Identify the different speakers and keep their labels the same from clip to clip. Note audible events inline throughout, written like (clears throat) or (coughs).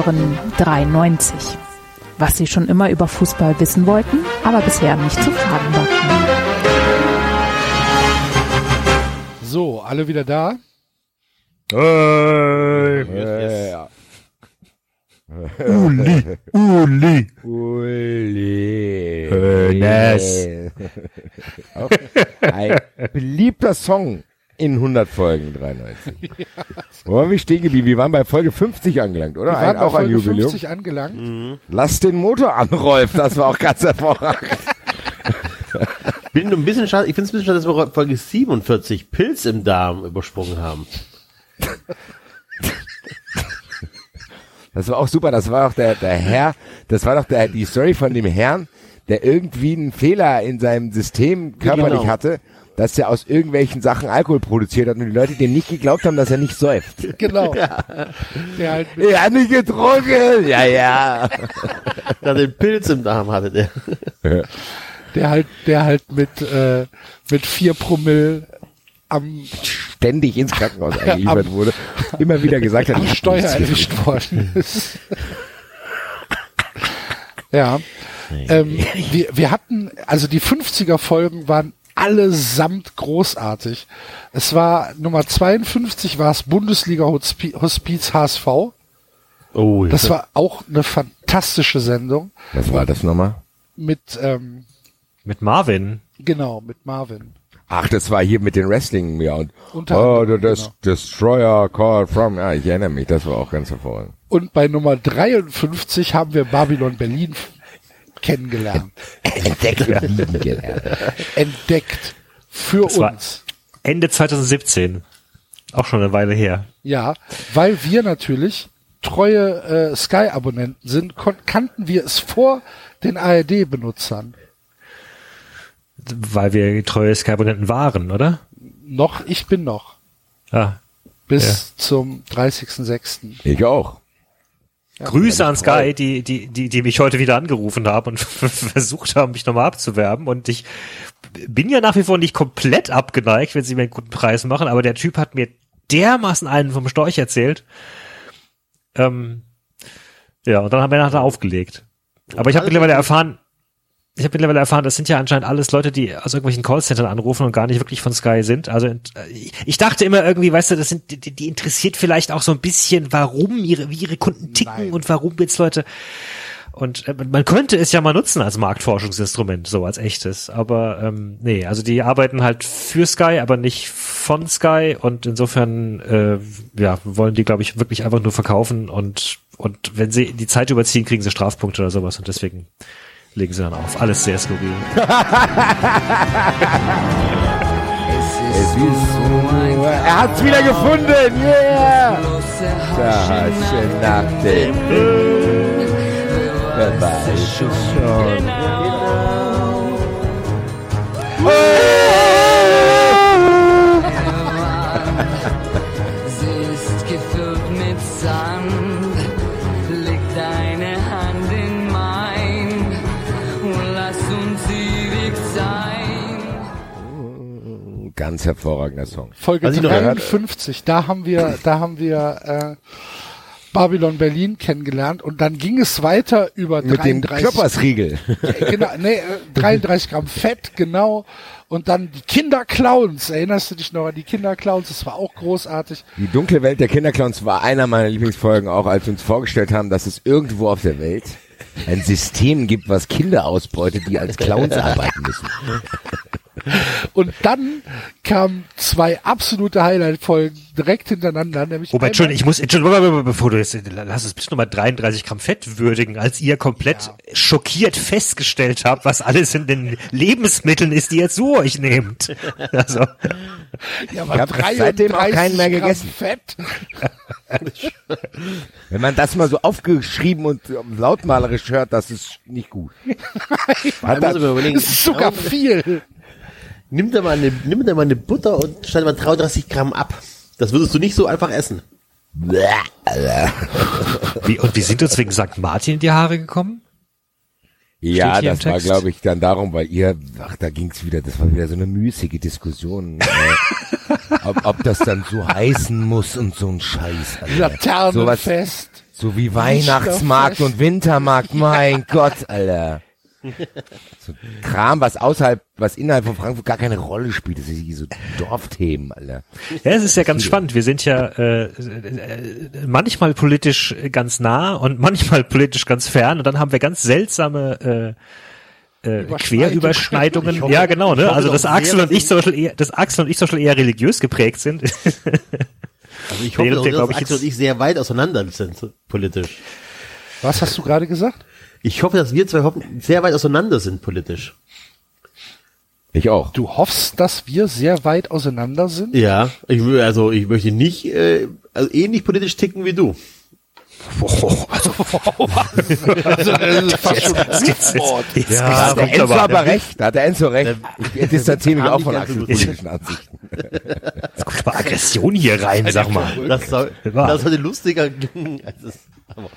Speaker 1: Hören 93. Was Sie schon immer über Fußball wissen wollten, aber bisher nicht zu fragen war.
Speaker 2: So, alle wieder da?
Speaker 3: Hey.
Speaker 4: Yes, yes.
Speaker 3: Uli, Uli.
Speaker 4: Uli.
Speaker 3: Hönes.
Speaker 4: Auch ein beliebter Song in 100 Folgen 93. Wo waren wir stehen geblieben? Wir waren bei Folge 50 angelangt, oder?
Speaker 2: Wir waren
Speaker 4: Ein,
Speaker 2: bei
Speaker 4: auch ein
Speaker 2: Folge
Speaker 4: Jubiläum.
Speaker 2: 50 angelangt.
Speaker 4: Lass den Motor an, Rolf. Das war auch ganz hervorragend.
Speaker 3: Bin ein bisschen schade, ich finde es ein bisschen schade, dass wir Folge 47 Pilz im Darm übersprungen haben.
Speaker 4: Das war auch super. Das war auch der, der Herr, das war doch der, die Story von dem Herrn, der irgendwie einen Fehler in seinem System körperlich
Speaker 3: Genau.
Speaker 4: hatte, dass er aus irgendwelchen Sachen Alkohol produziert hat und die Leute dem nicht geglaubt haben, dass er nicht säuft. (laughs)
Speaker 2: Genau. Der halt
Speaker 4: Er hat nicht getrunken. Ja, ja. (laughs)
Speaker 3: Da den Pilz im Darm hatte der.
Speaker 2: der halt, der halt mit, äh, mit vier Promille am,
Speaker 4: Ständig ins Krankenhaus (laughs) eingeliefert wurde. Immer wieder gesagt hat,
Speaker 2: am Steuer erwischt worden ist. ja. Ähm, wir, wir hatten, also die 50er Folgen waren allesamt großartig. Es war Nummer 52 war es Bundesliga Hospi- Hospiz HSV.
Speaker 3: Oh,
Speaker 2: Das war auch eine fantastische Sendung
Speaker 4: Was war das nochmal?
Speaker 2: mit ähm,
Speaker 5: Mit Marvin.
Speaker 2: genau mit Marvin.
Speaker 4: Ach, das war hier mit den Wrestling, ja. Und,
Speaker 2: Unter
Speaker 4: oh, das
Speaker 2: genau.
Speaker 4: Destroyer Call from, ja, ich erinnere mich, das war auch ganz hervorragend.
Speaker 2: Und bei Nummer 53 haben wir Babylon Berlin kennengelernt, (laughs)
Speaker 4: Entdeckt und lieben gelernt.
Speaker 2: entdeckt für
Speaker 5: Das war-
Speaker 2: uns.
Speaker 5: Ende 2017. Auch schon eine Weile her.
Speaker 2: Ja, weil wir natürlich treue äh, Sky-Abonnenten sind, kannten wir es vor den ARD-Benutzern.
Speaker 5: Weil wir treue Sky-Abonnenten waren, oder?
Speaker 2: Noch, ich bin noch.
Speaker 5: Ah.
Speaker 2: Bis zum 30.06.
Speaker 4: Ich auch.
Speaker 5: Grüße an Sky, die, die, die, die mich heute wieder angerufen haben und (laughs) versucht haben, mich nochmal abzuwerben. Und ich bin ja nach wie vor nicht komplett abgeneigt, wenn sie mir einen guten Preis machen, aber der Typ hat mir dermaßen einen vom Storch erzählt. Ähm, ja, und dann haben wir nachher aufgelegt. Aber ich habe mittlerweile erfahren, ich habe mittlerweile erfahren, das sind ja anscheinend alles Leute, die aus irgendwelchen Callcentern anrufen und gar nicht wirklich von Sky sind. Also äh, ich- dachte immer irgendwie, weißt du, das sind die, die interessiert vielleicht auch so ein bisschen, warum ihre wie ihre Kunden ticken
Speaker 2: Nein.
Speaker 5: und warum jetzt Leute und äh, man könnte es ja mal nutzen als Marktforschungsinstrument, so als echtes. Aber ähm, nee, also die arbeiten halt für Sky, aber nicht von Sky und insofern äh, ja wollen die, glaube ich, wirklich einfach nur verkaufen und und wenn sie die Zeit überziehen, kriegen sie Strafpunkte oder sowas und deswegen legen sie dann auf. Alles sehr skurril. (laughs)
Speaker 4: Es ist so, er hat's wieder gefunden, yeah! Da du nach dem Bild, wer weiß es schon.
Speaker 6: Sie
Speaker 4: Ganz hervorragender Song.
Speaker 2: Folge
Speaker 3: noch
Speaker 2: 53, da haben wir, da haben wir äh, Babylon Berlin kennengelernt und dann ging es weiter über
Speaker 4: Mit dem
Speaker 2: 33,
Speaker 4: Kloppersriegel.
Speaker 2: genau, nee, äh, 33 Gramm Fett, genau. Und dann die Kinderclowns. Erinnerst du dich noch an die Kinderclowns? Das war auch großartig.
Speaker 4: Die dunkle Welt der Kinderclowns war einer meiner Lieblingsfolgen, auch als wir uns vorgestellt haben, dass es irgendwo auf der Welt ein System gibt, was Kinder ausbeutet, die als Clowns (laughs) arbeiten müssen.
Speaker 2: Und dann kamen zwei absolute Highlight-Folgen direkt hintereinander, nämlich
Speaker 5: Wobei,
Speaker 2: einmal-
Speaker 5: Entschuldigung, ich muss, Entschuldigung, bevor du jetzt, lass es bitte nochmal 33 Gramm Fett würdigen, als ihr komplett schockiert festgestellt habt, was alles in den Lebensmitteln ist, die ihr zu euch nehmt. (laughs) Also,
Speaker 2: ja, aber
Speaker 4: Ich hab seitdem auch keinen mehr
Speaker 2: Gramm
Speaker 4: gegessen.
Speaker 2: Fett. (laughs)
Speaker 4: Wenn man das mal so aufgeschrieben und lautmalerisch hört, das ist nicht gut. (laughs)
Speaker 3: Man muss überlegen,
Speaker 2: Das ist sogar viel.
Speaker 3: Nimm da mal eine, nimm da mal eine Butter und schneid mal 33 Gramm ab. Das würdest du nicht so einfach essen. (laughs)
Speaker 5: wie, und wie sind uns wegen St. Martin in die Haare gekommen?
Speaker 4: Ja, das war, glaube ich, dann darum, weil ihr, ach, da ging's wieder, das war wieder so eine müßige Diskussion. äh, (laughs) ob, ob das dann so heißen muss und so ein Scheiß. Alter.
Speaker 2: Laternenfest.
Speaker 4: So wie Weihnachtsmarkt und Wintermarkt, mein Gott, Alter. (laughs) So Kram, was außerhalb, was innerhalb von Frankfurt gar keine Rolle spielt. Das ist so Dorfthemen, Alter.
Speaker 5: Ja, es ist ja ganz spannend. Wir sind ja äh, äh, manchmal politisch ganz nah und manchmal politisch ganz fern und dann haben wir ganz seltsame äh, äh, Querüberschneidungen.
Speaker 3: Hoffe-
Speaker 5: ja, genau, ne?
Speaker 3: hoffe
Speaker 5: Also dass
Speaker 3: sehr,
Speaker 5: Axel und ich social eher, dass Axel und ich social eher religiös geprägt sind. (laughs)
Speaker 3: Also ich hoffe, dass
Speaker 5: glaub ich,
Speaker 3: Axel und ich sehr weit auseinander sind politisch.
Speaker 2: Was hast du gerade gesagt?
Speaker 3: Ich hoffe, dass wir zwei hoffen, sehr weit auseinander sind politisch.
Speaker 4: Ich auch.
Speaker 2: Du hoffst, dass wir sehr weit auseinander sind?
Speaker 3: Ja, ich will, also ich möchte nicht äh, also ähnlich politisch ticken wie du.
Speaker 2: Also, das ist fast schon
Speaker 5: Jetzt, jetzt, jetzt,
Speaker 4: Da hat der Enzo
Speaker 5: aber-
Speaker 4: aber recht. Da hat der Enzo recht. Ich distanziere mich auch von politischen Ansichten.
Speaker 5: Jetzt kommt aber Aggression hier rein, sag mal.
Speaker 3: Das soll, das sollte lustiger klingen. als es-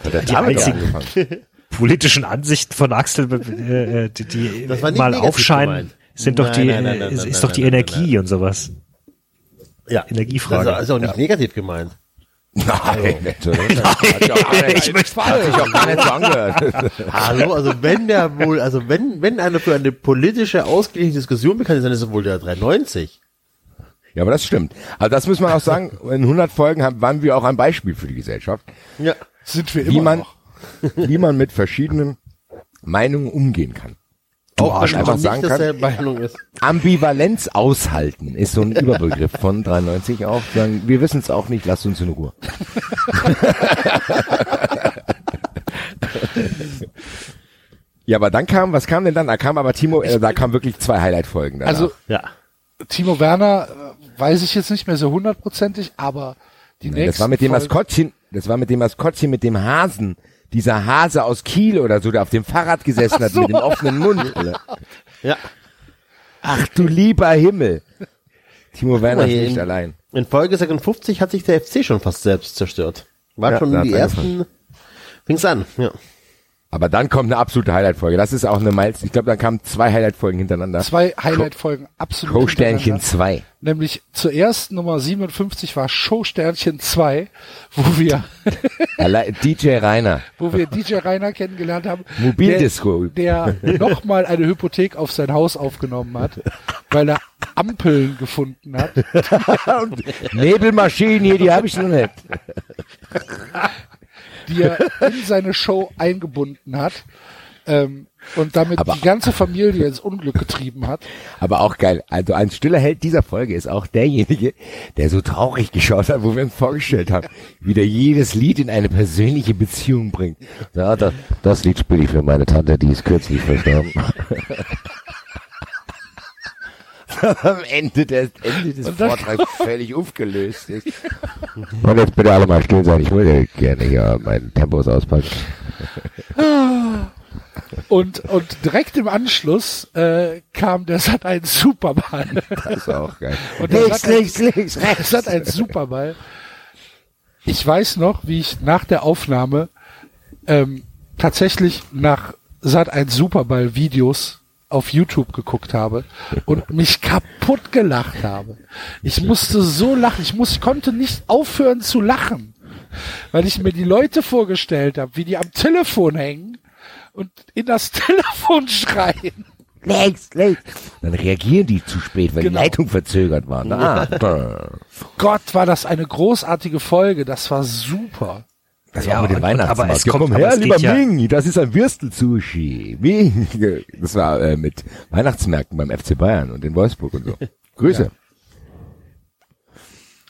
Speaker 4: Hat der
Speaker 5: Die einzigen-
Speaker 4: angefangen.
Speaker 5: Politischen Ansichten von Axel, äh, die, die
Speaker 3: Das war nicht
Speaker 5: mal aufscheinen,
Speaker 3: gemeint.
Speaker 5: sind doch
Speaker 3: Nein,
Speaker 5: die,
Speaker 3: nein, nein, nein,
Speaker 5: ist,
Speaker 3: nein,
Speaker 5: ist
Speaker 3: nein,
Speaker 5: doch die
Speaker 3: nein, nein,
Speaker 5: Energie und sowas.
Speaker 3: Ja,
Speaker 5: Energiefrage.
Speaker 3: Das ist auch nicht negativ gemeint.
Speaker 4: Nein, auch gar nicht-
Speaker 5: Ich möchte-
Speaker 4: hat sich auch gar nicht so angehört. (laughs)
Speaker 3: Hallo, also wenn der wohl, also wenn, wenn einer für eine politische ausgeglichene Diskussion bekannt ist, dann ist es wohl der 390.
Speaker 4: Ja, aber das stimmt. Also das muss man auch sagen, in 100 Folgen haben, waren wir auch ein Beispiel für die Gesellschaft,
Speaker 3: Ja.
Speaker 2: sind wir
Speaker 4: wie
Speaker 2: immer
Speaker 4: man,
Speaker 2: noch.
Speaker 4: Wie man mit verschiedenen Meinungen umgehen kann.
Speaker 3: Auch
Speaker 4: Arsch,
Speaker 3: wenn
Speaker 4: einfach sagen kann-
Speaker 3: derselben Meinung ist.
Speaker 4: Ambivalenz aushalten ist so ein (laughs) Überbegriff von 93 auch. Sagen, wir wissen es auch nicht, lasst uns in Ruhe. (laughs) ja, aber dann kam, was kam denn dann? Da kam aber Timo, äh, da kam wirklich zwei Highlight-Folgen. danach.
Speaker 2: Also
Speaker 3: Ja.
Speaker 2: Timo Werner äh, weiß ich jetzt nicht mehr so hundertprozentig, aber die nächste
Speaker 4: das war mit dem Maskottchen, das war mit dem Maskottchen, mit dem Hasen. Dieser Hase aus Kiel oder so, der auf dem Fahrrad gesessen hat mit dem offenen Mund. (laughs) Alter.
Speaker 3: Ja.
Speaker 4: Ach du lieber Himmel. Timo Werner ist nicht
Speaker 3: in-
Speaker 4: allein.
Speaker 3: In Folge 56 hat sich der FC schon fast selbst zerstört. War
Speaker 4: Ja,
Speaker 3: schon die ersten, fing's an, ja.
Speaker 4: Aber dann kommt eine absolute Highlight-Folge. Das ist auch eine Miles. Ich glaube, dann kamen zwei Highlight-Folgen hintereinander.
Speaker 2: zwei Highlight-Folgen absolut.
Speaker 4: Co-Sternchen
Speaker 2: hintereinander.
Speaker 4: 2.
Speaker 2: Nämlich zuerst Nummer 57 war Show-Sternchen 2, wo wir,
Speaker 4: DJ Rainer. (laughs)
Speaker 2: wo wir DJ Rainer kennengelernt haben.
Speaker 4: Mobildisco.
Speaker 2: Der, der nochmal eine Hypothek auf sein Haus aufgenommen hat, weil er Ampeln gefunden hat. (laughs)
Speaker 4: Nebelmaschinen hier, die habe ich noch nicht. (laughs)
Speaker 2: die er in seine Show eingebunden hat ähm, und damit
Speaker 4: Aber-
Speaker 2: die ganze Familie ins Unglück getrieben hat.
Speaker 4: Aber auch geil. Also ein stiller Held dieser Folge ist auch derjenige, der so traurig geschaut hat, wo wir uns vorgestellt haben, wie der jedes Lied in eine persönliche Beziehung bringt. Ja, das, das Lied spiele ich für meine Tante, die ist kürzlich verstorben. Am Ende des, Ende des Vortrags völlig aufgelöst ist. Und jetzt bitte alle mal still sein, ich würde gerne hier meinen Tempos auspacken.
Speaker 2: Und, und direkt im Anschluss äh, kam der Sat ein Superball.
Speaker 4: Das ist auch geil.
Speaker 2: Und der
Speaker 4: links,
Speaker 2: Sat ein-
Speaker 4: links, links,
Speaker 2: Der (laughs)
Speaker 4: rechts.
Speaker 2: Sat ein Superball. Ich weiß noch, wie ich nach der Aufnahme ähm, tatsächlich nach Sat ein Superball Videos auf YouTube geguckt habe und (laughs) mich kaputt gelacht habe. Ich musste so lachen, ich muss, konnte nicht aufhören zu lachen, weil ich mir die Leute vorgestellt habe, wie die am Telefon hängen und in das (laughs) Telefon schreien.
Speaker 4: Links, links. Dann reagieren die zu spät, weil
Speaker 2: Genau.
Speaker 4: die Leitung verzögert war. Ah,
Speaker 2: Gott, war das eine großartige Folge, das war super.
Speaker 4: Das
Speaker 5: Ja,
Speaker 4: war mit dem Weihnachtsmarkt.
Speaker 5: aber es
Speaker 4: Ja,
Speaker 5: kommt-
Speaker 4: komm her, lieber
Speaker 5: ja-
Speaker 4: Ming, das ist ein Würstel-Sushi. Ming. (laughs) Das war äh, mit Weihnachtsmärkten beim FC Bayern und in Wolfsburg und so. (laughs) Grüße.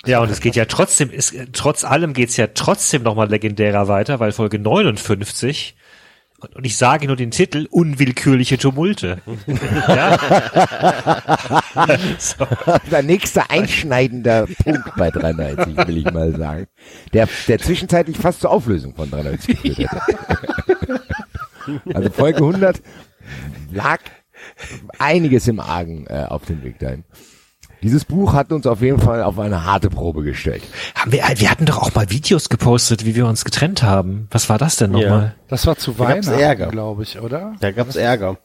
Speaker 5: Ja, und es geht ja trotzdem, ist, trotz allem geht's ja trotzdem nochmal legendärer weiter, weil Folge 59, und, und ich sage nur den Titel, unwillkürliche Tumulte. (laughs) ja? (laughs) so.
Speaker 4: Der nächste einschneidender Punkt bei 93, will ich mal sagen. Der, der zwischenzeitlich fast zur Auflösung von 93 geführt hätte. (laughs) Also Folge 100 lag einiges im Argen äh, auf dem Weg dahin. Dieses Buch hat uns auf jeden Fall auf eine harte Probe gestellt.
Speaker 5: Haben wir, wir hatten doch auch mal Videos gepostet, wie wir uns getrennt haben. Was war das denn nochmal?
Speaker 2: Das war zu
Speaker 3: gab's
Speaker 2: Weihnachten,
Speaker 3: Ärger.
Speaker 2: glaube ich, oder?
Speaker 3: Da gab's Ärger.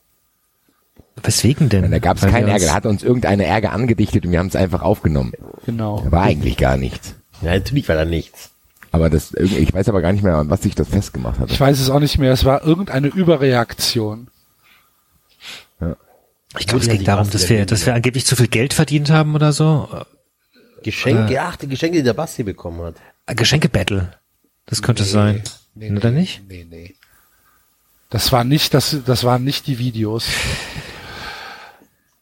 Speaker 5: Weswegen denn?
Speaker 4: Da gab es
Speaker 5: Weil
Speaker 4: keinen Ärger. Da hat uns irgendeine Ärger angedichtet und wir haben es einfach aufgenommen.
Speaker 2: Genau.
Speaker 4: Da war eigentlich gar nichts.
Speaker 3: Ja, natürlich war da nichts.
Speaker 4: Aber das, irgendwie- ich weiß aber gar nicht mehr, an was sich das festgemacht hatte.
Speaker 2: Ich weiß es auch nicht mehr. Es war irgendeine Überreaktion.
Speaker 5: Ich glaube, es ging darum, dass wir, dass wir angeblich zu viel Geld verdient haben oder so.
Speaker 3: Geschenke, ach, die Geschenke, die der Basti bekommen hat.
Speaker 5: Äh, Geschenke-Battle. Das könnte sein.
Speaker 2: Nee,
Speaker 5: Oder nicht?
Speaker 2: Nee, nee. Das war nicht, das, das waren nicht die Videos.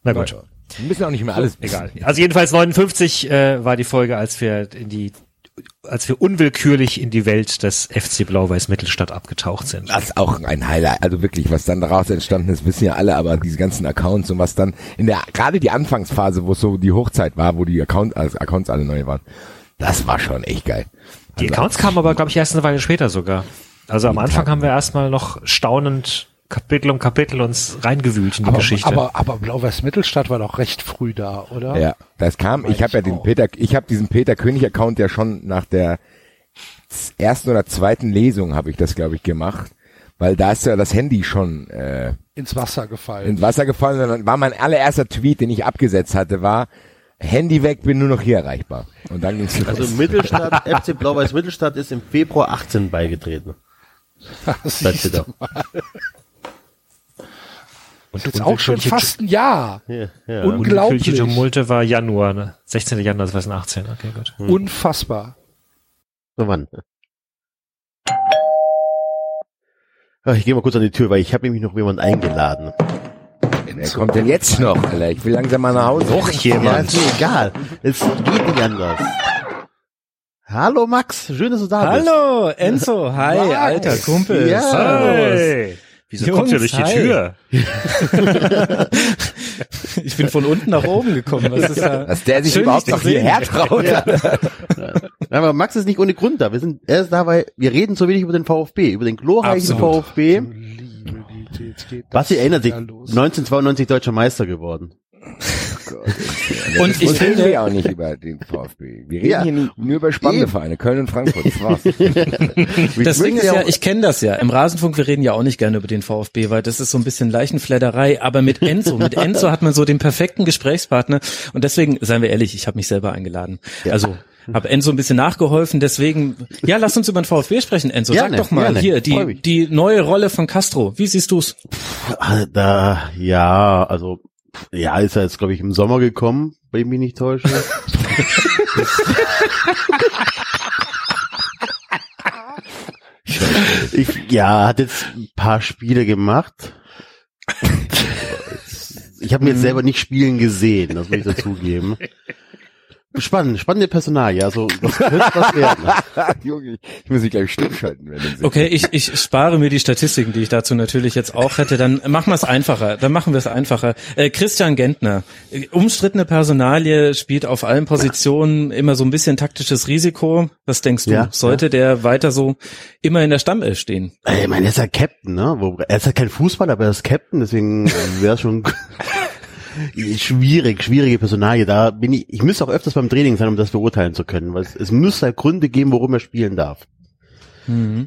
Speaker 5: Na gut.
Speaker 4: Wir müssen auch nicht mehr alles.
Speaker 5: Egal. Also jedenfalls 59 äh, war die Folge, als wir in die, als wir unwillkürlich in die Welt des FC Blau-Weiß Mittelstadt abgetaucht sind.
Speaker 4: Das ist auch ein Highlight. Also wirklich, was dann daraus entstanden ist, wissen ja alle, aber diese ganzen Accounts und was dann in der, gerade die Anfangsphase, wo es so die Hochzeit war, wo die Account, also Accounts alle neu waren, das war schon echt geil.
Speaker 5: Die
Speaker 4: Also,
Speaker 5: Accounts kamen aber, glaube ich, erst eine Weile später sogar. Also am
Speaker 4: Die
Speaker 5: Anfang haben wir erstmal noch staunend Kapitel um Kapitel uns reingewühlt in die
Speaker 2: Aber,
Speaker 5: Geschichte.
Speaker 2: aber, aber Blau-Weiß Mittelstadt war doch recht früh da, oder?
Speaker 4: Ja, das kam, ich habe ja den Peter, ich habe diesen Peter König Account ja schon nach der ersten oder zweiten Lesung habe ich das glaube ich gemacht, weil da ist ja das Handy schon äh,
Speaker 2: Ins Wasser gefallen.
Speaker 4: ins Wasser gefallen und dann war mein allererster Tweet, den ich abgesetzt hatte, war Handy weg, bin nur noch hier erreichbar. Und dann ging's los.
Speaker 3: Also Mittelstadt, (laughs) FC Blau-Weiß Mittelstadt ist im Februar 18 beigetreten.
Speaker 2: Das (laughs) siehst du mal. Und jetzt auch schon fast ein Jahr.
Speaker 3: Ja, ja.
Speaker 2: Unglaublich.
Speaker 5: Unwillkürliche Tumulte war Januar, ne? 16. Januar 2018. Okay, gut.
Speaker 2: Unfassbar.
Speaker 3: So, wann? Ah, Ich gehe mal kurz an die Tür, weil ich habe nämlich noch jemanden eingeladen.
Speaker 4: Wer kommt denn jetzt noch, Alter? Ich will langsam mal nach Hause.
Speaker 5: Noch
Speaker 3: Ja,
Speaker 5: jemand.
Speaker 3: ist mir egal. Es geht nicht anders. Hallo Max, schön, dass du da bist.
Speaker 7: Hallo, Enzo, hi,
Speaker 2: Max.
Speaker 7: alter Kumpel.
Speaker 3: Ja.
Speaker 7: Servus.
Speaker 5: Hey. Wieso
Speaker 7: Jungs,
Speaker 5: kommt ihr durch die
Speaker 7: hi.
Speaker 5: Tür? (laughs)
Speaker 7: Ich bin von unten nach oben gekommen. Was ist da?
Speaker 4: Dass der sich
Speaker 7: Schön,
Speaker 4: überhaupt noch hierher traut. (laughs)
Speaker 3: Aber Max ist nicht ohne Grund da. Wir sind, er ist da, weil wir reden so wenig über den VfB, über den glorreichen
Speaker 7: Absolut.
Speaker 3: VfB.
Speaker 2: Das
Speaker 3: Basti erinnert sich,
Speaker 2: wieder los.
Speaker 3: 1992 deutscher Meister geworden.
Speaker 7: Und ich
Speaker 4: reden wir
Speaker 7: finde,
Speaker 4: auch nicht über den VfB. Wir reden
Speaker 3: Ja.
Speaker 4: hier nie, nur über spannende
Speaker 3: Eben.
Speaker 4: Vereine, Köln und Frankfurt. Das war's. (laughs)
Speaker 7: das Ding ist ja, ich kenne das ja. Im Rasenfunk, wir reden ja auch nicht gerne über den VfB, weil das ist so ein bisschen Leichenfledderei. Aber mit Enzo, mit Enzo hat man so den perfekten Gesprächspartner. Und deswegen, seien wir ehrlich, ich habe mich selber eingeladen. Also habe Enzo ein bisschen nachgeholfen. Deswegen, ja, lass uns über den VfB sprechen, Enzo.
Speaker 3: Gerne,
Speaker 7: Sag doch mal
Speaker 3: gerne.
Speaker 7: hier die die neue Rolle von Castro. Wie siehst du's?
Speaker 3: Da, ja, also, ja, ist er jetzt, glaube ich, im Sommer gekommen, wenn ich mich nicht täusche. (laughs) ich, ja, hat jetzt ein paar Spiele gemacht. Ich habe mir jetzt selber nicht spielen gesehen, das muss ich dazugeben. Spannend, spannende Personalie, also das könnte was werden. (laughs)
Speaker 4: Junge, ich muss mich gleich stillschalten. Wenn du
Speaker 7: Okay, ich, ich spare mir die Statistiken, die ich dazu natürlich jetzt auch hätte. Dann machen wir es einfacher. Dann machen wir es einfacher. Äh, Christian Gentner, äh, umstrittene Personalie, spielt auf allen Positionen immer so ein bisschen taktisches Risiko. Was denkst du?
Speaker 3: Ja,
Speaker 7: Sollte der weiter so immer in der Stammelf stehen?
Speaker 3: Ich meine, er ist ja Captain, ne? Er ist ja kein Fußballer, aber er ist Captain, deswegen wäre es schon (laughs) schwierig, schwierige Personalie. Da bin ich, ich müsste auch öfters beim Training sein, um das beurteilen zu können, weil es, es müsste halt Gründe geben, warum er spielen darf.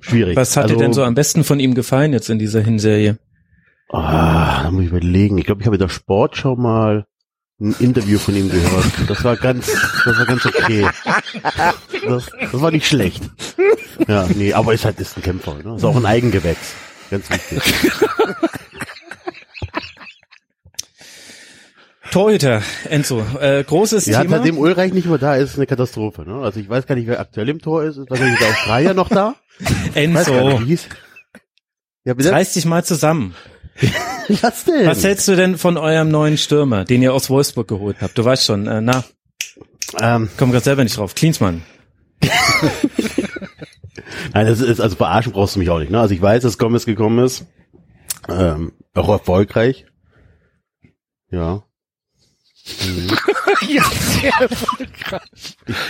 Speaker 3: Schwierig.
Speaker 7: Was hat dir
Speaker 3: Also,
Speaker 7: denn so am besten von ihm gefallen jetzt in dieser Hinserie?
Speaker 3: Ah, da muss ich überlegen. Ich glaube, ich habe in der Sportschau mal ein Interview von ihm gehört. Das war ganz, das war ganz okay. Das, das war nicht schlecht. Ja, nee, aber ist halt ist ein Kämpfer, ne? Ist auch ein Eigengewächs. Ganz wichtig.
Speaker 7: Torhüter, Enzo, äh, großes
Speaker 3: Ja,
Speaker 7: Thema.
Speaker 3: seitdem Ulreich nicht mehr da ist, ist eine Katastrophe. Ne? Also ich weiß gar nicht, wer aktuell im Tor ist. Ist wahrscheinlich der Australier noch da?
Speaker 7: Enzo,
Speaker 3: nicht. Ja,
Speaker 7: reiß dich mal zusammen. (laughs)
Speaker 3: Was denn?
Speaker 7: Was hältst du denn von eurem neuen Stürmer, den ihr aus Wolfsburg geholt habt? Du weißt schon, äh, na,
Speaker 3: ähm,
Speaker 7: komm gerade selber nicht drauf. Klinsmann. (laughs)
Speaker 3: nein, das ist, also verarschen brauchst du mich auch nicht. Ne? Also ich weiß, dass Gomez gekommen ist. Ähm, auch erfolgreich. Ja. (laughs)
Speaker 2: ja, sehr erfolgreich.
Speaker 3: Ich glaub,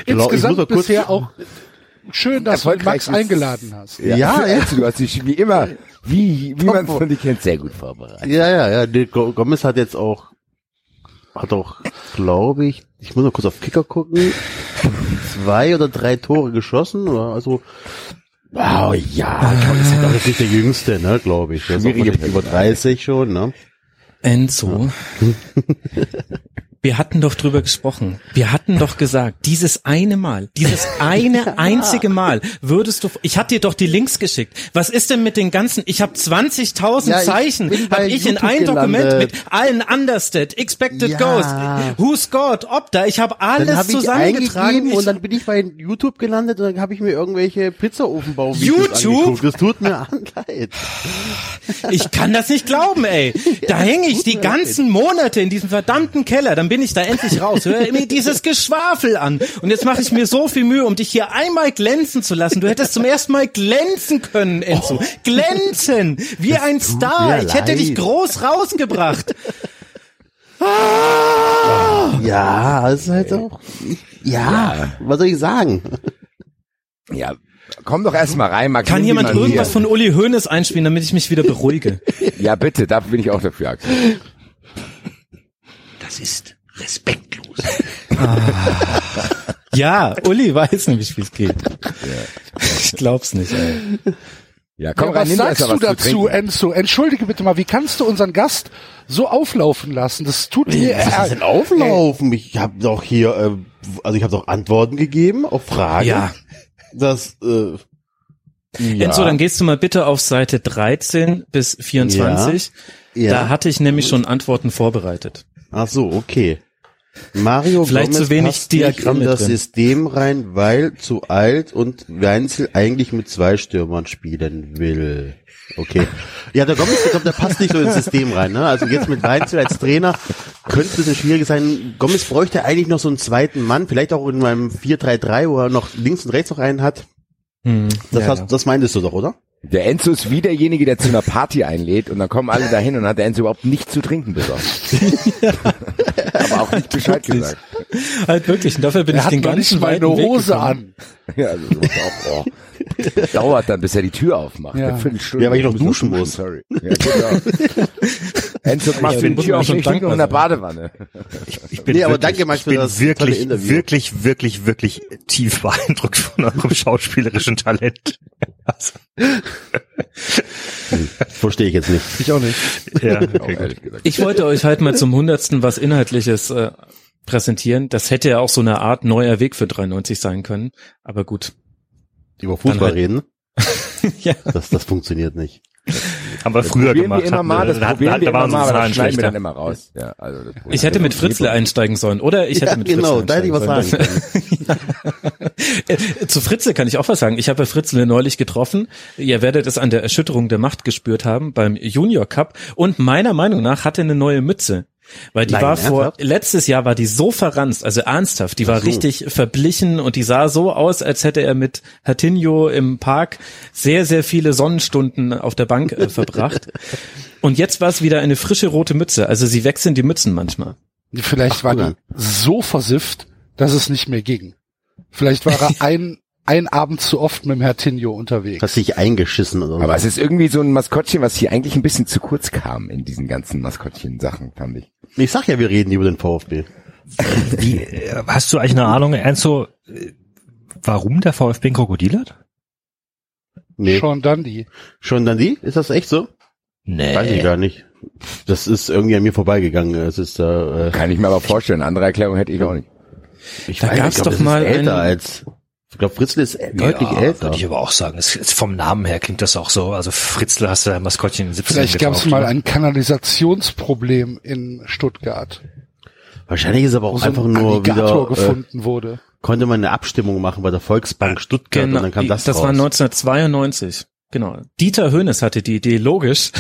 Speaker 3: ich muss
Speaker 2: Insgesamt
Speaker 3: kurz-
Speaker 2: bisher auch schön, dass du Max eingeladen hast.
Speaker 4: Ja,
Speaker 3: Ja, ja.
Speaker 4: Also, du hast dich wie immer, wie, wie man von dir kennt, sehr gut vorbereitet.
Speaker 3: Ja, ja, ja. Gomez hat jetzt auch, hat auch, glaube ich, ich muss noch kurz auf Kicker gucken, zwei oder drei Tore geschossen. Oder? Also, wow, ja, Gomez ist auch jetzt nicht der Jüngste, ne, glaube ich. Der ist über 30 schon, ne?
Speaker 7: Enzo, (laughs) wir hatten doch drüber gesprochen. Wir hatten doch gesagt, dieses eine Mal, dieses (laughs) eine einzige Mal würdest du, ich hatte dir doch die Links geschickt. Was ist denn mit den ganzen, ich habe 20.000
Speaker 3: Ja, ich
Speaker 7: Zeichen, habe ich in ein Dokument mit allen Understat, Expected
Speaker 3: Ja.
Speaker 7: Goals, Who scored, Opta, ich habe alles
Speaker 3: ich
Speaker 7: zusammengetragen.
Speaker 3: und dann bin ich bei YouTube gelandet und dann habe ich mir irgendwelche Pizzaofenbau
Speaker 7: YouTube?
Speaker 3: Das tut mir (laughs) leid.
Speaker 7: Ich kann das nicht glauben, ey. (laughs) Da hänge ich die ganzen Monate in diesem verdammten Keller. Dann bin ich da endlich raus. Hör mir dieses Geschwafel an. Und jetzt mache ich mir so viel Mühe, um dich hier einmal glänzen zu lassen. Du hättest zum ersten Mal glänzen können, Enzo. Glänzen! Wie ein Star. Ich hätte dich groß rausgebracht. (laughs)
Speaker 3: Ja, es ist halt auch. Ja, was soll ich sagen?
Speaker 4: Ja, komm doch erst mal rein, Max.
Speaker 7: Kann jemand
Speaker 4: mal hier.
Speaker 7: irgendwas von Uli Hoeneß einspielen, damit ich mich wieder beruhige? (laughs)
Speaker 4: Ja, bitte, da bin ich auch dafür, Axel.
Speaker 5: Das ist respektlos.
Speaker 7: Ja, Uli weiß nämlich, wie es geht. Ich glaub's nicht, ey.
Speaker 4: Ja, komm
Speaker 2: Ja,
Speaker 4: rein,
Speaker 2: was sagst du dazu,
Speaker 4: trinken.
Speaker 2: Enzo? Entschuldige bitte mal, wie kannst du unseren Gast so auflaufen lassen? Das tut mir
Speaker 3: Was ist denn auflaufen? Ich habe doch hier, äh, also ich habe doch Antworten gegeben auf Fragen.
Speaker 7: Ja.
Speaker 3: Das, äh, ja.
Speaker 7: Enzo, dann gehst du mal bitte auf Seite 13 bis 24.
Speaker 3: Ja.
Speaker 7: Da hatte ich nämlich schon Antworten vorbereitet.
Speaker 3: Ach so, okay. Mario
Speaker 7: Vielleicht
Speaker 3: Gomez
Speaker 7: zu wenig
Speaker 3: passt nicht
Speaker 7: Diagramme
Speaker 3: in das
Speaker 7: drin.
Speaker 3: System rein, weil zu alt und Weinzel eigentlich mit zwei Stürmern spielen will. Okay. Ja, der Gomez, ich glaube, der passt nicht so ins System rein. Ne? Also jetzt mit Weinzel als Trainer könnte es ein bisschen schwierig sein. Gomez bräuchte eigentlich noch so einen zweiten Mann, vielleicht auch in meinem 4-3-3, wo er noch links und rechts noch einen hat.
Speaker 7: Hm,
Speaker 3: Das,
Speaker 7: ja,
Speaker 3: hast, das meintest du doch, oder?
Speaker 4: Der Enzo ist wie derjenige, der zu einer Party einlädt und dann kommen alle dahin und hat der Enzo überhaupt nichts zu trinken besorgt. (laughs) Aber auch nicht Bescheid gesagt.
Speaker 7: ja. Halt wirklich, und dafür bin
Speaker 2: Er
Speaker 7: ich den
Speaker 2: nicht
Speaker 7: ganzen
Speaker 2: mal eine
Speaker 7: weiten Weg
Speaker 2: Hose an.
Speaker 4: Ja, also auch, oh. (laughs) Dauert dann, bis er die Tür aufmacht.
Speaker 2: Ja.
Speaker 3: Ja, weil ich noch duschen muss.
Speaker 4: Sorry. Ja, genau. (laughs) Enzo macht
Speaker 7: Ja,
Speaker 4: die Tür auf,
Speaker 7: schon
Speaker 4: ich liege noch in der Badewanne.
Speaker 5: Ich (laughs) bin
Speaker 3: Nee, aber
Speaker 5: wirklich,
Speaker 3: danke, Max,
Speaker 5: ich
Speaker 3: für
Speaker 5: bin
Speaker 3: das
Speaker 5: wirklich, wirklich, wirklich, wirklich tief beeindruckt von eurem schauspielerischen Talent. Also,
Speaker 3: Verstehe ich jetzt nicht.
Speaker 2: Ich auch nicht.
Speaker 5: ja, okay, gut.
Speaker 4: ehrlich gesagt.
Speaker 7: Ich wollte euch halt mal zum hundertsten was Inhaltliches äh, präsentieren. Das hätte ja auch so eine Art neuer Weg für 93 sein können. Aber gut.
Speaker 3: Über Fußball
Speaker 7: halt-
Speaker 3: reden, (laughs)
Speaker 7: ja.
Speaker 3: das, das funktioniert nicht.
Speaker 5: Haben wir früher
Speaker 4: probieren
Speaker 5: gemacht.
Speaker 4: wir immer
Speaker 5: hatten
Speaker 4: mal,
Speaker 5: wir-
Speaker 4: das
Speaker 5: da hatten-
Speaker 4: probieren wir
Speaker 5: da
Speaker 4: immer mal, aber das schneiden wir dann
Speaker 5: schlechter.
Speaker 4: immer raus. Ja, also das
Speaker 7: Ich hätte mit Fritzle einsteigen sollen, oder? Ich hätte
Speaker 3: ja,
Speaker 7: mit
Speaker 3: genau,
Speaker 7: Fritzle
Speaker 3: da hätte ich was
Speaker 7: einsteigen
Speaker 3: sagen können.
Speaker 7: Äh, (laughs) Zu Fritzle kann ich auch was sagen. Ich habe Fritzle neulich getroffen. Ihr werdet es an der Erschütterung der Macht gespürt haben beim Junior Cup. Und meiner Meinung nach hatte eine neue Mütze. Weil die
Speaker 3: Nein,
Speaker 7: war vor,
Speaker 3: ernsthaft?
Speaker 7: letztes Jahr war die so verranzt, also ernsthaft, die war
Speaker 3: so.
Speaker 7: richtig verblichen und die sah so aus, als hätte er mit Hatinho im Park sehr, sehr viele Sonnenstunden auf der Bank äh, verbracht. (laughs) Und jetzt war es wieder eine frische rote Mütze. Also sie wechseln die Mützen manchmal.
Speaker 2: Vielleicht war die so versifft, dass es nicht mehr ging. Vielleicht war er (laughs) ein, ein Abend zu oft mit dem Herr Tinio unterwegs.
Speaker 3: Hast dich eingeschissen oder
Speaker 4: Aber
Speaker 3: so.
Speaker 4: es ist irgendwie so ein Maskottchen, was hier eigentlich ein bisschen zu kurz kam in diesen ganzen Maskottchen-Sachen, fand ich.
Speaker 3: Ich sag ja, wir reden über den VfB.
Speaker 5: Wie, äh, hast du eigentlich eine Ahnung, Enzo, äh, warum der VfB ein Krokodil hat?
Speaker 3: Nee, schon,
Speaker 2: Sean Dundee.
Speaker 3: schon dann die? Ist das echt so?
Speaker 5: Nee.
Speaker 3: Weiß ich gar nicht. Das ist irgendwie an mir vorbeigegangen. Es ist äh,
Speaker 4: Kann ich mir aber vorstellen. Andere Erklärung hätte ich auch nicht.
Speaker 3: ich
Speaker 7: Da
Speaker 3: weiß,
Speaker 7: gab's
Speaker 3: ich glaub,
Speaker 7: doch
Speaker 3: das
Speaker 7: mal
Speaker 3: ist älter
Speaker 7: einen-
Speaker 3: als ich glaube Fritzl ist deutlich
Speaker 5: ja,
Speaker 3: älter.
Speaker 5: Würde ich aber auch sagen. Es, es, vom Namen her klingt das auch so. Also Fritzl hast du ein Maskottchen in den 70
Speaker 2: Vielleicht gab es mal ein Kanalisationsproblem in Stuttgart,
Speaker 3: Wahrscheinlich ist aber auch
Speaker 2: so ein
Speaker 3: einfach nur
Speaker 2: Alligator
Speaker 3: wieder äh,
Speaker 2: gefunden wurde.
Speaker 3: konnte man eine Abstimmung machen bei der Volksbank Stuttgart und dann kam das,
Speaker 7: Genau, das
Speaker 3: raus.
Speaker 7: war 1992. Genau. Dieter Hönes hatte die Idee, logisch.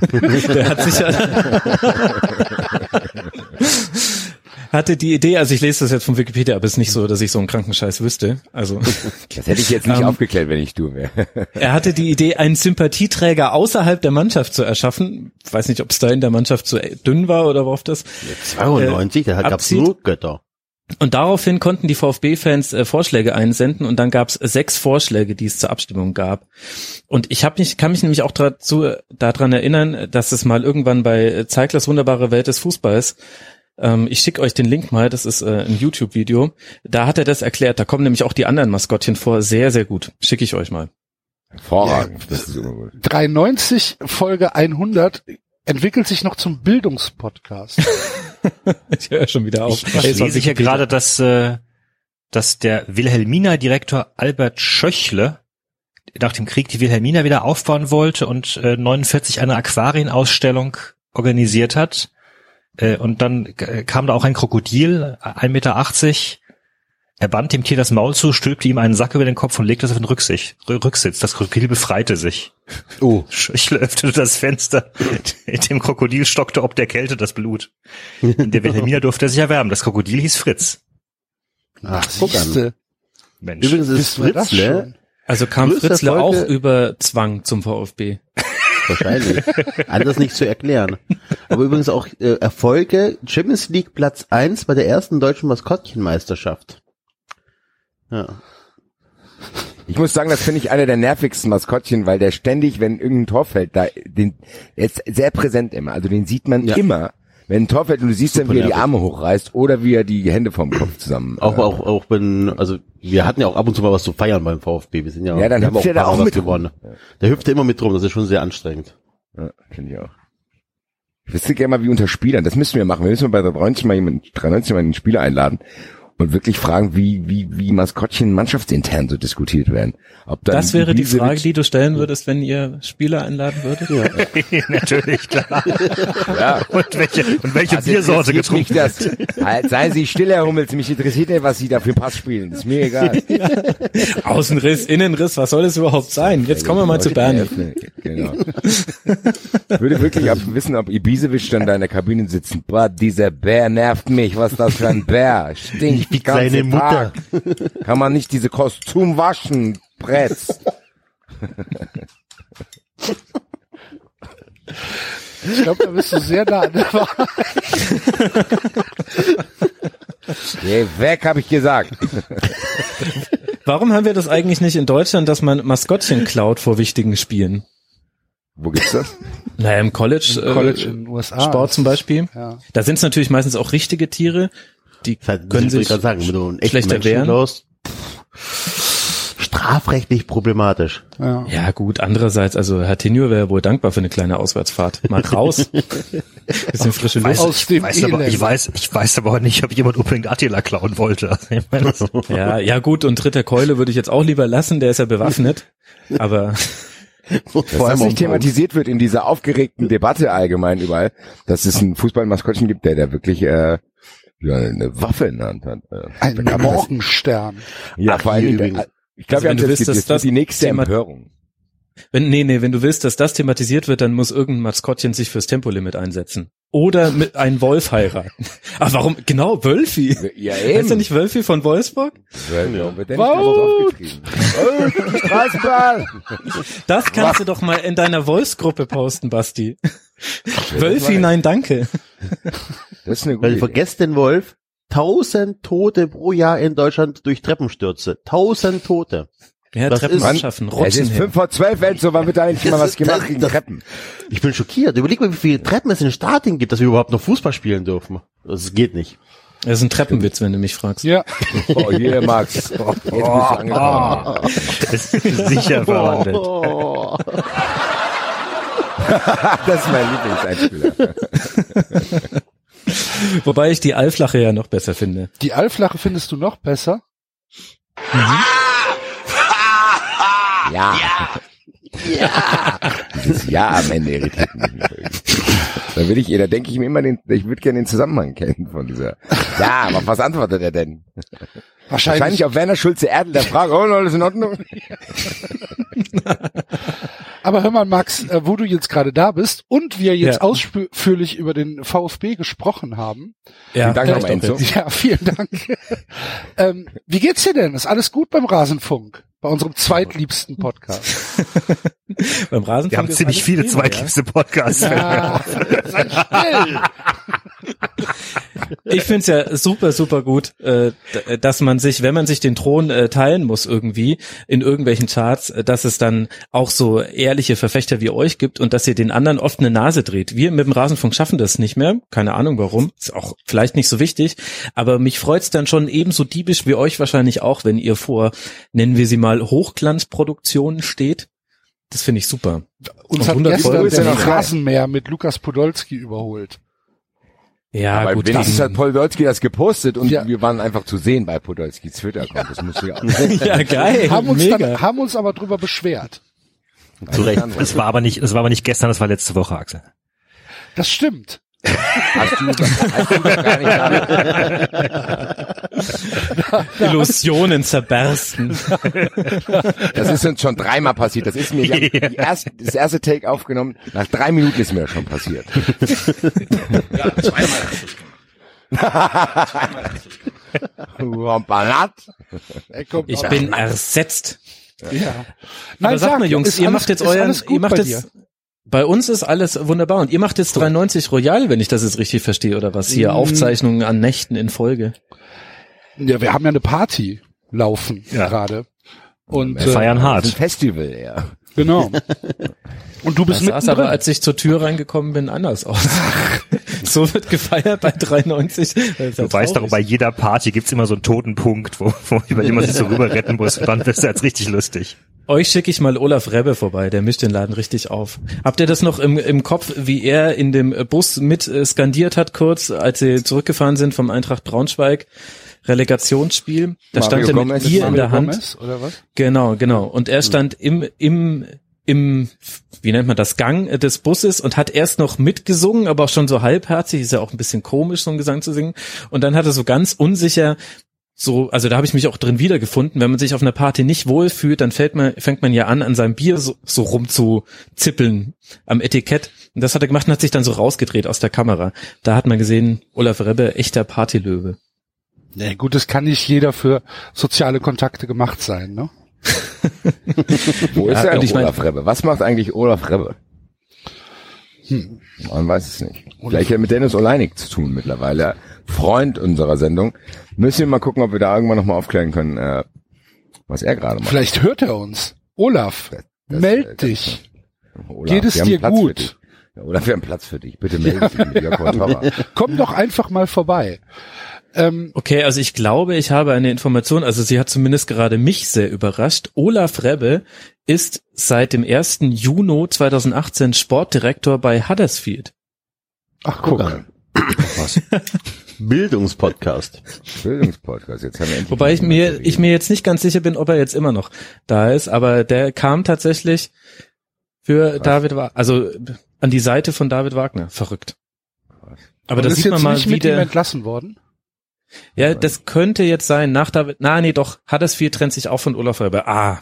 Speaker 7: (laughs) Der hat sich (laughs) hatte die Idee, also ich lese das jetzt von Wikipedia, aber es ist nicht so, dass ich so einen Krankenscheiß wüsste. Also (laughs)
Speaker 4: Das hätte ich jetzt nicht
Speaker 7: Ähm,
Speaker 4: aufgeklärt, wenn ich du wäre. (laughs)
Speaker 7: er hatte die Idee, einen Sympathieträger außerhalb der Mannschaft zu erschaffen. Ich weiß nicht, ob es da in der Mannschaft zu dünn war oder worauf das.
Speaker 3: 92, da gab's
Speaker 7: abzieht.
Speaker 3: nur Götter.
Speaker 7: Und daraufhin konnten die VfB-Fans äh, Vorschläge einsenden und dann gab es sechs Vorschläge, die es zur Abstimmung gab. Und ich hab mich, kann mich nämlich auch dazu, daran erinnern, dass es mal irgendwann bei Zeiglers wunderbare Welt des Fußballs ähm, ich schicke euch den Link mal, das ist äh, ein YouTube-Video. Da hat er das erklärt. Da kommen nämlich auch die anderen Maskottchen vor. Sehr, sehr gut. Schicke ich euch mal.
Speaker 4: Hervorragend. Das ist immer gut.
Speaker 2: 93 Folge 100 entwickelt sich noch zum Bildungspodcast. (laughs)
Speaker 7: Ich höre schon wieder auf.
Speaker 5: Ich, ich lese hier gerade, dass, äh, dass der Wilhelmina-Direktor Albert Schöchle nach dem Krieg die Wilhelmina wieder aufbauen wollte und äh, 49 eine Aquarienausstellung organisiert hat. Äh, und dann äh, kam da auch ein Krokodil, 1,80 Meter. Er band dem Tier das Maul zu, stülpte ihm einen Sack über den Kopf und legte es auf den Rücksitz. Rücksitz. Das Krokodil befreite sich.
Speaker 4: Oh.
Speaker 5: Schöchle öffnete das Fenster. (laughs) Dem Krokodil stockte ob der Kälte das Blut. Der Wilhelmina durfte er sich erwärmen. Das Krokodil hieß Fritz.
Speaker 3: Ach, guck an.
Speaker 5: Mensch.
Speaker 3: Übrigens ist Fritzle?
Speaker 7: Also kam Fritzle auch über Zwang zum VfB.
Speaker 3: Wahrscheinlich. Anders nicht zu erklären. Aber übrigens auch äh, Erfolge, Champions League Platz eins bei der ersten deutschen Maskottchenmeisterschaft. Ja.
Speaker 4: Ich muss sagen, das finde ich einer der nervigsten Maskottchen, weil der ständig, wenn irgendein Tor fällt, da, den, er ist sehr präsent immer. Also den sieht man
Speaker 3: Ja.
Speaker 4: immer. Wenn ein Tor fällt und du siehst dann,
Speaker 3: Super
Speaker 4: wie er die. Arme hochreißt oder wie er die Hände vom Kopf zusammen.
Speaker 3: Auch,
Speaker 4: äh,
Speaker 3: auch, auch wenn, also wir hatten ja auch ab und zu mal was zu feiern beim VfB. Wir sind ja,
Speaker 4: Ja, dann hüpft er da auch
Speaker 3: was
Speaker 4: mit
Speaker 3: gewonnen. Der hüpft immer mit rum, das ist schon sehr anstrengend.
Speaker 4: Ja, finde ich auch. Ich wüsste gerne mal, wie unter Spielern, das müssen wir machen. Wir müssen bei der 93 mal jemanden, 93 mal einen Spieler einladen und wirklich fragen, wie, wie, wie Maskottchen mannschaftsintern so diskutiert werden. Ob dann
Speaker 7: Das wäre die Frage, die du stellen würdest, wenn ihr Spieler einladen würdet. (laughs)
Speaker 5: Natürlich, klar.
Speaker 4: Ja.
Speaker 5: Und welche, und welche
Speaker 4: Also
Speaker 5: Biersorte getrunken
Speaker 4: das. Halt, seien Sie still, Herr Hummels. Mich interessiert nicht, was Sie da für einen Pass spielen. ist mir egal. (laughs)
Speaker 7: Außenriss, Innenriss, was soll das überhaupt sein? Jetzt kommen wir mal zu Bernie.
Speaker 4: Genau. (laughs) Ich würde wirklich wissen, ob Ibisevic dann da in der Kabine sitzen. Boah, dieser Bär nervt mich. Was ist das für ein Bär? Stinkt
Speaker 3: Wie
Speaker 4: die ganze
Speaker 3: seine Mutter.
Speaker 4: Tag. Kann man nicht diese Kostüm waschen? Bretz.
Speaker 2: Ich glaube, da bist du sehr nah an der Wahrheit.
Speaker 4: Geh weg, habe ich gesagt.
Speaker 7: Warum haben wir das eigentlich nicht in Deutschland, dass man Maskottchen klaut vor wichtigen Spielen?
Speaker 4: Wo gibt's das?
Speaker 7: Naja, im College,
Speaker 2: Im College
Speaker 7: äh,
Speaker 2: in den USA.
Speaker 7: Sport zum Beispiel.
Speaker 2: Ja.
Speaker 7: Da sind es natürlich meistens auch richtige Tiere, die
Speaker 3: Das heißt,
Speaker 7: können
Speaker 3: ich
Speaker 7: sich
Speaker 3: gerade sagen, wenn du einen echten
Speaker 7: schlechter
Speaker 3: Menschen
Speaker 7: wehren.
Speaker 3: pff, strafrechtlich problematisch.
Speaker 2: Ja.
Speaker 7: Ja gut, andererseits, also Herr Tenur wäre wohl dankbar für eine kleine Auswärtsfahrt. Mal (laughs) raus, bisschen frische Luft.
Speaker 2: Aus dem
Speaker 5: weiß aber, ich weiß, ich weiß aber auch nicht, ob jemand unbedingt Attila klauen wollte. (laughs) Ich das-
Speaker 7: Ja, ja gut, und dritter Keule würde ich jetzt auch lieber lassen, der ist ja bewaffnet. Aber (laughs)
Speaker 3: Vor
Speaker 4: Dass das nicht thematisiert wird in dieser aufgeregten Debatte allgemein überall, dass es ein Fußballmaskottchen gibt, der da wirklich äh, eine Waffe in der Hand hat. Äh,
Speaker 2: Ein. Morgenstern.
Speaker 4: Ja,
Speaker 3: Ach,
Speaker 4: vor allem,
Speaker 3: hier
Speaker 4: der-
Speaker 3: übrigens.
Speaker 4: ich glaube,
Speaker 7: Also wenn du willst,
Speaker 4: das,
Speaker 7: dass
Speaker 4: das die nächste
Speaker 7: Thema-
Speaker 4: Empörung.
Speaker 7: wenn, nee, nee, wenn du willst, dass das thematisiert wird, dann muss irgendein Maskottchen sich fürs Tempolimit einsetzen. Oder mit einem Wolf heiraten. (laughs) Ach, warum? Genau, Wölfi.
Speaker 4: Ja, (laughs)
Speaker 7: Heißt er nicht Wölfi von Wolfsburg?
Speaker 4: Ja, wird der nicht Straßenbahn! (laughs)
Speaker 7: Das kannst du doch mal in deiner Wolfsgruppe posten, Basti. Wölfi, nein, danke.
Speaker 4: Das ist eine gute
Speaker 3: Weil
Speaker 4: Idee.
Speaker 3: vergesst den Wolf, tausend Tote pro Jahr in Deutschland durch Treppenstürze. Tausend Tote.
Speaker 7: Ja,
Speaker 3: Das
Speaker 7: Treppen
Speaker 3: ist-
Speaker 7: anschaffen,
Speaker 4: Es
Speaker 7: rutschen
Speaker 4: ist
Speaker 7: her.
Speaker 4: fünf vor zwölf, Enzo, wann wird da (laughs) eigentlich mal was gemacht gegen
Speaker 3: Das-
Speaker 4: Treppen?
Speaker 3: Ich bin schockiert. Überleg mal, wie viele Treppen es in Stadien gibt, dass wir überhaupt noch Fußball spielen dürfen. Das geht nicht.
Speaker 7: Das ist ein Treppenwitz, wenn du mich fragst.
Speaker 2: Ja. (laughs)
Speaker 4: Oh, hier, Max. (laughs) Jetzt bist du angekommen.
Speaker 5: ist sicher verwandelt.
Speaker 3: Oh.
Speaker 4: Das ist mein Lieblingseinspieler. (laughs)
Speaker 7: Wobei ich die Allflache ja noch besser finde.
Speaker 2: Die Allflache findest du noch besser?
Speaker 4: Ja. Ja. (laughs) Dieses Ja am Ende irritiert mich. Da will ich, da denke ich mir immer den, ich würde gerne den Zusammenhang kennen von dieser. Ja, aber was antwortet er denn?
Speaker 2: Wahrscheinlich.
Speaker 4: Wahrscheinlich auf Werner Schulze Erdl der Frage, oh, alles in Ordnung? (laughs)
Speaker 2: Aber hör mal, Max, äh, wo du jetzt gerade da bist und wir jetzt
Speaker 7: Ja.
Speaker 2: ausführlich über den VfB gesprochen haben.
Speaker 7: Ja,
Speaker 4: Dank
Speaker 7: vielleicht
Speaker 4: nochmal, Enzo.
Speaker 2: Ja, vielen Dank. (laughs) ähm, wie geht's dir denn? Ist alles gut beim Rasenfunk? Bei unserem zweitliebsten Podcast. (laughs) (laughs)
Speaker 7: Beim Rasenfunk
Speaker 5: Wir haben
Speaker 7: ist
Speaker 5: ziemlich viele zweitliebste Podcasts.
Speaker 2: Ja, sei still.
Speaker 7: Ich find's ja super, super gut, äh, d- dass man sich, wenn man sich den Thron äh, teilen muss irgendwie in irgendwelchen Charts, äh, dass es dann auch so ehrliche Verfechter wie euch gibt und dass ihr den anderen oft eine Nase dreht. Wir mit dem Rasenfunk schaffen das nicht mehr. Keine Ahnung warum. Ist auch vielleicht nicht so wichtig. Aber mich freut's dann schon ebenso diebisch wie euch wahrscheinlich auch, wenn ihr vor, nennen wir sie mal, Hochglanzproduktionen steht Das finde ich super.
Speaker 2: Uns
Speaker 7: Und
Speaker 2: hat
Speaker 7: 100
Speaker 2: gestern der Rasenmäher mit Lukas Podolski überholt.
Speaker 7: Ja,
Speaker 4: Aber
Speaker 7: gut.
Speaker 4: wenigstens hat Podolski das gepostet und
Speaker 2: Ja.
Speaker 4: wir waren einfach zu sehen bei Podolskis Twitter-Account. Das muss ja auch. (laughs)
Speaker 7: ja, geil.
Speaker 2: haben uns
Speaker 7: mega.
Speaker 2: dann, haben uns aber drüber beschwert.
Speaker 3: Zu Recht.
Speaker 5: Das war aber nicht, das war aber nicht gestern, das war letzte Woche, Axel.
Speaker 2: Das stimmt.
Speaker 4: Hast du, hast du gar nicht. (laughs)
Speaker 7: Illusionen zerbersten.
Speaker 4: Das ist uns schon dreimal passiert. Das ist mir ja. die erste, das erste Take aufgenommen. Nach drei Minuten ist mir das schon passiert. Rompanat.
Speaker 2: Er kommt
Speaker 7: Ich
Speaker 2: auch-
Speaker 7: bin ersetzt.
Speaker 2: ja.
Speaker 7: Aber sag mal, Jungs, ihr macht jetzt euren, ihr macht
Speaker 2: bei
Speaker 7: jetzt, bei uns ist alles wunderbar und ihr macht jetzt 93 Royal, wenn ich das jetzt richtig verstehe, oder was? Hier
Speaker 2: Mm.
Speaker 7: Aufzeichnungen an Nächten in Folge.
Speaker 2: Ja, wir haben ja eine Party laufen
Speaker 5: Ja.
Speaker 2: gerade. Und
Speaker 5: Wir feiern
Speaker 2: äh,
Speaker 5: hart.
Speaker 4: ein Festival, ja.
Speaker 2: Genau. (laughs) Und du bist
Speaker 7: Das sah aber, als ich zur Tür reingekommen bin, anders aus. (laughs) so wird gefeiert bei 93. Das ist ja
Speaker 5: Du weißt doch, bei jeder Party gibt's immer so einen toten Punkt, wo, wo über den man sich so rüber retten muss. Und dann ist jetzt richtig lustig.
Speaker 7: Euch schicke ich mal Olaf Rebbe vorbei, der mischt den Laden richtig auf. Habt ihr das noch im, im Kopf, wie er in dem Bus mit äh, skandiert hat kurz, als sie zurückgefahren sind vom Eintracht Braunschweig? Relegationsspiel. Da
Speaker 4: Mario
Speaker 7: stand er mit Bier in der Hand.
Speaker 2: Gomez, oder was?
Speaker 7: Genau, genau. Und er stand im, im, im, wie nennt man das, Gang des Busses und hat erst noch mitgesungen, aber auch schon so halbherzig, ist ja auch ein bisschen komisch, so einen Gesang zu singen. Und dann hat er so ganz unsicher so, also da habe ich mich auch drin wiedergefunden. Wenn man sich auf einer Party nicht wohlfühlt, dann fällt man, fängt man ja an, an seinem Bier so, so rumzuzippeln am Etikett. Und das hat er gemacht und hat sich dann so rausgedreht aus der Kamera. Da hat man gesehen, Olaf Rebbe, echter Partylöwe.
Speaker 2: Nee, gut, das kann nicht jeder für soziale Kontakte gemacht sein, ne?
Speaker 4: Wo ist
Speaker 7: Ja,
Speaker 4: er,
Speaker 7: und ich mein-
Speaker 4: Olaf Rebbe? Was macht eigentlich Olaf Rebbe? Hm. Man weiß es nicht. Vielleicht hat er mit Dennis Oleinik zu tun mittlerweile. Freund unserer Sendung. Müssen wir mal gucken, ob wir da irgendwann nochmal aufklären können, äh, was er gerade macht.
Speaker 2: Vielleicht hört er uns. Olaf,
Speaker 4: Das-
Speaker 2: meld
Speaker 4: das-
Speaker 2: dich.
Speaker 4: Olaf,
Speaker 2: Geht es
Speaker 4: wir haben
Speaker 2: dir
Speaker 4: Platz für
Speaker 2: gut?
Speaker 4: dich. Ja, Olaf, wir haben Platz für dich. Bitte melde (laughs) dich mit.
Speaker 2: Komm doch einfach mal vorbei. Ähm,
Speaker 7: Okay, also ich glaube, ich habe eine Information, also sie hat zumindest gerade mich sehr überrascht. Olaf Rebbe ist seit dem 1. Juni 2018 Sportdirektor bei Huddersfield.
Speaker 2: ach, guck.
Speaker 3: an. (laughs) Bildungspodcast.
Speaker 4: Bildungspodcast. Jetzt haben wir endlich
Speaker 7: Wobei ich mir, ich mir jetzt nicht ganz sicher bin, ob er jetzt immer noch da ist, aber der kam tatsächlich für David Wagner, also an die Seite von David Wagner. Verrückt. Aber
Speaker 2: Und
Speaker 7: da
Speaker 2: ist
Speaker 7: sieht man
Speaker 2: jetzt
Speaker 7: mal,
Speaker 2: nicht
Speaker 7: wie
Speaker 2: mit ihm
Speaker 7: der,
Speaker 2: entlassen worden?
Speaker 7: Ja, das könnte jetzt sein, nach David, na, nee, doch, Huddersfield trennt sich auch von Olaf Rebbe. Ah,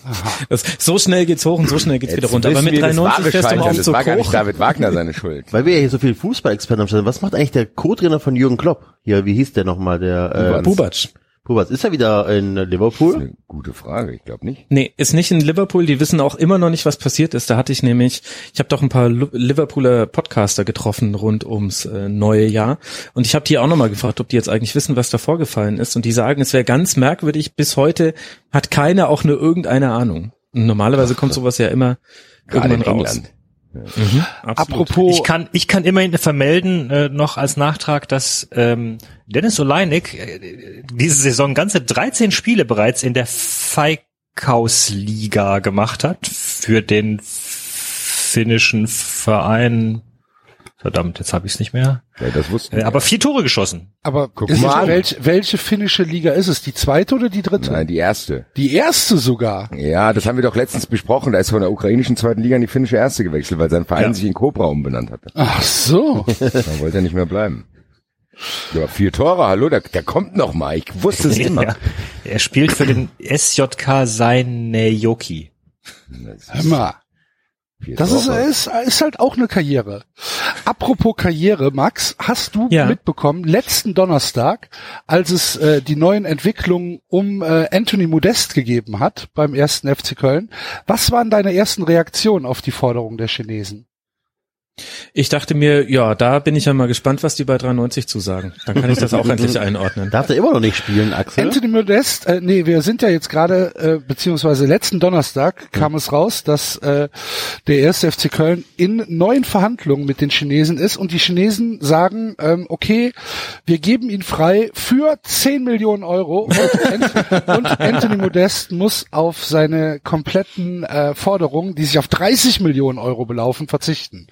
Speaker 7: das, so schnell geht's hoch und so schnell geht's
Speaker 4: Jetzt
Speaker 7: wieder runter. Aber mit
Speaker 4: wir, das war
Speaker 7: 93 fährst du mal auf
Speaker 4: Das
Speaker 7: zu
Speaker 4: war gar nicht. David Wagner seine Schuld.
Speaker 3: Weil wir ja hier so viele Fußballexperten am Start sind. Was macht eigentlich der Co-Trainer von Jürgen Klopp? Hier, wie hieß der nochmal? Der äh,
Speaker 7: Bubac.
Speaker 3: Bubatz. Ist er wieder in
Speaker 4: Das ist
Speaker 3: Liverpool?
Speaker 4: eine gute Frage. Ich glaube nicht.
Speaker 7: Nee, ist nicht in Liverpool. Die wissen auch immer noch nicht, was passiert ist. Da hatte ich nämlich, ich habe doch ein paar Liverpooler Podcaster getroffen rund ums äh, neue Jahr. Und ich habe die auch nochmal gefragt, ob die jetzt eigentlich wissen, was da vorgefallen ist. Und die sagen, es wäre ganz merkwürdig. Bis heute hat keiner auch nur irgendeine Ahnung. Und normalerweise kommt sowas ja immer irgendwann raus.
Speaker 4: England.
Speaker 7: Mhm.
Speaker 2: Apropos,
Speaker 5: Ich kann, ich kann immerhin vermelden, äh, noch als Nachtrag, dass ähm, Dennis Oleinik äh, diese Saison ganze 13 Spiele bereits in der Feikausliga gemacht hat für den finnischen Verein. Verdammt, jetzt habe ich es nicht mehr.
Speaker 4: Ja, das wussten
Speaker 5: Äh, aber vier Tore geschossen.
Speaker 2: aber
Speaker 4: Guck
Speaker 2: ist
Speaker 4: mal an.
Speaker 2: welche, welche finnische Liga ist es? Die zweite oder die dritte?
Speaker 4: Nein, die erste.
Speaker 2: Die erste sogar.
Speaker 4: Ja, das haben wir doch letztens besprochen. Da ist von der ukrainischen zweiten Liga in die finnische erste gewechselt, weil sein Verein
Speaker 5: Ja.
Speaker 4: sich in Cobra umbenannt hatte.
Speaker 2: Ach so. (laughs)
Speaker 4: Da wollte er nicht mehr bleiben. Ja, vier Tore, hallo, der, der kommt noch mal. Ich wusste es (laughs) immer.
Speaker 5: Ja. Er spielt für den SJK Seinejoki.
Speaker 2: Hör mal. Das ist, ist, ist halt auch eine Karriere. Apropos Karriere, Max, hast du
Speaker 7: Ja.
Speaker 2: mitbekommen, letzten Donnerstag, als es äh, die neuen Entwicklungen um äh, Anthony Modest gegeben hat beim ersten FC Köln, was waren deine ersten Reaktionen auf die Forderung der Chinesen?
Speaker 7: Ich dachte mir, ja, da bin ich ja mal gespannt, was die bei 93 zusagen. Dann kann ich das auch (laughs) endlich einordnen.
Speaker 3: Darf er immer noch nicht spielen, Axel?
Speaker 2: Anthony Modest, äh, nee, wir sind ja jetzt gerade, äh, beziehungsweise letzten Donnerstag kam es raus, dass äh, der erste FC Köln in neuen Verhandlungen mit den Chinesen ist und die Chinesen sagen, ähm, okay, wir geben ihn frei für 10 Millionen Euro und, (laughs) und Anthony Modest muss auf seine kompletten äh, Forderungen, die sich auf 30 Millionen Euro belaufen, verzichten.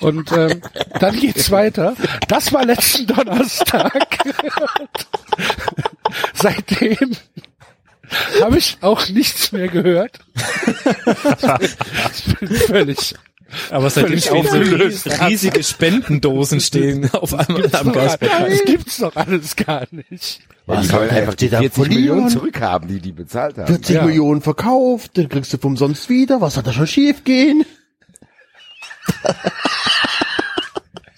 Speaker 2: Und ähm, dann geht's weiter. Das war letzten Donnerstag. (laughs) Seitdem habe ich auch nichts mehr gehört. ich bin völlig.
Speaker 7: Aber seitdem stehen so riesige Spendendosen stehen auf einmal am Geisberg.
Speaker 2: Das gibt's doch alles gar nicht.
Speaker 4: Ja, die sollen einfach die
Speaker 3: steht da
Speaker 4: 40
Speaker 3: verlieren?
Speaker 4: Millionen zurückhaben, die die bezahlt haben.
Speaker 3: 40
Speaker 2: Ja.
Speaker 3: Millionen verkauft, dann kriegst du vom sonst wieder. Was hat da schon schief gehen?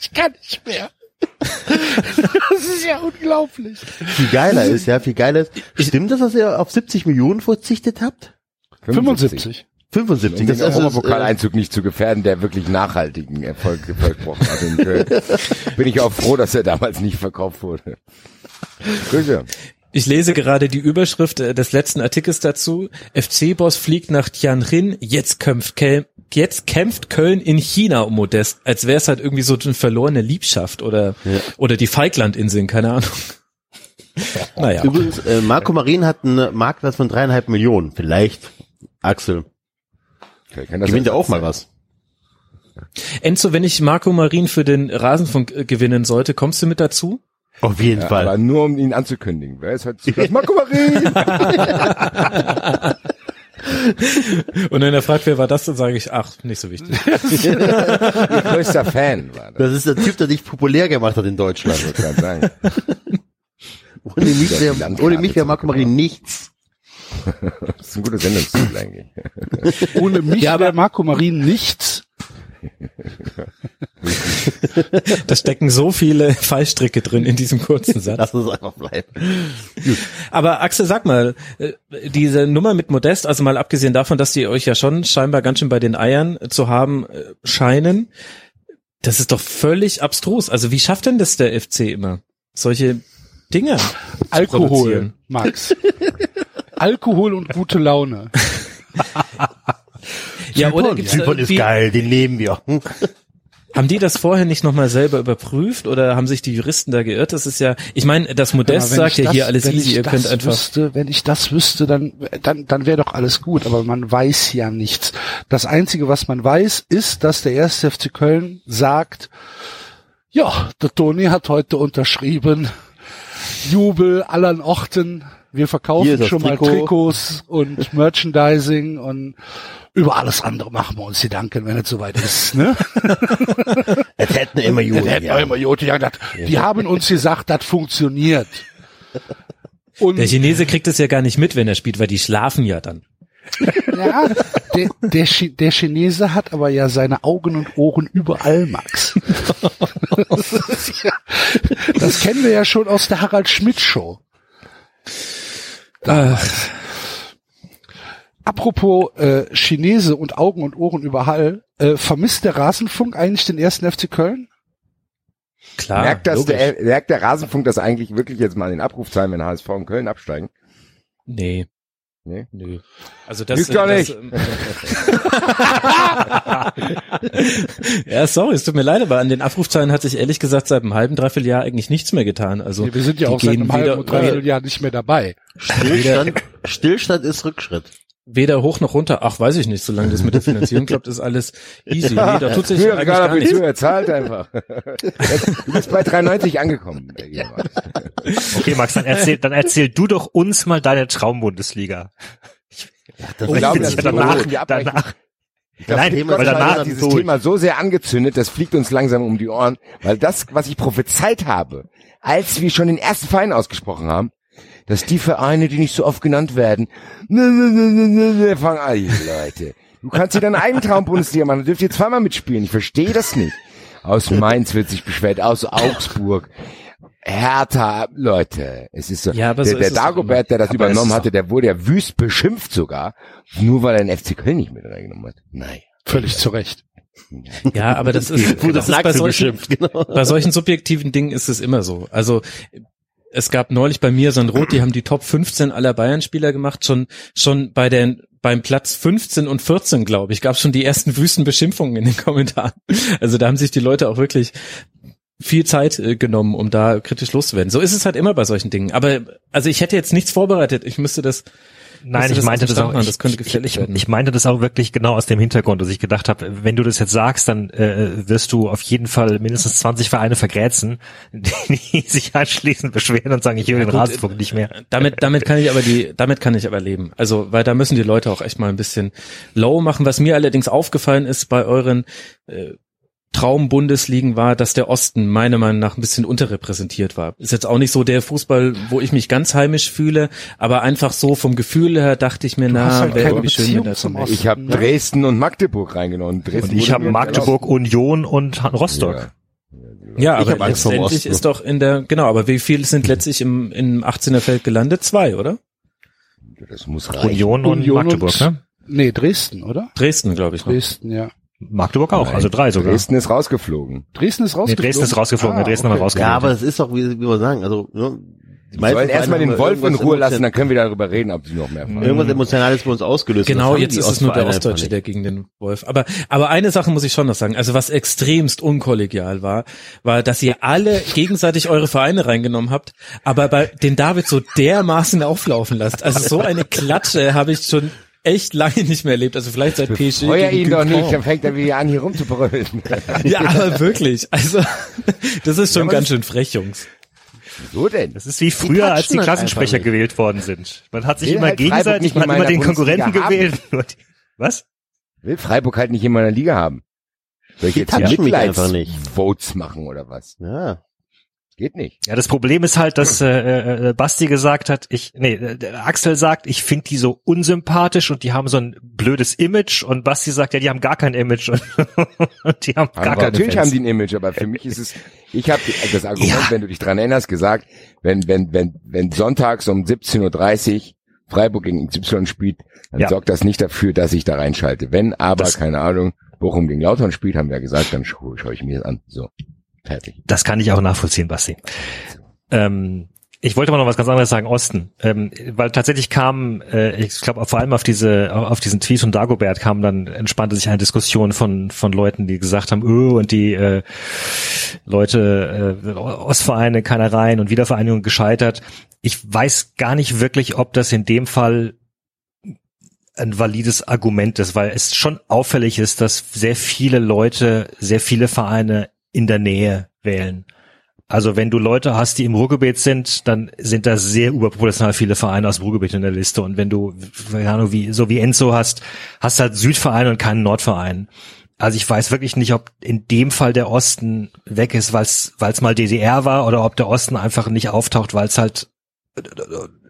Speaker 2: Ich kann nicht mehr. Das ist ja unglaublich.
Speaker 3: Viel geiler ist, ja, viel geiler ist. Stimmt das, dass ihr auf 70 Millionen verzichtet habt?
Speaker 2: 75.
Speaker 3: 75,
Speaker 4: Um
Speaker 3: das
Speaker 4: den
Speaker 3: ist, äh,
Speaker 4: Europapokaleinzug nicht zu gefährden, der wirklich nachhaltigen Erfolg versprochen hat in Köln. Bin ich auch froh, dass er damals nicht verkauft wurde. Grüße.
Speaker 7: Ich lese gerade die Überschrift äh, des letzten Artikels dazu. FC-Boss fliegt nach Tianjin, jetzt kämpft, Kel jetzt kämpft Köln in China um Modest, als wäre es halt irgendwie so eine verlorene Liebschaft oder, oder die Feiglandinseln, keine Ahnung. (laughs) naja.
Speaker 3: Übrigens, äh, Marco Marin hat einen Marktwert von dreieinhalb Millionen. Vielleicht, Axel,
Speaker 4: Okay, kann das
Speaker 3: gewinnt er
Speaker 4: jetzt
Speaker 3: auch mal was.
Speaker 7: Enzo, wenn ich Marco Marin für den Rasenfunk äh, gewinnen sollte, kommst du mit dazu?
Speaker 3: Auf jeden
Speaker 4: Ja,
Speaker 3: Fall.
Speaker 4: aber nur um ihn anzukündigen. Wer ist Gast? Marco Marin! (laughs) (laughs) (laughs)
Speaker 7: Und wenn er fragt, wer war das, dann sage ich, ach, nicht so wichtig. (laughs)
Speaker 4: Ihr größter Fan war das.
Speaker 3: Das ist der Typ, der dich populär gemacht hat in Deutschland.
Speaker 4: Ich wollte gerade sagen. (laughs)
Speaker 3: Ohne mich wäre ohne mich wäre
Speaker 4: zum
Speaker 3: Marco Marin nichts.
Speaker 4: Das ist ein guter Sendungstitel eigentlich.
Speaker 2: Ohne mich
Speaker 7: Ja,
Speaker 2: wäre Marco Marin nichts.
Speaker 7: Da stecken so viele (laughs) Fallstricke drin in diesem kurzen (laughs) Satz.
Speaker 3: Lass uns einfach bleiben.
Speaker 7: Aber Axel, sag mal, äh, diese Nummer mit Modest, also mal abgesehen davon, dass die euch ja schon scheinbar ganz schön bei den Eiern zu haben äh, scheinen, das ist doch völlig abstrus. Also wie schafft denn das der FC immer? Solche Dinge.
Speaker 2: Alkohol? Max. Alkohol und gute Laune.
Speaker 7: Ja, oder gibt's
Speaker 3: Zypern ist geil, den nehmen wir.
Speaker 7: Haben die das vorher nicht nochmal selber überprüft oder haben sich die Juristen da geirrt? Das ist ja, ich meine, das Modest sagt ja hier alles easy, ihr könnt einfach.
Speaker 2: Wüsste, wenn ich das wüsste, dann, dann, dann wäre doch alles gut. Aber man weiß ja nichts. Das Einzige, was man weiß, ist, dass der erste FC Köln sagt, ja, der Toni hat heute unterschrieben. Jubel allen Orten. Wir verkaufen
Speaker 3: das
Speaker 2: schon mal
Speaker 3: Trikot.
Speaker 2: Trikots und (laughs) Merchandising und über alles andere machen wir uns Gedanken, wenn es soweit ist. Ne? (laughs)
Speaker 3: Es hätten immer
Speaker 2: Das
Speaker 3: Juden.
Speaker 2: hätten
Speaker 3: Ja.
Speaker 2: immer Jote gesagt. Die haben uns gesagt, das funktioniert. Und
Speaker 7: Der Chinese kriegt es ja gar nicht mit, wenn er spielt, weil die schlafen ja dann.
Speaker 2: Ja, der, der, der Chinese hat aber ja seine Augen und Ohren überall, Max. (laughs) Das, ja, das kennen wir ja schon aus der Harald Schmidt Show.
Speaker 7: Ach,
Speaker 2: Apropos äh, Chinese und Augen und Ohren überall, äh, vermisst der Rasenfunk eigentlich den ersten FC Köln?
Speaker 7: klar.
Speaker 4: merkt, das
Speaker 7: logisch.
Speaker 4: der, merkt der Rasenfunk das eigentlich wirklich jetzt mal in den Abrufzahlen, wenn HSV und Köln absteigen?
Speaker 7: Nee.
Speaker 4: Nee?
Speaker 7: Nö. Also das
Speaker 4: Ist gar
Speaker 7: das,
Speaker 4: nicht. (laughs)
Speaker 7: ja, sorry, es tut mir leid, aber an den Abrufzahlen hat sich ehrlich gesagt seit einem halben, dreiviertel Jahr eigentlich nichts mehr getan. Also
Speaker 2: Nee, wir sind ja
Speaker 7: die
Speaker 2: auch seit
Speaker 7: gehen
Speaker 2: einem halben dreiviertel Jahr nicht mehr dabei.
Speaker 3: Stillstand, Stillstand ist Rückschritt.
Speaker 7: Weder hoch noch runter. Ach, weiß ich nicht, solange das mit der Finanzierung klappt, ist alles easy. Nee, da tut sich
Speaker 4: Früher
Speaker 7: eigentlich gar nichts.
Speaker 4: Er zahlt einfach. (laughs) du bist bei 93 angekommen.
Speaker 5: Okay, Max, dann erzähl, dann erzähl du doch uns mal deine Traumbundesliga.
Speaker 3: Das
Speaker 4: Ich glaube, das ist
Speaker 5: danach, danach,
Speaker 4: glaub,
Speaker 5: Nein,
Speaker 3: Thema
Speaker 5: weil danach-
Speaker 4: ist dieses. Thema so sehr angezündet, das fliegt uns langsam um die Ohren, weil das, was ich prophezeit habe, als wir schon den ersten Verein ausgesprochen haben, dass die Vereine, die nicht so oft genannt werden, ne, ne, ne, fangen an, Leute. Du kannst dir deinen eigenen Traum-Bundesliga machen, du dürft jetzt zweimal mitspielen, ich verstehe das nicht. Aus Mainz wird sich beschwert, aus Augsburg. Hertha, Leute, es ist so.
Speaker 7: Ja, aber
Speaker 4: der
Speaker 7: so
Speaker 4: der Dagobert, der das
Speaker 7: Aber
Speaker 4: übernommen hatte, der wurde ja wüst beschimpft sogar, nur weil er den FC Köln nicht mit reingenommen hat. Nein.
Speaker 2: Völlig zu Recht.
Speaker 7: Ja, aber das ist,
Speaker 3: Wurde
Speaker 7: das ist bei solchen,
Speaker 3: beschimpft, genau.
Speaker 7: bei solchen subjektiven Dingen ist es immer so. Also es gab neulich bei mir so ein Rot, die haben die Top 15 aller Bayern-Spieler gemacht, schon schon bei den beim Platz 15 und 14, glaube ich, gab es schon die ersten wüsten Beschimpfungen in den Kommentaren. Also da haben sich die Leute auch wirklich viel Zeit äh, genommen, um da kritisch loszuwerden. So ist es halt immer bei solchen Dingen. Aber also ich hätte jetzt nichts vorbereitet. Ich müsste das
Speaker 5: Nein, ich
Speaker 7: das
Speaker 5: meinte das auch. Ich,
Speaker 7: das könnte
Speaker 5: ich,
Speaker 7: gefährlich
Speaker 5: ich,
Speaker 7: werden.
Speaker 5: ich meinte das auch wirklich genau aus dem Hintergrund, dass ich gedacht habe, wenn du das jetzt sagst, dann äh, wirst du auf jeden Fall mindestens 20 Vereine vergrätzen, (laughs) die sich anschließend beschweren und sagen, ich will den
Speaker 7: gut,
Speaker 5: Rasenfunk nicht mehr.
Speaker 7: Damit, damit kann ich aber die, damit kann ich aber leben. Also, weil da müssen die Leute auch echt mal ein bisschen low machen. Was mir allerdings aufgefallen ist bei euren äh, Traumbundesligen war, dass der Osten meiner Meinung nach ein bisschen unterrepräsentiert war. Ist jetzt auch nicht so der Fußball, wo ich mich ganz heimisch fühle, aber einfach so vom Gefühl her dachte ich mir,
Speaker 2: hast
Speaker 7: na,
Speaker 2: halt
Speaker 7: wäre irgendwie schön, wenn das
Speaker 2: Osten.
Speaker 4: Ich habe
Speaker 2: ne?
Speaker 4: Dresden und Magdeburg reingenommen. Dresden
Speaker 5: Und ich habe Magdeburg. Union und Rostock.
Speaker 4: Ja.
Speaker 7: Ja, aber letztendlich ist doch in der, genau, aber wie viel sind letztlich im, im 18er Feld gelandet? Zwei, oder?
Speaker 4: Das muss reichen.
Speaker 5: Union und
Speaker 2: Union
Speaker 5: Magdeburg,
Speaker 2: und-
Speaker 5: ne?
Speaker 2: Nee, Dresden, oder?
Speaker 7: Dresden, glaube ich. Noch.
Speaker 2: Dresden, ja.
Speaker 5: Magdeburg auch, also drei sogar.
Speaker 4: Dresden ist rausgeflogen.
Speaker 2: Dresden ist
Speaker 5: Nee,
Speaker 2: rausgeflogen.
Speaker 5: Dresden ist rausgeflogen,
Speaker 2: Ah,
Speaker 5: ja, Dresden haben wir
Speaker 2: okay.
Speaker 5: rausgeflogen.
Speaker 3: Ja, aber es ist doch, wie, wie wir sagen, also, ne, die
Speaker 4: Wir sollen erstmal den
Speaker 3: haben
Speaker 4: Wolf in Ruhe lassen, dann können wir darüber reden, ob sie noch mehr fahren.
Speaker 3: Irgendwas Emotionales bei uns ausgelöst.
Speaker 7: Genau,
Speaker 3: haben
Speaker 7: jetzt ist es nur der Ostdeutsche, der gegen den Wolf. Aber, aber eine Sache muss ich schon noch sagen. Also was extremst unkollegial war, war, dass ihr alle gegenseitig eure Vereine reingenommen habt, aber bei den David so dermaßen auflaufen lasst. Also so eine Klatsche habe ich schon echt lange nicht mehr erlebt. Also vielleicht seit PSG.
Speaker 4: Feuer ihn doch nicht, dann fängt er wieder an, hier rumzubrüllen.
Speaker 7: Ja, aber wirklich. Also (laughs) das ist schon
Speaker 4: Ja,
Speaker 7: ganz schön frech, Jungs.
Speaker 4: so denn?
Speaker 5: Das ist wie früher, als die
Speaker 3: halt
Speaker 5: Klassensprecher gewählt worden sind. Man hat sich
Speaker 4: Will
Speaker 5: immer
Speaker 4: halt
Speaker 5: gegenseitig,
Speaker 4: nicht
Speaker 5: man hat immer den Konkurrenten
Speaker 4: Bundesliga haben.
Speaker 5: gewählt. (laughs) Was?
Speaker 4: Will Freiburg halt nicht in meiner Liga haben. Soll ich
Speaker 3: Die
Speaker 4: jetzt
Speaker 3: nicht.
Speaker 4: Mitleidsvotes machen oder was?
Speaker 3: Ja.
Speaker 4: Geht nicht.
Speaker 5: Ja, das Problem ist halt, dass äh, äh, Basti gesagt hat, ich, nee, äh, Axel sagt, ich finde die so unsympathisch und die haben so ein blödes Image und Basti sagt, ja, die haben gar kein Image und, (laughs) und die haben gar
Speaker 4: Aber
Speaker 5: keine
Speaker 4: natürlich
Speaker 5: Fans.
Speaker 4: haben die ein Image, aber für mich ist es, ich habe das Argument,
Speaker 5: Ja.
Speaker 4: wenn du dich dran erinnerst, gesagt, wenn, wenn, wenn, wenn sonntags um 17.30 Uhr Freiburg gegen XY spielt, dann
Speaker 5: Ja.
Speaker 4: sorgt das nicht dafür, dass ich da reinschalte. Wenn aber,
Speaker 5: Das-
Speaker 4: keine Ahnung, Bochum gegen Lautern spielt, haben wir ja gesagt, dann schaue schau ich mir das an. So, fertig.
Speaker 5: Das kann ich auch nachvollziehen, Basti. Ähm, ich wollte aber noch was ganz anderes sagen, Osten, ähm, weil tatsächlich kam, äh, ich glaube vor allem auf diese, auf diesen Tweet von Dagobert kam dann entspannte sich eine Diskussion von von Leuten, die gesagt haben, oh, und die äh, Leute äh, Ostvereine keiner rein und Wiedervereinigung gescheitert. Ich weiß gar nicht wirklich, ob das in dem Fall ein valides Argument ist, weil es schon auffällig ist, dass sehr viele Leute, sehr viele Vereine in der Nähe wählen. Also wenn du Leute hast, die im Ruhrgebiet sind, dann sind da sehr überproportional viele Vereine aus dem Ruhrgebiet in der Liste. Und wenn du, keine Ahnung, wie, so wie Enzo hast, hast halt Südverein und keinen Nordverein. Also ich weiß wirklich nicht, ob in dem Fall der Osten weg ist, weil es mal DDR war oder ob der Osten einfach nicht auftaucht, weil es halt äh,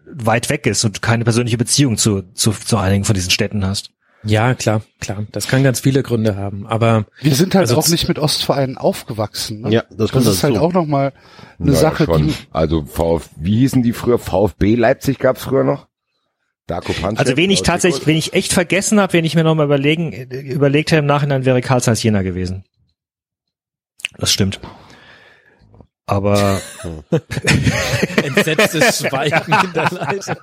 Speaker 5: weit weg ist und keine persönliche Beziehung zu, zu, zu einigen von diesen Städten hast.
Speaker 7: Ja, klar, klar. Das kann ganz viele Gründe haben. Aber
Speaker 2: Wir sind halt
Speaker 7: Also
Speaker 2: auch nicht mit Ostvereinen aufgewachsen. Ne?
Speaker 3: Ja, das
Speaker 2: das
Speaker 3: kommt
Speaker 2: ist halt
Speaker 3: dazu.
Speaker 2: auch nochmal eine
Speaker 4: Ja,
Speaker 2: Sache,
Speaker 4: schon.
Speaker 2: die
Speaker 4: Also Vf, wie hießen die früher? VfB Leipzig gab's früher noch? Darko Panchev,
Speaker 5: Also wen ich tatsächlich, wen ich echt vergessen habe, wen ich mir nochmal überlegen, äh, überlegt hätte im Nachhinein, wäre Karl Zeiss Jena gewesen. Das stimmt. Aber (laughs)
Speaker 7: entsetztes Schweigen in der Leitung.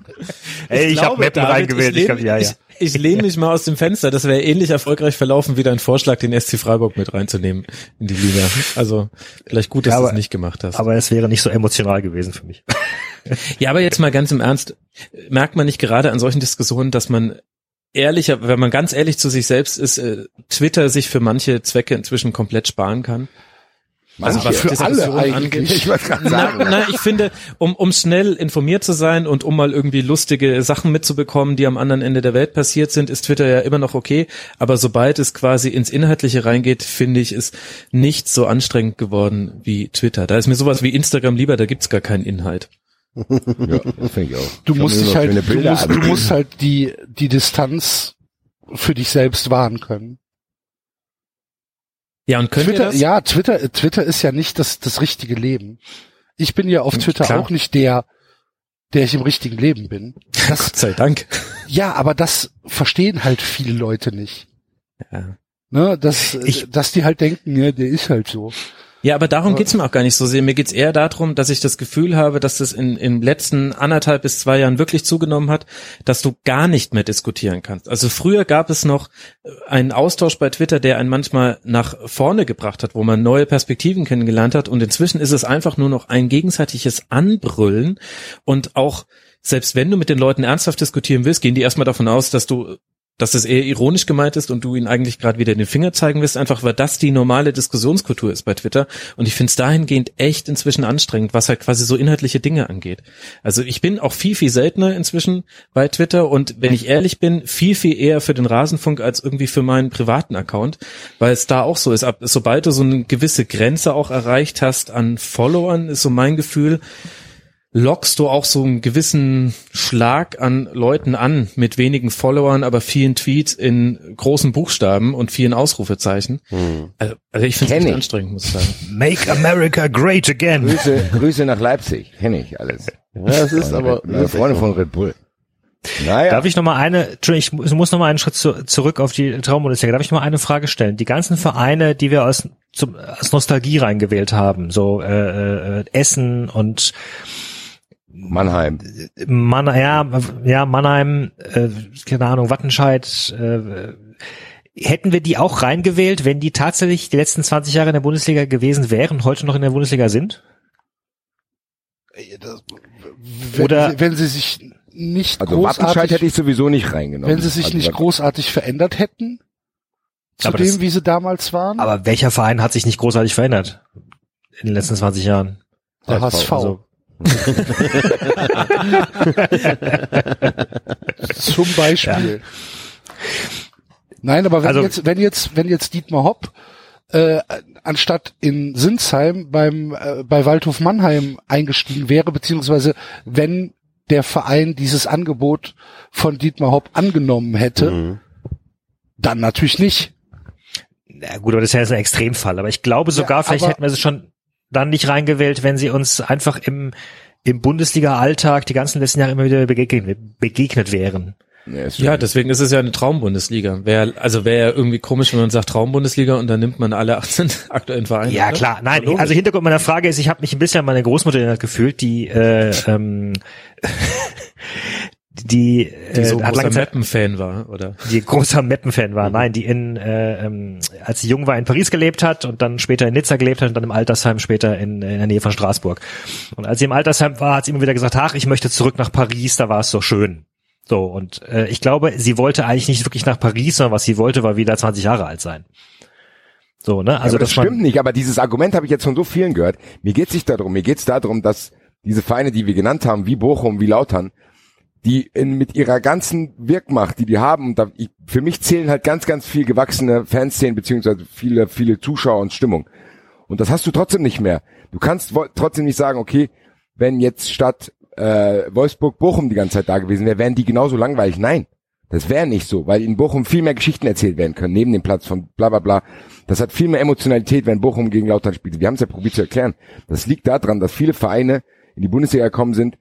Speaker 5: Ey, ich hab
Speaker 7: glaube,
Speaker 5: Meppen reingewählt, ich
Speaker 7: Ich,
Speaker 5: hab- ja, ja.
Speaker 7: ich, ich lehne mich mal aus dem Fenster. Das wäre ähnlich erfolgreich verlaufen wie dein Vorschlag, den SC Freiburg mit reinzunehmen in die Liga. Also vielleicht gut, dass
Speaker 5: Ja,
Speaker 7: du es nicht gemacht hast.
Speaker 5: aber es wäre nicht so emotional gewesen für mich. (laughs)
Speaker 7: Ja, aber jetzt mal ganz im Ernst, merkt man nicht gerade an solchen Diskussionen, dass man ehrlicher, wenn man ganz ehrlich zu sich selbst ist, äh, Twitter sich für manche Zwecke inzwischen komplett sparen kann?
Speaker 4: Also
Speaker 7: was
Speaker 2: für alle eigentlich.
Speaker 4: Ich wollte gerade
Speaker 7: Na,
Speaker 4: sagen.
Speaker 7: na, ich finde, um, um schnell informiert zu sein und um mal irgendwie lustige Sachen mitzubekommen, die am anderen Ende der Welt passiert sind, ist Twitter ja immer noch okay. Aber sobald es quasi ins Inhaltliche reingeht, finde ich, ist nicht so anstrengend geworden wie Twitter. Da ist mir sowas wie Instagram lieber, da gibt's gar keinen Inhalt.
Speaker 4: Ja, finde ich auch.
Speaker 2: du musst dich halt, du musst, du musst halt die, die Distanz für dich selbst wahren können.
Speaker 7: Ja, und können
Speaker 2: Twitter,
Speaker 7: wir das?
Speaker 2: ja, Twitter, Twitter ist ja nicht das, das richtige Leben. Ich bin ja auf Twitter
Speaker 7: klar.
Speaker 2: auch nicht der, der ich im richtigen Leben bin. (laughs) Das,
Speaker 7: Gott sei Dank.
Speaker 2: ja, aber das verstehen halt viele Leute nicht.
Speaker 7: Ja.
Speaker 2: Ne, dass,
Speaker 5: Ich-
Speaker 2: dass die halt denken, ja, der ist halt so.
Speaker 7: Ja, aber darum geht's mir auch gar nicht so sehr. Mir geht's eher darum, dass ich das Gefühl habe, dass das in in letzten anderthalb bis zwei Jahren wirklich zugenommen hat, dass du gar nicht mehr diskutieren kannst. Also früher gab es noch äh, einen Austausch bei Twitter, der einen manchmal nach vorne gebracht hat, wo man neue Perspektiven kennengelernt hat. Und inzwischen ist es einfach nur noch ein gegenseitiges Anbrüllen und auch selbst wenn du mit den Leuten ernsthaft diskutieren willst, gehen die erstmal davon aus, dass du dass es eher ironisch gemeint ist und du ihnen eigentlich gerade wieder den Finger zeigen willst, einfach weil das die normale Diskussionskultur ist bei Twitter. Und ich finde es dahingehend echt inzwischen anstrengend, was halt quasi so inhaltliche Dinge angeht. Also ich bin auch viel, viel seltener inzwischen bei Twitter und wenn ich ehrlich bin, viel, viel eher für den Rasenfunk als irgendwie für meinen privaten Account, weil es da auch so ist. Sobald du so eine gewisse Grenze auch erreicht hast an Followern, ist so mein Gefühl, lockst du auch so einen gewissen Schlag an Leuten an mit wenigen Followern, aber vielen Tweets in großen Buchstaben und vielen Ausrufezeichen. Also, also ich finde es anstrengend, muss ich sagen.
Speaker 5: Make America great again.
Speaker 4: Grüße, Grüße nach Leipzig. Kenne ich alles.
Speaker 3: Ja, das ist aber,
Speaker 4: Meine Freunde von Red Bull. Naja.
Speaker 5: Darf ich noch mal eine, ich muss noch mal einen Schritt zu, zurück auf die Traumbundesliga. Darf ich noch mal eine Frage stellen? Die ganzen Vereine, die wir aus, zum, aus Nostalgie reingewählt haben, so äh, äh, Essen und
Speaker 4: Mannheim.
Speaker 5: Mann, ja, ja, Mannheim, äh, keine Ahnung, Wattenscheid, äh, hätten wir die auch reingewählt, wenn die tatsächlich die letzten 20 Jahre in der Bundesliga gewesen wären, heute noch in der Bundesliga sind?
Speaker 2: Wenn,
Speaker 5: Oder-
Speaker 2: wenn sie sich nicht
Speaker 4: Also Wattenscheid
Speaker 2: großartig,
Speaker 4: hätte ich sowieso nicht reingenommen.
Speaker 2: wenn sie sich
Speaker 4: also,
Speaker 2: nicht großartig verändert hätten, zu
Speaker 5: Aber
Speaker 2: dem,
Speaker 5: das-
Speaker 2: wie sie damals waren,
Speaker 5: Aber welcher Verein hat sich nicht großartig verändert in den letzten 20 Jahren?
Speaker 2: der HSV.
Speaker 5: Also, (laughs)
Speaker 2: Zum Beispiel. Nein, aber wenn
Speaker 5: Also-
Speaker 2: jetzt, wenn jetzt, wenn jetzt Dietmar Hopp äh, anstatt in Sinsheim beim äh, bei Waldhof Mannheim eingestiegen wäre, beziehungsweise wenn der Verein dieses Angebot von Dietmar Hopp angenommen hätte,
Speaker 3: Mhm.
Speaker 2: dann natürlich nicht.
Speaker 5: na gut, aber das ist ja jetzt ein Extremfall. Aber ich glaube sogar,
Speaker 2: Ja,
Speaker 5: vielleicht hätten wir sie schon dann nicht reingewählt, wenn sie uns einfach im, im Bundesliga-Alltag die ganzen letzten Jahre immer wieder begegnet, begegnet wären.
Speaker 7: Ja, deswegen ist es ja eine Traumbundesliga. Wär, also wäre ja irgendwie komisch, wenn man sagt Traumbundesliga und dann nimmt man alle 18 (laughs) aktuellen Vereine.
Speaker 5: Ja,
Speaker 7: oder?
Speaker 5: klar. Nein,
Speaker 7: Logisch.
Speaker 5: also Hintergrund meiner Frage ist, ich habe mich ein bisschen an meine Großmutter erinnert gefühlt, die äh, ähm, (laughs) die,
Speaker 7: die
Speaker 5: äh,
Speaker 7: so
Speaker 5: hat
Speaker 7: großer Mappen-Fan war, oder? (laughs)
Speaker 5: die großer Meppen-Fan war. Nein, die in, äh, ähm, als sie jung war, in Paris gelebt hat und dann später in Nizza gelebt hat und dann im Altersheim später in, in der Nähe von Straßburg. Und als sie im Altersheim war, hat sie immer wieder gesagt, ach, ich möchte zurück nach Paris, da war es so schön. So, und äh, ich glaube, sie wollte eigentlich nicht wirklich nach Paris, sondern was sie wollte, war wieder 20 Jahre alt sein. So, ne?
Speaker 4: Also aber das stimmt nicht, aber dieses Argument habe ich jetzt von so vielen gehört. Mir geht's nicht darum, mir geht's darum, dass diese Vereine, die wir genannt haben, wie Bochum, wie Lautern, die in, mit ihrer ganzen Wirkmacht, die die haben, da, ich, für mich zählen halt ganz, ganz viel gewachsene Fanszenen, beziehungsweise viele, viele Zuschauer und Stimmung. Und das hast du trotzdem nicht mehr. Du kannst trotzdem nicht sagen, okay, wenn jetzt statt äh, Wolfsburg Bochum die ganze Zeit da gewesen wäre, wären die genauso langweilig. Nein, das wäre nicht so, weil in Bochum viel mehr Geschichten erzählt werden können, neben dem Platz von bla bla bla. Das hat viel mehr Emotionalität, wenn Bochum gegen Lautern spielt. Wir haben es ja probiert zu erklären. Das liegt daran, dass viele Vereine in die Bundesliga gekommen sind,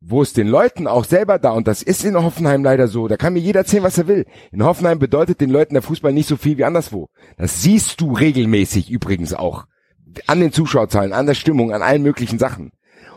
Speaker 4: wo es den Leuten auch selber da, und das ist in Hoffenheim leider so, da kann mir jeder erzählen, was er will. In Hoffenheim bedeutet den Leuten der Fußball nicht so viel wie anderswo. Das siehst du regelmäßig übrigens auch. An den Zuschauerzahlen, an der Stimmung, an allen möglichen Sachen.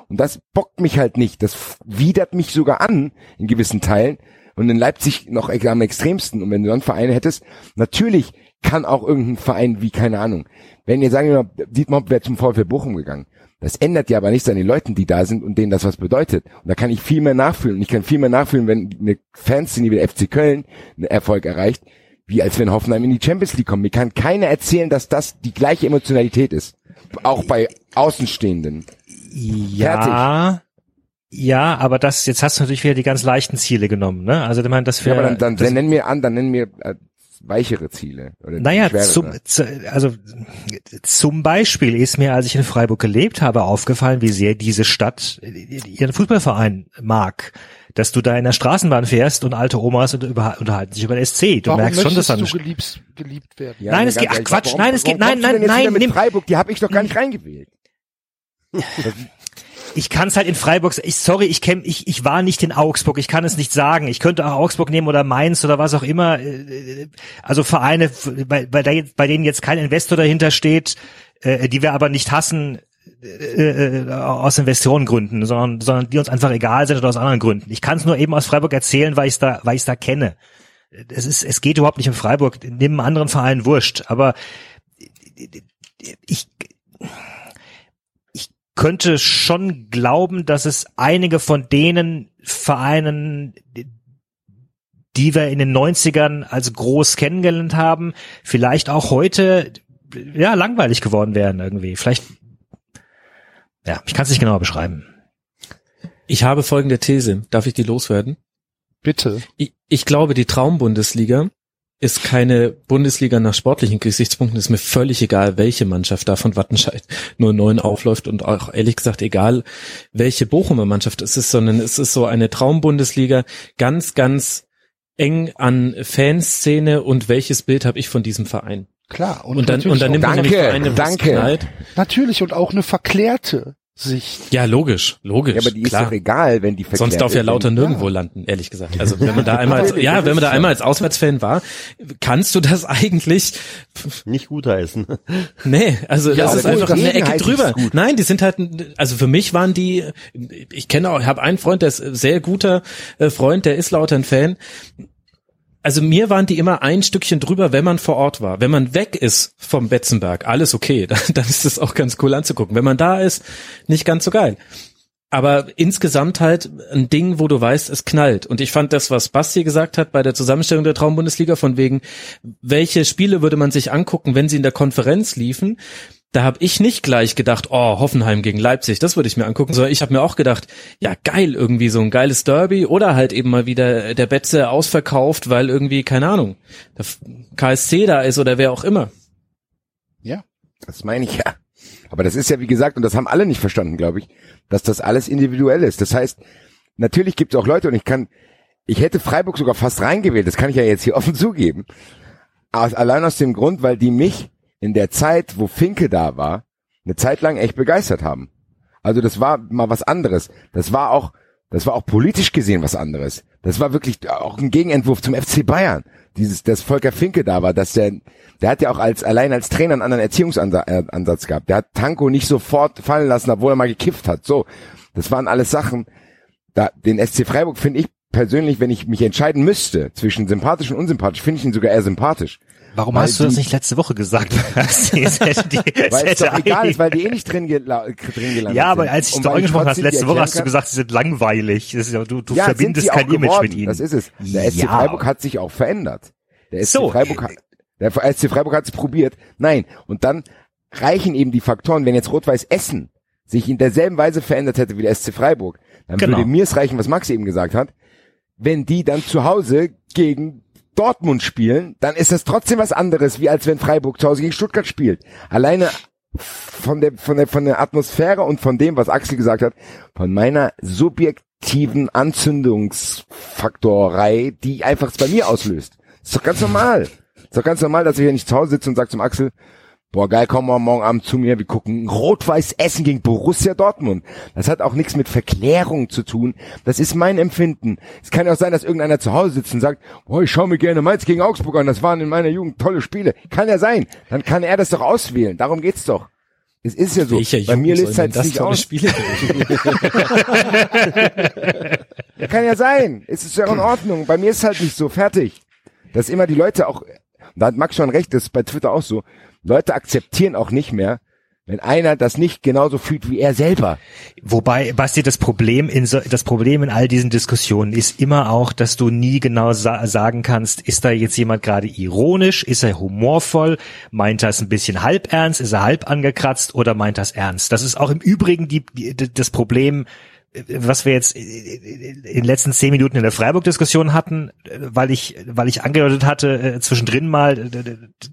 Speaker 4: Und das bockt mich halt nicht. Das widert mich sogar an, in gewissen Teilen. Und in Leipzig noch am extremsten. Und wenn du dann Vereine hättest, natürlich kann auch irgendein Verein wie, keine Ahnung, wenn ihr sagen wir mal, Dietmar wäre zum VfL Bochum gegangen. Das ändert ja aber nichts an den Leuten, die da sind und denen das was bedeutet. Und da kann ich viel mehr nachfühlen. Und ich kann viel mehr nachfühlen, wenn eine Fanszene wie der FC Köln einen Erfolg erreicht, wie als wenn Hoffenheim in die Champions League kommt. Mir kann keiner erzählen, dass das die gleiche Emotionalität ist. Auch bei Außenstehenden.
Speaker 5: ja, ja, aber das, jetzt hast du natürlich wieder die ganz leichten Ziele genommen, ne? Also, ich meine, das
Speaker 4: Ja,
Speaker 5: wäre,
Speaker 4: aber dann, dann, dann nennen wir an, dann nennen wir äh, weichere Ziele. Oder
Speaker 5: Naja, zum, zu, also zum Beispiel ist mir, als ich in Freiburg gelebt habe, aufgefallen, wie sehr diese Stadt ihren Fußballverein mag. Dass du da in der Straßenbahn fährst und alte Omas und über, unterhalten sich über den SC. Du
Speaker 2: Warum
Speaker 5: merkst schon, dass
Speaker 2: möchtest
Speaker 5: da
Speaker 2: du geliebt, geliebt werden?
Speaker 4: Ja,
Speaker 5: Nein, es geht- ach, Quatsch, nein, es geht-
Speaker 4: warum
Speaker 5: nein, nein, nein, nimm-
Speaker 4: Freiburg, die habe ich doch gar nicht reingewählt. (laughs)
Speaker 5: ich kann es halt in Freiburg, ich, sorry, ich kenn, ich, ich war nicht in Augsburg, ich kann es nicht sagen. Ich könnte auch Augsburg nehmen oder Mainz oder was auch immer. Äh, Also Vereine, bei, bei, bei denen jetzt kein Investor dahinter steht, äh, die wir aber nicht hassen, äh, äh, aus Investorengründen, sondern, sondern die uns einfach egal sind oder aus anderen Gründen. Ich kann es nur eben aus Freiburg erzählen, weil ich da, weil ich da kenne. Es ist, es geht überhaupt nicht um Freiburg, neben anderen Verein wurscht. Aber ich könnte schon glauben, dass es einige von denen Vereinen, die wir in den 90ern als groß kennengelernt haben, vielleicht auch heute ja langweilig geworden wären irgendwie. Vielleicht ja, ich kann es nicht genauer beschreiben.
Speaker 7: Ich habe folgende These. Darf ich die loswerden?
Speaker 2: Bitte.
Speaker 7: Ich, ich glaube, die Traumbundesliga ist keine Bundesliga nach sportlichen Gesichtspunkten. Ist mir völlig egal, welche Mannschaft da von Wattenscheid nur neun aufläuft und auch ehrlich gesagt egal, welche Bochumer Mannschaft es ist, sondern es ist so eine Traumbundesliga ganz, ganz eng an Fanszene und welches Bild habe ich von diesem Verein?
Speaker 2: Klar.
Speaker 7: Und, dann, und dann nimmt man
Speaker 4: Danke,
Speaker 7: es
Speaker 4: danke.
Speaker 7: knallt.
Speaker 2: Natürlich und auch eine verklärte Sicht.
Speaker 7: Ja, logisch, logisch.
Speaker 4: Ja, aber die ist
Speaker 7: klar.
Speaker 4: doch egal, wenn die
Speaker 7: Sonst darf ja lauter nirgendwo landen, ehrlich gesagt. Also wenn man da einmal, als, ja, wenn man da einmal als Auswärtsfan war, kannst du das eigentlich?
Speaker 3: Nicht gutheißen.
Speaker 7: Nee, also
Speaker 4: Ja,
Speaker 7: das ist einfach
Speaker 4: gut,
Speaker 7: eine Ecke drüber.
Speaker 4: gut.
Speaker 7: Nein, die sind halt, also für mich waren die, ich kenne auch, ich habe einen Freund, der ist ein sehr guter äh, Freund, der ist lauter ein Fan. Also mir waren die immer ein Stückchen drüber, wenn man vor Ort war. Wenn man weg ist vom Betzenberg, alles okay, (laughs) dann, dann ist das auch ganz cool anzugucken. Wenn man da ist, nicht ganz so geil. Aber insgesamt halt ein Ding, wo du weißt, es knallt. Und ich fand das, was Basti gesagt hat bei der Zusammenstellung der Traumbundesliga, von wegen, welche Spiele würde man sich angucken, wenn sie in der Konferenz liefen, da habe ich nicht gleich gedacht, oh, Hoffenheim gegen Leipzig, das würde ich mir angucken, sondern ich habe mir auch gedacht, ja geil, irgendwie so ein geiles Derby oder halt eben mal wieder der Betze ausverkauft, weil irgendwie, keine Ahnung, der KSC da ist oder wer auch immer.
Speaker 2: Ja.
Speaker 4: Das meine ich ja. Aber das ist ja, wie gesagt, und das haben alle nicht verstanden, glaube ich, dass das alles individuell ist. Das heißt, natürlich gibt es auch Leute, und ich kann, ich hätte Freiburg sogar fast reingewählt, das kann ich ja jetzt hier (laughs) offen zugeben. Allein aus dem Grund, weil die mich in der Zeit, wo Finke da war, eine Zeit lang echt begeistert haben. Also das war mal was anderes. Das war auch, das war auch politisch gesehen was anderes. Das war wirklich auch ein Gegenentwurf zum FC Bayern. Dieses, dass Volker Finke da war, dass der, der hat ja auch als, allein als Trainer einen anderen Erziehungsansatz gehabt. Der hat Tanko nicht sofort fallen lassen, obwohl er mal gekifft hat. So. Das waren alles Sachen. Da, den SC Freiburg finde ich persönlich, wenn ich mich entscheiden müsste zwischen sympathisch und unsympathisch, finde ich ihn sogar eher sympathisch.
Speaker 5: Warum hast du das
Speaker 4: die-
Speaker 5: nicht letzte Woche gesagt? (laughs) (laughs) es hätte die, es
Speaker 4: Weil es doch egal ist, weil die eh nicht drin, gela- drin gelandet
Speaker 5: ja, aber als ich da angesprochen hast,
Speaker 4: trotzdem
Speaker 5: letzte Woche hast du gesagt, sie sind langweilig. Das ist ja, du, du
Speaker 4: ja,
Speaker 5: verbindest kein
Speaker 4: auch
Speaker 5: Image
Speaker 4: geworden.
Speaker 5: mit ihnen.
Speaker 4: Das ist es. Der SC
Speaker 5: Ja.
Speaker 4: Freiburg hat sich auch verändert. Der SC
Speaker 5: So.
Speaker 4: Freiburg hat, der SC Freiburg hat es probiert. Nein. Und dann reichen eben die Faktoren, wenn jetzt Rot-Weiß Essen sich in derselben Weise verändert hätte wie der SC Freiburg, dann
Speaker 5: Genau.
Speaker 4: würde mir es reichen, was Max eben gesagt hat. Wenn die dann zu Hause gegen Dortmund spielen, dann ist das trotzdem was anderes, wie als wenn Freiburg zu Hause gegen Stuttgart spielt. Alleine von der, von der, von der Atmosphäre und von dem, was Axel gesagt hat, von meiner subjektiven Anzündungsfaktorei, die einfach bei mir auslöst. ist doch ganz normal. ist doch ganz normal, dass ich hier nicht zu Hause sitze und sage zum Axel, boah geil, komm mal morgen Abend zu mir, wir gucken Rot-Weiß Essen gegen Borussia Dortmund. Das hat auch nichts mit Verklärung zu tun. Das ist mein Empfinden. Es kann ja auch sein, dass irgendeiner zu Hause sitzt und sagt, boah, ich schaue mir gerne Mainz gegen Augsburg an, das waren in meiner Jugend tolle Spiele. Kann ja sein. Dann kann er das doch auswählen. Darum geht's doch. Es ist ja so.
Speaker 7: Welcher
Speaker 4: Bei mir
Speaker 7: Jugend
Speaker 4: löst
Speaker 7: sollen
Speaker 4: halt
Speaker 7: das
Speaker 4: nicht aus.
Speaker 7: Spiele (laughs)
Speaker 4: kann ja sein. Es ist ja auch in Ordnung. Bei mir ist halt nicht so fertig. Dass immer die Leute auch, da hat Max schon recht, das ist bei Twitter auch so, Leute akzeptieren auch nicht mehr, wenn einer das nicht genauso fühlt wie er selber.
Speaker 5: Wobei, Basti, das Problem in so, das Problem in all diesen Diskussionen ist immer auch, dass du nie genau sa sagen kannst, ist da jetzt jemand gerade ironisch, ist er humorvoll, meint er es ein bisschen halb ernst, ist er halb angekratzt oder meint er es ernst? Das ist auch im Übrigen die, die, das Problem was wir jetzt in den letzten zehn Minuten in der Freiburg-Diskussion hatten, weil ich, weil ich angedeutet hatte, äh, zwischendrin mal,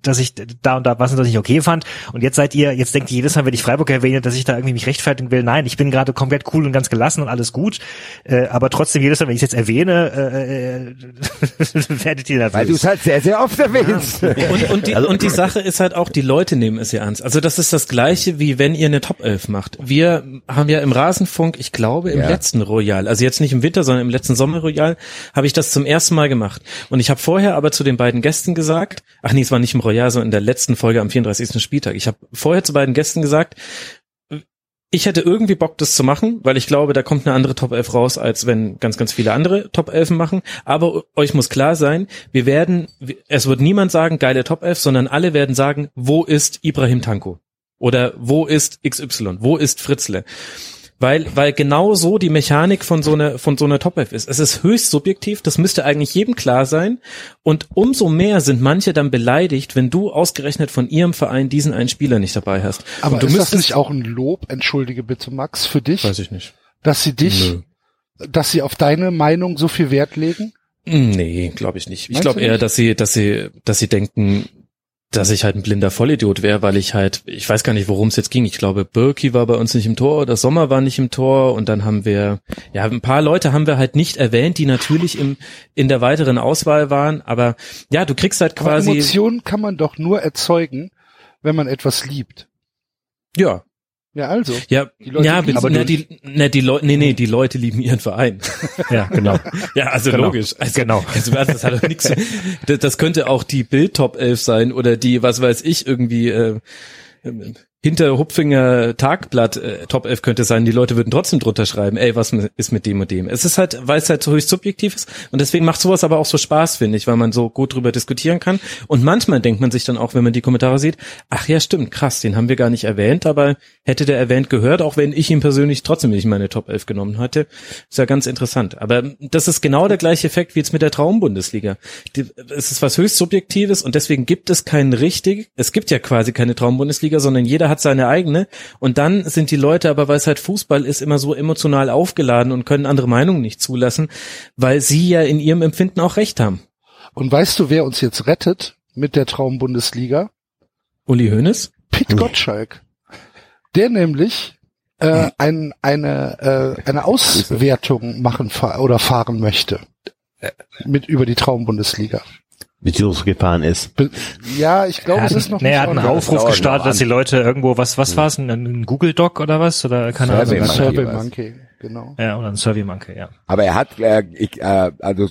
Speaker 5: dass ich da und da was und das nicht okay fand. Und jetzt seid ihr, jetzt denkt ihr jedes Mal, wenn ich Freiburg erwähne, dass ich da irgendwie mich rechtfertigen will. Nein, ich bin gerade komplett cool und ganz gelassen und alles gut. Äh, aber trotzdem jedes Mal, wenn ich es jetzt erwähne, äh, (laughs) werdet ihr nervös.
Speaker 4: Weil du es halt sehr, sehr oft erwähnst.
Speaker 7: Und, und, die, und die Sache ist halt auch, die Leute nehmen es ja ernst. Also das ist das Gleiche, wie wenn ihr eine Top 11 macht. Wir haben ja im Rasenfunk, ich glaube, im
Speaker 4: Ja.
Speaker 7: letzten Royal, also jetzt nicht im Winter, sondern im letzten Sommer Royal, habe ich das zum ersten Mal gemacht. Und ich habe vorher aber zu den beiden Gästen gesagt, ach nee, es war nicht im Royal, sondern in der letzten Folge am 34. Spieltag. Ich habe vorher zu beiden Gästen gesagt, ich hätte irgendwie Bock, das zu machen, weil ich glaube, da kommt eine andere Top 11 raus, als wenn ganz, ganz viele andere Top 11 machen. Aber euch muss klar sein, wir werden, es wird niemand sagen, geile Top 11, sondern alle werden sagen, wo ist Ibrahim Tanko? Oder wo ist XY? Wo ist Fritzle? Weil, weil genau so die Mechanik von so einer, von so einer Top 11 ist. Es ist höchst subjektiv, das müsste eigentlich jedem klar sein. Und umso mehr sind manche dann beleidigt, wenn du ausgerechnet von ihrem Verein diesen einen Spieler nicht dabei hast.
Speaker 2: Aber
Speaker 7: Und du
Speaker 2: ist das
Speaker 7: müsstest-
Speaker 2: nicht auch ein Lob, entschuldige bitte Max, für dich,
Speaker 7: Weiß ich nicht.
Speaker 2: dass sie dich, dass sie auf deine Meinung so viel Wert legen?
Speaker 7: Nee, glaube ich nicht. Ich glaube eher, dass sie, dass sie, dass sie denken, dass ich halt ein blinder Vollidiot wäre, weil ich halt, ich weiß gar nicht, worum es jetzt ging. Ich glaube, Birki war bei uns nicht im Tor oder Sommer war nicht im Tor und dann haben wir, ja, ein paar Leute haben wir halt nicht erwähnt, die natürlich im, in der weiteren Auswahl waren, aber ja, du kriegst halt
Speaker 2: Aber
Speaker 7: quasi,
Speaker 2: Emotionen kann man doch nur erzeugen, wenn man etwas liebt.
Speaker 7: ja,
Speaker 2: Ja, also.
Speaker 7: ja,
Speaker 2: Die Leute
Speaker 7: ja,
Speaker 2: lieben
Speaker 7: aber na, die, na, die Leute, nee, nee, die Leute lieben ihren Verein. (laughs)
Speaker 5: Ja, genau. (laughs)
Speaker 7: Ja, also
Speaker 5: Genau.
Speaker 7: logisch. Also,
Speaker 5: Genau.
Speaker 7: Also, das hat doch nichts. Das, das könnte auch die Bild Top 11 sein oder die, was weiß ich, irgendwie äh, hinter Hupfinger Tagblatt äh, Top 11 könnte sein. Die Leute würden trotzdem drunter schreiben, ey, was ist mit dem und dem? Es ist halt, weil es halt so höchst subjektiv ist und deswegen macht sowas aber auch so Spaß, finde ich, weil man so gut drüber diskutieren kann. Und manchmal denkt man sich dann auch, wenn man die Kommentare sieht, ach ja, stimmt, krass, den haben wir gar nicht erwähnt, aber hätte der erwähnt gehört, auch wenn ich ihn persönlich trotzdem nicht in meine Top 11 genommen hatte. Ist ja ganz interessant. Aber das ist genau der gleiche Effekt wie jetzt mit der Traumbundesliga. Es ist was höchst Subjektives und deswegen gibt es keinen richtig, es gibt ja quasi keine Traumbundesliga, sondern jeder hat seine eigene und dann sind die Leute aber, weil es halt Fußball ist, immer so emotional aufgeladen und können andere Meinungen nicht zulassen, weil sie ja in ihrem Empfinden auch recht haben.
Speaker 2: Und weißt du, wer uns jetzt rettet mit der Traumbundesliga?
Speaker 7: Uli Hoeneß?
Speaker 2: Pete Gottschalk. Der nämlich äh, ein, eine, äh, eine Auswertung machen oder fahren möchte. Äh, Mit über die Traumbundesliga.
Speaker 3: Beziehungsweise gefahren ist.
Speaker 2: Ja, ich glaube, es ist noch
Speaker 5: nee,
Speaker 2: nicht
Speaker 5: er hat einen. Aufruf gestartet, dass die Leute irgendwo, was, was war's, ein, ein Google Doc oder was? Oder keine
Speaker 4: Survey
Speaker 5: Ahnung.
Speaker 4: Monkey
Speaker 2: Survey. Monkey, genau.
Speaker 5: Ja, oder ein Survey Monkey, ja.
Speaker 4: Aber er hat, äh, ich, äh, also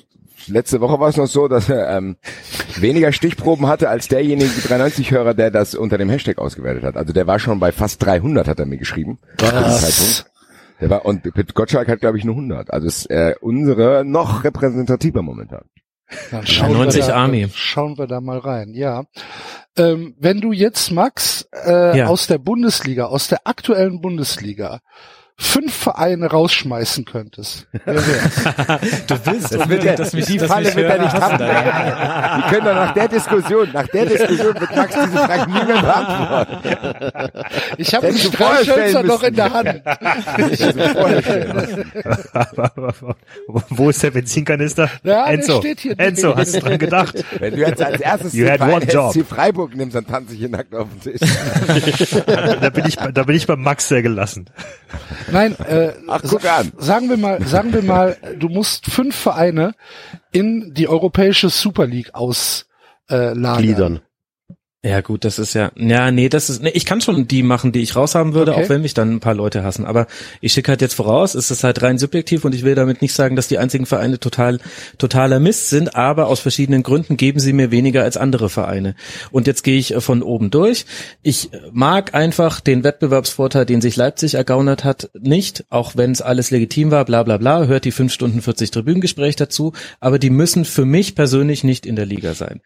Speaker 4: letzte Woche war es noch so, dass er ähm, weniger Stichproben hatte als derjenige 93-Hörer, der das unter dem Hashtag ausgewertet hat. Also der war schon bei fast 300, hat er mir geschrieben. zu dem Zeitpunkt. Der war, und Gottschalk hat, glaube ich, nur 100. Also ist äh, unsere noch repräsentativer momentan.
Speaker 2: Dann schauen,
Speaker 7: 90
Speaker 2: wir da,
Speaker 7: Army.
Speaker 2: schauen wir da mal rein, ja. Ähm, wenn du jetzt, Max, äh,
Speaker 7: Ja.
Speaker 2: aus der Bundesliga, aus der aktuellen Bundesliga, fünf Vereine rausschmeißen könntest, wer wär's?
Speaker 7: Du willst
Speaker 4: Das wird er, die Falle wird er nicht haben. Die können doch nach der Diskussion, nach der Diskussion wird Max diese Frage nie mehr beantworten.
Speaker 2: Ich habe
Speaker 4: vorher
Speaker 2: Streichhölzer noch in der. Hand.
Speaker 5: Wo ist der Benzinkanister?
Speaker 2: Ja, der
Speaker 5: Enzo,
Speaker 2: steht hier.
Speaker 5: Enzo, hast du dran gedacht?
Speaker 4: Wenn du jetzt als erstes
Speaker 5: You
Speaker 4: den
Speaker 5: had
Speaker 4: Verein
Speaker 5: one job.
Speaker 4: SC Freiburg nimmst, dann tanze ich hier nackt auf dem Tisch. (laughs)
Speaker 5: da bin ich, bei- da bin ich beim Max sehr gelassen.
Speaker 2: Nein, äh,
Speaker 4: Ach, guck an.
Speaker 2: sagen wir mal, sagen wir mal, du musst fünf Vereine in die europäische Super League auslagern. Äh.
Speaker 3: Gliedern.
Speaker 7: Ja gut, das ist ja, ja, nee, das ist, nee, ich kann schon die machen, die ich raushaben würde,
Speaker 2: Okay.
Speaker 7: auch wenn mich dann ein paar Leute hassen. Aber ich schicke halt jetzt voraus, es ist halt rein subjektiv und ich will damit nicht sagen, dass die einzigen Vereine total, totaler Mist sind, aber aus verschiedenen Gründen geben sie mir weniger als andere Vereine. Und jetzt gehe ich äh, von oben durch. Ich mag einfach den Wettbewerbsvorteil, den sich Leipzig ergaunert hat, nicht, auch wenn es alles legitim war, bla bla bla, hört die 5 Stunden 40 Tribünengespräch dazu, aber die müssen für mich persönlich nicht in der Liga sein.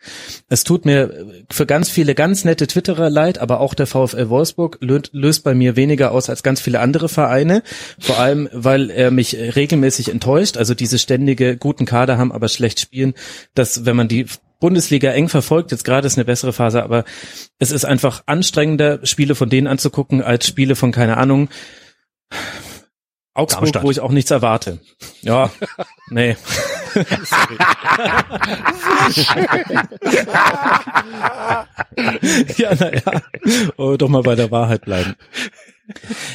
Speaker 7: Es tut mir für ganz viele ganz nette Twitterer leid, aber auch der VfL Wolfsburg löst, löst bei mir weniger aus als ganz viele andere Vereine. Vor allem, weil er mich regelmäßig enttäuscht. Also diese ständige guten Kader haben, aber schlecht spielen. dass wenn man die Bundesliga eng verfolgt, jetzt gerade ist eine bessere Phase, aber es ist einfach anstrengender, Spiele von denen anzugucken, als Spiele von, keine Ahnung, Augsburg,
Speaker 5: Darmstadt.
Speaker 7: wo ich auch nichts erwarte. Ja, (laughs) nee. Ja, naja. Oh, doch mal bei der Wahrheit bleiben.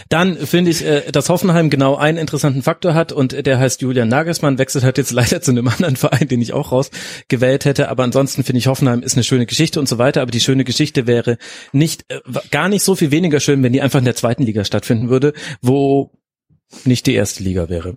Speaker 7: Dann finde ich, äh, dass Hoffenheim genau einen interessanten Faktor hat und der heißt Julian Nagelsmann, wechselt halt jetzt (laughs) leider zu einem anderen Verein, den ich auch rausgewählt hätte, aber ansonsten finde ich Hoffenheim ist eine schöne Geschichte und so weiter, aber die schöne Geschichte wäre nicht, äh, gar nicht so viel weniger schön, wenn die einfach in der zweiten Liga stattfinden würde, wo nicht die erste Liga wäre.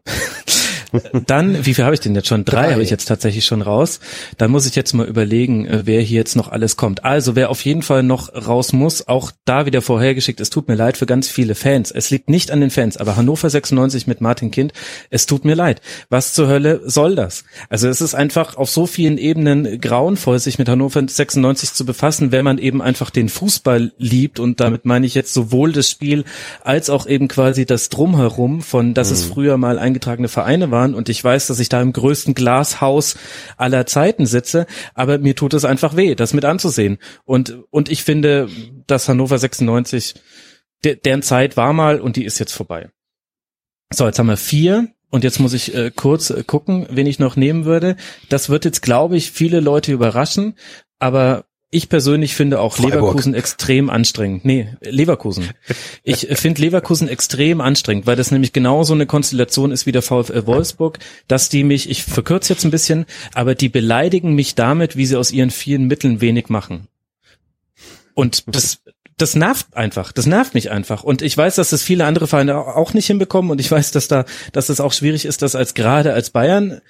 Speaker 7: Dann, wie viel habe ich denn jetzt schon? Drei,
Speaker 2: Drei.
Speaker 7: habe ich jetzt tatsächlich schon raus. Dann muss ich jetzt mal überlegen, äh, wer hier jetzt noch alles kommt. Also, wer auf jeden Fall noch raus muss, auch da wieder vorhergeschickt, es tut mir leid für ganz viele Fans. Es liegt nicht an den Fans, aber Hannover 96 mit Martin Kind, es tut mir leid. Was zur Hölle soll das? Also, es ist einfach auf so vielen Ebenen grauenvoll, sich mit Hannover 96 zu befassen, wenn man eben einfach den Fußball liebt und damit meine ich jetzt sowohl das Spiel als auch eben quasi das Drumherum von, dass es früher mal eingetragene Vereine waren und ich weiß, dass ich da im größten Glashaus aller Zeiten sitze, aber mir tut es einfach weh, das mit anzusehen. Und, und ich finde, dass Hannover 96, de, deren Zeit war mal und die ist jetzt vorbei. So, jetzt haben wir vier. Und jetzt muss ich äh, kurz äh, gucken, wen ich noch nehmen würde. Das wird jetzt, glaube ich, viele Leute überraschen, aber ich persönlich finde auch
Speaker 4: Freiburg.
Speaker 7: Leverkusen extrem anstrengend. Nee, Leverkusen. Ich finde Leverkusen extrem anstrengend, weil das nämlich genau so eine Konstellation ist wie der VfL Wolfsburg, dass die mich, ich verkürze jetzt ein bisschen, aber die beleidigen mich damit, wie sie aus ihren vielen Mitteln wenig machen. Und das, das nervt einfach. Das nervt mich einfach. Und ich weiß, dass das viele andere Vereine auch nicht hinbekommen. Und ich weiß, dass da, dass es auch schwierig ist, das als gerade als Bayern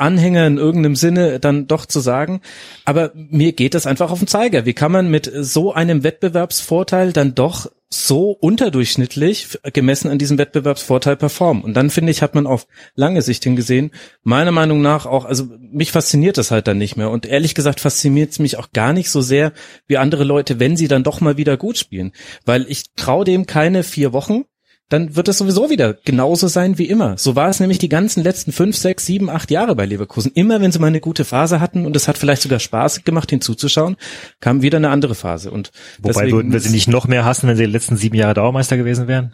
Speaker 7: Anhänger in irgendeinem Sinne dann doch zu sagen. Aber mir geht das einfach auf den Zeiger. Wie kann man mit so einem Wettbewerbsvorteil dann doch so unterdurchschnittlich gemessen an diesem Wettbewerbsvorteil performen? Und dann finde ich, hat man auf lange Sicht hingesehen, meiner Meinung nach auch, also mich fasziniert das halt dann nicht mehr. Und ehrlich gesagt fasziniert es mich auch gar nicht so sehr wie andere Leute, wenn sie dann doch mal wieder gut spielen. Weil ich traue dem keine vier Wochen dann wird es sowieso wieder genauso sein wie immer. So war es nämlich die ganzen letzten fünf, sechs, sieben, acht Jahre bei Leverkusen. Immer wenn sie mal eine gute Phase hatten und es hat vielleicht sogar Spaß gemacht, hinzuzuschauen, kam wieder eine andere Phase. Und
Speaker 5: Wobei würden wir sie nicht noch mehr hassen, wenn sie die letzten sieben Jahre Dauermeister gewesen wären?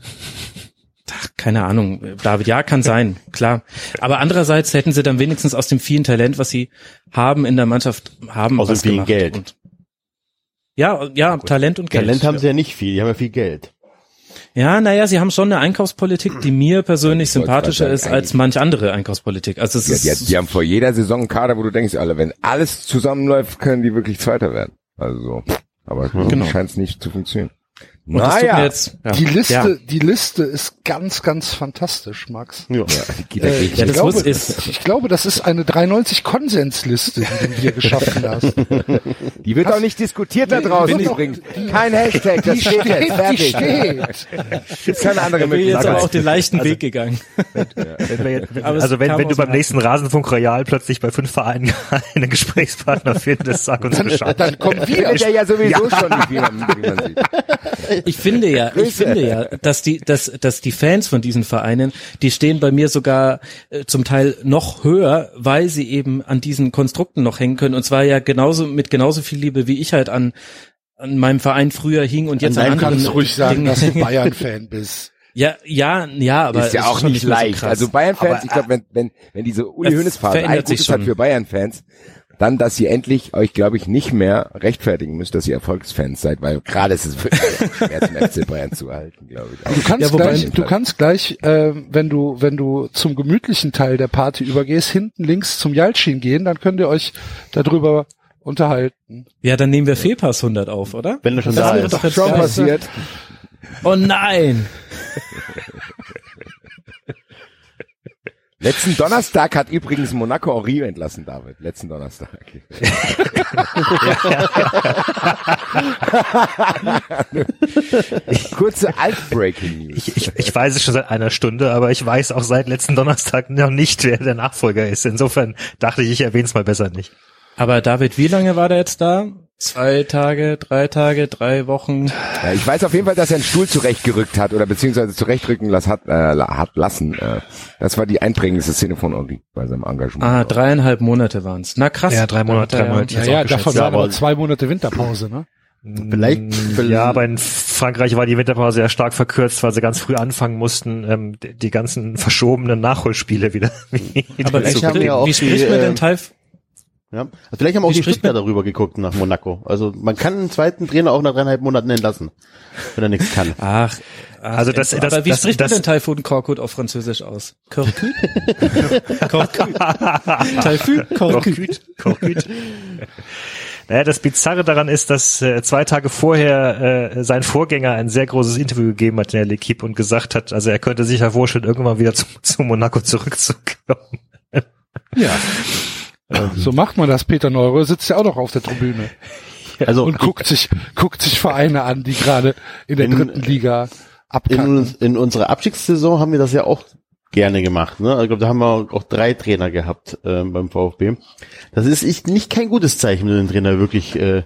Speaker 7: Ach, keine Ahnung, David, ja, kann sein, klar. Aber andererseits hätten sie dann wenigstens aus dem vielen Talent, was sie haben in der Mannschaft, haben
Speaker 3: Aus dem
Speaker 7: was
Speaker 3: vielen
Speaker 7: gemacht.
Speaker 3: Geld.
Speaker 7: Und ja, ja, Talent und Geld.
Speaker 3: Talent haben sie ja nicht viel, die haben ja viel Geld.
Speaker 7: Ja, naja, sie haben schon eine Einkaufspolitik, die mir persönlich sympathischer ist als manch andere Einkaufspolitik. Also es
Speaker 4: Ja,
Speaker 7: ist,
Speaker 4: die, die haben vor jeder Saison einen Kader, wo du denkst, alle, wenn alles zusammenläuft, können die wirklich Zweiter werden. Also so. Aber
Speaker 7: genau.
Speaker 4: scheint es nicht zu funktionieren.
Speaker 7: Und das tut mir
Speaker 4: Naja,
Speaker 7: jetzt, ja.
Speaker 2: Die Liste,
Speaker 7: Ja.
Speaker 2: die Liste ist ganz, ganz fantastisch, Max.
Speaker 3: Ja.
Speaker 4: ja, die geht ja
Speaker 2: Äh.
Speaker 7: Ja,
Speaker 2: ich,
Speaker 7: das
Speaker 2: glaube,
Speaker 7: ist-
Speaker 2: ich glaube, das ist eine 93 Konsensliste, die du hier geschaffen (laughs) hast.
Speaker 4: Die wird auch nicht diskutiert da draußen übrigens. Kein Hashtag, das
Speaker 2: Die
Speaker 4: steht jetzt.
Speaker 2: steht, die
Speaker 4: Fertig.
Speaker 2: steht. (laughs)
Speaker 4: Keine andere
Speaker 7: Ich bin jetzt
Speaker 4: Möglichkeit.
Speaker 7: aber auch den leichten Weg gegangen. (laughs)
Speaker 5: Wenn wir jetzt, wenn,
Speaker 7: Aber es
Speaker 5: also wenn, wenn du beim nächsten Rasenfunk Royal plötzlich bei fünf Vereinen einen Gesprächspartner findest, sag uns Bescheid.
Speaker 2: Dann kommen wir.
Speaker 4: Findet er ja sowieso schon wie man, wie man sieht.
Speaker 7: Ich finde ja, ich finde ja, dass die, dass, dass die Fans von diesen Vereinen, die stehen bei mir sogar äh, zum Teil noch höher, weil sie eben an diesen Konstrukten noch hängen können. Und zwar ja genauso mit genauso viel Liebe, wie ich halt an an meinem Verein früher hing und jetzt an,
Speaker 2: Du
Speaker 7: anderen
Speaker 2: kannst ruhig sagen, dass du. (laughs) Bayern-Fan bist.
Speaker 7: Ja, ja, ja, aber
Speaker 4: ist ja auch
Speaker 7: schon
Speaker 4: nicht
Speaker 7: so
Speaker 4: leicht.
Speaker 7: krass.
Speaker 4: also Bayern-Fans, ich glaube, wenn, wenn, wenn diese Uli
Speaker 7: Es
Speaker 4: Hoeneß Phase ein Gutes hat für Bayern-Fans, dann, dass ihr endlich euch, glaube ich, nicht mehr rechtfertigen müsst, dass ihr Erfolgsfans seid, weil gerade ist es wirklich schwer zum FC Bayern zu halten, glaube ich.
Speaker 2: Du kannst
Speaker 7: Ja, wobei-
Speaker 2: gleich, du kannst gleich, äh, wenn du, wenn du zum gemütlichen Teil der Party übergehst, hinten links zum Jalcin gehen, dann könnt ihr euch darüber unterhalten.
Speaker 7: ja, dann nehmen wir Fehlpass 100 auf, oder?
Speaker 3: Wenn er schon
Speaker 7: Das
Speaker 3: da
Speaker 7: wäre
Speaker 3: ist.
Speaker 7: doch jetzt
Speaker 4: schon passiert.
Speaker 7: Oh nein!
Speaker 4: Letzten Donnerstag hat übrigens Monaco Ori entlassen, David. Letzten Donnerstag. (laughs) Kurze Alt-Breaking News.
Speaker 5: Ich, ich, ich weiß es schon seit einer Stunde, aber ich weiß auch seit letzten Donnerstag noch nicht, wer der Nachfolger ist. Insofern dachte ich, ich erwähne es mal besser nicht.
Speaker 7: Aber David, wie lange war der jetzt da? Zwei Tage, drei Tage, drei Wochen?
Speaker 4: Ja, ich weiß auf jeden Fall, dass er einen Stuhl zurechtgerückt hat oder beziehungsweise zurechtrücken las, hat, äh, hat lassen. Äh, das war die einprägendste Szene von Ori bei seinem Engagement.
Speaker 7: Ah, dreieinhalb Monate waren's. Na krass.
Speaker 5: Ja, drei Monate, drei Monate.
Speaker 2: Ja, ja, davon
Speaker 3: Ja,
Speaker 2: waren
Speaker 3: aber-
Speaker 2: aber zwei Monate Winterpause, ne?
Speaker 3: Vielleicht, vielleicht
Speaker 5: Ja, aber in Frankreich war die Winterpause ja stark verkürzt, weil sie ganz früh anfangen mussten, ähm, die, die ganzen verschobenen Nachholspiele wieder. (laughs)
Speaker 7: Aber
Speaker 3: vielleicht
Speaker 7: wie,
Speaker 3: haben wir auch
Speaker 7: wie spricht
Speaker 3: die,
Speaker 7: man denn Teil?
Speaker 3: Ja. Also vielleicht haben auch
Speaker 7: Wie
Speaker 3: die Stuttgarter darüber geguckt nach Monaco. Also man kann einen zweiten Trainer auch nach dreieinhalb Monaten entlassen, wenn er nichts kann.
Speaker 7: Ach, ach
Speaker 5: Also das-
Speaker 7: aber
Speaker 5: das-
Speaker 7: wie
Speaker 5: das-
Speaker 7: spricht
Speaker 5: das-
Speaker 7: man denn Taifun Korkut auf Französisch aus? (laughs) Korkut? Korkut. Taifun Korkut.
Speaker 5: Korkut, Korkut. Naja, das Bizarre daran ist, dass äh, zwei Tage vorher äh, sein Vorgänger ein sehr großes Interview gegeben hat in der L'Equipe und gesagt hat, also er könnte sich ja vorstellen, irgendwann wieder zu, zu Monaco zurückzukommen.
Speaker 2: Ja. So macht man das. Peter Neuro sitzt ja auch noch auf der Tribüne (laughs)
Speaker 3: Also
Speaker 2: und guckt sich, guckt sich Vereine an, die gerade in der
Speaker 3: In-
Speaker 2: dritten Liga
Speaker 3: in,
Speaker 2: abkacken.
Speaker 3: uns- in unserer Abstiegssaison haben wir das ja auch gerne gemacht. Ne? Ich glaube, da haben wir auch drei Trainer gehabt ähm, beim VfB. Das ist ich, nicht kein gutes Zeichen, wenn du den Trainer wirklich äh,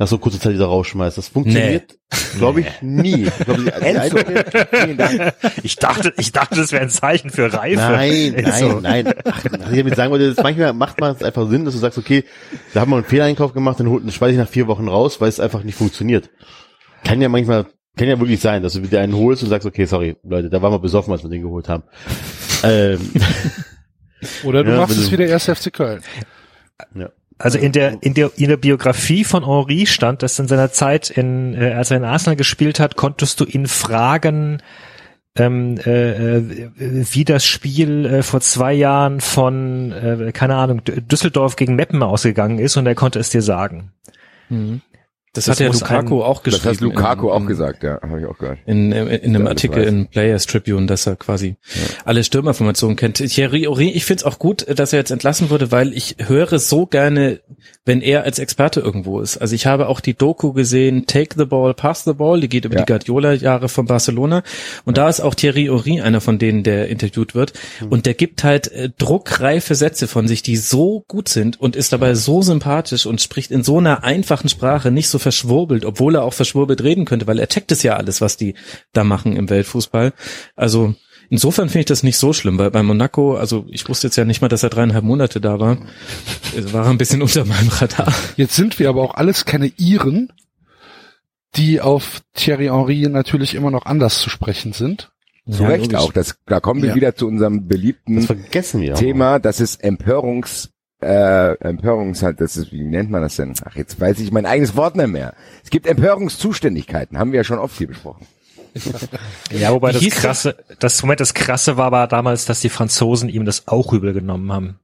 Speaker 3: nach so kurzer Zeit wieder rausschmeißt. Das funktioniert, glaube ich, nie. Ich glaub, die, die.
Speaker 5: Ich dachte, ich dachte, das wäre ein Zeichen für Reife.
Speaker 3: Nein, nein,
Speaker 5: So.
Speaker 3: nein. Ach, was ich damit sagen wollte, ist, manchmal macht man es einfach Sinn, dass du sagst, okay, da haben wir einen Fehleinkauf gemacht, dann holt den schmeiß ich nach vier Wochen raus, weil es einfach nicht funktioniert. Kann ja manchmal, kann ja wirklich sein, dass du wieder einen holst und sagst, okay, sorry, Leute, da waren wir besoffen, als wir den geholt haben. ähm, (laughs)
Speaker 2: Oder du
Speaker 3: Ja,
Speaker 2: machst es
Speaker 3: du-
Speaker 2: wie der 1. FC Köln.
Speaker 3: ja.
Speaker 5: Also in der in der in der Biografie von Henri stand, dass in seiner Zeit in äh, als er in Arsenal gespielt hat, konntest du ihn fragen, ähm, äh, äh, wie das Spiel äh, vor zwei Jahren von äh, keine Ahnung Düsseldorf gegen Meppen ausgegangen ist und er konnte es dir sagen.
Speaker 7: Mhm. Das,
Speaker 5: Das
Speaker 7: hat ja Lukaku auch
Speaker 4: Das
Speaker 7: geschrieben.
Speaker 4: hat Lukaku
Speaker 7: in,
Speaker 4: auch gesagt, ja, habe ich auch gehört.
Speaker 7: In, in, in einem
Speaker 4: Ja, das
Speaker 7: Artikel
Speaker 4: weiß.
Speaker 7: in Players Tribune, dass er quasi alle Stürmerformationen kennt. Thierry Ori, ich finde es auch gut, dass er jetzt entlassen wurde, weil ich höre so gerne, wenn er als Experte irgendwo ist. Also ich habe auch die Doku gesehen, Take the Ball, Pass the Ball, die geht über
Speaker 4: Ja.
Speaker 7: die Guardiola-Jahre von Barcelona. Und da ist auch Thierry Ori einer von denen, der interviewt wird. Und der gibt halt äh, druckreife Sätze von sich, die so gut sind und ist dabei so sympathisch und spricht in so einer einfachen Sprache, nicht so verschwurbelt, obwohl er auch verschwurbelt reden könnte, weil er checkt es ja alles, was die da machen im Weltfußball. Also insofern finde ich das nicht so schlimm, weil bei Monaco, also ich wusste jetzt ja nicht mal, dass er dreieinhalb Monate da war, Es war ein bisschen (laughs) unter meinem Radar.
Speaker 2: Jetzt sind wir aber auch alles keine Iren, die auf Thierry Henry natürlich immer noch anders zu sprechen sind.
Speaker 4: Zu
Speaker 7: Ja,
Speaker 4: Recht
Speaker 7: logisch.
Speaker 4: auch. Das, da kommen wir
Speaker 2: Ja.
Speaker 4: wieder zu unserem
Speaker 3: Das
Speaker 4: beliebten
Speaker 3: vergessen wir. auch.
Speaker 4: Thema. Das ist Empörungs, äh, Empörungs halt, das ist, wie nennt man das denn? Ach, jetzt weiß ich mein eigenes Wort nicht mehr. Es gibt Empörungszuständigkeiten, haben wir ja schon oft hier besprochen. (laughs)
Speaker 5: Ja, wobei das krasse, das Moment, das krasse war aber damals, dass die Franzosen ihm das auch übel genommen haben.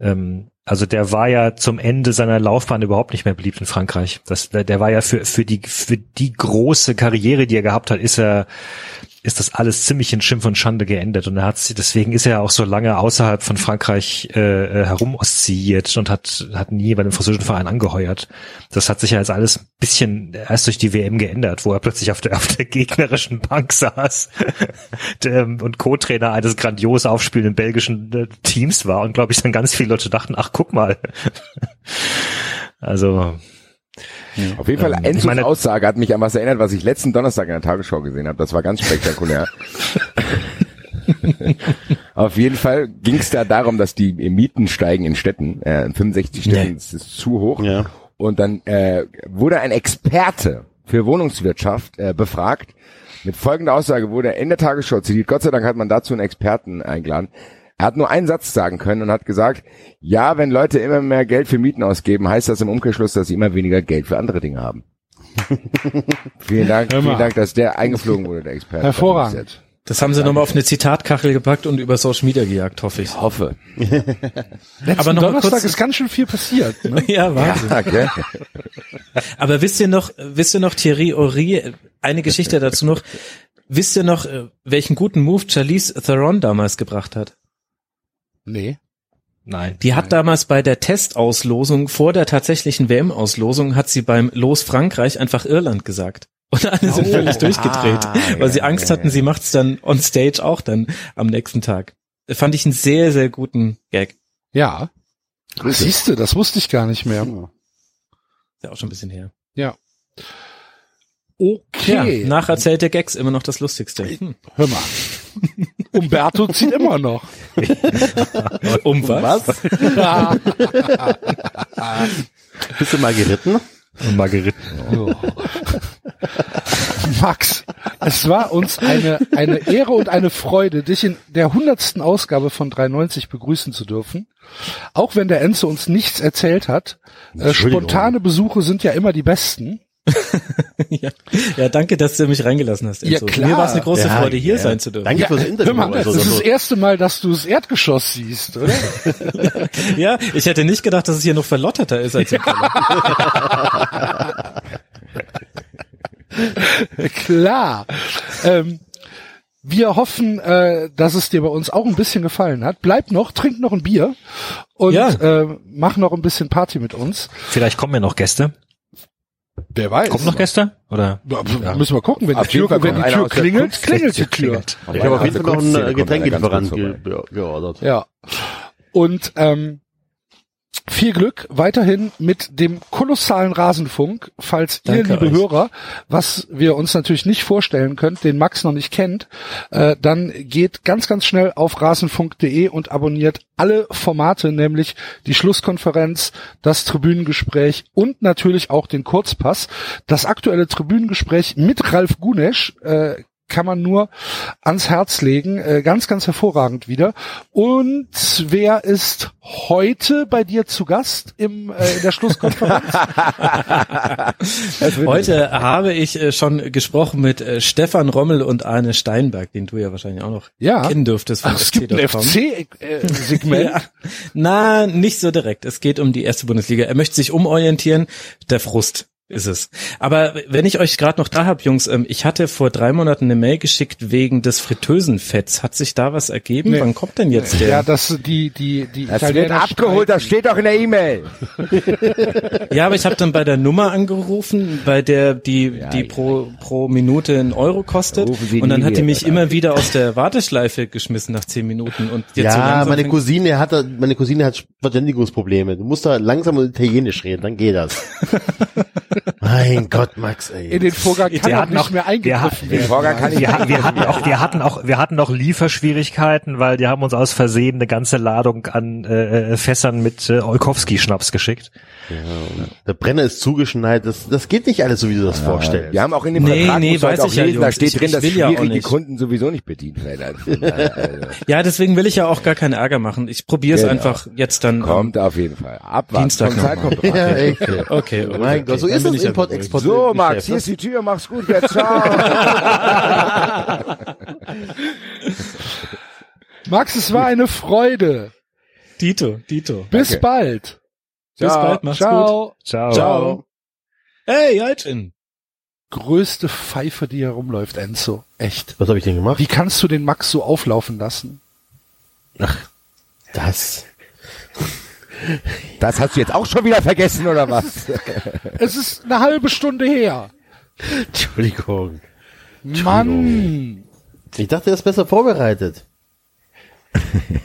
Speaker 5: Ähm, also der war ja zum Ende seiner Laufbahn überhaupt nicht mehr beliebt in Frankreich. Das, der, der war ja für, für die, für die große Karriere, die er gehabt hat, ist er, ist das alles ziemlich in Schimpf und Schande geendet. Und er hat deswegen ist er auch so lange außerhalb von Frankreich äh, äh, herum oszilliert und hat, hat nie bei einem französischen Verein angeheuert. Das hat sich ja jetzt alles ein bisschen erst durch die WM geändert, wo er plötzlich auf der, auf der gegnerischen Bank saß (laughs) der, und Co-Trainer eines grandios aufspielenden belgischen äh, Teams war und glaube ich dann ganz viele Leute dachten, ach guck mal. (laughs) also
Speaker 4: Auf jeden Fall,
Speaker 5: Ähm,
Speaker 4: Enzos
Speaker 5: meine-
Speaker 4: Aussage hat mich an was erinnert, was ich letzten Donnerstag in der Tagesschau gesehen habe. Das war ganz spektakulär. (laughs) Auf jeden Fall ging es da darum, dass die Mieten steigen in Städten. Äh, in 65 Städten
Speaker 7: Nee.
Speaker 4: ist es zu hoch.
Speaker 3: Ja.
Speaker 4: Und dann äh, wurde ein Experte für Wohnungswirtschaft äh, befragt. Mit folgender Aussage wurde er in der Tagesschau zitiert. Gott sei Dank hat man dazu einen Experten eingeladen. Er hat nur einen Satz sagen können und hat gesagt, ja, wenn Leute immer mehr Geld für Mieten ausgeben, heißt das im Umkehrschluss, dass sie immer weniger Geld für andere Dinge haben. (laughs) vielen Dank, vielen Dank, dass der eingeflogen wurde, der Experte.
Speaker 2: Hervorragend.
Speaker 7: Das haben sie nochmal auf eine Zitatkachel gepackt und über Social Media gejagt, hoffe ich.
Speaker 4: Ich hoffe. (laughs)
Speaker 7: Aber noch
Speaker 2: Donnerstag
Speaker 7: kurz-
Speaker 2: ist ganz schön viel passiert. Ne? (laughs)
Speaker 7: Ja, Wahnsinn.
Speaker 4: Okay.
Speaker 7: Aber wisst ihr noch, wisst ihr noch Thierry Ori, eine Geschichte dazu noch, wisst ihr noch, äh, welchen guten Move Charlize Theron damals gebracht hat?
Speaker 2: Nee.
Speaker 5: nein.
Speaker 7: Die hat damals bei der Testauslosung vor der tatsächlichen WM-Auslosung hat sie beim Los Frankreich einfach Irland gesagt. Und alle sind völlig durchgedreht,
Speaker 4: Ah,
Speaker 7: weil sie
Speaker 4: ja,
Speaker 7: Angst
Speaker 4: ja,
Speaker 7: hatten,
Speaker 4: ja.
Speaker 7: sie macht's dann on stage auch dann am nächsten Tag. Fand ich einen sehr, sehr guten Gag.
Speaker 2: Ja. Siehst du, das wusste ich gar nicht mehr.
Speaker 7: Ist ja auch schon ein bisschen her.
Speaker 2: Okay.
Speaker 7: Ja, nacherzählte Gags immer noch das Lustigste. Hm.
Speaker 2: Hör mal. Umberto zieht immer noch. (laughs)
Speaker 7: Um was? (laughs)
Speaker 3: Bist du mal geritten?
Speaker 5: Und Margeriten.
Speaker 2: Max, es war uns eine, eine Ehre und eine Freude, dich in der hundertsten Ausgabe von 390 begrüßen zu dürfen. Auch wenn der Enzo uns nichts erzählt hat. Äh, spontane Besuche sind ja immer die besten. (laughs)
Speaker 7: ja. ja, danke, dass du mich reingelassen hast.
Speaker 2: Ja, klar.
Speaker 7: Mir war es eine große
Speaker 3: Ja,
Speaker 7: Freude, hier
Speaker 3: ja.
Speaker 7: sein zu dürfen.
Speaker 3: Danke fürs Interview.
Speaker 2: Hör mal,
Speaker 3: also,
Speaker 2: das ist das erste Mal, dass du das Erdgeschoss siehst, oder? (laughs)
Speaker 7: Ja, ich hätte nicht gedacht, dass es hier noch verlotterter ist als im Keller. (laughs)
Speaker 2: Klar. Ähm, wir hoffen, äh, dass es dir bei uns auch ein bisschen gefallen hat. Bleib noch, trink noch ein Bier und
Speaker 7: Ja.
Speaker 2: äh, mach noch ein bisschen Party mit uns.
Speaker 5: Vielleicht kommen ja noch Gäste.
Speaker 2: Wer weiß.
Speaker 5: Kommen noch Gäste? Oder?
Speaker 2: Ja, Müssen wir gucken, wenn die Tür, wenn die
Speaker 4: kommt
Speaker 2: Tür klingelt, klingelt die Tür.
Speaker 3: ich habe auf jeden Fall noch einen Getränkelieferant
Speaker 4: kommt
Speaker 3: geordert.
Speaker 2: Ja. Und ähm, viel Glück weiterhin mit dem kolossalen Rasenfunk, falls ihr,
Speaker 7: Danke
Speaker 2: liebe
Speaker 7: euch.
Speaker 2: Hörer, was wir uns natürlich nicht vorstellen könnt, den Max noch nicht kennt, äh, dann geht ganz, ganz schnell auf rasenfunk.de und abonniert alle Formate, nämlich die Schlusskonferenz, das Tribünengespräch und natürlich auch den Kurzpass. Das aktuelle Tribünengespräch mit Ralf Gunesch äh, kann man nur ans Herz legen. Äh, ganz, ganz hervorragend wieder. Und wer ist heute bei dir zu Gast im, äh, in der Schlusskonferenz? (laughs)
Speaker 7: Heute habe ich äh, schon gesprochen mit äh, Stefan Rommel und Arne Steinberg, den du ja wahrscheinlich auch noch
Speaker 2: Ja.
Speaker 7: kennen dürftest von
Speaker 2: Ach, es gibt ein. FC-Segment. (laughs)
Speaker 7: Ja. Na, nicht so direkt. Es geht um die erste Bundesliga. Er möchte sich umorientieren. Der Frust ist es. Aber wenn ich euch gerade noch da hab, Jungs, ähm, ich hatte vor drei Monaten eine Mail geschickt wegen des Fritteusenfetts. Hat sich da was ergeben?
Speaker 2: Nee.
Speaker 7: Wann kommt denn jetzt der?
Speaker 2: Ja, das die die die
Speaker 4: Das wird abgeholt, das
Speaker 2: streiten.
Speaker 4: steht doch in der E-Mail.
Speaker 7: Ja, aber ich habe dann bei der Nummer angerufen, bei der die die
Speaker 4: ja.
Speaker 7: pro pro Minute einen Euro kostet und dann hat die mich immer wieder aus der Warteschleife geschmissen nach zehn Minuten und jetzt so
Speaker 3: Ja,
Speaker 7: langsam
Speaker 3: meine Cousine hat meine Cousine hat Verständigungsprobleme. Du musst da langsam Italienisch reden, dann geht das. (laughs) mein Gott, Max, ey.
Speaker 2: in den Vorgang kann
Speaker 5: Wir
Speaker 2: auch
Speaker 5: hatten
Speaker 2: nicht
Speaker 5: auch-
Speaker 2: mehr
Speaker 5: wir
Speaker 2: eingegriffen werden.
Speaker 4: Vorgang kann ich
Speaker 5: Wir, hatten- wir hatten auch, wir hatten auch, wir hatten auch Lieferschwierigkeiten, weil die haben uns aus Versehen eine ganze Ladung an äh, Fässern mit äh, Olkowski-Schnaps geschickt.
Speaker 3: Der Brenner ist zugeschneit. Das, das geht nicht alles so, wie du das vorstellst.
Speaker 4: Wir haben auch in dem
Speaker 7: Nee,
Speaker 4: Vertrag,
Speaker 7: nee,
Speaker 4: halt
Speaker 7: weiß
Speaker 4: auch
Speaker 7: ich ja,
Speaker 4: lesen, da steht
Speaker 7: Ich-
Speaker 4: drin,
Speaker 7: ich
Speaker 4: dass
Speaker 7: will ja nicht.
Speaker 4: Kunden sowieso nicht bedient werden. (laughs) Also,
Speaker 7: Ja, deswegen will ich ja auch gar keinen Ärger machen. Ich probiere es
Speaker 4: Genau.
Speaker 7: einfach jetzt dann.
Speaker 4: Kommt auf jeden Fall. Abwarten.
Speaker 7: Dienstag
Speaker 4: Von Zeit
Speaker 7: noch mal.
Speaker 4: kommt
Speaker 3: ja, echt.
Speaker 7: Okay, okay.
Speaker 3: Mein Gott, so ist
Speaker 7: ja
Speaker 3: Import-Export.
Speaker 4: So, Max, hier ist die Tür, mach's gut, jetzt ciao. (laughs)
Speaker 2: Max, es war eine Freude.
Speaker 7: Dito, Dito.
Speaker 2: Bis
Speaker 4: Danke.
Speaker 2: bald.
Speaker 7: Bis
Speaker 4: Ciao.
Speaker 7: bald, mach's gut.
Speaker 2: Ciao.
Speaker 5: Ciao.
Speaker 7: Ciao. Hey, Jalcin.
Speaker 2: Größte Pfeife, die herumläuft, Enzo. Echt.
Speaker 3: Was habe ich denn gemacht?
Speaker 2: Wie kannst du den Max so auflaufen lassen?
Speaker 3: Das.
Speaker 4: Das hast du jetzt auch schon wieder vergessen, oder was?
Speaker 2: Es ist eine halbe Stunde her.
Speaker 3: Entschuldigung.
Speaker 2: Mann.
Speaker 3: Ich dachte, er ist besser vorbereitet.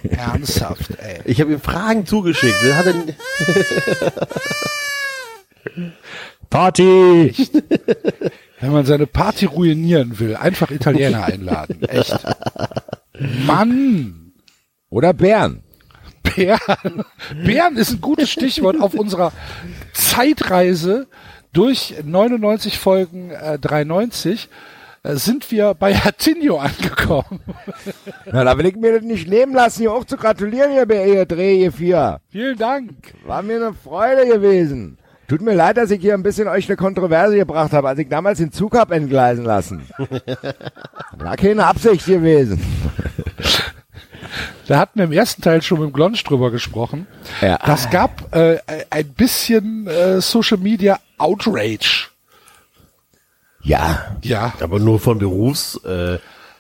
Speaker 2: Ernsthaft, ey.
Speaker 3: Ich habe ihm Fragen zugeschickt. Er hat er,
Speaker 5: Party!
Speaker 2: Wenn man seine Party ruinieren will, einfach Italiener einladen. Echt. Mann.
Speaker 4: Oder Bären.
Speaker 2: Bären. (laughs) Bären ist ein gutes Stichwort auf unserer Zeitreise durch 99 Folgen äh, 93 äh, sind wir bei Hatinho angekommen. (laughs)
Speaker 4: Na, da will ich mir das nicht nehmen lassen, hier auch zu gratulieren, ihr, Bär- ihr Dreh, ihr vier.
Speaker 2: Vielen Dank.
Speaker 4: War mir eine Freude gewesen. Tut mir leid, dass ich hier ein bisschen euch eine Kontroverse gebracht habe, als ich damals den Zug hab entgleisen lassen. (laughs) War keine Absicht gewesen.
Speaker 2: Da hatten wir im ersten Teil schon mit dem Glonsch drüber gesprochen.
Speaker 4: Ja.
Speaker 2: Das gab äh, ein bisschen äh, Social Media Outrage.
Speaker 4: Ja,
Speaker 2: Ja,
Speaker 3: aber nur von Berufs äh,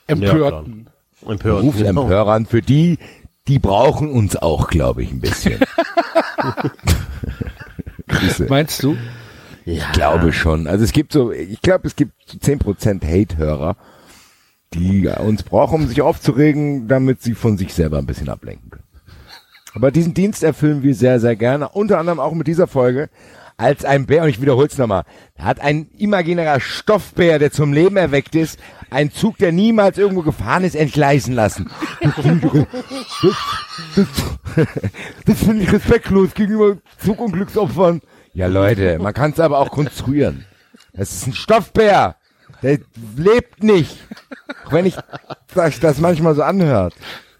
Speaker 2: Empörten.
Speaker 3: Empört.
Speaker 4: Berufsempörern, für die, die brauchen uns auch, glaube ich, ein bisschen. (laughs)
Speaker 2: Meinst du?
Speaker 3: Ja.
Speaker 4: Ich glaube schon. Also es gibt so, ich glaube, es gibt so 10% Hate-Hörer, die uns brauchen, um sich aufzuregen, damit sie von sich selber ein bisschen ablenken können. Aber diesen Dienst erfüllen wir sehr, sehr gerne. Unter anderem auch mit dieser Folge. Als ein Bär, und ich wiederhole es nochmal, hat ein imaginärer Stoffbär, der zum Leben erweckt ist, einen Zug, der niemals irgendwo gefahren ist, entgleisen lassen. Das finde ich, das, das, das finde ich respektlos gegenüber Zugunglücksopfern. Ja, Leute, man kann es aber auch konstruieren. Das ist ein Stoffbär. Der lebt nicht. Auch wenn ich das, das manchmal so anhört.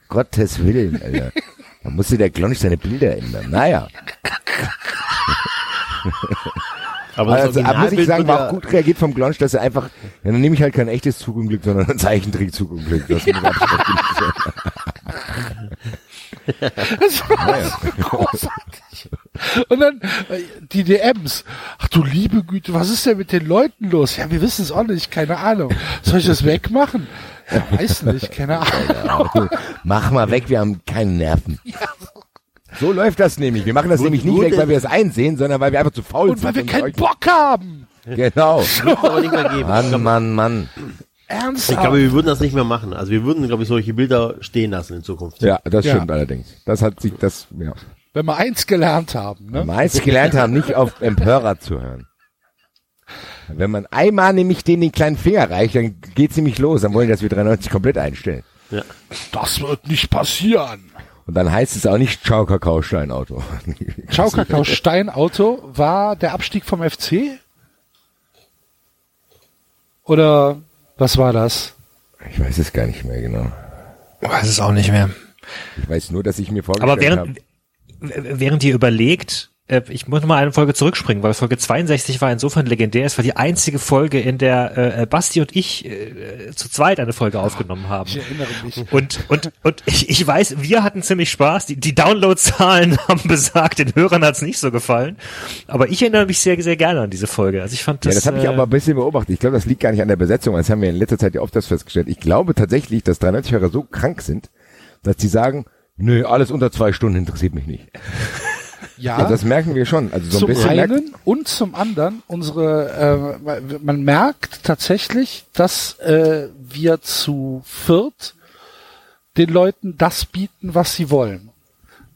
Speaker 4: Gottes Willen, Alter. Da musste der Glonsch seine Bilder ändern. Naja.
Speaker 3: Aber das
Speaker 4: Also, aber muss ich sagen, war auch gut reagiert vom Glonsch, dass er einfach, ja, dann nehme ich halt kein echtes Zugunglück, sondern ein Zeichentrick-Zugunglück. (laughs) Das
Speaker 2: war so großartig. Und dann die DMs. Ach du liebe Güte, was ist denn mit den Leuten los? Ja, wir wissen es auch nicht, keine Ahnung. Soll ich das wegmachen? Ja, weiß nicht, keine Ahnung.
Speaker 4: Mach mal weg, wir haben keine Nerven. So läuft das nämlich. Wir machen das nämlich nicht weg, weil wir es einsehen, sondern weil wir einfach zu faul
Speaker 2: Und
Speaker 4: sind.
Speaker 2: weil wir keinen Bock haben.
Speaker 4: Genau.
Speaker 3: aber nicht mehr geben.
Speaker 4: Mann, Mann, Mann.
Speaker 3: Ich
Speaker 2: Ernsthaft.
Speaker 3: glaube, wir würden das nicht mehr machen. Also wir würden, glaube ich, solche Bilder stehen lassen in Zukunft.
Speaker 4: Ja, das
Speaker 2: Ja.
Speaker 4: stimmt allerdings. Das hat sich, das, ja.
Speaker 2: Wenn wir eins gelernt haben, ne?
Speaker 4: Meist gelernt haben, nicht auf Empörer zu hören. Wenn man einmal nämlich denen den kleinen Finger reicht, dann geht's nämlich los. Dann wollen die, dass wir 93 komplett einstellen.
Speaker 2: Das wird nicht passieren.
Speaker 4: Und dann heißt es auch nicht Ciao Kakao Steinauto. (laughs)
Speaker 2: Ciao Kakao Steinauto war der Abstieg vom FC? Oder was war das?
Speaker 4: Ich weiß es gar nicht mehr genau.
Speaker 5: Weiß es auch nicht mehr.
Speaker 4: Ich weiß nur, dass ich mir vorgestellt
Speaker 5: Aber während,
Speaker 4: habe.
Speaker 5: w- während ihr überlegt, ich muss mal eine Folge zurückspringen, weil Folge 62 war insofern legendär. Es war die einzige Folge, in der äh, Basti und ich äh, zu zweit eine Folge aufgenommen haben.
Speaker 2: Ich erinnere mich.
Speaker 5: Und, und, und ich, ich weiß, wir hatten ziemlich Spaß. Die, die Downloadzahlen (laughs) haben besagt, den Hörern hat's nicht so gefallen. Aber ich erinnere mich sehr, sehr gerne an diese Folge. Also ich fand
Speaker 4: Ja,
Speaker 5: das.
Speaker 4: das habe ich
Speaker 5: äh,
Speaker 4: aber ein bisschen beobachtet. Ich glaube, das liegt gar nicht an der Besetzung. Das haben wir in letzter Zeit ja oft das festgestellt. Ich glaube tatsächlich, dass 93-Hörer so krank sind, dass sie sagen, nö, alles unter zwei Stunden interessiert mich nicht. (laughs)
Speaker 2: Ja,
Speaker 4: Ja, das merken wir schon. Also so ein
Speaker 2: zum
Speaker 4: bisschen merkt,
Speaker 2: einen und zum anderen unsere, äh, man merkt tatsächlich, dass äh, wir zu viert den Leuten das bieten, was sie wollen.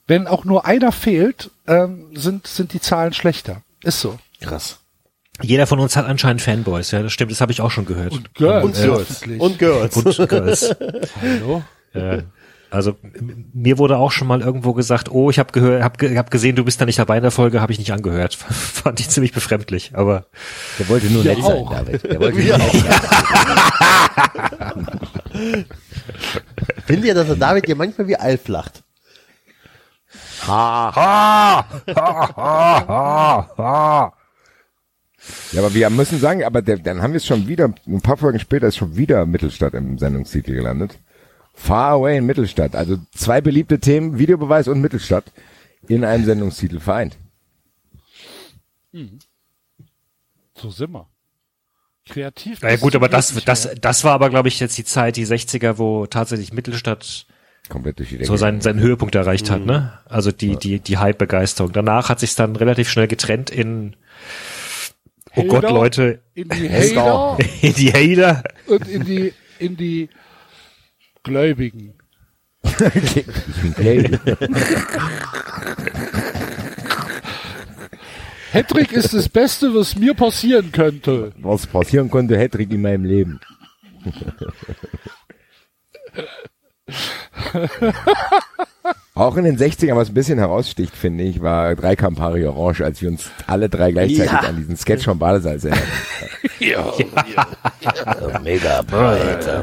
Speaker 2: Wenn auch nur einer fehlt, ähm, sind, sind die Zahlen schlechter. Ist so.
Speaker 3: Krass.
Speaker 5: jeder von uns hat anscheinend Fanboys. Ja, das stimmt. Das habe ich auch schon gehört.
Speaker 2: Und Girls,
Speaker 3: Und Girls.
Speaker 2: hoffentlich.
Speaker 3: Und Girls.
Speaker 5: Und Girls. (laughs)
Speaker 2: Hallo?
Speaker 5: Ja. Also mir wurde auch schon mal irgendwo gesagt, oh, ich habe gehört, habe ge hab gesehen, du bist da nicht dabei in der Folge, habe ich nicht angehört. (laughs) Fand ich ziemlich befremdlich, aber
Speaker 4: der wollte nur
Speaker 2: Wir
Speaker 4: nett sein,
Speaker 2: auch.
Speaker 4: David. Der wollte nur nett sein. (laughs)
Speaker 3: Findet ihr, dass der David dir manchmal wie Alf lacht?
Speaker 4: Ja, aber wir müssen sagen, aber der, dann haben wir es schon wieder, ein paar Folgen später ist schon wieder Mittelstadt im Sendungstitel gelandet. Far Away in Mittelstadt. Also zwei beliebte Themen, Videobeweis und Mittelstadt, in einem Sendungstitel vereint.
Speaker 2: So sind wir. Kreativ.
Speaker 5: ja gut, aber das, das, das war aber, glaube ich, jetzt die Zeit, die 60er, wo tatsächlich Mittelstadt
Speaker 4: Komplett durch die Decke.
Speaker 5: so seinen, seinen Höhepunkt erreicht hat, ne? Also die, die, die Hype-Begeisterung. Danach hat sich dann relativ schnell getrennt in, oh Gott,
Speaker 2: Hater,
Speaker 5: Leute,
Speaker 2: In die Hater (laughs)
Speaker 5: in die Hater.
Speaker 2: und in die, in die Gläubigen. (laughs)
Speaker 4: Ich bin gelb.
Speaker 2: Hedrick ist das Beste, was mir passieren könnte.
Speaker 4: Was passieren konnte, Hedrick in meinem Leben. (laughs) Auch in den 60ern, was ein bisschen heraussticht, finde ich, war drei Campari Orange, als wir uns alle drei gleichzeitig
Speaker 3: Ja.
Speaker 4: an diesen Sketch vom Badesalz erinnern. (laughs)
Speaker 3: Mega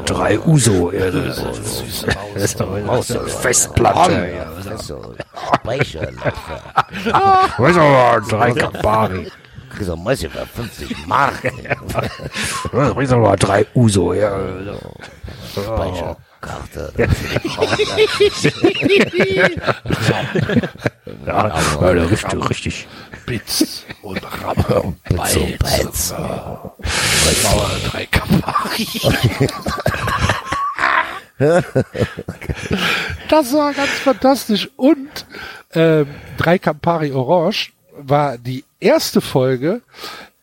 Speaker 5: Drei Uso. Festplatte. Drei Campari.
Speaker 4: So, muss über 50 Mark.
Speaker 5: Drei Uso, ja. (laughs)
Speaker 4: Speicherkarte. (laughs)
Speaker 5: Ja, ja, richtig, richtig.
Speaker 2: Bitz und Ramme. Balz. Bauer, drei Campari. (laughs) Das war ganz fantastisch. Und ähm, drei Campari Orange war die erste Folge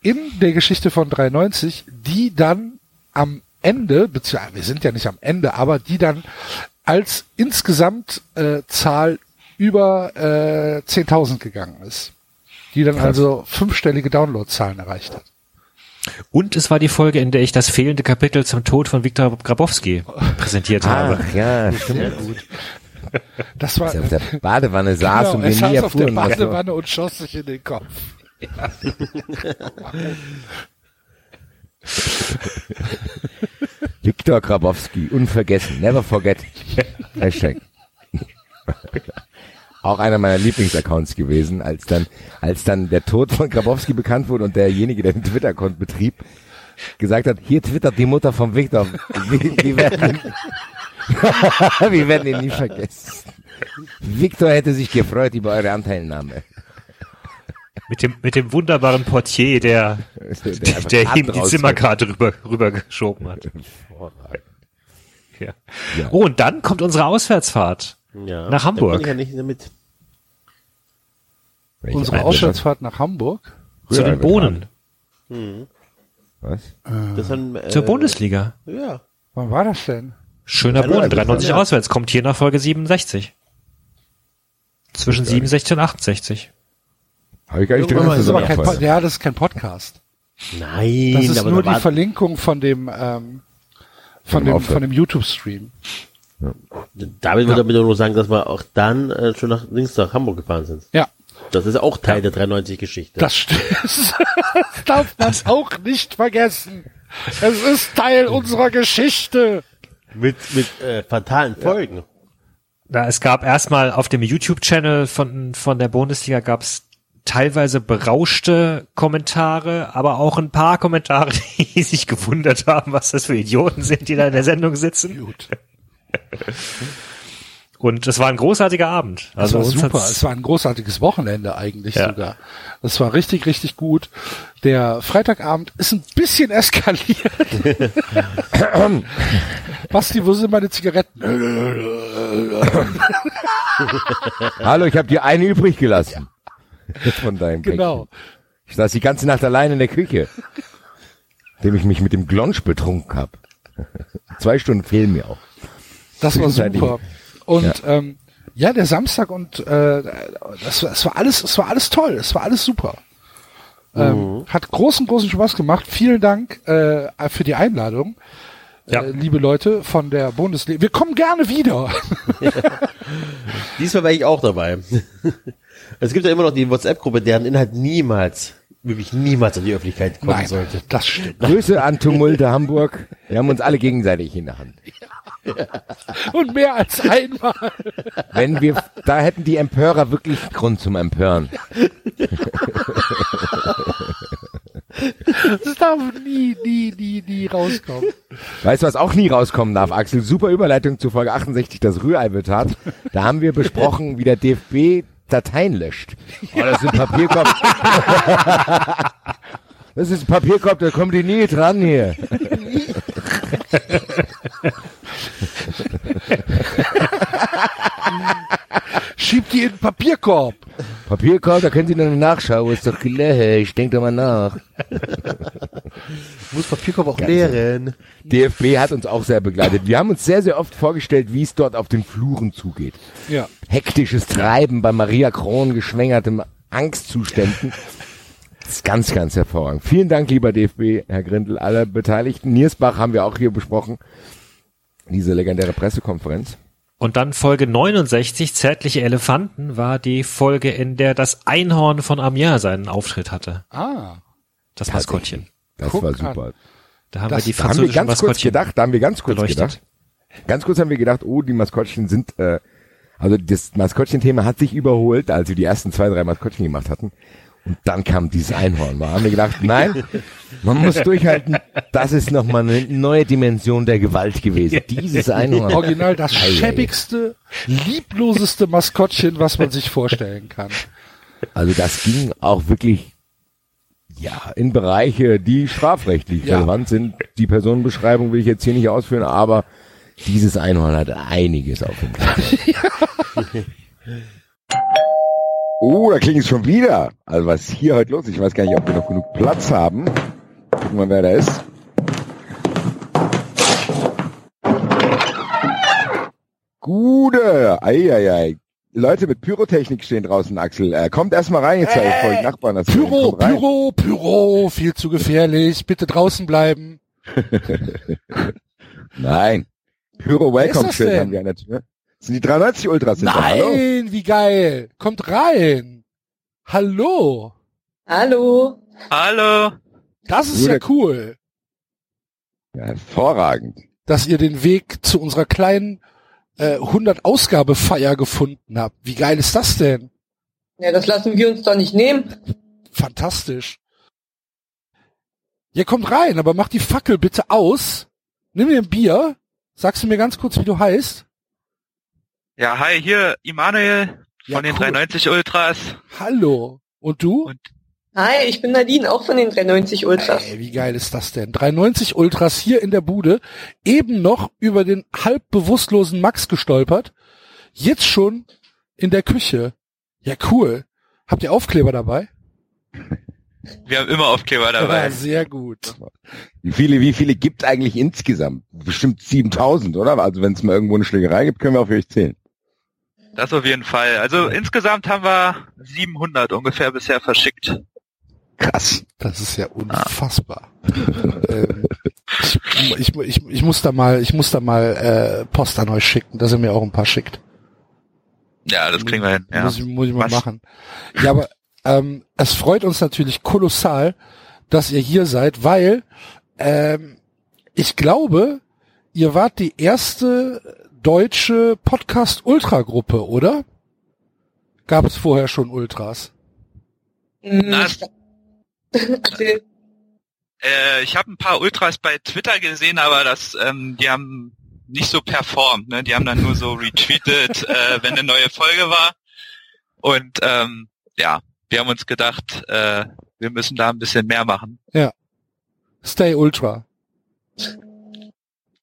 Speaker 2: in der Geschichte von 93, die dann am Ende, beziehungsweise wir sind ja nicht am Ende, aber die dann als insgesamt äh, Zahl über äh, 10.000 gegangen ist. Die dann also fünfstellige Downloadzahlen erreicht hat.
Speaker 5: Und es war die Folge, in der ich das fehlende Kapitel zum Tod von Viktor Grabowski präsentiert habe.
Speaker 4: Ach ja, stimmt.
Speaker 2: Das war
Speaker 4: Dass er auf der Badewanne saß
Speaker 2: genau,
Speaker 4: und wir nie
Speaker 2: auf der
Speaker 4: war.
Speaker 2: Badewanne und schoss sich in den Kopf. (laughs) (laughs)
Speaker 4: Viktor Grabowski, unvergessen, never forget. Hashtag. Auch einer meiner Lieblingsaccounts gewesen, als dann, als dann der Tod von Grabowski bekannt wurde und derjenige, der den Twitter-Account betrieb, gesagt hat, hier twittert die Mutter von Viktor. Wir, wir, werden (laughs) ihn, wir werden ihn nie vergessen. Viktor hätte sich gefreut über eure Anteilnahme.
Speaker 5: Mit dem, mit dem wunderbaren Portier, der, (laughs) der, der
Speaker 4: Karten
Speaker 5: ihm die. Zimmerkarte rüber, rübergeschoben hat. Ja.
Speaker 4: Ja.
Speaker 5: Oh, und dann kommt unsere Auswärtsfahrt.
Speaker 3: Ja.
Speaker 5: Nach Hamburg.
Speaker 3: Ich ja nicht damit.
Speaker 4: Welche
Speaker 2: Unsere? Auswärtsfahrt nach Hamburg.
Speaker 5: Zu den Bohnen.
Speaker 4: Was?
Speaker 3: Das ist ein, äh,
Speaker 5: Zur Bundesliga.
Speaker 3: Ja.
Speaker 2: Wann war das denn?
Speaker 5: Schöner
Speaker 3: Hallo,
Speaker 5: Boden,
Speaker 3: also
Speaker 5: 93
Speaker 3: ja.
Speaker 5: auswärts, kommt hier nach Folge 67. Zwischen 67 und 68.
Speaker 4: Habe ich gar nicht
Speaker 3: mal
Speaker 2: Das ist aber kein. Po- ja, das ist kein Podcast.
Speaker 3: Nein,
Speaker 2: Das ist
Speaker 3: aber
Speaker 2: nur
Speaker 3: da
Speaker 2: die Verlinkung von dem, ähm, von
Speaker 4: dem
Speaker 2: von dem YouTube-Stream.
Speaker 3: David würde damit nur sagen, dass wir auch dann äh, schon nach links nach Hamburg gefahren sind.
Speaker 2: Ja,
Speaker 3: Das ist auch Teil der 93-Geschichte.
Speaker 2: das stimmt. (laughs) Das darf man (laughs) auch nicht vergessen. Es ist Teil unserer Geschichte.
Speaker 3: Mit, mit äh, fatalen Folgen.
Speaker 5: Na, es gab erstmal auf dem YouTube-Channel von, von der Bundesliga gab's teilweise berauschte Kommentare, aber auch ein paar Kommentare, (laughs) die sich gewundert haben, was das für Idioten sind, die da in der Sendung sitzen.
Speaker 2: Gut.
Speaker 5: Und es war ein großartiger Abend.
Speaker 2: Das
Speaker 5: Also
Speaker 2: war
Speaker 5: uns
Speaker 2: super. Es war ein großartiges Wochenende eigentlich
Speaker 5: Ja.
Speaker 2: sogar. Das war richtig, richtig gut. Der Freitagabend ist ein bisschen eskaliert. (laughs) Basti, wo sind meine Zigaretten?
Speaker 4: Hallo, ich habe dir eine übrig gelassen. Von deinem
Speaker 2: Genau.
Speaker 4: Päckchen. Ich saß die ganze Nacht allein in der Küche, indem ich mich mit dem Glonsch betrunken habe. (laughs) Zwei Stunden fehlen mir auch.
Speaker 2: Das war super. Und ja. Ähm, ja, der Samstag und äh, das, war- es war alles, es war alles toll, es war alles super. Ähm, hat großen, großen Spaß gemacht. Vielen Dank äh, für die Einladung,
Speaker 5: Ja.
Speaker 2: äh, liebe Leute von der Bundesliga. Wir kommen gerne wieder. (laughs)
Speaker 3: Diesmal wäre ich auch dabei. (laughs) es gibt ja immer noch die WhatsApp-Gruppe, deren Inhalt niemals, wirklich niemals an die Öffentlichkeit kommen sollte.
Speaker 2: das stimmt.
Speaker 4: Grüße an Tumulte Hamburg. Wir haben uns alle gegenseitig in der Hand.
Speaker 2: Und mehr als einmal.
Speaker 4: Wenn wir, da hätten die Empörer wirklich Grund zum Empören.
Speaker 2: Das darf nie, nie, nie, nie rauskommen.
Speaker 4: Weißt du, was auch nie rauskommen darf, Axel? Super Überleitung zu Folge 68, das Rührei-Betat. Da haben wir besprochen, wie der DFB Dateien löscht. Oh, das ist ein Papierkorb. (laughs) Das ist ein Papierkorb, da kommt die nie dran hier.
Speaker 2: Schiebt die in den Papierkorb.
Speaker 4: Papierkorb, da können Sie noch eine Nachschau, ist doch gelöscht, denk doch mal nach.
Speaker 3: Muss Papierkorb auch leeren.
Speaker 4: DFB hat uns auch sehr begleitet. Wir haben uns sehr, sehr oft vorgestellt, wie es dort auf den Fluren zugeht.
Speaker 2: Ja.
Speaker 4: Hektisches Treiben bei Maria Kron geschwängertem Angstzuständen. (laughs) Das ist ganz, ganz hervorragend. Vielen Dank, lieber DFB, Herr Grindel, alle Beteiligten. Niersbach haben wir auch hier besprochen. Diese legendäre Pressekonferenz.
Speaker 5: Und dann Folge 69, Zärtliche Elefanten, war die Folge, in der das Einhorn von Amiens seinen Auftritt hatte.
Speaker 2: Ah.
Speaker 5: Das Maskottchen.
Speaker 4: Das
Speaker 2: Guck
Speaker 4: war
Speaker 2: an.
Speaker 4: super.
Speaker 5: Da haben
Speaker 2: Das-
Speaker 5: wir die
Speaker 4: Da haben wir
Speaker 5: französischen
Speaker 4: ganz kurz gedacht, da haben wir ganz kurz
Speaker 5: beleuchtet.
Speaker 4: gedacht. Ganz kurz haben wir gedacht, oh, die Maskottchen sind, äh, also das Maskottchen-Thema hat sich überholt, als wir die ersten zwei, drei Maskottchen gemacht hatten. Und dann kam dieses Einhorn. Da haben wir gedacht, nein, man muss durchhalten. Das ist nochmal eine neue Dimension der Gewalt gewesen. Dieses Einhorn.
Speaker 2: Original das
Speaker 4: Ei,
Speaker 2: schäbigste, liebloseste Maskottchen, was man sich vorstellen kann.
Speaker 4: Also das ging auch wirklich, ja, in Bereiche, die strafrechtlich
Speaker 2: Ja.
Speaker 4: relevant sind. Die Personenbeschreibung will ich jetzt hier nicht ausführen, aber dieses Einhorn hat einiges auf dem Kopf. (laughs) (laughs)
Speaker 8: Oh, da klingt es schon wieder. Also was ist hier heute los? Ich weiß gar nicht, ob wir noch genug Platz haben. Gucken wir, wer da ist. Gute. Eieiei. Leute mit Pyrotechnik stehen draußen, Axel. Äh, kommt erstmal rein, jetzt äh, vor die Nachbarn. Das
Speaker 2: Pyro. Pyro, Pyro, viel zu gefährlich. Bitte draußen bleiben. (laughs)
Speaker 8: Nein. Pyro Welcome Schild haben wir an der Tür. Das sind die 93 Ultras. Sind da. Hallo.
Speaker 2: Nein, wie geil. Kommt rein. Hallo.
Speaker 9: Hallo.
Speaker 10: Hallo.
Speaker 2: Das ist ja cool,
Speaker 8: Ja, hervorragend.
Speaker 2: dass ihr den Weg zu unserer kleinen äh, 100 Ausgabe Feier gefunden habt. Wie geil ist das denn?
Speaker 9: Ja, das lassen wir uns doch nicht nehmen.
Speaker 2: Fantastisch. Ihr kommt rein, aber mach die Fackel bitte aus. Nimm dir ein Bier. Sagst du mir ganz kurz, wie du heißt?
Speaker 10: Ja, hi, hier Immanuel von
Speaker 2: Ja,
Speaker 10: den
Speaker 2: cool.
Speaker 10: 390 Ultras.
Speaker 2: Hallo. Und du?
Speaker 10: Und
Speaker 9: Hi, ich bin Nadine, auch von den 390 Ultras.
Speaker 2: Ey, wie geil ist das denn? 390 Ultras hier in der Bude, eben noch über den halb bewusstlosen Max gestolpert, jetzt schon in der Küche. Ja, cool. Habt ihr Aufkleber dabei?
Speaker 10: wir haben immer Aufkleber
Speaker 2: Ja,
Speaker 10: dabei.
Speaker 2: sehr gut.
Speaker 8: Wie viele, wie viele gibt eigentlich insgesamt? Bestimmt 7000, oder? Also wenn es mal irgendwo eine Schlägerei gibt, können wir auf euch zählen.
Speaker 10: Das auf jeden Fall. Also insgesamt haben wir 700 ungefähr bisher verschickt.
Speaker 8: Krass.
Speaker 2: Das ist ja unfassbar. (laughs) ähm, ich, ich, ich, ich muss da mal, ich muss da mal äh, Post an euch schicken, dass ihr mir auch ein paar schickt.
Speaker 10: Ja, das kriegen wir hin. Ja.
Speaker 2: Muss ich, muss ich mal
Speaker 10: Was?
Speaker 2: machen. Ja, aber ähm, es freut uns natürlich kolossal, dass ihr hier seid, weil ähm, ich glaube, ihr wart die erste deutsche Podcast-Ultra-Gruppe, oder? Gab es vorher schon Ultras?
Speaker 10: Na. (laughs) Äh, ich habe ein paar Ultras bei Twitter gesehen, aber das, ähm, die haben nicht so performt. Ne? Die haben dann nur so (laughs) retweetet, äh, wenn eine neue Folge war. Und ähm, ja, wir haben uns gedacht, äh, wir müssen da ein bisschen mehr machen.
Speaker 2: Stay Ultra.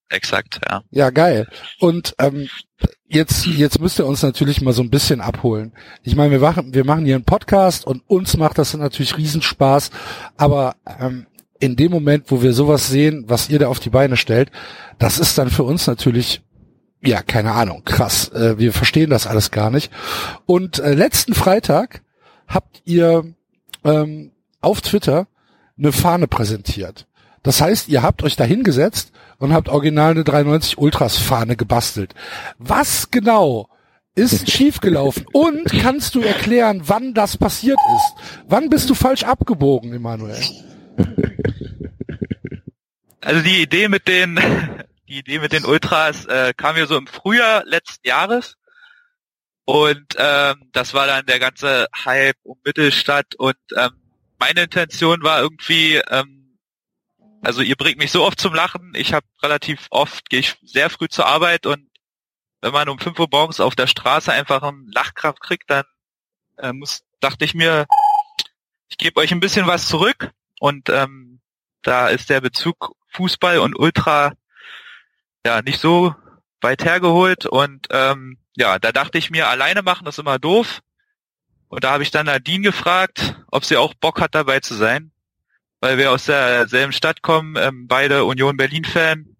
Speaker 10: Exakt, ja.
Speaker 2: Ja, geil. Und ähm, jetzt, jetzt müsst ihr uns natürlich mal so ein bisschen abholen. Ich meine, wir machen, wir machen hier einen Podcast und uns macht das natürlich Riesenspaß. Aber ähm, in dem Moment, wo wir sowas sehen, was ihr da auf die Beine stellt, das ist dann für uns natürlich, ja, keine Ahnung, krass. Äh, wir verstehen das alles gar nicht. Und äh, letzten Freitag habt ihr ähm, auf Twitter eine Fahne präsentiert. Das heißt, ihr habt euch da hingesetzt und habt original eine 390 Ultras Fahne gebastelt. Was genau ist (laughs) schiefgelaufen? Und kannst du erklären, wann das passiert ist? Wann bist du falsch abgebogen, Emanuel?
Speaker 10: Also die Idee mit den (laughs) die Idee mit den Ultras äh, kam mir so im Frühjahr letzten Jahres und ähm, das war dann der ganze Hype um Mittelstadt und ähm, meine Intention war irgendwie ähm, also ihr bringt mich so oft zum Lachen ich habe relativ oft gehe ich sehr früh zur Arbeit und wenn man um 5 Uhr morgens auf der Straße einfach einen Lachkraft kriegt dann äh, muss dachte ich mir ich gebe euch ein bisschen was zurück und ähm, da ist der Bezug Fußball und Ultra ja nicht so weit hergeholt und ähm, ja, da dachte ich mir, alleine machen ist immer doof. Und da habe ich dann Nadine gefragt, ob sie auch Bock hat, dabei zu sein, weil wir aus derselben Stadt kommen, ähm, beide Union Berlin-Fan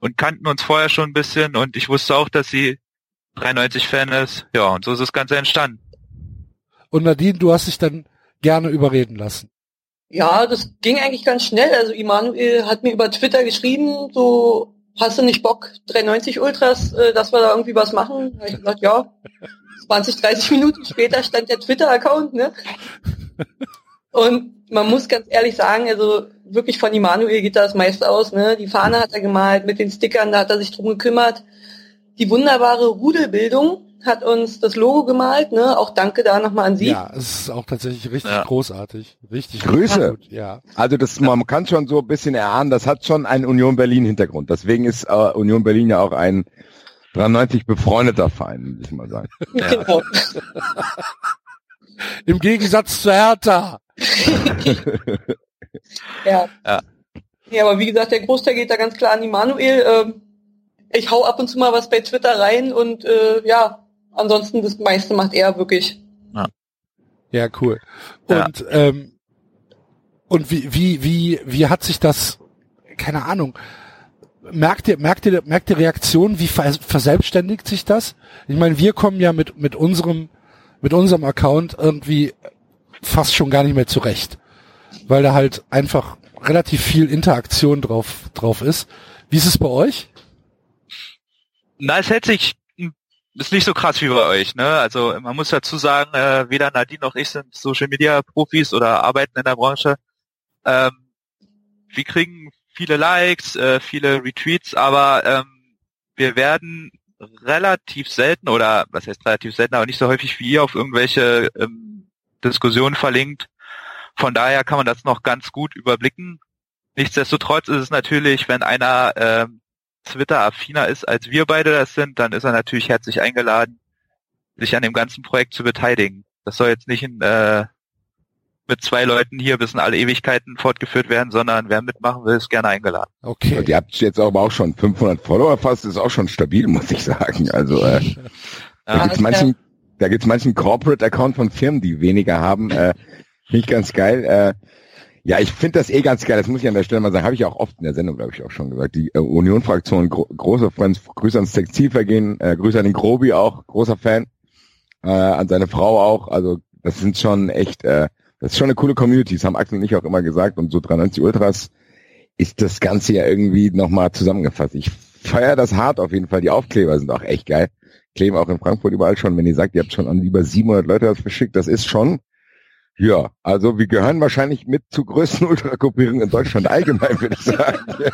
Speaker 10: und kannten uns vorher schon ein bisschen und ich wusste auch, dass sie 93-Fan ist. Ja, und so ist das Ganze entstanden.
Speaker 2: Und Nadine, du hast dich dann gerne überreden lassen.
Speaker 9: Ja, das ging eigentlich ganz schnell. Also Immanuel hat mir über Twitter geschrieben, so hast du nicht Bock, 390 Ultras, äh, dass wir da irgendwie was machen? Da hab ich gesagt, ja. (laughs) 20, 30 Minuten später stand der Twitter-Account, ne? (laughs) Und man muss ganz ehrlich sagen, also wirklich von Immanuel geht das meiste aus, ne? Die Fahne hat er gemalt mit den Stickern, da hat er sich drum gekümmert. Die wunderbare Rudelbildung hat uns das Logo gemalt, ne? Auch danke da nochmal an Sie.
Speaker 2: Ja, es ist auch tatsächlich richtig
Speaker 10: Ja.
Speaker 2: großartig. Richtig
Speaker 8: Grüße.
Speaker 2: gut, ja.
Speaker 8: Also das, man kann schon so ein bisschen erahnen, das hat schon einen Union Berlin Hintergrund. Deswegen ist äh, Union Berlin ja auch ein 93 befreundeter Verein, würde ich mal sagen. (laughs)
Speaker 9: Genau. (laughs)
Speaker 2: Im Gegensatz zu Hertha. (laughs)
Speaker 9: Ja.
Speaker 10: Ja.
Speaker 9: Ja, aber wie gesagt, der Großteil geht da ganz klar an Immanuel. Ähm, ich hau ab und zu mal was bei Twitter rein und äh, ja, ansonsten das meiste macht er wirklich.
Speaker 2: Ja, cool.
Speaker 10: Ja.
Speaker 2: Und ähm, und wie wie wie wie hat sich das keine Ahnung merkt ihr merkt ihr merkt ihr Reaktion wie ver verselbstständigt sich das? Ich meine, wir kommen ja mit mit unserem mit unserem Account irgendwie fast schon gar nicht mehr zurecht, weil da halt einfach relativ viel Interaktion drauf drauf ist. Wie ist es bei euch?
Speaker 10: Na, es hält sich ist nicht so krass wie bei euch, ne? Also man muss dazu sagen, äh, weder Nadine noch ich sind Social Media Profis oder arbeiten in der Branche. Ähm, wir kriegen viele Likes, äh, viele Retweets, aber ähm, wir werden relativ selten oder was heißt relativ selten, aber nicht so häufig wie ihr auf irgendwelche ähm, Diskussionen verlinkt. Von daher kann man das noch ganz gut überblicken. Nichtsdestotrotz ist es natürlich, wenn einer ähm, Twitter-affiner ist, als wir beide das sind, dann ist er natürlich herzlich eingeladen, sich an dem ganzen Projekt zu beteiligen. Das soll jetzt nicht in, äh, mit zwei Leuten hier bis in alle Ewigkeiten fortgeführt werden, sondern wer mitmachen will, ist gerne eingeladen.
Speaker 4: Okay. Und ihr habt jetzt aber auch schon 500 Follower fast, ist auch schon stabil, muss ich sagen. Also äh, (laughs) da gibt's manchen, da gibt's manchen Corporate Account von Firmen, die weniger haben. Äh, Finde ich ganz geil. Äh, ja, ich finde das eh ganz geil. Das muss ich an der Stelle mal sagen. Habe ich auch oft in der Sendung, glaube ich, auch schon gesagt. Die äh, Union-Fraktion, gro großer Freund, Grüße ans Textilvergehen, äh, Grüße an den Grobi auch, großer Fan. Äh, an seine Frau auch. Also das sind schon echt, äh, das ist schon eine coole Community. Das haben Axel und ich auch immer gesagt. Und so 93 Ultras ist das Ganze ja irgendwie nochmal zusammengefasst. Ich feiere das hart auf jeden Fall. Die Aufkleber sind auch echt geil. Kleben auch in Frankfurt überall schon. Wenn ihr sagt, ihr habt schon an über 700 Leute das verschickt, das ist schon ja, also wir gehören wahrscheinlich mit zu größten (laughs) Ultrakopierungen in Deutschland allgemein, würde ich sagen. (laughs)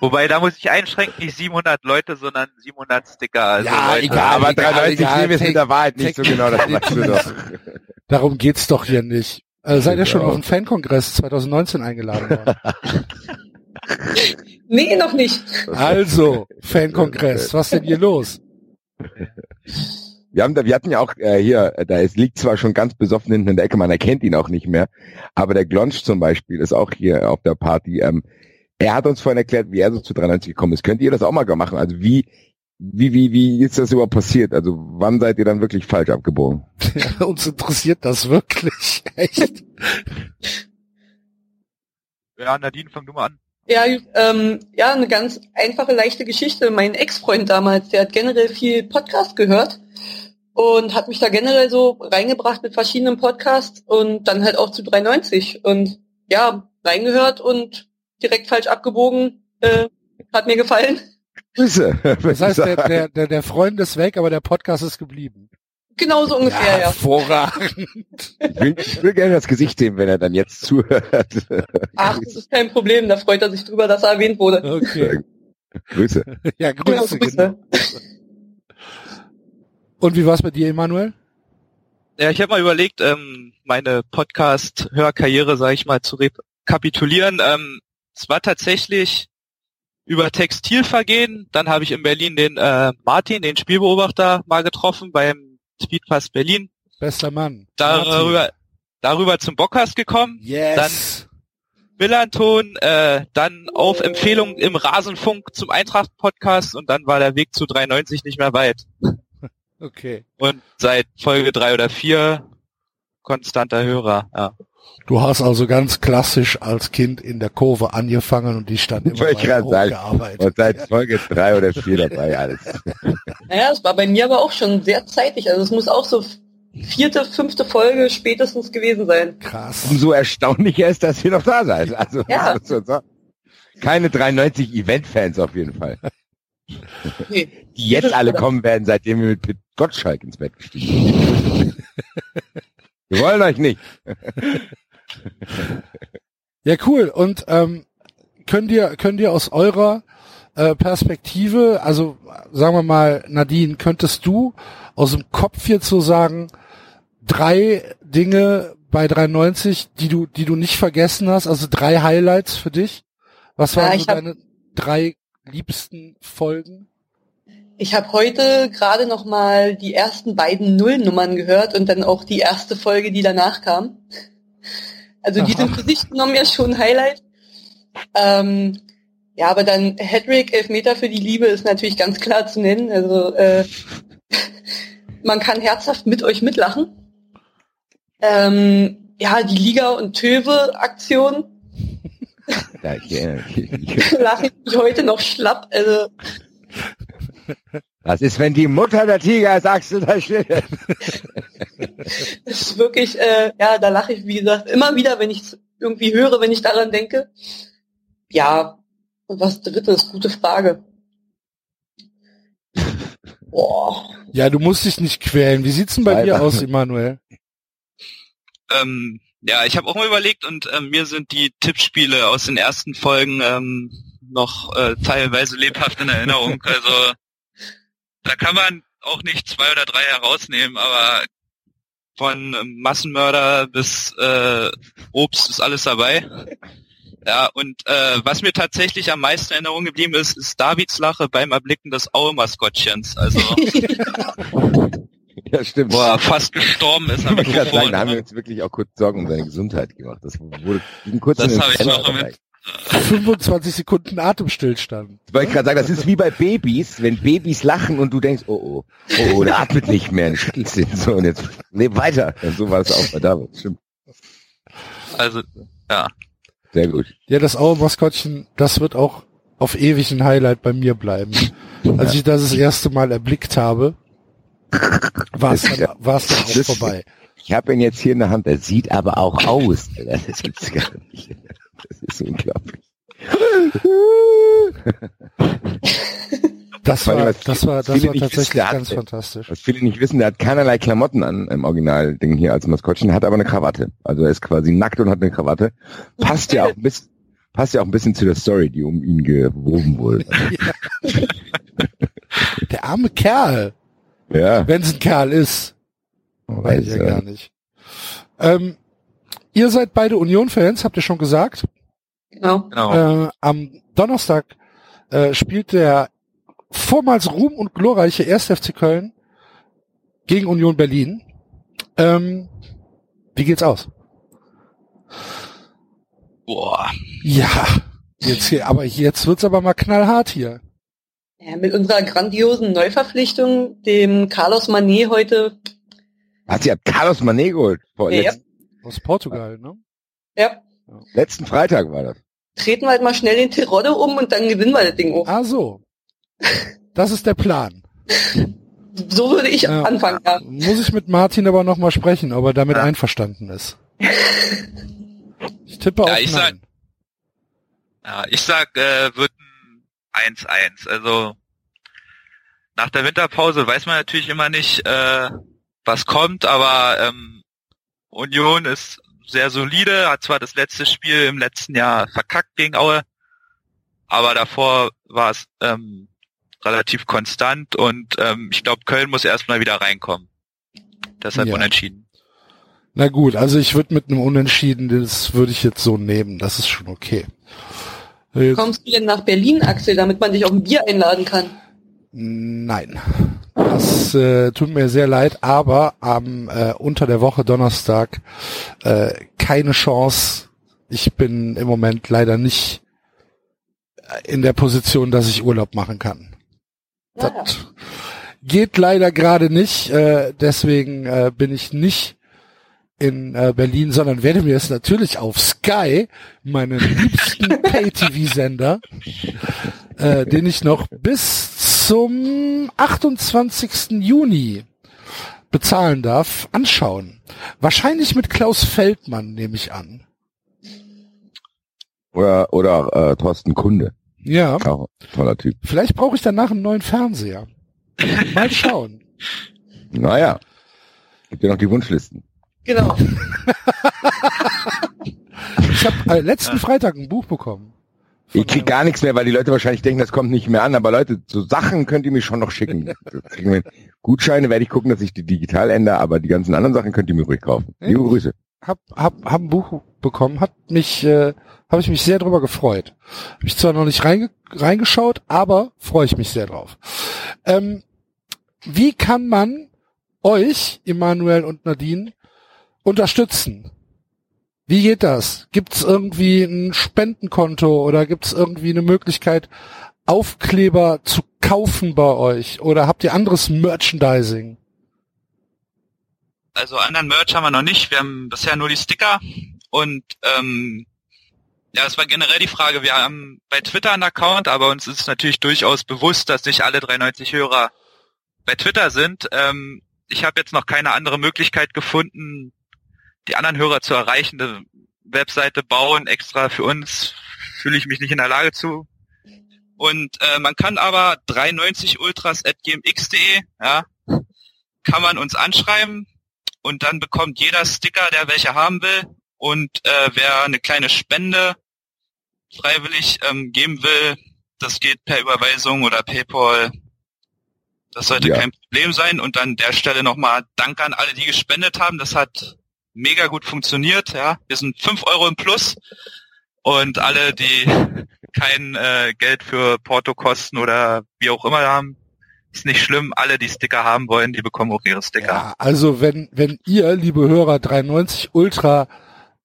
Speaker 10: Wobei, da muss ich einschränken, nicht 700 Leute, sondern 700 Sticker. Also
Speaker 4: ja,
Speaker 10: Leute.
Speaker 4: egal, aber 93 egal, nehmen wir es mit der Wahrheit nicht so genau, das weißt du doch.
Speaker 2: Darum geht's doch hier nicht. Äh, seid ihr schon auf den Fankongress 2019 eingeladen worden? (laughs)
Speaker 9: nee, noch nicht.
Speaker 2: Also, Fankongress, was denn hier los?
Speaker 4: Wir haben da, wir hatten ja auch äh, hier, da ist, liegt zwar schon ganz besoffen hinten in der Ecke, man erkennt ihn auch nicht mehr, aber der Glonsch zum Beispiel ist auch hier auf der Party. Ähm, er hat uns vorhin erklärt, wie er so zu 93 gekommen ist. Könnt ihr das auch mal machen? Also wie, wie, wie, wie ist das überhaupt passiert? Also wann seid ihr dann wirklich falsch abgebogen?
Speaker 2: Ja, (laughs) uns interessiert das wirklich. (laughs) Echt?
Speaker 10: Ja, Nadine, fang du mal an.
Speaker 9: Ja, ähm, ja, eine ganz einfache, leichte Geschichte. Mein Ex-Freund damals, der hat generell viel Podcast gehört und hat mich da generell so reingebracht mit verschiedenen Podcasts und dann halt auch zu 390 und ja, reingehört und direkt falsch abgebogen, äh, hat mir gefallen.
Speaker 4: Grüße. (laughs)
Speaker 2: Das heißt, der, der, der, der Freund ist weg, aber der Podcast ist geblieben.
Speaker 9: Genau so ungefähr, ja.
Speaker 2: Hervorragend.
Speaker 4: Ich will, ich will gerne das Gesicht sehen, wenn er dann jetzt zuhört.
Speaker 9: Ach, das ist kein Problem, da freut er sich drüber, dass er erwähnt wurde.
Speaker 2: Okay.
Speaker 4: Grüße.
Speaker 2: Ja, Grüße. Genau, Grüße. Und wie war's bei dir, Emanuel?
Speaker 10: Ja, ich habe mal überlegt, ähm, meine Podcast-Hörkarriere, sage ich mal, zu rekapitulieren. Ähm, es war tatsächlich über Textilvergehen. Dann habe ich in Berlin den äh, Martin, den Spielbeobachter, mal getroffen beim Speedpass Berlin.
Speaker 2: Bester Mann.
Speaker 10: Darüber, darüber zum Bockhaus gekommen.
Speaker 2: Yes.
Speaker 10: Dann Millanton, äh, dann auf Empfehlung im Rasenfunk zum Eintracht-Podcast und dann war der Weg zu 93 nicht mehr weit.
Speaker 2: Okay.
Speaker 10: Und seit Folge drei oder vier konstanter Hörer, ja.
Speaker 2: Du hast also ganz klassisch als Kind in der Kurve angefangen und die stand immer
Speaker 4: ich
Speaker 2: weiter
Speaker 4: hochgearbeitet. Und seit Folge drei oder vier dabei alles. (laughs)
Speaker 9: Naja, es war bei mir aber auch schon sehr zeitig. Also es muss auch so vierte, fünfte Folge spätestens gewesen sein.
Speaker 2: Krass.
Speaker 4: Umso erstaunlicher ist, dass ihr noch da seid. Also
Speaker 9: Ja.
Speaker 4: keine 93 Event-Fans auf jeden Fall.
Speaker 9: Nee.
Speaker 4: Die jetzt alle kommen werden, seitdem wir mit Pit Gottschalk ins Bett gestiegen sind. Wir wollen euch nicht.
Speaker 2: Ja, cool. Und ähm, könnt ihr könnt ihr aus eurer äh, Perspektive, also sagen wir mal, Nadine, könntest du aus dem Kopf jetzt so sagen, drei Dinge bei 93, die du die du nicht vergessen hast, also drei Highlights für dich? Was waren
Speaker 9: Ja,
Speaker 2: so deine drei liebsten Folgen?
Speaker 9: Ich habe heute gerade noch mal die ersten beiden Nullnummern gehört und dann auch die erste Folge, die danach kam. Also die sind für sich genommen ja schon ein Highlight. Ähm, ja, aber dann Hedrick, Elfmeter für die Liebe ist natürlich ganz klar zu nennen. Also äh, man kann herzhaft mit euch mitlachen. Ähm, ja, die Liga und Töwe-Aktion (laughs)
Speaker 4: Ja, ich, ich,
Speaker 9: lache (laughs) ich mich heute noch schlapp. Also (laughs)
Speaker 4: das ist, wenn die Mutter der Tiger ist, Axel da steht.
Speaker 9: Das ist wirklich, äh, ja, da lache ich, wie gesagt, immer wieder, wenn ich es irgendwie höre, wenn ich daran denke. Ja, und was drittes, gute Frage. Boah.
Speaker 2: Ja, du musst dich nicht quälen. Wie sieht's denn bei dir
Speaker 4: Alter.
Speaker 2: aus, Emanuel?
Speaker 10: Ähm, ja, ich habe auch mal überlegt und ähm, mir sind die Tippspiele aus den ersten Folgen ähm, noch äh, teilweise lebhaft in Erinnerung. Also da kann man auch nicht zwei oder drei herausnehmen, aber von ähm, Massenmörder bis äh, Obst ist alles dabei. Ja, und äh, was mir tatsächlich am meisten in Erinnerung geblieben ist, ist Davids Lache beim Erblicken des Aue-Maskottchens. Also, (laughs)
Speaker 4: Ja, stimmt.
Speaker 10: wo er fast gestorben ist am
Speaker 4: gerade sagen, da haben wir
Speaker 10: Mikrofon.
Speaker 4: uns wirklich auch kurz Sorgen um seine Gesundheit gemacht. Das wurde ging kurz
Speaker 10: Das habe ich noch
Speaker 4: dabei.
Speaker 2: 25 Sekunden Atemstillstand.
Speaker 4: Ich wollte gerade sagen, das ist wie bei Babys, wenn Babys lachen und du denkst, oh oh, oh, oh der atmet nicht mehr, schüttelst den so und jetzt leb weiter. Ja, so war es auch bei David. Stimmt.
Speaker 10: Also, ja.
Speaker 4: Sehr gut.
Speaker 2: Ja, das Aue-Maskottchen, das wird auch auf ewig ein Highlight bei mir bleiben. Als ich das das erste Mal erblickt habe, war es dann, war es dann auch
Speaker 4: Das-
Speaker 2: vorbei.
Speaker 4: Ich habe ihn jetzt hier in der Hand, er sieht aber auch aus. Das gibt's gar nicht. Das ist unglaublich.
Speaker 2: Das war,
Speaker 4: was
Speaker 2: das war, das war
Speaker 4: wissen,
Speaker 2: tatsächlich
Speaker 4: hat-
Speaker 2: ganz fantastisch.
Speaker 4: Was viele nicht wissen, der hat keinerlei Klamotten an im Original-Ding hier als Maskottchen, hat aber eine Krawatte. Also er ist quasi nackt und hat eine Krawatte. Passt ja auch ein bisschen, passt ja auch ein bisschen zu der Story, die um ihn gewoben wurde. (laughs)
Speaker 2: Der arme Kerl,
Speaker 4: Ja.
Speaker 2: wenn es ein Kerl ist. Weiß ich ja
Speaker 4: Also,
Speaker 2: gar nicht. Ähm, ihr seid beide Union-Fans, habt ihr schon gesagt.
Speaker 9: Genau.
Speaker 10: Genau.
Speaker 2: Äh, am Donnerstag äh, spielt der vormals Ruhm und glorreiche 1. FC Köln gegen Union Berlin. Ähm, wie geht's aus?
Speaker 10: Boah.
Speaker 2: Ja, jetzt hier, aber jetzt wird's aber mal knallhart hier.
Speaker 9: Ja, mit unserer grandiosen Neuverpflichtung, dem Carlos Manet heute,
Speaker 4: Hat sie hat Carlos Mané geholt. Vor
Speaker 9: Ja.
Speaker 4: letzten,
Speaker 2: Aus Portugal, ne?
Speaker 9: ja,
Speaker 4: letzten Freitag war das.
Speaker 9: treten wir halt mal schnell den Terodde um und dann gewinnen wir das Ding auch.
Speaker 2: Ah so. Das ist der Plan.
Speaker 9: So würde ich
Speaker 2: Ja.
Speaker 9: anfangen, ja.
Speaker 2: Muss ich mit Martin aber noch mal sprechen, ob er damit
Speaker 10: Ja.
Speaker 2: einverstanden ist. Ich tippe
Speaker 10: Ja,
Speaker 2: auf
Speaker 10: ich
Speaker 2: Nein.
Speaker 10: Ja, ich sag, äh, wird ein 1-1. Also nach der Winterpause weiß man natürlich immer nicht, äh, was kommt, aber ähm, Union ist sehr solide, hat zwar das letzte Spiel im letzten Jahr verkackt gegen Aue, aber davor war es ähm, relativ konstant und ähm, ich glaube, Köln muss erstmal wieder reinkommen. Deshalb
Speaker 2: Ja.
Speaker 10: unentschieden.
Speaker 2: Na gut, also ich würde mit einem Unentschieden, das würde ich jetzt so nehmen. Das ist schon okay. Äh,
Speaker 9: Kommst du denn nach Berlin, Axel, damit man dich auf ein Bier einladen kann?
Speaker 2: Nein. Das äh, tut mir sehr leid, aber am äh, unter der Woche Donnerstag äh, keine Chance. Ich bin im Moment leider nicht in der Position, dass ich Urlaub machen kann.
Speaker 9: Naja.
Speaker 2: Das geht leider gerade nicht. Äh, deswegen äh, bin ich nicht in äh, Berlin, sondern werde mir es natürlich auf Sky, meinen liebsten (laughs) Pay-TV-Sender, äh, den ich noch bis zum 28. Juni bezahlen darf, anschauen. Wahrscheinlich mit Klaus Feldmann, nehme ich an.
Speaker 4: Oder, oder äh, Thorsten Kunde.
Speaker 2: Ja,
Speaker 4: Auch toller Typ.
Speaker 2: vielleicht brauche ich danach einen neuen Fernseher. Mal schauen. (laughs)
Speaker 4: Naja. Gibt ja noch die Wunschlisten.
Speaker 9: Genau. (laughs)
Speaker 2: Ich habe äh, letzten Freitag ein Buch bekommen.
Speaker 4: Ich krieg gar nichts mehr, weil die Leute wahrscheinlich denken, das kommt nicht mehr an. Aber Leute, so Sachen könnt ihr mir schon noch schicken. (laughs) Gutscheine werde ich gucken, dass ich die digital ändere, aber die ganzen anderen Sachen könnt ihr mir ruhig kaufen. Liebe Grüße.
Speaker 2: hab, hab, hab ein Buch bekommen, hat mich, äh, habe ich mich sehr drüber gefreut. Hab ich zwar noch nicht reinge reingeschaut, aber freue ich mich sehr drauf. Ähm, wie kann man euch, Emanuel und Nadine, unterstützen? Wie geht das? Gibt es irgendwie ein Spendenkonto oder gibt es irgendwie eine Möglichkeit, Aufkleber zu kaufen bei euch? Oder habt ihr anderes Merchandising?
Speaker 10: Also anderen Merch haben wir noch nicht. Wir haben bisher nur die Sticker und ähm, ja, es war generell die Frage, wir haben bei Twitter einen Account, aber uns ist natürlich durchaus bewusst, dass nicht alle 93 Hörer bei Twitter sind. Ähm, ich habe jetzt noch keine andere Möglichkeit gefunden, die anderen Hörer zu erreichen. Eine Webseite bauen extra für uns fühle ich mich nicht in der Lage zu. Und äh, man kann aber 390ultras.gmx.de, ja, kann man uns anschreiben und dann bekommt jeder Sticker, der welche haben will. Und äh, wer eine kleine Spende freiwillig ähm, geben will, das geht per Überweisung oder PayPal. Das sollte
Speaker 8: Ja.
Speaker 10: kein Problem sein. Und an der Stelle nochmal Dank an alle, die gespendet haben. Das hat mega gut funktioniert. Ja, wir sind fünf Euro im Plus. Und alle, die (laughs) kein äh, Geld für Portokosten oder wie auch immer haben, ist nicht schlimm. Alle, die Sticker haben wollen, die bekommen auch ihre Sticker.
Speaker 2: Ja, also wenn, wenn ihr, liebe Hörer, 390 Ultra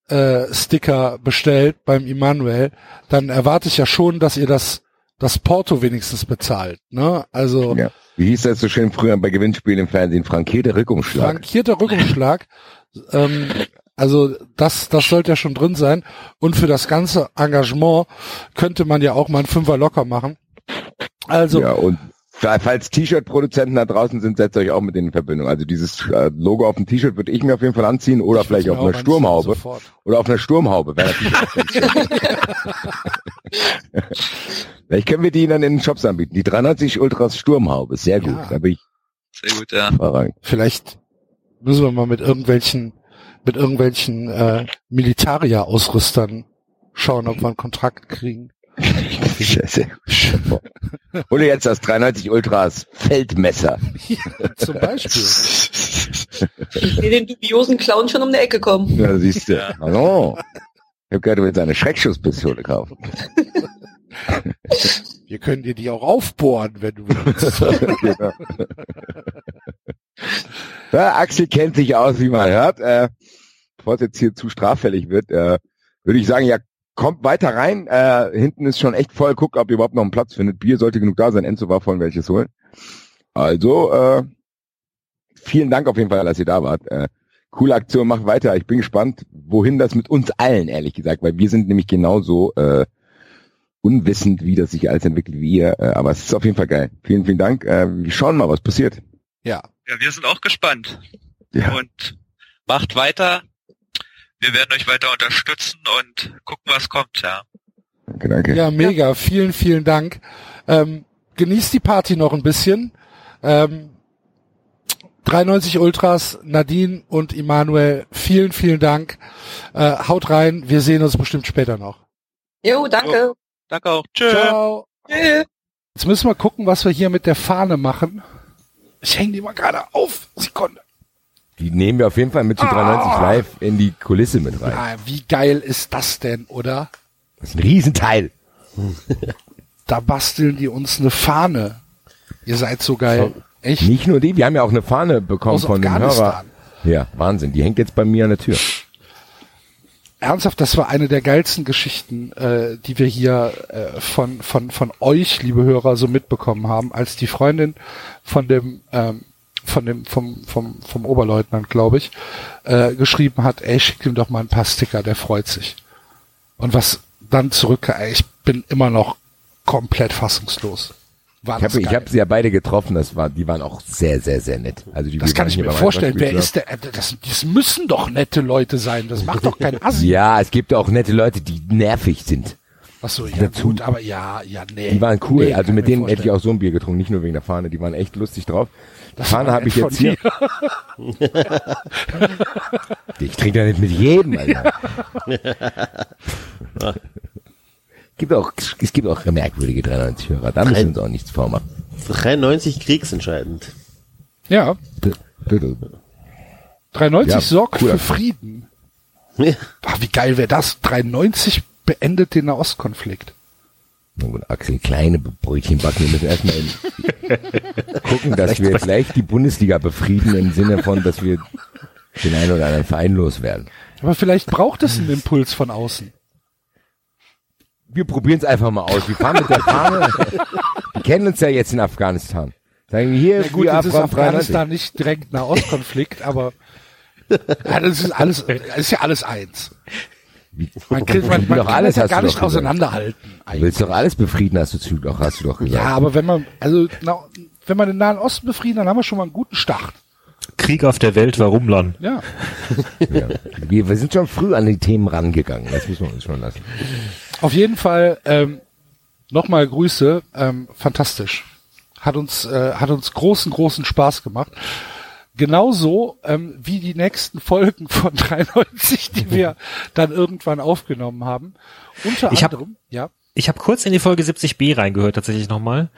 Speaker 2: äh, Sticker bestellt beim Immanuel, dann erwarte ich ja schon, dass ihr das, das Porto wenigstens bezahlt. Ne? Also
Speaker 8: Ja. Wie hieß das so schön früher bei Gewinnspielen im Fernsehen? Frankierter Rückumschlag.
Speaker 2: frankierter Rückumschlag. Ähm, also das, das sollte ja schon drin sein. Und für das ganze Engagement könnte man ja auch mal einen Fünfer locker machen. Also
Speaker 8: Ja, und falls T-Shirt-Produzenten da draußen sind, setzt euch auch mit denen in Verbindung. Also dieses äh, Logo auf dem T-Shirt würde ich mir auf jeden Fall anziehen oder
Speaker 2: ich
Speaker 8: vielleicht auf einer
Speaker 2: auch
Speaker 8: Sturmhaube.
Speaker 2: sofort.
Speaker 8: Oder auf einer Sturmhaube. Wäre natürlich auch ganz schön. (laughs) Vielleicht können wir die dann in den Shops anbieten. Die 390 Ultras Sturmhaube. Sehr gut.
Speaker 2: Ja.
Speaker 8: Da bin ich
Speaker 10: Sehr gut, ja.
Speaker 2: Vielleicht müssen wir mal mit irgendwelchen, mit irgendwelchen äh, Militaria-Ausrüstern schauen, ob wir einen Kontrakt kriegen.
Speaker 8: Scheiße. (laughs) Hol dir jetzt das 390 Ultras Feldmesser.
Speaker 2: Zum Beispiel.
Speaker 9: Ich sehe den dubiosen Clown schon um die Ecke kommen.
Speaker 8: Ja, siehst du. Hallo. Ich habe gerade mit seine Schreckschusspistole kaufen.
Speaker 2: Wir können dir die auch aufbohren, wenn du willst. (laughs)
Speaker 8: genau. Ja, Axel kennt sich aus, wie man hört. Äh, bevor es jetzt hier zu straffällig wird, äh, würde ich sagen, ja, kommt weiter rein. Äh, hinten ist schon echt voll. Guckt, ob ihr überhaupt noch einen Platz findet. Bier sollte genug da sein. Enzo war vorhin welches holen. Also, äh, vielen Dank auf jeden Fall, dass ihr da wart. Äh, coole Aktion, macht weiter. Ich bin gespannt, wohin das mit uns allen, ehrlich gesagt, weil wir sind nämlich genauso äh, unwissend, wie das sich alles entwickelt wie ihr. Äh, aber es ist auf jeden Fall geil. Vielen, vielen Dank. Äh, wir schauen mal, was passiert.
Speaker 2: ja.
Speaker 10: Ja, wir sind auch gespannt.
Speaker 8: Ja.
Speaker 10: Und macht weiter. Wir werden euch weiter unterstützen und gucken, was kommt, ja.
Speaker 8: Danke, danke.
Speaker 2: Ja, mega. Vielen, vielen Dank. Ähm, genießt die Party noch ein bisschen. Ähm, 93 Ultras, Nadine und Immanuel, vielen, vielen Dank. Äh, haut rein. Wir sehen uns bestimmt später noch.
Speaker 9: Jo, danke.
Speaker 10: Danke auch. Tschö.
Speaker 2: Ciao.
Speaker 9: Tschüss.
Speaker 2: Jetzt müssen wir gucken, was wir hier mit der Fahne machen. Ich hänge die mal gerade auf. Sekunde.
Speaker 4: Die nehmen wir auf jeden Fall mit zu 93
Speaker 2: Ah.
Speaker 4: live in die Kulisse mit rein.
Speaker 2: Ah, wie geil ist das denn, oder?
Speaker 4: Das ist ein Riesenteil.
Speaker 2: Da basteln die uns eine Fahne. Ihr seid so geil. Echt?
Speaker 4: Nicht nur die, wir haben ja auch eine Fahne bekommen
Speaker 2: Aus
Speaker 4: von dem Hörer. Ja, Wahnsinn. Die hängt jetzt bei mir an der Tür.
Speaker 2: Ernsthaft, das war eine der geilsten Geschichten, äh, die wir hier äh, von, von, von euch, liebe Hörer, so mitbekommen haben, als die Freundin von dem, ähm, von dem, vom, vom, vom Oberleutnant, glaube ich, äh, geschrieben hat, ey, schick ihm doch mal ein paar Sticker, der freut sich. Und was dann zurück, ey, ich bin immer noch komplett fassungslos. War
Speaker 4: Ich
Speaker 2: das
Speaker 4: habe ich
Speaker 2: geil.
Speaker 4: hab sie ja beide getroffen, das war, die waren auch sehr, sehr, sehr nett. Also die
Speaker 2: das kann ich mir vorstellen. Wer ist der? äh, Das, das müssen doch nette Leute sein. Das macht doch kein Assi.
Speaker 4: Ja, es gibt auch nette Leute, die nervig sind.
Speaker 2: Ach so, ja
Speaker 4: dazu-
Speaker 2: gut, aber ja, ja, nee.
Speaker 4: Die waren cool.
Speaker 2: Nee,
Speaker 4: also mit denen hätte ich
Speaker 2: vorstellen.
Speaker 4: auch so ein Bier getrunken, nicht nur wegen der Fahne. Die waren echt lustig drauf. Die
Speaker 2: Das
Speaker 4: Fahne habe ich jetzt hier. (laughs) Ich trinke ja nicht mit jedem, (laughs) Alter. (laughs) gibt auch, es gibt auch merkwürdige 93 Hörer. Da müssen wir uns auch nichts vormachen.
Speaker 3: 93 kriegsentscheidend.
Speaker 2: Ja,
Speaker 8: Bitte.
Speaker 2: 93
Speaker 8: Ja,
Speaker 2: sorgt
Speaker 8: cooler
Speaker 2: für Frieden.
Speaker 3: Ja.
Speaker 2: Ach, wie geil wäre das? 93 beendet den Nahostkonflikt.
Speaker 4: Na gut, Axel, kleine Brötchen backen. Wir müssen erstmal (laughs) gucken, dass wir gleich die Bundesliga befrieden im Sinne von, dass wir den einen oder anderen Verein loswerden.
Speaker 2: Aber vielleicht braucht es einen Impuls von außen.
Speaker 4: Wir probieren es einfach mal aus. Wir fahren mit der Fahne. (laughs) Wir kennen uns ja jetzt in Afghanistan. Sagen wir hier,
Speaker 2: Ja gut, jetzt ist
Speaker 4: Afghan 93.
Speaker 2: Afghanistan nicht direkt Nahostkonflikt, aber (laughs) ja, das ist alles, das ist ja alles eins. Man, kriegt, man, man
Speaker 4: doch
Speaker 2: kann
Speaker 4: alles
Speaker 2: das ja gar
Speaker 4: du
Speaker 2: nicht auseinanderhalten.
Speaker 4: Du
Speaker 2: eigentlich.
Speaker 4: willst doch alles befrieden, hast du, doch, hast du doch gesagt.
Speaker 2: Ja, aber wenn man, also, na, wenn man den Nahen Osten befrieden, dann haben wir schon mal einen guten Start.
Speaker 5: Krieg auf der Welt war Rumlern.
Speaker 2: Ja.
Speaker 4: Ja. Wir, wir sind schon früh an die Themen rangegangen. Das müssen wir uns schon lassen.
Speaker 2: Auf jeden Fall, ähm, Nochmal Grüße, ähm, fantastisch. Hat uns, äh, hat uns großen, großen Spaß gemacht. Genauso ähm, wie die nächsten Folgen von (laughs) 93, die wir dann irgendwann aufgenommen haben. Unter
Speaker 5: Ich hab-
Speaker 2: anderem, ja.
Speaker 5: Ich habe kurz in die Folge 70b reingehört, tatsächlich nochmal.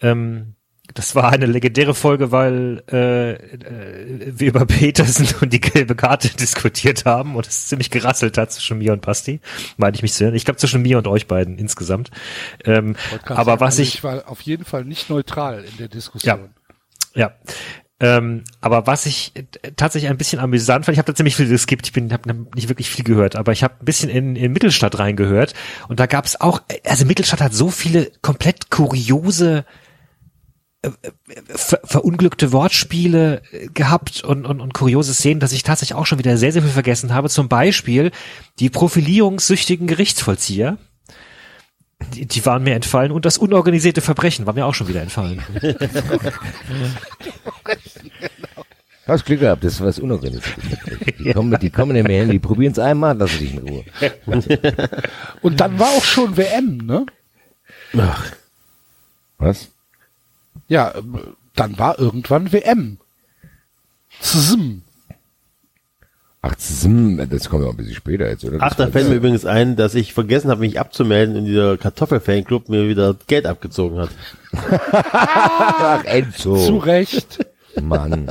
Speaker 5: Ähm, das war eine legendäre Folge, weil äh, äh, wir über Petersen (laughs) und die gelbe Karte diskutiert haben und es ziemlich gerasselt hat zwischen mir und Basti, meine ich mich zu erinnern. Ich glaube zwischen mir und euch beiden insgesamt. Ähm, aber
Speaker 2: sagen,
Speaker 5: was
Speaker 2: also
Speaker 5: ich,
Speaker 2: ich war auf jeden Fall nicht neutral in der Diskussion.
Speaker 5: ja. Ähm, aber was ich tatsächlich ein bisschen amüsant fand, ich habe da ziemlich viel geskippt, ich bin habe nicht wirklich viel gehört, aber ich habe ein bisschen in, in Mittelstadt reingehört und da gab es auch, also Mittelstadt hat so viele komplett kuriose ver verunglückte Wortspiele äh, gehabt und, und, und kuriose Szenen, dass ich tatsächlich auch schon wieder sehr, sehr viel vergessen habe. Zum Beispiel die profilierungssüchtigen Gerichtsvollzieher. Die, die waren mir entfallen und das unorganisierte Verbrechen war mir auch schon wieder entfallen. (laughs)
Speaker 4: Hast Glück gehabt, das ist was Unorganisiertes. Die kommen, die kommen in mir hin, die probieren es einmal, lassen dich in Ruhe.
Speaker 2: Und dann war auch schon WM, ne?
Speaker 4: Was?
Speaker 2: Ja, ähm, dann war irgendwann WM. Zim.
Speaker 4: Ach, hm, das kommt ja auch ein bisschen später jetzt, oder?
Speaker 3: Ach, da fällt mir übrigens ein, dass ich vergessen habe, mich abzumelden und dieser Kartoffelfanclub mir wieder Geld abgezogen hat. (laughs)
Speaker 4: Ach, Enzo.
Speaker 2: Zu Recht.
Speaker 4: Mann.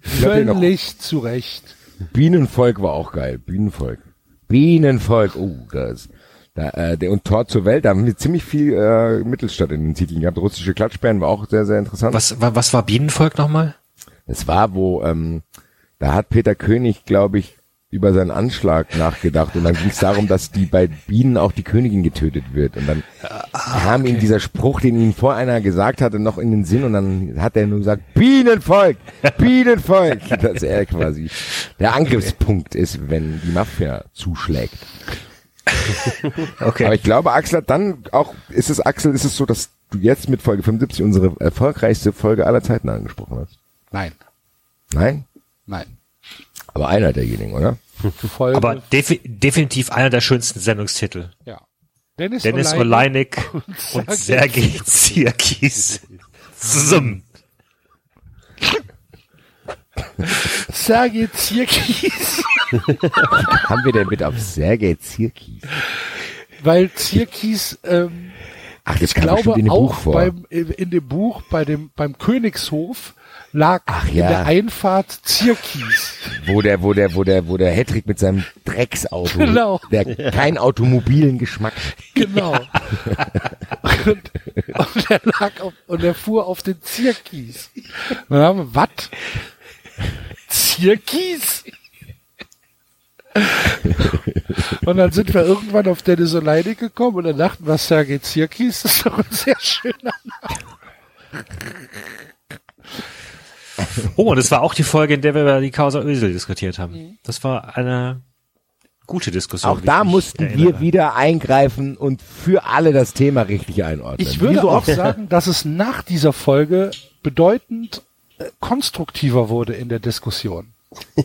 Speaker 2: Völlig zu Recht.
Speaker 4: Bienenvolk war auch geil. Bienenvolk. Bienenvolk. Oh, das. Da, äh, der und Tor zur Welt, da haben wir ziemlich viel äh, Mittelstadt in den Titeln gehabt. Russische Klatschbären war auch sehr, sehr interessant.
Speaker 5: Was, wa- was war Bienenvolk nochmal?
Speaker 4: Es war, wo, ähm, da hat Peter König, glaube ich, über seinen Anschlag nachgedacht und dann ging es darum, dass die bei Bienen auch die Königin getötet wird und dann kam ihm dieser Spruch, den ihm vor einer gesagt hatte, noch in den Sinn und dann hat er nur gesagt, Bienenvolk, Bienenvolk, (laughs) dass er quasi der Angriffspunkt ist, wenn die Mafia zuschlägt. (laughs)
Speaker 5: Okay.
Speaker 4: Aber ich glaube, Axel hat dann auch, ist es Axel, ist es so, dass du jetzt mit Folge 75 unsere erfolgreichste Folge aller Zeiten angesprochen hast?
Speaker 2: Nein,
Speaker 4: Nein?
Speaker 2: nein.
Speaker 4: Aber einer derjenigen, oder?
Speaker 2: Folge,
Speaker 5: Aber defi definitiv einer der schönsten Sendungstitel.
Speaker 2: ja. Dennis,
Speaker 5: Dennis
Speaker 2: Oleinik
Speaker 5: Oleinik (laughs) und Sergei Zierkis. Zusammen.
Speaker 2: Sergei Zierkis. (laughs)
Speaker 4: Haben wir denn mit auf Sergei Zirkis?
Speaker 2: Weil Zierkis, ähm,
Speaker 4: Ach,
Speaker 2: ich glaube
Speaker 4: in dem
Speaker 2: auch beim, in dem Buch, bei dem, beim Königshof lag
Speaker 4: Ach
Speaker 2: in
Speaker 4: ja.
Speaker 2: der Einfahrt Zierkis.
Speaker 4: wo der, wo der, wo der, wo der Hedrick mit seinem Drecksauto,
Speaker 2: Genau.
Speaker 4: der kein automobilen Geschmack.
Speaker 2: Genau. (laughs) und, und er lag auf, und er fuhr auf den Zierkies. Und dann haben wir, was? Zierkies? und dann sind wir irgendwann auf Dennis Oleinik gekommen und dann dachten wir, Sergei Zierkies, das ist doch ein sehr schöner Name.
Speaker 5: Oh, und das war auch die Folge, in der wir über die Causa Ösel diskutiert haben. Das war eine gute Diskussion.
Speaker 4: Auch da mussten
Speaker 5: erinnere.
Speaker 4: wir wieder eingreifen und für alle das Thema richtig einordnen.
Speaker 2: Ich würde auch sagen, dass es nach dieser Folge bedeutend konstruktiver wurde in der Diskussion. (laughs)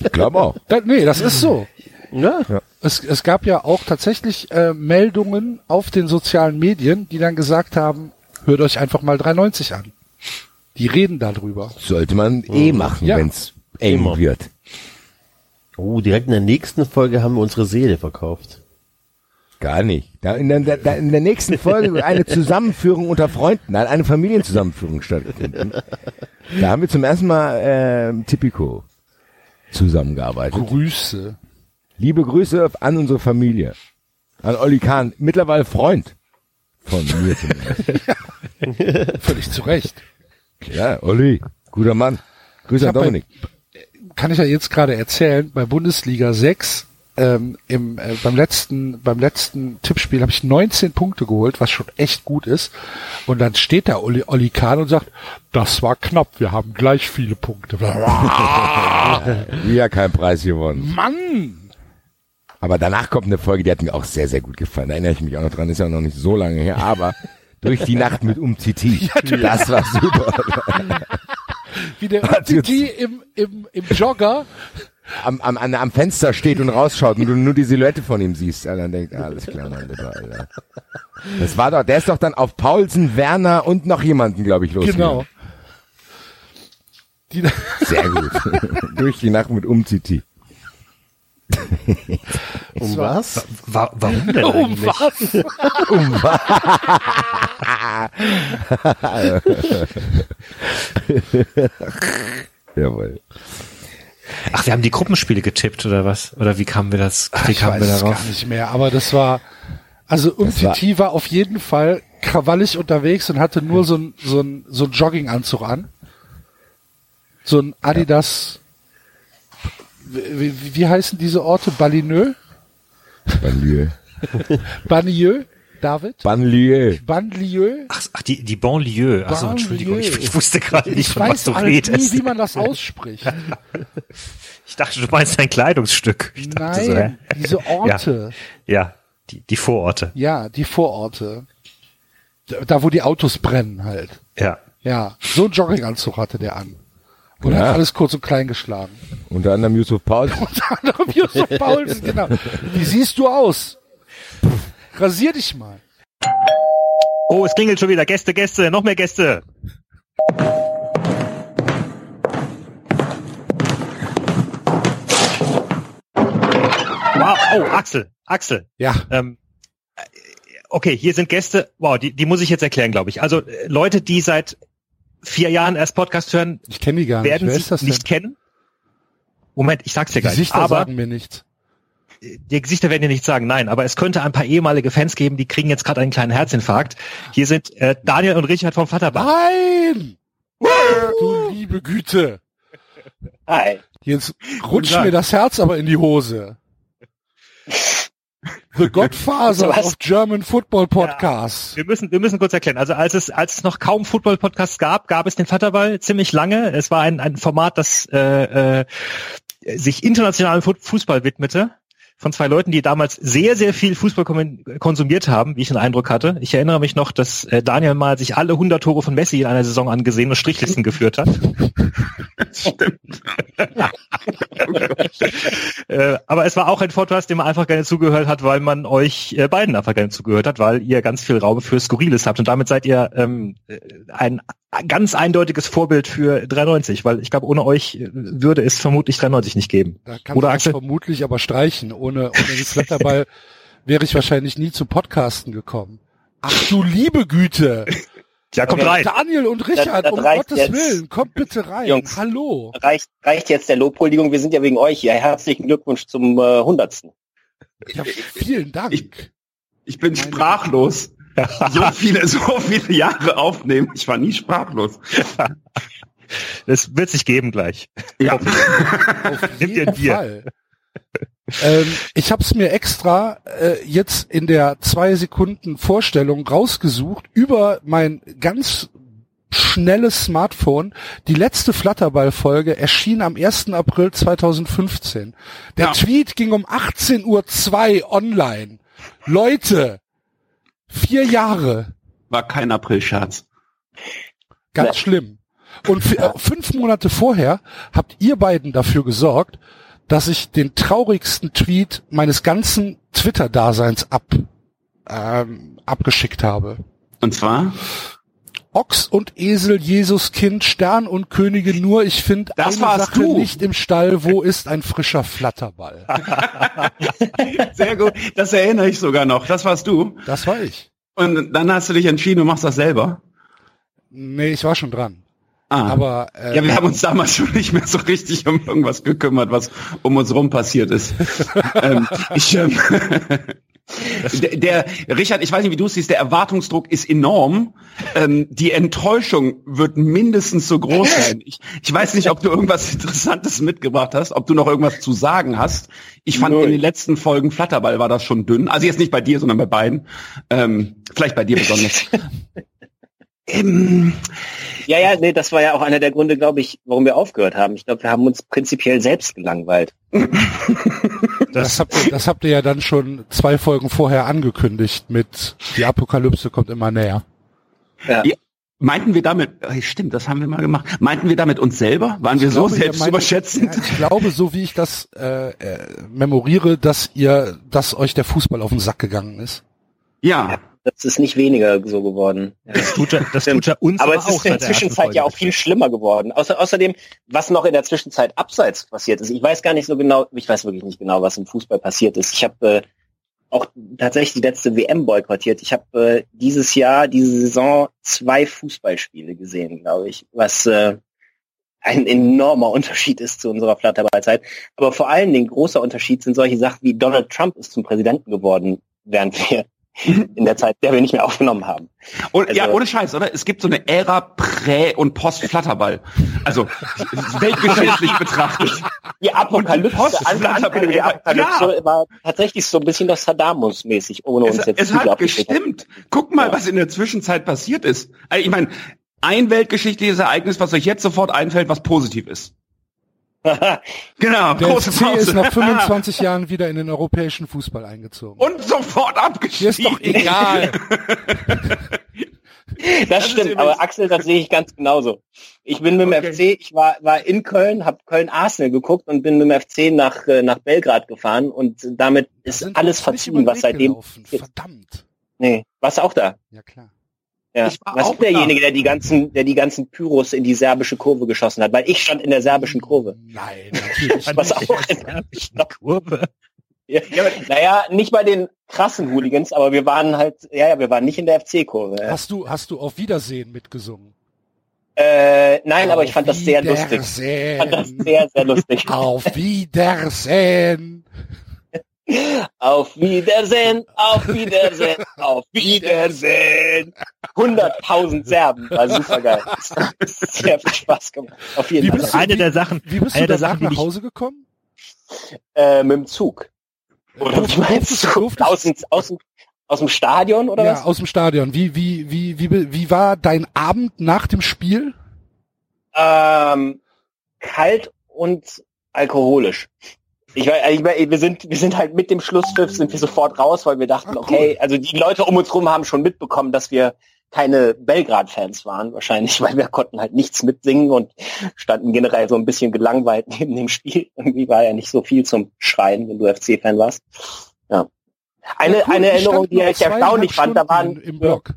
Speaker 4: Ich glaube auch.
Speaker 2: Da, nee, das ist so.
Speaker 3: Ja.
Speaker 2: Es, es gab ja auch tatsächlich äh, Meldungen auf den sozialen Medien, die dann gesagt haben, hört euch einfach mal 390 an. Die reden darüber.
Speaker 4: Sollte man eh machen,
Speaker 2: Ja.
Speaker 4: wenn's eng
Speaker 3: Immer.
Speaker 4: wird.
Speaker 3: Oh, direkt in der nächsten Folge haben wir unsere Seele verkauft.
Speaker 4: Gar nicht. Da in, der, da in der nächsten Folge wird eine Zusammenführung unter Freunden, nein, eine Familienzusammenführung stattgefunden. Da haben wir zum ersten Mal äh, Tipico zusammengearbeitet.
Speaker 2: Grüße.
Speaker 4: Liebe Grüße an unsere Familie. An Olli Kahn, mittlerweile Freund von mir zumindest. (laughs)
Speaker 2: Völlig zu Recht.
Speaker 4: Ja, Olli, guter Mann. Grüße an
Speaker 2: hab bei-
Speaker 4: Dominik.
Speaker 2: Kann ich ja jetzt gerade erzählen, bei Bundesliga 6 ähm, im, äh, beim letzten beim letzten Tippspiel habe ich 19 Punkte geholt, was schon echt gut ist. Und dann steht da Olli, Olli Kahn und sagt, das war knapp, wir haben gleich viele Punkte. (laughs)
Speaker 4: Ja, kein Preis gewonnen.
Speaker 2: Mann!
Speaker 4: Aber danach kommt eine Folge, die hat mir auch sehr, sehr gut gefallen. Da erinnere ich mich auch noch dran, ist ja noch nicht so lange her, aber durch die Nacht mit Umtiti. das war super. (laughs)
Speaker 2: Wie der UTT im, im, im Jogger
Speaker 4: am, am, an- am Fenster steht und rausschaut und du nur die Silhouette von ihm siehst. Ja, dann denkt, ah, alles klar, mein Lieber, Alter. Das war doch, der ist doch dann auf Paulsen, Werner und noch jemanden, glaube ich, los.
Speaker 2: Genau. Die,
Speaker 4: Sehr gut. (laughs) Durch die Nacht mit Umziti. (laughs)
Speaker 3: Um was?
Speaker 5: Wa warum denn (laughs)
Speaker 2: um
Speaker 5: eigentlich?
Speaker 2: was?
Speaker 4: Jawohl.
Speaker 5: Ach, wir haben die Gruppenspiele getippt oder was? Oder wie kamen wir das? Wie
Speaker 2: Ich
Speaker 5: kamen
Speaker 2: weiß
Speaker 5: wir
Speaker 2: es
Speaker 5: darauf?
Speaker 2: gar nicht mehr, aber das war, also Umtiti war auf jeden Fall krawallig unterwegs und hatte nur so ein, so ein, so ein Jogginganzug an. So ein Adidas, wie, wie, wie heißen diese Orte? Balineux?
Speaker 4: Banlieue. (laughs)
Speaker 2: Banlieue? David?
Speaker 4: Banlieue.
Speaker 2: Banlieue?
Speaker 5: Ach, ach die, die Banlieue. Ach so. Entschuldigung, ich, ich wusste gerade nicht,
Speaker 2: Ich
Speaker 5: von was
Speaker 2: weiß
Speaker 5: du
Speaker 2: halt nie,
Speaker 5: redest.
Speaker 2: wie man das ausspricht. (laughs)
Speaker 5: Ich dachte, du meinst ein Kleidungsstück. Ich dachte so?
Speaker 2: Nein, diese (laughs) Orte.
Speaker 5: Ja, die, die Vororte.
Speaker 2: Ja, die Vororte. Da, da, wo die Autos brennen halt.
Speaker 5: Ja.
Speaker 2: Ja, so ein Jogginganzug hatte der an. Und
Speaker 4: Ja.
Speaker 2: hat alles kurz und klein geschlagen.
Speaker 4: Unter anderem Yusuf Paul. (laughs)
Speaker 2: Unter anderem Josef Paulsen, genau. Wie siehst du aus? Rasier dich mal.
Speaker 5: Oh, es klingelt schon wieder. Gäste, Gäste, noch mehr Gäste. Wow, oh, Axel, Axel.
Speaker 2: Ja.
Speaker 5: Ähm, äh, okay, hier sind Gäste. Wow, die, die muss ich jetzt erklären, glaube ich. Also äh, Leute, die seit vier Jahren erst Podcast hören,
Speaker 2: Ich kenne die gar nicht.
Speaker 5: werden
Speaker 2: Wer
Speaker 5: sie nicht kennen. Moment, ich sag's dir gleich.
Speaker 2: Gesichter
Speaker 5: aber
Speaker 2: sagen mir nichts.
Speaker 5: Die Gesichter werden dir nichts sagen, nein, aber es könnte ein paar ehemalige Fans geben, die kriegen jetzt gerade einen kleinen Herzinfarkt. Hier sind äh, Daniel und Richard vom Vaterbach.
Speaker 2: Nein! Du liebe Güte.
Speaker 11: Hi.
Speaker 2: Jetzt rutscht mir das Herz aber in die Hose. The Godfather
Speaker 11: Was?
Speaker 2: of German Football Podcast.
Speaker 5: Wir müssen, wir müssen kurz erklären. Also als es, als es noch kaum Football-Podcasts gab, gab es den Vaterball ziemlich lange. Es war ein, ein Format, das äh, äh, sich internationalen Fu- Fußball widmete. Von zwei Leuten, die damals sehr, sehr viel Fußball konsumiert haben, wie ich den Eindruck hatte. Ich erinnere mich noch, dass äh, Daniel mal sich alle 100 Tore von Messi in einer Saison angesehen und Strichlisten (laughs) geführt hat. (laughs) äh, aber es war auch ein Podcast, dem man einfach gerne zugehört hat, weil man euch äh, beiden einfach gerne zugehört hat, weil ihr ganz viel Raum für Skurriles habt. Und damit seid ihr ähm, äh, ein ganz eindeutiges Vorbild für 93, weil ich glaube, ohne euch äh, würde es vermutlich 93 nicht geben.
Speaker 2: Da kann
Speaker 5: Oder
Speaker 2: man
Speaker 5: Axel?
Speaker 2: vermutlich aber streichen. Ohne, ohne den Flatterball (laughs) wäre ich wahrscheinlich nie zu Podcasten gekommen. Ach du liebe Güte.
Speaker 5: Ja, kommt
Speaker 11: Okay.
Speaker 5: rein.
Speaker 2: Daniel und Richard,
Speaker 11: das
Speaker 2: um
Speaker 11: reicht
Speaker 2: Gottes
Speaker 11: jetzt.
Speaker 2: Willen, kommt bitte rein.
Speaker 11: Jungs.
Speaker 2: Hallo.
Speaker 11: Reicht, reicht jetzt der Lobhuldigung, wir sind ja wegen euch hier. Herzlichen Glückwunsch zum äh, Hundertsten.
Speaker 2: Ja, vielen Dank.
Speaker 12: Ich- Ich bin
Speaker 2: Meine-
Speaker 12: sprachlos. So viele, so viele Jahre aufnehmen. Ich war nie sprachlos. (laughs)
Speaker 5: Das wird sich geben gleich.
Speaker 12: Ja.
Speaker 2: Auf
Speaker 5: Nimm dir
Speaker 2: jeden. Fall. ähm, ich habe es mir extra äh, jetzt in der zwei Sekunden Vorstellung rausgesucht über mein ganz schnelles Smartphone. Die letzte Flatterball-Folge erschien am 1. April 2015. Der
Speaker 12: Ja.
Speaker 2: Tweet ging um 18.02 Uhr online. Leute, vier Jahre.
Speaker 12: War kein Aprilscherz.
Speaker 2: Ganz
Speaker 11: Ja.
Speaker 2: schlimm. Und äh, fünf Monate vorher habt ihr beiden dafür gesorgt, dass ich den traurigsten Tweet meines ganzen Twitter-Daseins ab, ähm, abgeschickt habe.
Speaker 12: Und zwar?
Speaker 2: Ochs und Esel, Jesus Kind, Stern und Könige nur, ich finde eine Sache
Speaker 12: du.
Speaker 2: nicht im Stall, wo ist ein frischer Flatterball? (laughs)
Speaker 12: Sehr gut. Das erinnere ich sogar noch. Das warst du.
Speaker 2: Das war ich.
Speaker 12: Und dann hast du dich entschieden, du machst das selber.
Speaker 2: Nee, ich war schon dran.
Speaker 12: Ah.
Speaker 2: Aber äh,
Speaker 12: ja, wir haben uns damals schon nicht mehr so richtig um irgendwas gekümmert, was um uns rum passiert ist. (laughs) ähm, ich, ähm, (laughs) der, der Richard, ich weiß nicht, wie du es siehst, der Erwartungsdruck ist enorm. Ähm, die Enttäuschung wird mindestens so groß sein. Ich, ich weiß nicht, ob du irgendwas Interessantes mitgebracht hast, ob du noch irgendwas zu sagen hast. Ich fand
Speaker 11: Null.
Speaker 12: in den letzten Folgen Flatterball war das schon dünn. Also jetzt nicht bei dir, sondern bei beiden. Ähm, vielleicht bei dir besonders. (laughs) ähm,
Speaker 11: Ja, ja, nee, das war ja auch einer der Gründe, glaube ich, warum wir aufgehört haben. Ich glaube, wir haben uns prinzipiell selbst gelangweilt. (laughs)
Speaker 2: Das habt, ihr, das habt ihr ja dann schon zwei Folgen vorher angekündigt mit Die Apokalypse kommt immer näher.
Speaker 11: Ja.
Speaker 12: Ja. Meinten wir damit, äh, stimmt, das haben wir mal gemacht. Meinten wir damit uns selber? Waren wir
Speaker 2: Ich
Speaker 12: so
Speaker 2: glaube, ihr
Speaker 12: selbst
Speaker 2: meint-
Speaker 12: überschätzend?
Speaker 2: Ja, ich glaube, so wie ich das äh, äh, memoriere, dass ihr, dass euch der Fußball auf den Sack gegangen ist.
Speaker 12: Ja.
Speaker 11: Das ist nicht weniger so geworden. Ja.
Speaker 5: Das tut er, das tut er uns
Speaker 11: aber
Speaker 5: aber,
Speaker 11: es
Speaker 5: auch
Speaker 11: ist in der Zwischenzeit ja auch viel schlimmer geworden. Außer, außerdem, was noch in der Zwischenzeit abseits passiert ist. Ich weiß gar nicht so genau, ich weiß wirklich nicht genau, was im Fußball passiert ist. Ich habe äh, auch tatsächlich die letzte WM boykottiert. Ich habe äh, dieses Jahr, diese Saison zwei Fußballspiele gesehen, glaube ich, was äh, ein enormer Unterschied ist zu unserer Flatterballzeit. Aber vor allen Dingen großer Unterschied sind solche Sachen wie Donald Trump ist zum Präsidenten geworden, während wir (laughs) in der Zeit, der wir nicht mehr aufgenommen haben.
Speaker 12: Und, ja,
Speaker 11: Also-
Speaker 12: ohne Scheiß, oder? Es gibt so eine Ära Prä- und Post-Flatterball. Also weltgeschichtlich betrachtet.
Speaker 11: Die Apokalypse,
Speaker 12: Post- Flatterball,
Speaker 11: der Apokalypse
Speaker 12: ja.
Speaker 11: war tatsächlich so ein bisschen das Saddamos-mäßig, ohne uns
Speaker 12: Es,
Speaker 11: jetzt
Speaker 12: es hat gestimmt. Guck mal, was in der Zwischenzeit passiert ist. Also ich meine, ein weltgeschichtliches Ereignis, was euch jetzt sofort einfällt, was positiv ist. (laughs) Genau,
Speaker 2: Der
Speaker 12: große
Speaker 2: FC
Speaker 12: Pause.
Speaker 2: ist nach 25 Jahren wieder in den europäischen Fußball eingezogen.
Speaker 12: Und sofort
Speaker 2: Dir
Speaker 12: abgestiegen.
Speaker 2: ist doch egal. (laughs)
Speaker 11: Das,
Speaker 12: ist
Speaker 11: stimmt, aber Axel, das sehe ich ganz genauso. Ich bin mit dem
Speaker 12: Okay.
Speaker 11: FC, ich war, war in Köln, habe Köln Arsenal geguckt und bin mit dem FC nach, äh, nach Belgrad gefahren und damit ist alles verziehen, was seitdem.
Speaker 2: Verdammt.
Speaker 11: Nee, warst auch da.
Speaker 2: Ja klar.
Speaker 11: Ja.
Speaker 12: Ich war
Speaker 11: Was
Speaker 12: auch
Speaker 11: ist derjenige, der die ganzen, der die ganzen Pyros in die serbische Kurve geschossen hat? Weil ich stand in der serbischen Kurve.
Speaker 2: Nein, natürlich. (laughs)
Speaker 11: Was auch
Speaker 5: Kurve.
Speaker 11: Ja, naja, nicht bei den krassen Hooligans, aber wir waren halt, ja, ja, wir waren nicht in der FC-Kurve. Ja.
Speaker 2: Hast du, hast du auf Wiedersehen mitgesungen?
Speaker 11: Äh, nein, aber ich
Speaker 2: Auf
Speaker 11: fand das sehr lustig. Ich fand das sehr, sehr lustig.
Speaker 2: Auf Wiedersehen.
Speaker 11: Auf Wiedersehen, auf Wiedersehen, auf Wiedersehen. 100.000 Serben, war super geil. Sehr viel Spaß gemacht. Auf jeden
Speaker 2: Wie
Speaker 11: Fall.
Speaker 2: bist du-
Speaker 5: Eine der Sachen,
Speaker 2: Wie bist
Speaker 5: eine
Speaker 2: du
Speaker 5: der Sachen,
Speaker 2: nach Hause gekommen?
Speaker 11: Äh, mit dem Zug. Oder wie meinst du? Aus dem, aus dem, aus dem Stadion oder
Speaker 2: ja,
Speaker 11: was?
Speaker 2: aus dem Stadion. Wie, wie, wie, wie, wie war dein Abend nach dem Spiel?
Speaker 11: Ähm, kalt und alkoholisch. Ich weiß, ich weiß, wir sind, wir sind halt mit dem Schlusspfiff sind wir sofort raus, weil wir dachten,
Speaker 2: Ah, cool.
Speaker 11: okay, also die Leute um uns rum haben schon mitbekommen, dass wir keine Belgrad-Fans waren, wahrscheinlich, (laughs) weil wir konnten halt nichts mitsingen und standen generell so ein bisschen gelangweilt neben dem Spiel. (laughs) Irgendwie war ja nicht so viel zum Schreien, wenn du FC-Fan warst. Ja. Eine,
Speaker 2: Ja, cool,
Speaker 11: eine Erinnerung, die ich erstaunlich fand, da waren,
Speaker 2: Stunden Im Block.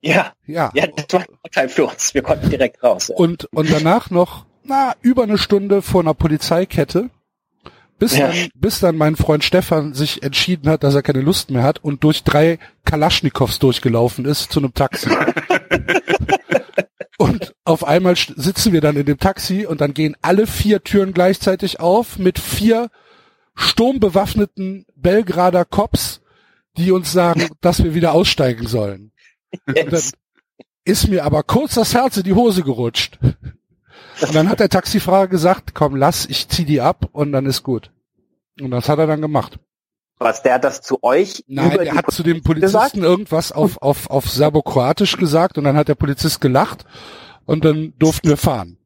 Speaker 11: ja,
Speaker 2: Ja.
Speaker 11: ja, das war ein Vorteil für uns. Wir konnten direkt raus. Ja.
Speaker 2: Und, und danach noch, na, über eine Stunde vor einer Polizeikette, bis
Speaker 11: Ja.
Speaker 2: dann, bis dann mein Freund Stefan sich entschieden hat, dass er keine Lust mehr hat und durch drei Kalaschnikows durchgelaufen ist zu einem Taxi. (laughs) und auf einmal sitzen wir dann in dem Taxi und dann gehen alle vier Türen gleichzeitig auf mit vier sturmbewaffneten Belgrader Cops, die uns sagen, dass wir wieder aussteigen sollen. (laughs) Und dann ist mir aber kurz das Herz in die Hose gerutscht. Und dann hat der Taxifahrer gesagt, komm, lass, ich zieh die ab und dann ist gut. Und das hat er dann gemacht.
Speaker 11: Was, der hat das zu euch?
Speaker 2: Nein, er hat zu dem
Speaker 11: Polizisten
Speaker 2: Polizisten irgendwas auf, auf, auf Serbokroatisch gesagt und dann hat der Polizist gelacht und dann durften wir fahren.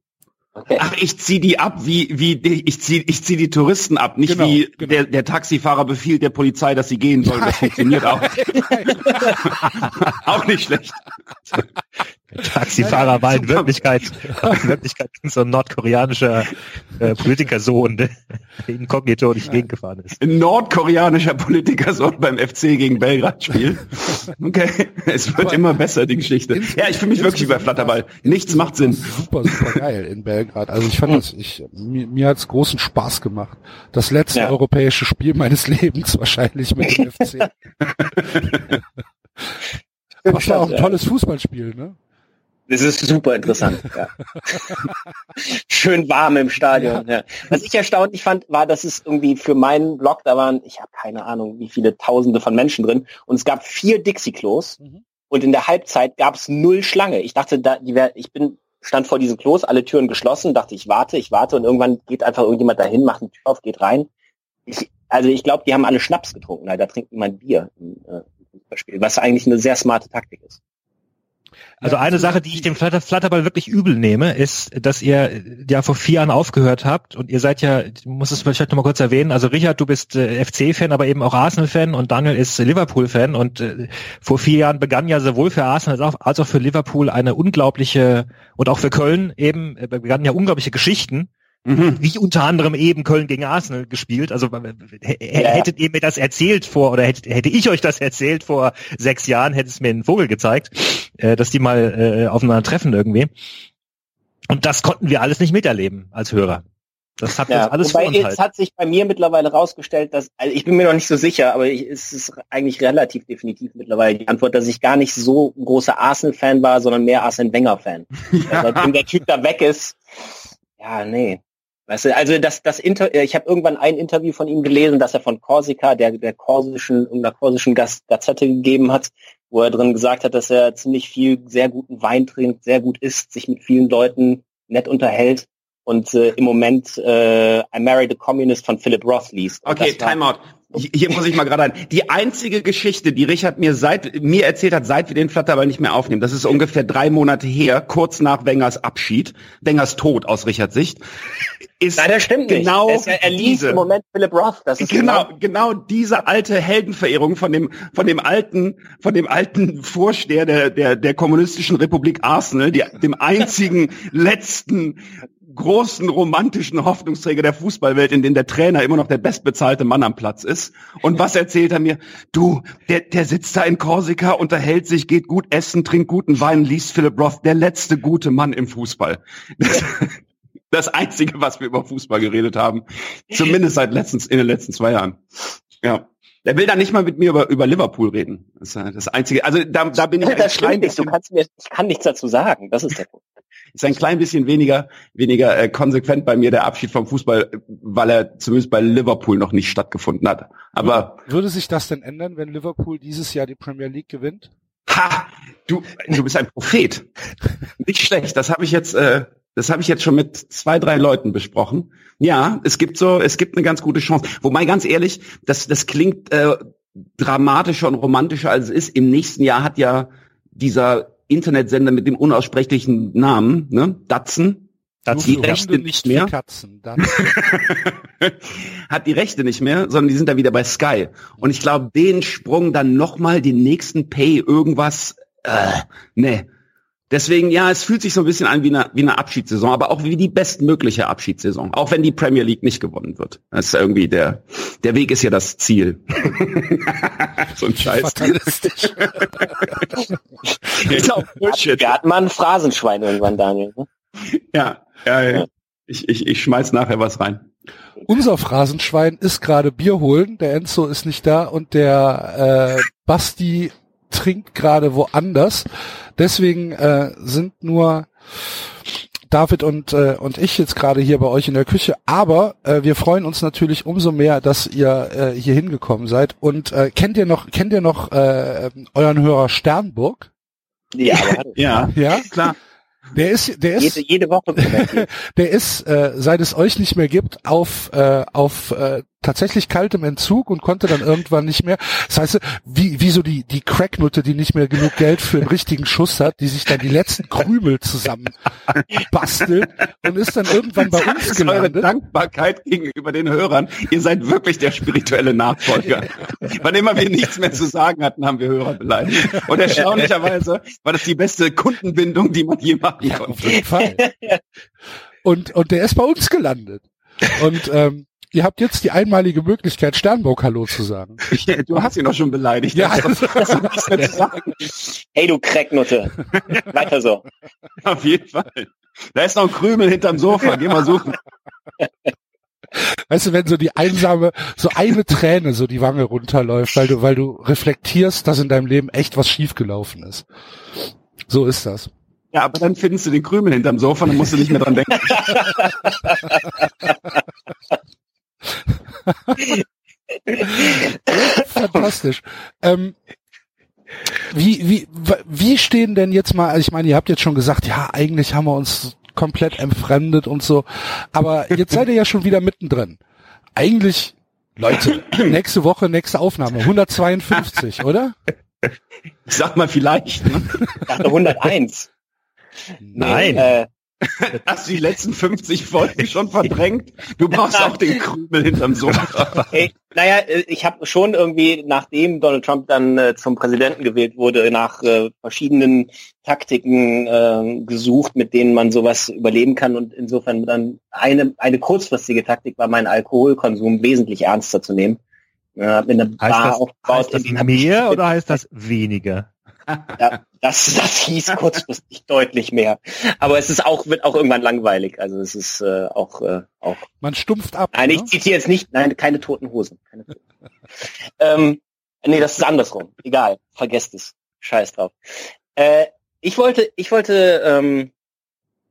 Speaker 11: Okay.
Speaker 12: Ach, ich zieh die ab, wie, wie, ich zieh, ich zieh die Touristen ab, nicht
Speaker 2: Genau,
Speaker 12: wie
Speaker 2: genau.
Speaker 12: Der, der Taxifahrer befiehlt der Polizei, dass sie gehen sollen. Das funktioniert auch. (laughs) auch nicht schlecht. (laughs)
Speaker 5: Taxifahrer war in Wirklichkeit, in Wirklichkeit so ein nordkoreanischer äh, Politikersohn, der inkognito nicht gegengefahren ist.
Speaker 12: Ein nordkoreanischer Politiker soll beim FC gegen Belgrad spielen. Okay, es wird immer besser, die Geschichte. Ja, ich fühle mich wirklich über Flatterball. Nichts macht Sinn.
Speaker 2: Super, super geil in Belgrad. Also ich fand das, ich, mir, mir hat's großen Spaß gemacht. Das letzte
Speaker 11: Ja.
Speaker 2: europäische Spiel meines (laughs) Lebens wahrscheinlich mit dem FC. Aber es war auch ein tolles Fußballspiel, ne?
Speaker 11: Das ist super interessant. Ja. (laughs) Schön warm im Stadion. Ja. Was ich erstaunlich fand, war, dass es irgendwie für meinen Blog, da waren, ich habe keine Ahnung, wie viele Tausende von Menschen drin, und es gab vier Dixie-Klos
Speaker 2: Mhm.
Speaker 11: und in der Halbzeit gab es null Schlange. Ich dachte, da, die wär, ich bin stand vor diesen Klos, alle Türen geschlossen, dachte ich warte, ich warte und irgendwann geht einfach irgendjemand dahin, macht eine Tür auf, geht rein. Ich, also ich glaube, die haben alle Schnaps getrunken. Da trinkt niemand Bier im äh, Fußballspiel, was eigentlich eine sehr smarte Taktik ist.
Speaker 5: Also
Speaker 2: Ja,
Speaker 5: eine
Speaker 2: also
Speaker 5: Sache, die ich dem Flatter, Flatterball wirklich übel nehme, ist, dass ihr ja vor vier Jahren aufgehört habt und ihr seid ja, ich muss es vielleicht noch mal kurz erwähnen, also Richard, du bist äh, FC-Fan, aber eben auch Arsenal-Fan und Daniel ist äh, Liverpool-Fan und äh, vor vier Jahren begann ja sowohl für Arsenal als auch, als auch für Liverpool eine unglaubliche und auch für Köln eben äh, begannen ja unglaubliche Geschichten,
Speaker 12: Mhm.
Speaker 5: wie unter anderem eben Köln gegen Arsenal gespielt. Also hättet ihr mir das erzählt vor oder hätte, hätte ich euch das erzählt vor sechs Jahren, hätte es mir einen Vogel gezeigt, äh, dass die mal äh, aufeinander treffen irgendwie. Und das konnten wir alles nicht miterleben als Hörer. Das hat uns
Speaker 11: Ja,
Speaker 5: alles
Speaker 11: wobei jetzt
Speaker 5: halt.
Speaker 11: hat sich bei mir mittlerweile rausgestellt, dass, also ich bin mir noch nicht so sicher, aber ich, es ist eigentlich relativ definitiv mittlerweile die Antwort, dass ich gar nicht so ein großer Arsenal-Fan war, sondern mehr Arsene-Wenger-Fan. Ja. (laughs) Seitdem der Typ da weg ist, ja, nee. Weißt du, also das, das Inter ich habe irgendwann ein Interview von ihm gelesen, dass er von Korsika, der, der korsischen, irgendeiner korsischen Gaz Gazette gegeben hat, wo er drin gesagt hat, dass er ziemlich viel sehr guten Wein trinkt, sehr gut isst, sich mit vielen Leuten nett unterhält und äh, im Moment äh, I Married a Communist von Philip Roth liest.
Speaker 12: Okay, Timeout. Hier muss ich mal gerade ein. Die einzige Geschichte, die Richard mir seit mir erzählt hat, seit wir den Flatterball nicht mehr aufnehmen, das ist ungefähr drei Monate her, kurz nach Wengers Abschied, Wengers Tod aus Richards Sicht, ist
Speaker 11: Nein, das stimmt
Speaker 12: genau
Speaker 11: nicht. Er, er liest
Speaker 12: diese.
Speaker 11: im Moment Philip Roth. Das ist
Speaker 12: Genau, genau diese alte Heldenverehrung von dem, von dem alten, von dem alten Vorsteher der, der, der kommunistischen Republik Arsenal, die, dem einzigen letzten großen romantischen Hoffnungsträger der Fußballwelt, in dem der Trainer immer noch der bestbezahlte Mann am Platz ist. Und was erzählt er mir? Du, der, der sitzt da in Korsika, unterhält sich, geht gut essen, trinkt guten Wein, liest Philip Roth, der letzte gute Mann im Fußball. Das, (laughs) das einzige, was wir über Fußball geredet haben. Zumindest seit letztens, in den letzten zwei Jahren. Ja. Der will dann nicht mal mit mir über, über Liverpool reden. Das ist das einzige. Also da, da bin ich
Speaker 11: Das stimmt nicht. Du kannst mir, ich kann nichts dazu sagen. Das ist der Punkt.
Speaker 12: Ist ein klein bisschen weniger, weniger äh, konsequent bei mir der Abschied vom Fußball, weil er zumindest bei Liverpool noch nicht stattgefunden hat. Aber
Speaker 2: Würde sich das denn ändern, wenn Liverpool dieses Jahr die Premier League gewinnt?
Speaker 12: ha, du, du bist ein Prophet. Nicht schlecht. Das habe ich jetzt, äh, das habe ich jetzt schon mit zwei, drei Leuten besprochen. Ja, es gibt so, es gibt eine ganz gute Chance. Wobei ganz ehrlich, das, das klingt äh, dramatischer und romantischer als es ist. Im nächsten Jahr hat ja dieser Internetsender mit dem unaussprechlichen Namen, ne, Datsen,
Speaker 2: Nur
Speaker 12: die Rechte nicht mehr.
Speaker 2: Katzen. (laughs)
Speaker 12: Hat die Rechte nicht mehr, sondern die sind da wieder bei Sky. Und ich glaube, den Sprung dann nochmal, den nächsten Pay, irgendwas, äh, ne. Deswegen, ja, es fühlt sich so ein bisschen an wie eine, wie eine Abschiedssaison, aber auch wie die bestmögliche Abschiedssaison. Auch wenn die Premier League nicht gewonnen wird. Das ist irgendwie der, der Weg ist ja das Ziel. (laughs) so ein Scheiß.
Speaker 2: Fatalistisch. (laughs)
Speaker 12: ist auch Bullshit.
Speaker 11: Wir hatten mal ein Phrasenschwein irgendwann, Daniel. ne?
Speaker 12: Ja, ja, ja. Ich, ich, ich schmeiß nachher was rein.
Speaker 2: Unser Phrasenschwein ist gerade Bier holen, der Enzo ist nicht da und der äh, Basti trinkt gerade woanders. Deswegen äh, sind nur David und, äh, und ich jetzt gerade hier bei euch in der Küche. Aber äh, wir freuen uns natürlich umso mehr, dass ihr äh, hier hingekommen seid. Und äh, kennt ihr noch, kennt ihr noch äh, euren Hörer Sternburg?
Speaker 11: Ja,
Speaker 12: Ja,
Speaker 2: Ja,
Speaker 12: klar.
Speaker 2: Der ist, der ist,
Speaker 11: jede, jede Woche (laughs)
Speaker 2: der ist, äh, seit es euch nicht mehr gibt, auf, äh, auf äh, tatsächlich kaltem Entzug und konnte dann irgendwann nicht mehr. Das heißt, wie, wie so die, die Cracknutte, die nicht mehr genug Geld für einen richtigen Schuss hat, die sich dann die letzten Krümel zusammen bastelt und ist dann irgendwann bei
Speaker 12: Das
Speaker 2: uns
Speaker 12: ist eure
Speaker 2: gelandet.
Speaker 12: Dankbarkeit gegenüber den Hörern. Ihr seid wirklich der spirituelle Nachfolger. (laughs) Wann immer wir nichts mehr zu sagen hatten, haben wir Hörer beleidigt. Und erstaunlicherweise war das die beste Kundenbindung, die man je machen
Speaker 2: Auf
Speaker 12: konnte.
Speaker 2: jeden Fall. (laughs) Und, und der ist bei uns gelandet. Und ähm, ihr habt jetzt die einmalige Möglichkeit, Sternburg Hallo zu sagen.
Speaker 12: Du hast ihn doch schon beleidigt.
Speaker 2: Ja,
Speaker 12: Das doch- das ist doch-
Speaker 11: Hey, du Cracknutte. Weiter so. (laughs)
Speaker 12: Auf jeden Fall. Da ist noch ein Krümel hinterm Sofa. Geh mal suchen.
Speaker 2: Weißt du, wenn so die einsame, so eine Träne so die Wange runterläuft, weil du, weil du reflektierst, dass in deinem Leben echt was schiefgelaufen ist. So ist das.
Speaker 12: Ja, aber dann findest du den Krümel hinterm Sofa, dann musst du nicht mehr dran denken.
Speaker 2: Fantastisch. Ähm, wie, wie, wie stehen denn jetzt mal, also ich meine, ihr habt jetzt schon gesagt, ja, eigentlich haben wir uns komplett entfremdet und so, aber jetzt seid ihr ja schon wieder mittendrin. Eigentlich, Leute, nächste Woche, nächste Aufnahme, 152, oder?
Speaker 12: Ich sag mal vielleicht. Ne?
Speaker 11: Ich dachte 101.
Speaker 5: Nein.
Speaker 11: Äh, (laughs)
Speaker 12: Hast du die letzten 50 Folgen schon verdrängt? Du brauchst auch den Krümel hinterm Sofa. (laughs)
Speaker 11: Ey, naja, äh, ich habe schon irgendwie, nachdem Donald Trump dann äh, zum Präsidenten gewählt wurde, nach äh, verschiedenen Taktiken äh, gesucht, mit denen man sowas überleben kann. Und insofern dann eine, eine kurzfristige Taktik war, meinen Alkoholkonsum wesentlich ernster zu nehmen. Äh, mir eine
Speaker 5: Heißt
Speaker 11: Bar
Speaker 5: das,
Speaker 11: aufgebaut,
Speaker 5: heißt das
Speaker 11: in
Speaker 5: mehr oder heißt das weniger?
Speaker 11: Ja, das, das hieß kurzfristig deutlich mehr. Aber es ist auch, wird auch irgendwann langweilig. Also es ist äh, auch, äh, auch.
Speaker 2: Man stumpft ab.
Speaker 11: Nein, ich
Speaker 2: ne?
Speaker 11: zitiere jetzt nicht, nein, keine toten Hosen. Keine toten Hosen. ähm, nee, das ist andersrum. Egal, vergesst es. Scheiß drauf. Äh, ich wollte, ich wollte, ähm,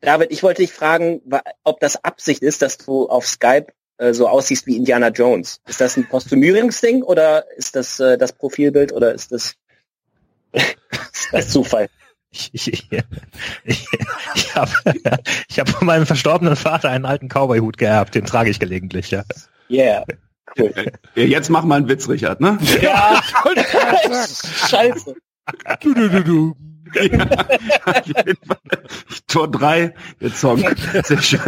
Speaker 11: David, ich wollte dich fragen, ob das Absicht ist, dass du auf Skype äh, so aussiehst wie Indiana Jones. Ist das ein Kostümierungsding oder ist das äh, das Profilbild oder ist das, ist das Zufall?
Speaker 5: Ich, ich, ich, ich, habe ich hab von meinem verstorbenen Vater einen alten Cowboy-Hut geerbt, den trage ich gelegentlich, ja.
Speaker 11: Yeah. Cool.
Speaker 12: Ja, Jetzt mach mal einen Witz, Richard, ne?
Speaker 11: Ja, (laughs) scheiße.
Speaker 2: Du, du, du, du. (laughs)
Speaker 12: Ja. Tor 3, der Song. Sehr schön.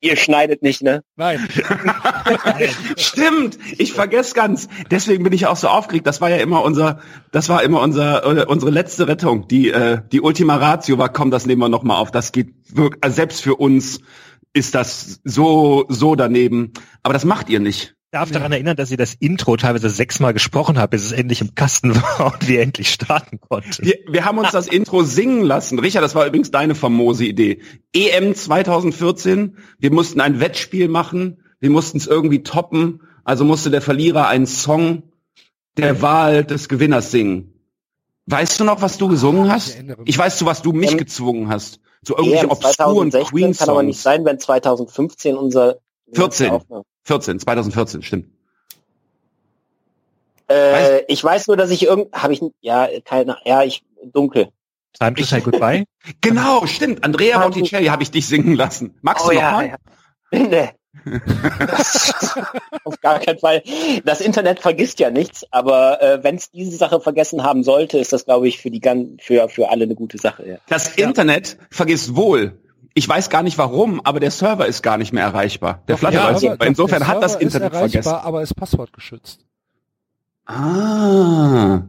Speaker 11: Ihr schneidet nicht, ne?
Speaker 2: Nein. (laughs)
Speaker 12: Stimmt, ich vergesse ganz. Deswegen bin ich auch so aufgeregt. Das war ja immer unser, das war immer unser, äh, unsere letzte Rettung. Die, äh, die Ultima Ratio war, komm, das nehmen wir nochmal auf. Das geht wirklich, also selbst für uns ist das so, so daneben. Aber das macht ihr nicht.
Speaker 5: Ich darf daran erinnern, dass ihr das Intro teilweise sechsmal gesprochen habt, bis es endlich im Kasten (laughs) war und wir endlich starten konnten.
Speaker 12: Wir, wir haben uns das Intro singen lassen. Richard, das war übrigens deine famose Idee. EM 2014, wir mussten ein Wettspiel machen, wir mussten es irgendwie toppen, also musste der Verlierer einen Song der Wahl des Gewinners singen. Weißt du noch, was du gesungen hast? Ich weiß, zu was du mich
Speaker 11: Ähm,
Speaker 12: gezwungen hast. So irgendwelche
Speaker 11: EM
Speaker 12: obskuren
Speaker 11: 2016 kann aber nicht
Speaker 12: Queen-Songs.
Speaker 11: sein, wenn 2015 unser
Speaker 12: 14.
Speaker 11: Aufnahme-
Speaker 12: 14, 2014, stimmt.
Speaker 11: Äh, ich weiß nur, dass ich irgend, habe ich, ja, keine, ja, ich, dunkel.
Speaker 5: Time to say goodbye.
Speaker 12: Genau, stimmt. Andrea Botticelli habe ich dich singen lassen. Magst
Speaker 11: Oh
Speaker 12: du noch
Speaker 11: ja,
Speaker 12: mal?
Speaker 11: ja. (laughs) Nee. Das- (laughs) Auf gar keinen Fall. Das Internet vergisst ja nichts, aber äh, wenn es diese Sache vergessen haben sollte, ist das, glaube ich, für die gan für für alle eine gute Sache. Ja.
Speaker 12: Das Internet vergisst wohl. Ich weiß gar nicht warum, aber der Server ist gar nicht mehr erreichbar. Der Flutter
Speaker 2: Ja,
Speaker 12: insofern
Speaker 2: der
Speaker 12: hat das
Speaker 2: Server ist
Speaker 12: Internet
Speaker 2: erreichbar,
Speaker 12: vergessen.
Speaker 2: aber ist passwortgeschützt.
Speaker 12: Ah.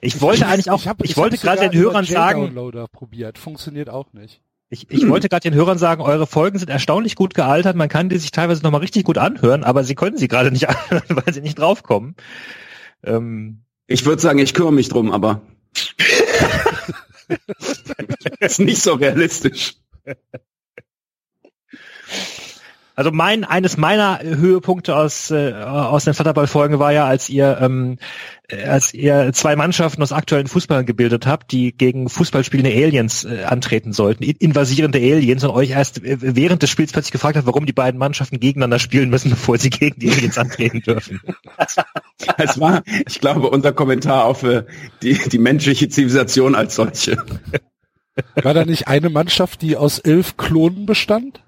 Speaker 5: Ich wollte eigentlich auch,
Speaker 2: hab-
Speaker 5: ich, wollte
Speaker 2: hab's
Speaker 5: gerade den Hörern sagen,
Speaker 2: probiert. Funktioniert auch nicht.
Speaker 5: ich, ich wollte gerade den Hörern sagen, eure Folgen sind erstaunlich gut gealtert, man kann die sich teilweise nochmal richtig gut anhören, aber sie können sie gerade nicht (laughs) anhören, weil sie nicht draufkommen. Ähm,
Speaker 12: Ich würde sagen, ich kümmere mich drum, aber (laughs) (laughs) ist nicht so realistisch.
Speaker 5: Also mein eines meiner Höhepunkte aus äh, aus den Flatterball-Folgen war ja, als ihr ähm, äh, als ihr zwei Mannschaften aus aktuellen Fußballern gebildet habt, die gegen Fußballspielende Aliens äh, antreten sollten, in- invasierende Aliens und euch erst äh, während des Spiels plötzlich gefragt hat, warum die beiden Mannschaften gegeneinander spielen müssen, (laughs) bevor sie gegen die Aliens antreten dürfen. (laughs)
Speaker 12: Es war, ich glaube, unser Kommentar auf äh, die, die menschliche Zivilisation als solche.
Speaker 2: War da nicht eine Mannschaft, die aus elf Klonen bestand?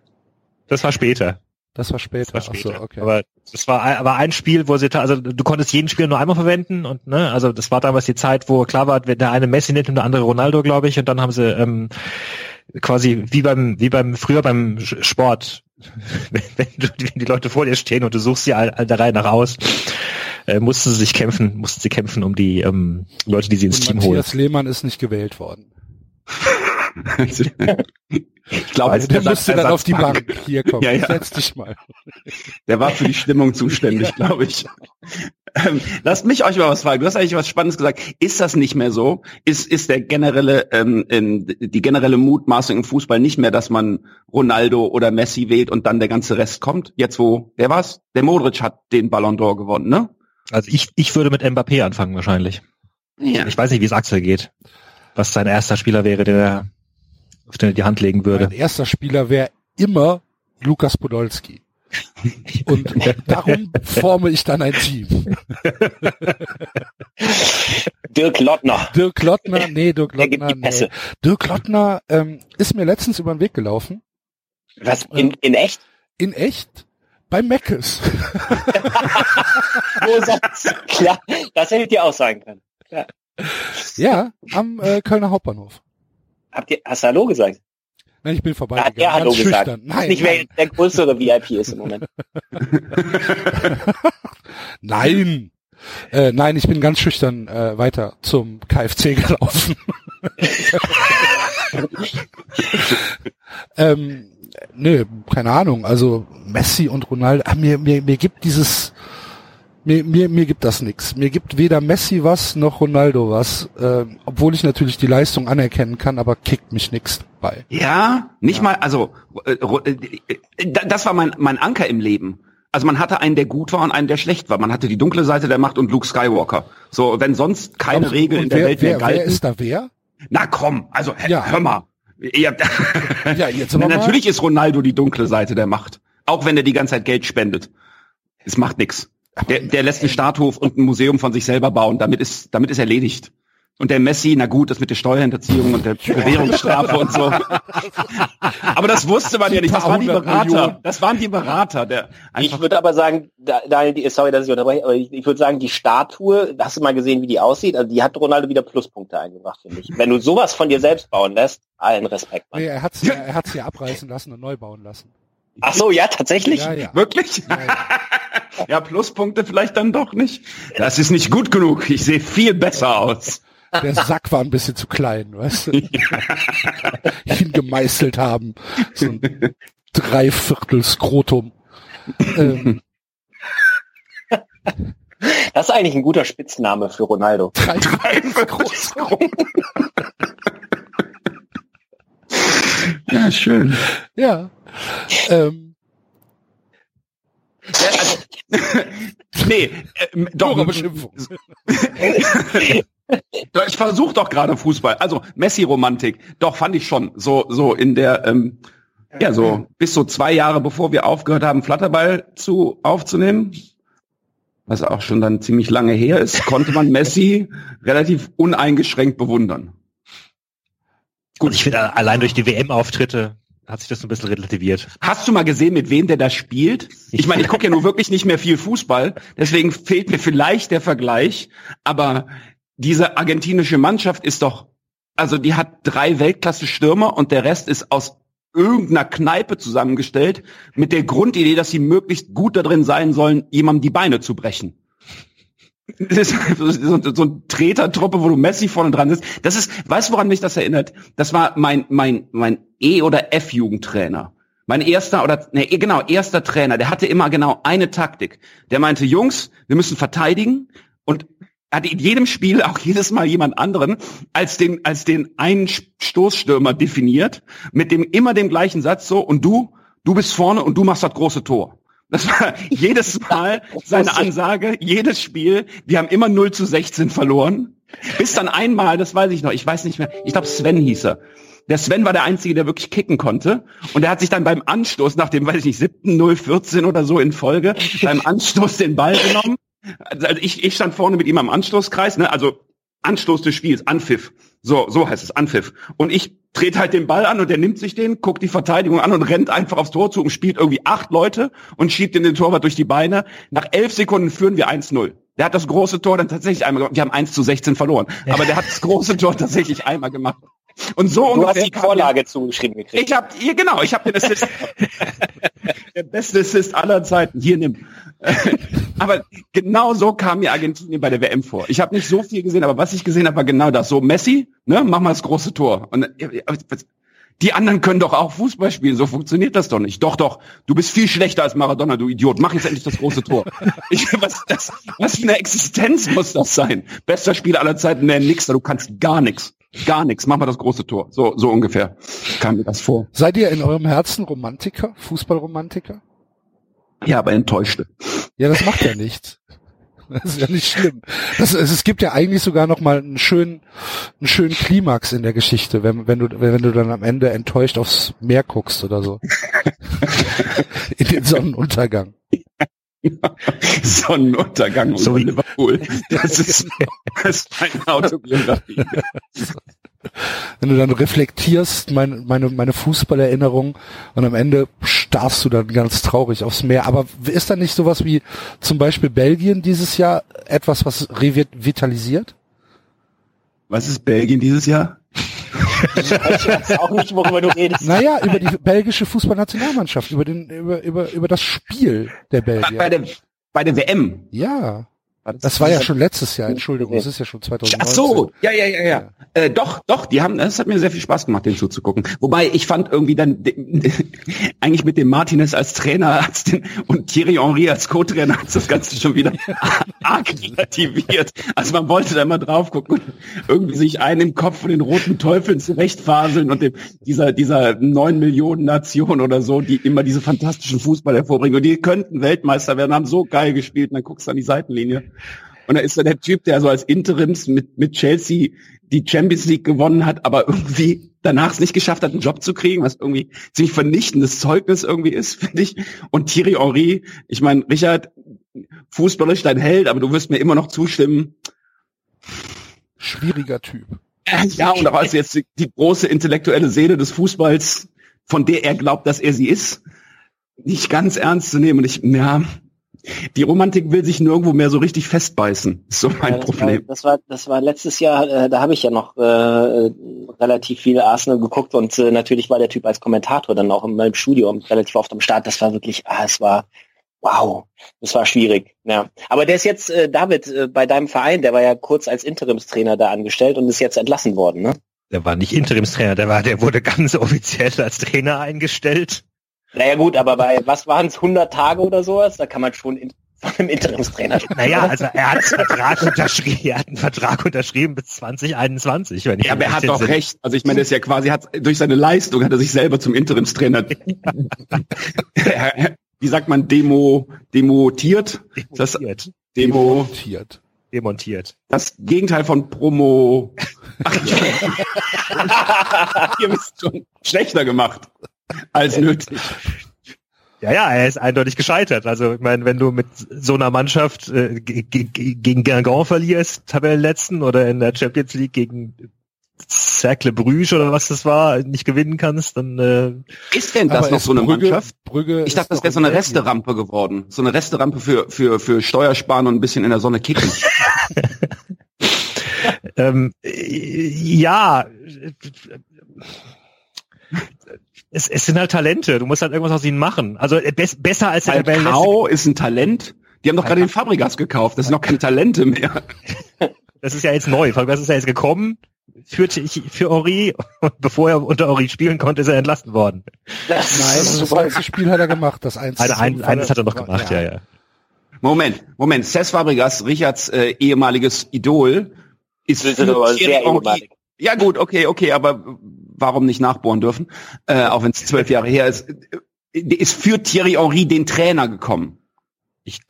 Speaker 5: Das war später.
Speaker 2: Das war später.
Speaker 5: Das war später.
Speaker 2: Ach so, okay.
Speaker 5: Aber es war ein- aber ein Spiel, wo sie also du konntest jeden Spieler nur einmal verwenden und ne, also das war damals die Zeit, wo klar war, wenn der eine Messi nimmt und der andere Ronaldo, glaube ich, und dann haben sie ähm, quasi wie beim wie beim früher beim Sport, (laughs) wenn, wenn, du, wenn die Leute vor dir stehen und du suchst sie all, all der Reihe nach aus, äh, mussten sie sich kämpfen, mussten sie kämpfen um die ähm, Leute, die sie ins
Speaker 2: Und
Speaker 5: Team holen.
Speaker 2: Matthias Lehmann ist nicht gewählt worden. (laughs) (laughs)
Speaker 12: Ich glaube,
Speaker 2: Also der musste dann auf die Bank. Hier komm, (laughs)
Speaker 12: Ja, ja.
Speaker 2: setz dich mal.
Speaker 12: Der war für die Stimmung zuständig, (laughs) glaube ich. Ähm, lasst mich euch mal was fragen. Du hast eigentlich was Spannendes gesagt. Ist das nicht mehr so? Ist, ist der generelle, ähm, ähm, die generelle Mutmaßung im Fußball nicht mehr, dass man Ronaldo oder Messi wählt und dann der ganze Rest kommt? Jetzt wo, wer war's? Der Modric hat den Ballon d'Or gewonnen, ne?
Speaker 5: Also ich ich würde mit Mbappé anfangen wahrscheinlich.
Speaker 12: Ja.
Speaker 5: Ich weiß nicht, wie es Axel geht. Was sein erster Spieler wäre, der auf den er die Hand legen würde.
Speaker 2: Mein erster Spieler wäre immer Lukas Podolski. (laughs) Und darum forme ich dann ein Team.
Speaker 11: Dirk Lottner.
Speaker 2: Dirk Lottner, nee, Dirk Lottner, nee. Dirk Lottner ähm, ist mir letztens über den Weg gelaufen.
Speaker 11: Was, in, in echt?
Speaker 2: In echt? Bei Meckes. (laughs)
Speaker 11: Wo sonst? Klar, das hätte ich dir auch sagen können.
Speaker 2: Ja, am äh, Kölner Hauptbahnhof.
Speaker 11: Habt ihr, hast du Hallo gesagt?
Speaker 2: Nein, ich bin vorbei.
Speaker 11: hat er Hallo gesagt.
Speaker 2: Nein,
Speaker 11: Nein, nicht, wer
Speaker 2: nein,
Speaker 11: der größere VIP ist im Moment. (laughs)
Speaker 2: nein. Äh, nein, ich bin ganz schüchtern äh, weiter zum KFC gelaufen. (laughs) ähm, nö, keine Ahnung. Also Messi und Ronaldo, ah, mir, mir, mir gibt dieses, mir, mir, mir gibt das nix. Mir gibt weder Messi was noch Ronaldo was, äh, obwohl ich natürlich die Leistung anerkennen kann, aber kickt mich nix bei.
Speaker 12: Ja, nicht mal, also äh, äh, äh, das war mein, mein Anker im Leben. Also man hatte einen, der gut war und einen, der schlecht war. Man hatte die dunkle Seite der Macht und Luke Skywalker. So, wenn sonst keine Regeln
Speaker 2: und
Speaker 12: in der
Speaker 2: wer,
Speaker 12: Welt
Speaker 2: wer,
Speaker 12: mehr galten.
Speaker 2: wer ist da wer?
Speaker 12: Na komm, also hör,
Speaker 2: Ja.
Speaker 12: hör mal. Ja, (laughs)
Speaker 2: Ja, jetzt
Speaker 12: Na, natürlich ist Ronaldo die dunkle Seite der Macht. Auch wenn er die ganze Zeit Geld spendet. Es macht nix. Der, der lässt einen Starthof und ein Museum von sich selber bauen. Damit ist, damit ist erledigt. Und der Messi, na gut, das mit der Steuerhinterziehung und der Bewährungsstrafe und so. (laughs) Aber das wusste man ja nicht. Das waren die
Speaker 2: 100
Speaker 12: Berater. Das waren die Berater. Der einfach
Speaker 11: Ich würde aber sagen, da- Daniel, die- sorry, dass ich unterbreche, aber ich, ich würde sagen, die Statue, hast du mal gesehen, wie die aussieht? Also die hat Ronaldo wieder Pluspunkte eingebracht, finde ich. Wenn du sowas von dir selbst bauen lässt, allen Respekt, Mann.
Speaker 2: Nee, er hat's ja, er hat's ja abreißen lassen und neu bauen lassen.
Speaker 11: Ach so, ja, tatsächlich?
Speaker 2: Ja, ja.
Speaker 12: Wirklich?
Speaker 2: ja, ja.
Speaker 12: Ja, Pluspunkte vielleicht dann doch nicht. Das ist nicht gut genug. Ich sehe viel besser aus.
Speaker 2: Der Sack war ein bisschen zu klein, weißt du? (laughs) Hingemeißelt haben. So ein Dreiviertel Skrotum. Ähm,
Speaker 11: Das ist eigentlich ein guter Spitzname für Ronaldo.
Speaker 2: Dreiviertel Skrotum.
Speaker 12: Ja, schön.
Speaker 2: Ja. Ähm,
Speaker 12: Ja, also, (laughs) nee, äh, (laughs) doch. Ich versuche doch gerade Fußball. Also Messi-Romantik, doch fand ich schon. So, so in der, ähm, ja, so bis so zwei Jahre bevor wir aufgehört haben, Flatterball zu aufzunehmen, was auch schon dann ziemlich lange her ist, konnte man Messi (laughs) relativ uneingeschränkt bewundern.
Speaker 5: Gut, ich finde, allein durch die WM-Auftritte hat sich das so ein bisschen relativiert.
Speaker 12: Hast du mal gesehen, mit wem der da spielt? Ich meine, ich (laughs) gucke ja nur wirklich nicht mehr viel Fußball, deswegen fehlt mir vielleicht der Vergleich, aber diese argentinische Mannschaft ist doch, also die hat drei Weltklasse-Stürmer und der Rest ist aus irgendeiner Kneipe zusammengestellt mit der Grundidee, dass sie möglichst gut darin sein sollen, jemandem die Beine zu brechen. (laughs) So, so, ein Tretertruppe, wo du Messi vorne dran sitzt. Das ist, weißt du, woran mich das erinnert? Das war mein, mein, mein E- oder F-Jugendtrainer. Mein erster oder, nee, genau, erster Trainer, der hatte immer genau eine Taktik. Der meinte, Jungs, wir müssen verteidigen und hat in jedem Spiel auch jedes Mal jemand anderen als den, als den einen Stoßstürmer definiert, mit dem immer dem gleichen Satz so, und du, du bist vorne und du machst das große Tor. Das war jedes (laughs) Mal seine Ansage, jedes Spiel. Wir haben immer 0 zu 16 verloren. Bis dann einmal, das weiß ich noch, ich weiß nicht mehr, ich glaube Sven hieß er. Der Sven war der Einzige, der wirklich kicken konnte. Und er hat sich dann beim Anstoß, nach dem, weiß ich nicht, 7. 0, 14 oder so in Folge, beim Anstoß den Ball genommen. Also ich, ich stand vorne mit ihm am Anstoßkreis, ne? also Anstoß des Spiels, Anpfiff. So, so heißt es, Anpfiff. Und ich trete halt den Ball an und der nimmt sich den, guckt die Verteidigung an und rennt einfach aufs Tor zu und spielt irgendwie acht Leute und schiebt in den Torwart durch die Beine. Nach elf Sekunden führen wir 1-0. Der hat das große Tor dann tatsächlich einmal gemacht. Wir haben 1 zu 16 verloren. Aber der hat das große Tor tatsächlich einmal gemacht. Und so
Speaker 11: Du hast
Speaker 12: ungefähr
Speaker 11: die
Speaker 12: kam
Speaker 11: Vorlage zugeschrieben gekriegt.
Speaker 12: Ich habe hier genau, ich habe den Assist. (laughs) der beste Assist aller Zeiten. Hier nimm. (laughs) aber genau so kam mir Argentinien bei der WM vor. Ich habe nicht so viel gesehen, aber was ich gesehen habe, war genau das. So Messi, ne, mach mal das große Tor. Und äh, die anderen können doch auch Fußball spielen. So funktioniert das doch nicht. Doch, doch. Du bist viel schlechter als Maradona, du Idiot. Mach jetzt endlich das große Tor. (laughs) Ich, was, das, was für eine Existenz muss das sein? Bester Spieler aller Zeiten, der nix, du kannst gar nichts. Gar nichts. Mach mal das große Tor. So, so ungefähr kam mir das vor.
Speaker 2: seid ihr in eurem Herzen Romantiker? Fußballromantiker?
Speaker 12: Ja, aber enttäuschte.
Speaker 2: Ja, das macht ja nichts. Das ist ja nicht schlimm. Das, es, es gibt ja eigentlich sogar noch mal einen schönen, einen schönen Klimax in der Geschichte, wenn, wenn du, wenn du dann am Ende enttäuscht aufs Meer guckst oder so. (laughs) in den Sonnenuntergang. (laughs)
Speaker 12: Sonnenuntergang
Speaker 5: So wie-
Speaker 12: Liverpool. Das ist, das ist eine Autobiografie.
Speaker 2: Wenn du dann reflektierst, meine, meine, meine Fußballerinnerung und am Ende starrst du dann ganz traurig aufs Meer. Aber ist da nicht sowas wie zum Beispiel Belgien dieses Jahr etwas, was revitalisiert?
Speaker 12: Was ist Belgien dieses Jahr?
Speaker 11: Ich weiß auch nicht, worüber du redest.
Speaker 2: Naja, über die belgische Fußballnationalmannschaft, über den, über, über, über das Spiel der Belgier.
Speaker 12: Bei der, bei der WM.
Speaker 2: Ja. Das war ja schon letztes Jahr, Entschuldigung, es ist ja schon 2019.
Speaker 12: Ach so, ja, ja, ja, ja. Äh, doch, doch, die haben, es hat mir sehr viel Spaß gemacht, den zuzugucken. Wobei ich fand irgendwie dann (laughs) eigentlich mit dem Martinez als Trainer als den, und Thierry Henry als Co-Trainer hat das Ganze schon wieder (laughs) arg relativiert. Also man wollte da immer drauf gucken und irgendwie sich einen im Kopf von den roten Teufeln zurechtfaseln und dem, dieser, dieser neun Millionen Nation oder so, die immer diese fantastischen Fußball hervorbringen und die könnten Weltmeister werden, haben so geil gespielt und dann guckst du an die Seitenlinie. Und da ist da der Typ, der so als Interims mit, mit Chelsea die Champions League gewonnen hat, aber irgendwie danach es nicht geschafft hat, einen Job zu kriegen, was irgendwie ziemlich vernichtendes Zeugnis irgendwie ist, (laughs) finde ich. Und Thierry Henry, ich meine, Richard, fußballisch dein Held, aber du wirst mir immer noch zustimmen.
Speaker 2: Schwieriger Typ. (laughs)
Speaker 12: Ja, und auch als jetzt die, die große intellektuelle Seele des Fußballs, von der er glaubt, dass er sie ist, nicht ganz ernst zu nehmen. Und ich, ja, die Romantik will sich nirgendwo mehr so richtig festbeißen. Ist so mein
Speaker 11: Ja, das
Speaker 12: Problem.
Speaker 11: War, das war das war letztes Jahr, äh, da habe ich ja noch äh, relativ viel Arsenal geguckt und äh, natürlich war der Typ als Kommentator dann auch in meinem Studio relativ oft am Start. Das war wirklich, ah, es war wow, das war schwierig. Ja, aber der ist jetzt äh, David äh, bei deinem Verein, der war ja kurz als Interimstrainer da angestellt und ist jetzt entlassen worden, ne?
Speaker 5: Der war nicht Interimstrainer, der war, der wurde ganz (laughs) offiziell als Trainer eingestellt.
Speaker 11: Naja gut, aber bei was waren es 100 Tage oder sowas? Da kann man schon in, von einem Interimstrainer sprechen.
Speaker 5: Naja, also er hat einen Vertrag unterschrieben, er hat einen Vertrag unterschrieben bis 2021, wenn ich
Speaker 12: Ja, aber er hat doch recht. Also ich meine, das ist ja quasi, hat durch seine Leistung hat er sich selber zum Interimstrainer, (laughs) (laughs) wie sagt man, demo, demotiert? Das,
Speaker 5: Demontiert.
Speaker 12: Demo,
Speaker 2: Montiert.
Speaker 5: Demontiert.
Speaker 12: das Gegenteil von Promo. (laughs) Ach, ihr wisst schon, schlechter gemacht (laughs) als nötig.
Speaker 5: Ja, ja, er ist eindeutig gescheitert. Also ich meine, wenn du mit so einer Mannschaft äh, ge- ge- ge- gegen Guingamp verlierst, Tabellenletzten, oder in der Champions League gegen Cercle Bruges oder was das war, nicht gewinnen kannst, dann äh,
Speaker 12: Ist denn das noch so eine
Speaker 2: Brügge-
Speaker 12: Mannschaft?
Speaker 2: Brügge
Speaker 12: Ich dachte, das wäre so
Speaker 2: in
Speaker 12: eine. Resterampe geworden. So eine Resterampe für, für, für Steuersparen und ein bisschen in der Sonne kicken. (laughs) (laughs)
Speaker 5: ähm, äh, ja, es, es sind halt Talente. Du musst halt irgendwas aus ihnen machen. Also äh, bess, besser als der.
Speaker 12: Falcao ist ein Talent. Die haben doch gerade den Fabregas gekauft. Das sind noch keine Talente mehr. (laughs)
Speaker 5: Das ist ja jetzt neu. Das ist ja jetzt gekommen. Führte ich für Ori und bevor er unter Ori spielen konnte, ist er entlassen worden.
Speaker 11: Das
Speaker 2: Nein,
Speaker 11: ist
Speaker 2: das letzte Spiel hat er gemacht, das eins.
Speaker 5: Also ein, eines hat er noch gemacht, ja, ja.
Speaker 12: Moment, Moment. Cesc Fabregas, Richards äh, ehemaliges Idol, ist
Speaker 11: ist aber sehr ehemalig.
Speaker 12: Ja gut, okay, okay, aber warum nicht nachbohren dürfen? Äh, auch wenn es zwölf Jahre her ist. Äh, Ist für Thierry Henry den Trainer gekommen.
Speaker 5: Ich,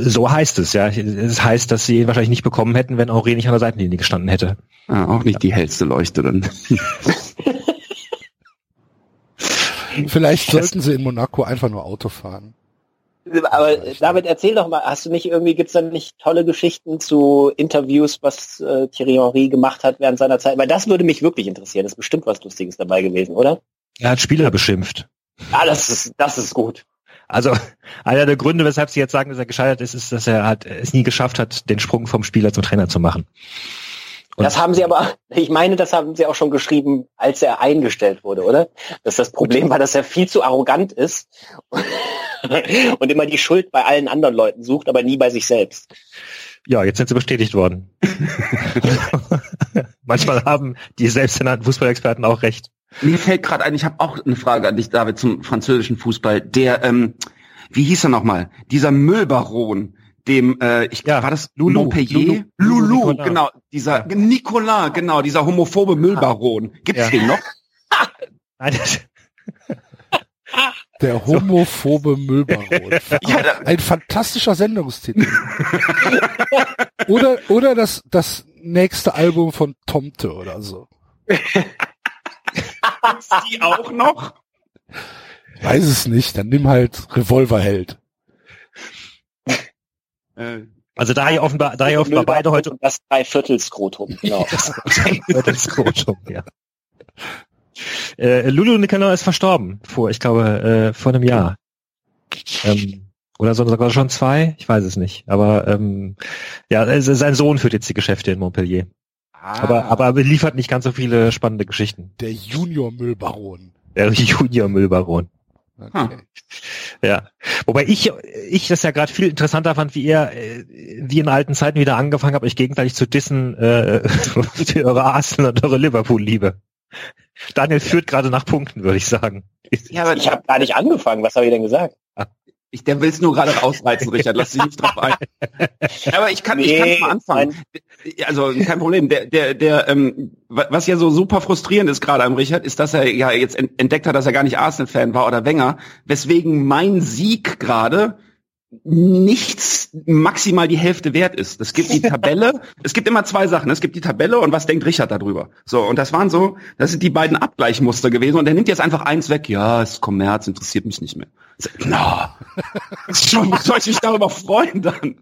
Speaker 5: so heißt es, ja. Es heißt, dass sie ihn wahrscheinlich nicht bekommen hätten, wenn Henri nicht an der Seitenlinie gestanden hätte.
Speaker 12: Ah, auch nicht die hellste Leuchte dann. (laughs)
Speaker 2: Vielleicht sollten sie in Monaco einfach nur Auto fahren.
Speaker 11: Aber David, erzähl doch mal, hast du nicht irgendwie, gibt's da nicht tolle Geschichten zu Interviews, was äh, Thierry Henry gemacht hat während seiner Zeit? Weil das würde mich wirklich interessieren. Das ist bestimmt was Lustiges dabei gewesen, oder?
Speaker 5: Er hat Spieler beschimpft.
Speaker 11: Ah, das ist, das ist gut.
Speaker 5: Also einer der Gründe, weshalb sie jetzt sagen, dass er gescheitert ist, ist, dass er halt es nie geschafft hat, den Sprung vom Spieler zum Trainer zu machen. Und-
Speaker 11: Das haben sie aber, ich meine, das haben sie auch schon geschrieben, als er eingestellt wurde, oder? Dass das Problem war, dass er viel zu arrogant ist (laughs) und immer die Schuld bei allen anderen Leuten sucht, aber nie bei sich selbst.
Speaker 5: Ja, jetzt sind sie bestätigt worden. (laughs) Manchmal haben die selbsternannten Fußballexperten auch recht.
Speaker 12: Mir fällt gerade ein, ich habe auch eine Frage an dich, David, zum französischen Fußball. Der, ähm, wie hieß er nochmal? Dieser Müllbaron, dem, äh, ich
Speaker 5: Ja,
Speaker 12: war das
Speaker 5: Loulou.
Speaker 12: Montpellier?
Speaker 5: Loulou.
Speaker 12: Loulou,
Speaker 5: Nicolas.
Speaker 12: genau, dieser Nicolas, genau, dieser homophobe Müllbaron. Gibt's
Speaker 5: Ja.
Speaker 12: den noch? (laughs)
Speaker 5: Nein, das-
Speaker 2: Der homophobe Müllbaron. (laughs)
Speaker 12: Ja,
Speaker 2: Ein fantastischer Sendungstitel. oder, oder das, das nächste Album von Tomte oder so.
Speaker 12: die auch noch?
Speaker 2: Weiß es nicht, dann nimm halt Revolverheld.
Speaker 12: Äh,
Speaker 5: also da ihr offenbar, da ihr offenbar beide heute
Speaker 11: Und das Dreiviertelskrotum, genau. (laughs)
Speaker 5: das Skrotum, ja. Äh, Lulu Nicanor ist verstorben vor, ich glaube, äh, vor einem Jahr. Ähm, oder so, sogar schon zwei, ich weiß es nicht. Aber ähm, ja, sein Sohn führt jetzt die Geschäfte in Montpellier. Aber, aber liefert nicht ganz so viele spannende Geschichten.
Speaker 2: Der Junior-Müllbaron.
Speaker 5: Der Junior-Müllbaron.
Speaker 2: Okay.
Speaker 5: Ja. Wobei ich, ich das ja gerade viel interessanter fand, wie ihr, äh, wie in alten Zeiten wieder angefangen habt, euch gegenseitig zu dissen äh, (laughs) für eure Arsenal und eure Liverpool-Liebe. Daniel führt gerade nach Punkten, würde ich sagen.
Speaker 11: Ja, aber ich habe gar nicht angefangen. Was habe ich denn gesagt?
Speaker 12: Ich, der will es nur gerade rausreißen, Richard. Lass dich nicht drauf ein. (laughs) Aber ich kann, ich kann
Speaker 11: Nee,
Speaker 12: mal anfangen. Also kein Problem. Der, der, der, ähm, wa- was ja so super frustrierend ist gerade am Richard, ist, dass er ja jetzt en- entdeckt hat, dass er gar nicht Arsenal-Fan war oder Wenger. Weswegen mein Sieg gerade nichts maximal die Hälfte wert ist. Es gibt die Tabelle, (laughs) es gibt immer zwei Sachen. Es gibt die Tabelle und was denkt Richard darüber? So, und das waren so, das sind die beiden Abgleichmuster gewesen und er nimmt jetzt einfach eins weg. Ja, es ist Kommerz, interessiert mich nicht mehr. Na, (laughs) schon soll ich mich darüber freuen dann?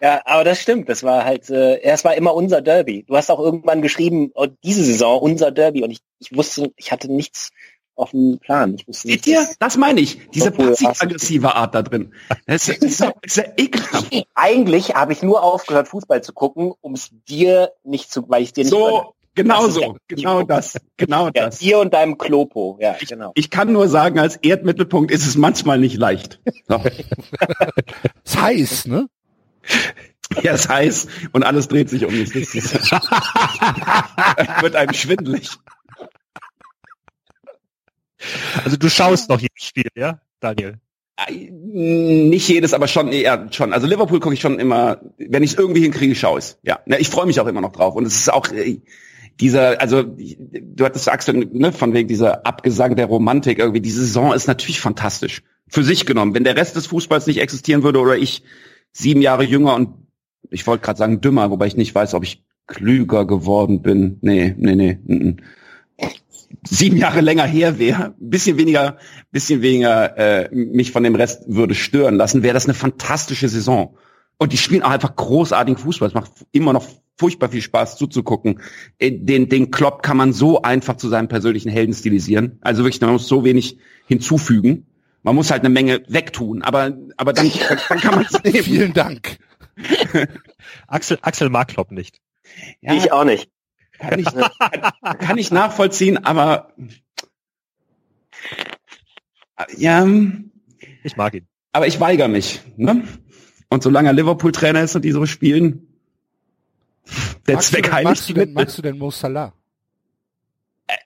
Speaker 11: Ja, aber das stimmt. Das war halt, äh, es war immer unser Derby. Du hast auch irgendwann geschrieben, oh, diese Saison unser Derby und ich, ich wusste, ich hatte nichts auf dem Plan. Ich wusste nicht.
Speaker 12: Seht ihr? Das meine ich. Diese passiv-aggressive Art da drin. Das ist, das ist, ja- das ist ja ekelhaft.
Speaker 11: Eigentlich habe ich nur aufgehört, Fußball zu gucken, um es dir nicht zu, weil ich dir nicht
Speaker 12: So, genau
Speaker 11: Das
Speaker 12: so. Genau das. Genau
Speaker 11: ja,
Speaker 12: das.
Speaker 11: dir und deinem Klopo. Ja, genau.
Speaker 12: Ich kann nur sagen, als Erdmittelpunkt ist es manchmal nicht leicht. So. (laughs)
Speaker 2: Ist heiß, ne?
Speaker 12: Ja, es heiß und alles dreht sich um mich. Das ist, (laughs) (laughs) wird einem schwindelig.
Speaker 5: Also du schaust noch jedes Spiel, ja, Daniel?
Speaker 12: Nicht jedes, aber schon eher schon. Also Liverpool gucke ich schon immer, wenn ich es irgendwie hinkriege, schaue ich Ja, Ne, ich freue mich auch immer noch drauf. Und es ist auch dieser, also du hattest Axel, ne, von wegen dieser Abgesang der Romantik irgendwie. Die Saison ist natürlich fantastisch für sich genommen. Wenn der Rest des Fußballs nicht existieren würde oder ich sieben Jahre jünger und ich wollte gerade sagen dümmer, wobei ich nicht weiß, ob ich klüger geworden bin. Nee, nee, nee. mm, mm. Sieben Jahre länger her wäre, bisschen weniger, bisschen weniger äh, mich von dem Rest würde stören lassen, wäre das eine fantastische Saison. Und die spielen auch einfach großartigen Fußball. Es macht immer noch furchtbar viel Spaß zuzugucken. Äh, Den, den Klopp kann man so einfach zu seinem persönlichen Helden stilisieren. Also wirklich, man muss so wenig hinzufügen. Man muss halt eine Menge wegtun, aber, aber dann, dann kann man (laughs) es nehmen.
Speaker 2: Vielen Dank. (laughs)
Speaker 5: Axel, Axel mag Klopp nicht.
Speaker 12: Ja,
Speaker 11: Ich auch nicht.
Speaker 12: Kann, ich, kann, kann ich nachvollziehen, aber ja,
Speaker 5: Ich mag ihn.
Speaker 12: aber ich weigere mich. Ne? Und solange er Liverpool-Trainer ist und die so spielen, der
Speaker 2: Magst
Speaker 12: Zweck heiligt
Speaker 2: magst du denn, magst du denn Mo Salah?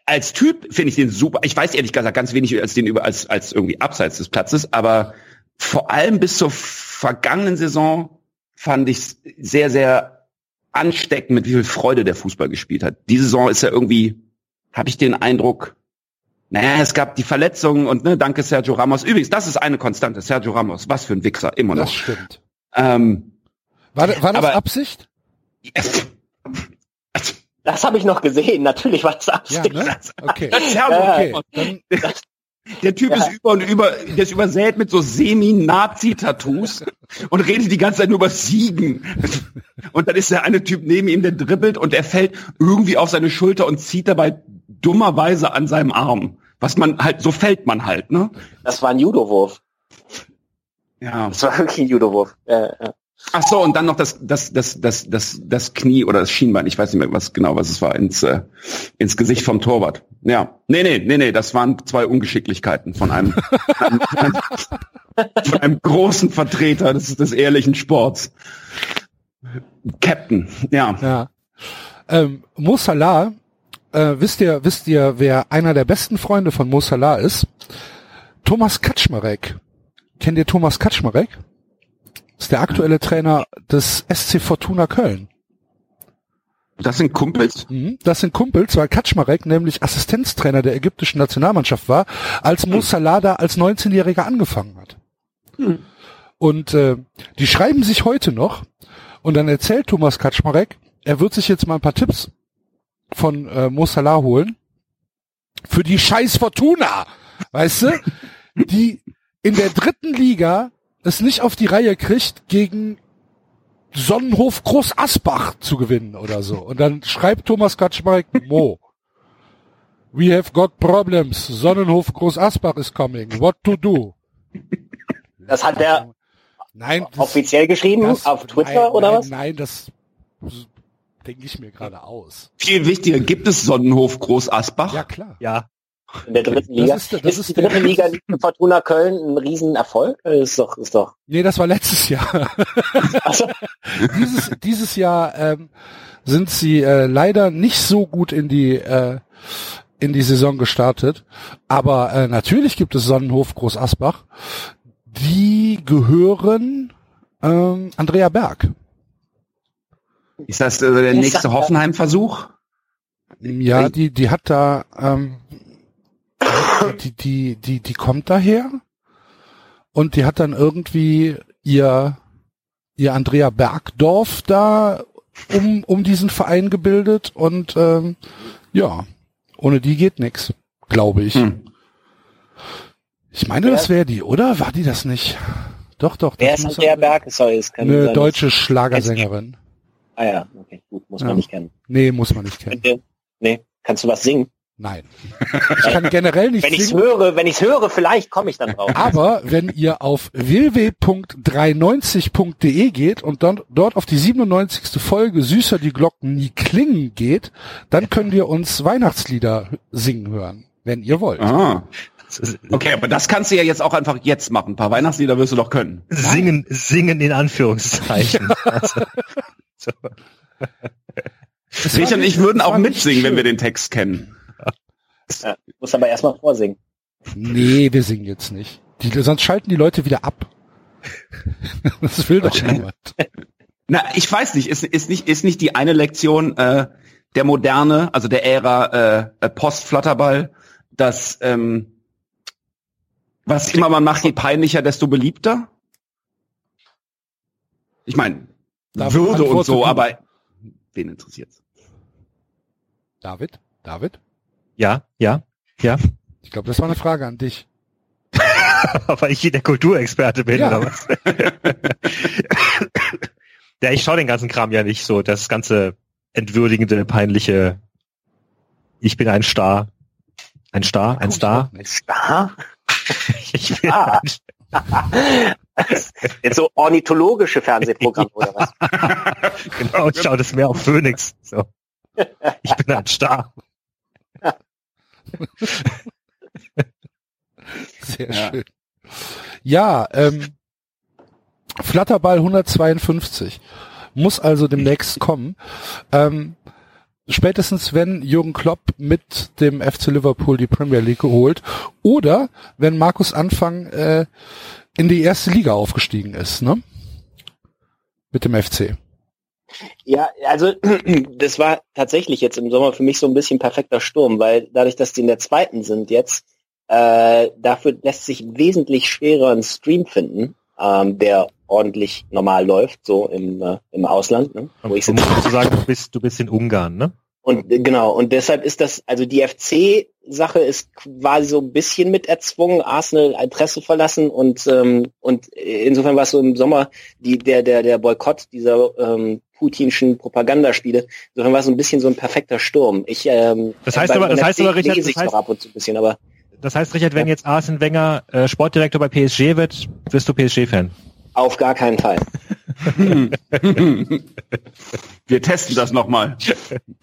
Speaker 12: Als Typ finde ich den super. Ich weiß ehrlich gesagt ganz wenig als den über als als irgendwie abseits des Platzes, aber vor allem bis zur vergangenen Saison fand ich sehr sehr ansteckend, mit wie viel Freude der Fußball gespielt hat. Diese Saison ist ja irgendwie, habe ich den Eindruck, naja, es gab die Verletzungen und ne, danke Sergio Ramos. Übrigens, das ist eine Konstante. Sergio Ramos, was für ein Wichser, immer
Speaker 2: Das
Speaker 12: noch.
Speaker 2: stimmt.
Speaker 12: Ähm,
Speaker 2: War, war das
Speaker 12: Aber-
Speaker 2: Absicht?
Speaker 11: Das habe ich noch gesehen. Natürlich war es
Speaker 2: Ja,
Speaker 11: Absicht.
Speaker 2: ne? (laughs) Okay.
Speaker 12: Sergio
Speaker 2: Okay.
Speaker 12: Ramos.
Speaker 2: Dann,
Speaker 12: Der Typ
Speaker 11: Ja.
Speaker 12: ist über und über, der ist übersät mit so Semi-Nazi-Tattoos und redet die ganze Zeit nur über Siegen. Und dann ist der eine Typ neben ihm, der dribbelt und er fällt irgendwie auf seine Schulter und zieht dabei dummerweise an seinem Arm. Was man halt, so fällt man halt, ne?
Speaker 11: Das war ein Judowurf.
Speaker 12: Ja.
Speaker 11: Das war wirklich ein Judowurf. Ja, ja.
Speaker 12: Ach so, und dann noch das, das, das, das, das, das Knie oder das Schienbein, ich weiß nicht mehr was genau, was es war, ins, äh, ins Gesicht vom Torwart. Ja. Nee, nee, nee, nee, das waren zwei Ungeschicklichkeiten von einem, von einem, von einem großen Vertreter des, des ehrlichen Sports. Captain, ja.
Speaker 2: ja. Ähm, Mo Salah, äh, wisst ihr, wisst ihr, wer einer der besten Freunde von Mo Salah ist? Thomas Kaczmarek. Kennt ihr Thomas Kaczmarek? Ist der aktuelle Trainer des SC Fortuna Köln.
Speaker 12: Das sind Kumpels?
Speaker 2: Mhm. Das sind Kumpels, weil Kaczmarek nämlich Assistenztrainer der ägyptischen Nationalmannschaft war, als Mo Salah da als 19-Jähriger angefangen hat. Und äh, die schreiben sich heute noch und dann erzählt Thomas Kaczmarek, er wird sich jetzt mal ein paar Tipps von äh, Mo Salah holen für die scheiß Fortuna, weißt du, die in der dritten Liga es nicht auf die Reihe kriegt, gegen Sonnenhof Groß Asbach zu gewinnen oder so. Und dann schreibt Thomas Kaczmarek, Mo, we have got problems. Sonnenhof Groß Asbach is coming. What to do?
Speaker 11: Das hat er
Speaker 2: Nein, das,
Speaker 11: offiziell geschrieben
Speaker 2: das-
Speaker 11: auf Twitter
Speaker 2: nein,
Speaker 11: oder
Speaker 2: nein,
Speaker 11: was?
Speaker 2: Nein, das denke ich mir gerade aus.
Speaker 12: Viel wichtiger, gibt es Sonnenhof Groß Asbach?
Speaker 2: Ja, klar.
Speaker 5: Ja.
Speaker 11: In der dritten
Speaker 2: Das
Speaker 11: Liga.
Speaker 2: ist der-
Speaker 11: ist,
Speaker 2: das ist
Speaker 11: die
Speaker 2: der-
Speaker 11: dritte Liga nicht für Fortuna Köln ein Riesenerfolg? Äh, Ist doch, ist doch.
Speaker 2: Nee, das war letztes Jahr.
Speaker 11: Also,
Speaker 2: dieses, dieses Jahr ähm, sind sie äh, leider nicht so gut in die äh, in die Saison gestartet. Aber äh, natürlich gibt es Sonnenhof Groß Asbach. Die gehören ähm, Andrea Berg.
Speaker 12: Ist das äh, der
Speaker 11: Ich
Speaker 12: nächste Hoffenheim-Versuch?
Speaker 2: Ja, die die hat da ähm, die die die die kommt daher und die hat dann irgendwie ihr ihr Andrea Bergdorf da um um diesen Verein gebildet und ähm, ja ohne die geht nix glaube ich
Speaker 12: Hm.
Speaker 2: ich meine das wäre die oder war die das nicht doch doch
Speaker 11: wer
Speaker 2: das
Speaker 11: ist Andrea Berg? Sorry, es kann
Speaker 2: eine deutsche Schlagersängerin
Speaker 11: Ah ja, okay, gut, muss
Speaker 2: Ja.
Speaker 11: man nicht kennen.
Speaker 2: nee muss man nicht kennen
Speaker 11: nee, kannst du was singen?
Speaker 2: Nein ich kann generell nicht
Speaker 11: Wenn ich's
Speaker 2: singen.
Speaker 11: höre, wenn ich's höre, vielleicht komme ich dann drauf.
Speaker 2: Aber wenn ihr auf www.390.de geht und dann dort auf die 97. Folge Süßer die Glocken nie klingen geht, dann könnt ihr uns Weihnachtslieder singen hören, wenn ihr wollt.
Speaker 12: Ah. Okay, aber das kannst du ja jetzt auch einfach jetzt machen. Ein paar Weihnachtslieder wirst du doch können.
Speaker 5: Singen, singen in Anführungszeichen. (laughs) Also, so.
Speaker 12: Richard und ich würden auch mitsingen, wenn wir den Text kennen.
Speaker 11: Ja, muss aber erstmal vorsingen.
Speaker 2: Nee, wir singen jetzt nicht. Die, sonst schalten die Leute wieder ab. (laughs) Das will doch niemand.
Speaker 12: Na, ich weiß nicht, ist, ist nicht, ist nicht die eine Lektion äh, der Moderne, also der Ära äh, Post-Flatterball, dass ähm, was immer man macht, je peinlicher, desto beliebter? Ich meine,
Speaker 2: Da
Speaker 12: Würde und so, aber wen interessiert's?
Speaker 2: David? David?
Speaker 5: Ja, ja, ja.
Speaker 2: Ich glaube, das war eine Frage an dich. (laughs)
Speaker 5: Weil ich hier der Kulturexperte bin,
Speaker 2: Ja.
Speaker 5: oder was? (laughs) ja, ich schaue den ganzen Kram ja nicht so. Das ganze entwürdigende, peinliche Ich bin ein Star. Ein Star? Ein Star?
Speaker 11: Star?
Speaker 5: Ich (laughs) bin
Speaker 11: Ah.
Speaker 5: ein
Speaker 11: Jetzt so ornithologische Fernsehprogramme oder was?
Speaker 5: Genau, ich schaue das mehr auf Phoenix. So. Ich bin ein Star. (laughs)
Speaker 2: Sehr
Speaker 12: Ja.
Speaker 2: schön. Ja, ähm, Flatterball 152 muss also demnächst (laughs) kommen. Ähm, spätestens wenn Jürgen Klopp mit dem FC Liverpool die Premier League geholt oder wenn Markus Anfang äh, in die erste Liga aufgestiegen ist, ne? Mit dem FC.
Speaker 11: Ja, also (clears throat) das war tatsächlich jetzt im Sommer für mich so ein bisschen perfekter Sturm, weil dadurch, dass die in der zweiten sind jetzt, äh, dafür lässt sich wesentlich schwerer einen Stream finden, ähm, der ordentlich normal läuft, so im, äh, im Ausland, ne? wo ich
Speaker 5: Du
Speaker 11: sitze.
Speaker 5: musst sagen, du bist, du bist in Ungarn, ne?
Speaker 11: Und äh, genau, und deshalb ist das, also die FC-Sache ist quasi so ein bisschen mit erzwungen, Arsenal Adresse verlassen und ähm, und insofern war es so im Sommer die der der der Boykott dieser ähm, putinschen Propagandaspiele. Insofern war es so ein bisschen so ein perfekter Sturm. Ich ähm,
Speaker 5: Das heißt aber- das heißt aber, Richard, das heißt-
Speaker 11: ab und zu ein bisschen, aber
Speaker 5: Das heißt, Richard, wenn jetzt Arsene Wenger äh, Sportdirektor bei PSG wird, wirst du PSG-Fan.
Speaker 11: auf gar keinen Fall. (laughs)
Speaker 12: Wir testen das nochmal.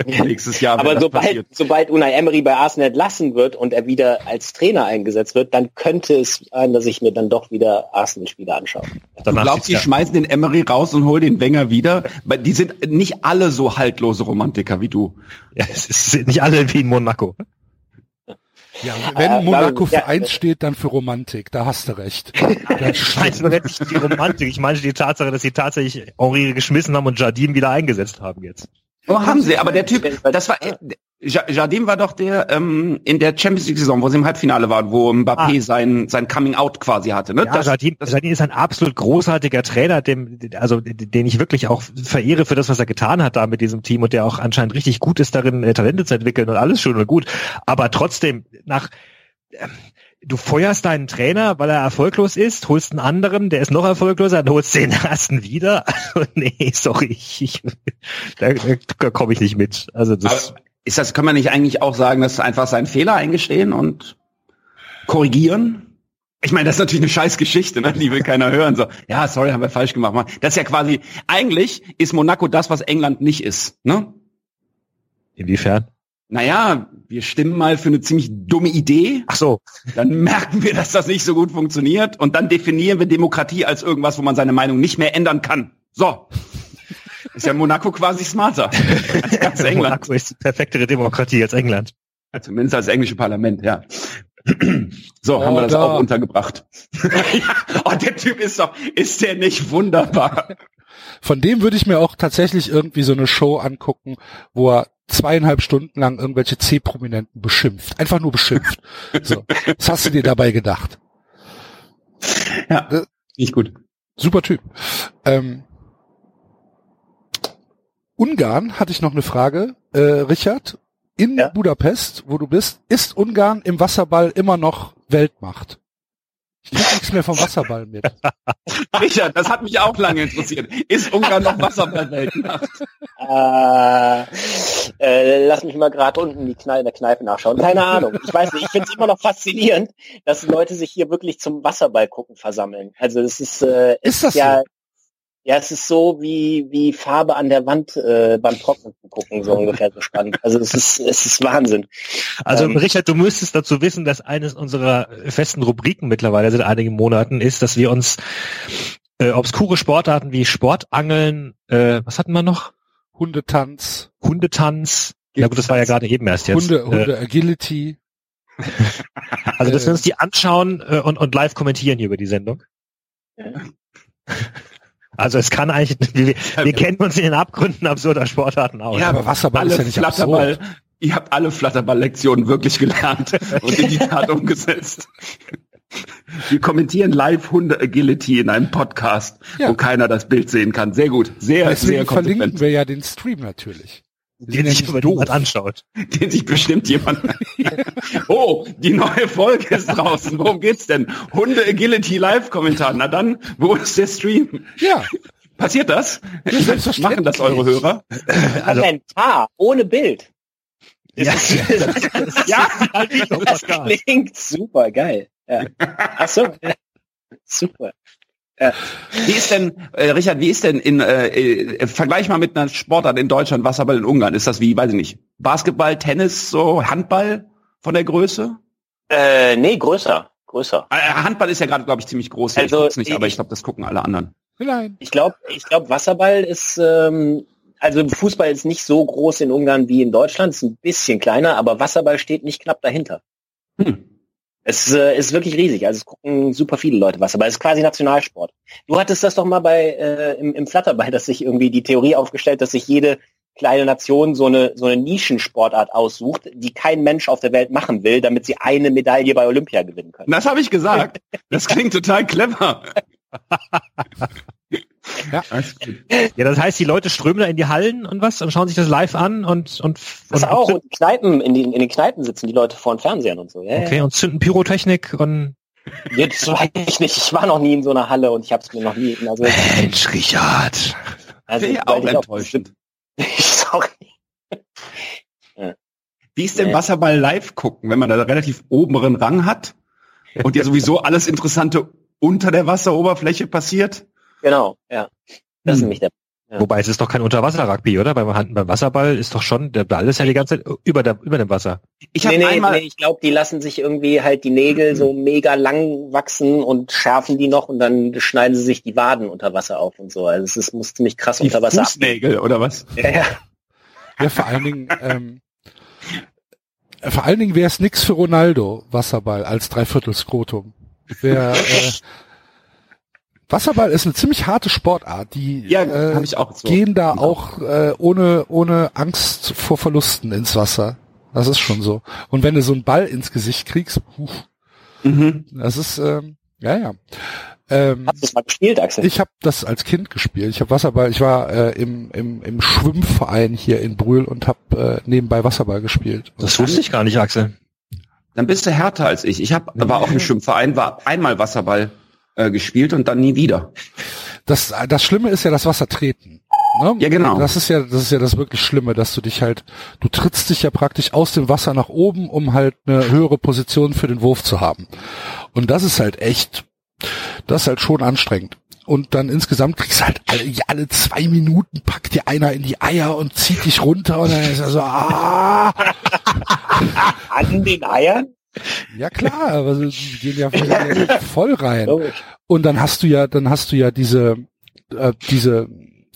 Speaker 12: Nächstes Jahr.
Speaker 11: Aber sobald,
Speaker 12: passiert.
Speaker 11: sobald Unai Emery bei Arsenal entlassen wird und er wieder als Trainer eingesetzt wird, dann könnte es sein, dass ich mir dann doch wieder Arsenal-Spiele anschaue.
Speaker 12: Du
Speaker 5: Danach
Speaker 12: glaubst, die
Speaker 5: sieht's
Speaker 12: schmeißen den Emery raus und holen den Wenger wieder? Weil die sind nicht alle so haltlose Romantiker wie du.
Speaker 5: ja, (laughs) es sind nicht alle wie in Monaco.
Speaker 2: Ja, wenn
Speaker 11: Äh,
Speaker 2: Monaco
Speaker 11: ja,
Speaker 2: für eins steht, dann für Romantik. Da hast du recht. (laughs)
Speaker 5: Ich meine nicht die Romantik, ich meine die Tatsache, dass sie tatsächlich Henri geschmissen haben und Jardim wieder eingesetzt haben jetzt.
Speaker 12: Oh, haben sie, aber der Typ, das war, äh, Ja- Jardim war doch der ähm, in der Champions League Saison, wo sie im Halbfinale waren, wo Mbappé
Speaker 5: Ah.
Speaker 12: sein sein Coming Out quasi hatte. Ne?
Speaker 5: Ja, Jardim, Jardim ist ein absolut großartiger Trainer, dem, also den ich wirklich auch verehre für das, was er getan hat da mit diesem Team und der auch anscheinend richtig gut ist darin, äh, Talente zu entwickeln und alles schön und gut. Aber trotzdem, nach ähm, du feuerst deinen Trainer, weil er erfolglos ist, holst einen anderen, der ist noch erfolgloser, dann holst den ersten wieder. (laughs) Also, nee, sorry, ich, ich, da, da komme ich nicht mit. Also das.
Speaker 12: Aber ist das, kann man nicht eigentlich auch sagen, dass einfach seinen Fehler eingestehen und korrigieren? Ich meine, das ist natürlich eine scheiß Geschichte, ne? die will keiner hören. So, ja, sorry, haben wir falsch gemacht. Mann. Das ist ja quasi, eigentlich ist Monaco das, was England nicht ist. Ne?
Speaker 5: Inwiefern?
Speaker 12: Naja, wir stimmen mal für eine ziemlich dumme Idee.
Speaker 5: Ach so.
Speaker 12: Dann merken wir, dass das nicht so gut funktioniert und dann definieren wir Demokratie als irgendwas, wo man seine Meinung nicht mehr ändern kann. So. Ist ja Monaco quasi smarter als ganz England.
Speaker 5: Monaco ist die perfektere Demokratie als England.
Speaker 12: Zumindest als englische Parlament, ja. So,
Speaker 2: Oh,
Speaker 12: haben wir das
Speaker 2: da.
Speaker 12: auch untergebracht. (laughs) ja, oh, der Typ ist doch, ist der nicht wunderbar?
Speaker 2: Von dem würde ich mir auch tatsächlich irgendwie so eine Show angucken, wo er zweieinhalb Stunden lang irgendwelche C-Prominenten beschimpft. Einfach nur beschimpft. (laughs) So. Was hast du dir dabei gedacht?
Speaker 12: Ja, nicht gut.
Speaker 2: Super Typ. Ähm, Ungarn hatte ich noch eine Frage, äh, Richard. In
Speaker 11: Ja.
Speaker 2: Budapest, wo du bist, ist Ungarn im Wasserball immer noch Weltmacht? Ich krieg nichts mehr vom Wasserball mit. (laughs)
Speaker 12: Richard, das hat mich auch lange interessiert. Ist Ungarn noch Wasserballweltmacht?
Speaker 11: Äh, äh, lass mich mal gerade unten die Kneipe, in der Kneipe nachschauen. Keine Ahnung. Ich weiß nicht. Ich finde es immer noch faszinierend, dass Leute sich hier wirklich zum Wasserball gucken versammeln. Also es ist, äh,
Speaker 2: Ist das
Speaker 11: ja,
Speaker 2: so?
Speaker 11: Ja, es ist so wie wie Farbe an der Wand äh, beim Trocknen zu gucken, so ungefähr so spannend. Also es ist es ist Wahnsinn.
Speaker 5: Also
Speaker 11: Ähm.
Speaker 5: Richard, du müsstest dazu wissen, dass eines unserer festen Rubriken mittlerweile seit einigen Monaten ist, dass wir uns äh, obskure Sportarten wie Sportangeln, äh, was hatten wir noch?
Speaker 2: Hundetanz,
Speaker 5: Hundetanz. Ja gut, das war ja gerade eben erst jetzt.
Speaker 2: Hunde,
Speaker 5: Äh,
Speaker 2: Hunde Agility. (laughs)
Speaker 5: also dass wir uns die anschauen äh, und, und live kommentieren hier über die Sendung. Also es kann eigentlich, (laughs) wir, wir kennen uns in den Abgründen absurder Sportarten aus.
Speaker 12: Ja,
Speaker 2: aber Wasserball ist
Speaker 12: alle
Speaker 2: ja nicht
Speaker 12: Flatterball, ihr habt alle Flatterball-Lektionen wirklich gelernt (laughs) und in die Tat umgesetzt. Wir kommentieren live Hunde Agility in einem Podcast,
Speaker 2: Ja.
Speaker 12: wo keiner das Bild sehen kann. Sehr gut, sehr,
Speaker 2: Deswegen
Speaker 12: sehr
Speaker 2: verlinken
Speaker 12: konsequent.
Speaker 2: wir ja den Stream natürlich.
Speaker 5: Den sich aber niemand anschaut. (laughs)
Speaker 12: Den sich bestimmt jemand. (laughs) oh, die neue Folge ist draußen. Worum geht's denn? Hunde Agility Live-Kommentar. Na dann, wo ist der Stream?
Speaker 2: Ja,
Speaker 12: Passiert das?
Speaker 2: selbstverständlich.
Speaker 12: Machen das eure Hörer?
Speaker 5: Also-
Speaker 11: Kommentar ohne Bild.
Speaker 5: Ja,
Speaker 12: Ja,
Speaker 11: Das (laughs) klingt super geil. Ja. Ach so. Super.
Speaker 12: Wie ist denn, äh, Richard, wie ist denn in, äh, äh, vergleich mal mit einer Sportart in Deutschland, Wasserball in Ungarn, ist das wie, weiß ich nicht, Basketball, Tennis, so Handball von der Größe?
Speaker 11: Äh, nee, größer. Größer.
Speaker 12: Äh, Handball ist ja gerade, glaube ich, ziemlich groß. hier.
Speaker 11: Also,
Speaker 12: ich nicht,
Speaker 11: ich-
Speaker 12: aber ich glaube, das gucken alle anderen.
Speaker 2: Nein.
Speaker 11: Ich glaube, ich glaube, Wasserball ist, ähm, also Fußball ist nicht so groß in Ungarn wie in Deutschland, ist ein bisschen kleiner, aber Wasserball steht nicht knapp dahinter.
Speaker 12: Hm.
Speaker 11: Es äh, ist wirklich riesig. Also es gucken super viele Leute Wasserball. Es ist quasi Nationalsport. Du hattest das doch mal bei äh, im, im Flatterball, (laughs) dass sich irgendwie die Theorie aufgestellt, dass sich jede kleine Nation so eine so eine Nischensportart aussucht, die kein Mensch auf der Welt machen will, damit sie eine Medaille bei Olympia gewinnen können.
Speaker 12: Das habe ich gesagt. Das klingt total clever. (laughs)
Speaker 2: Ja.
Speaker 5: Ja, das heißt, die Leute strömen da in die Hallen und was und schauen sich das live an und und,
Speaker 11: Das
Speaker 5: und
Speaker 11: auch und Kneipen in den in den Kneipen sitzen die Leute vor den Fernsehern und so. Ja,
Speaker 5: okay und zünden Pyrotechnik und
Speaker 11: ja. Das weiß ich nicht. Ich war noch nie in so einer Halle und ich habe es mir noch nie. Also,
Speaker 5: Mensch, Richard.
Speaker 11: also
Speaker 12: ich auch enttäuschend. (laughs)
Speaker 11: Sorry.
Speaker 12: Wie ist denn
Speaker 11: Nee.
Speaker 12: Wasserball live gucken, wenn man da relativ oberen Rang hat und ja sowieso alles Interessante unter der Wasseroberfläche passiert?
Speaker 11: Genau, ja. Das ist
Speaker 12: Hm.
Speaker 11: nämlich der. Ja.
Speaker 5: Wobei es ist doch kein Unterwasser-Rugby, oder? Beim, Hand- beim Wasserball ist doch schon, der Ball ist ja die ganze Zeit über, der, über dem Wasser.
Speaker 12: Ich habe
Speaker 11: nee, nee,
Speaker 12: einmal,
Speaker 11: nee, ich glaube, die lassen sich irgendwie halt die Nägel so mega lang wachsen und schärfen die noch und dann schneiden sie sich die Waden unter Wasser auf und so. Also es ist, muss ziemlich krass
Speaker 12: die
Speaker 11: unter Wasser.
Speaker 12: Fußnägel oder was?
Speaker 11: Ja, ja.
Speaker 2: Ja, vor allen Dingen, ähm, äh, vor allen Dingen wäre es nix für Ronaldo, Wasserball, als Dreiviertel-Skrotum. Wär, äh, Wasserball ist eine ziemlich harte Sportart, die
Speaker 12: Ja,
Speaker 2: äh,
Speaker 12: habe ich auch so.
Speaker 2: gehen da auch äh, ohne, ohne Angst vor Verlusten ins Wasser. Das ist schon so. Und wenn du so einen Ball ins Gesicht kriegst, puh,
Speaker 12: Mhm.
Speaker 2: das ist, ähm, ja, ja. Ähm,
Speaker 11: Hast du es mal gespielt, Axel?
Speaker 2: ich habe das als Kind gespielt. Ich habe Wasserball. Ich war äh, im, im, im Schwimmverein hier in Brühl und habe äh, nebenbei Wasserball gespielt.
Speaker 5: Das wusste ich gar nicht, Axel.
Speaker 12: Dann bist du härter als ich. Ich hab, war auch im Schwimmverein, war einmal Wasserball äh, gespielt und dann nie wieder.
Speaker 2: Das, das Schlimme ist ja das Wasser treten. Ne?
Speaker 12: Ja, genau.
Speaker 2: Das ist ja, das ist ja das wirklich Schlimme, dass du dich halt, du trittst dich ja praktisch aus dem Wasser nach oben, um halt eine höhere Position für den Wurf zu haben. Und das ist halt echt, das ist halt schon anstrengend. Und dann insgesamt kriegst du halt alle, alle zwei Minuten packt dir einer in die Eier und zieht dich runter und dann ist er so, ah. (laughs)
Speaker 11: An den Eiern?
Speaker 2: Ja klar, aber die gehen ja voll rein. Und dann hast du ja, dann hast du ja diese, äh, diese,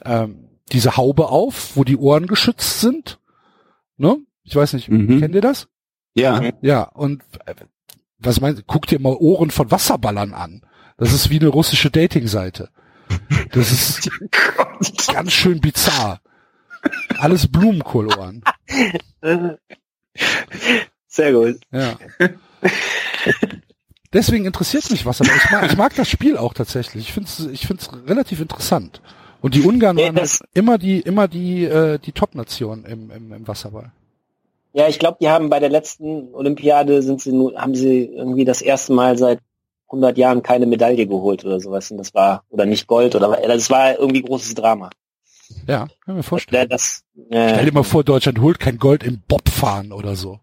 Speaker 2: ähm, diese Haube auf, wo die Ohren geschützt sind. Ne? Ich weiß nicht,
Speaker 12: Mhm.
Speaker 2: kennt ihr das?
Speaker 12: Ja.
Speaker 2: Ja, und äh, was meinst du? Guck dir mal Ohren von Wasserballern an. Das ist wie eine russische Datingseite. Das ist (laughs) ganz schön bizarr. Alles Blumenkohlohren. (laughs)
Speaker 11: Sehr gut.
Speaker 2: Ja. (laughs) Deswegen interessiert mich Wasserball. Ich mag, ich mag das Spiel auch tatsächlich. Ich finde es ich find's relativ interessant. Und die Ungarn waren halt
Speaker 11: das-
Speaker 2: immer die, immer die, äh, die Top-Nation im, im, im Wasserball.
Speaker 11: Ja, ich glaube, die haben bei der letzten Olympiade sind sie haben sie irgendwie das erste Mal seit 100 Jahren keine Medaille geholt oder sowas. Und das war, oder nicht Gold, oder, das war irgendwie großes Drama.
Speaker 2: Ja, kann mir vorstellen.
Speaker 11: Ja, Das, äh,
Speaker 2: Stell dir mal vor, Deutschland holt kein Gold im Bobfahren oder so.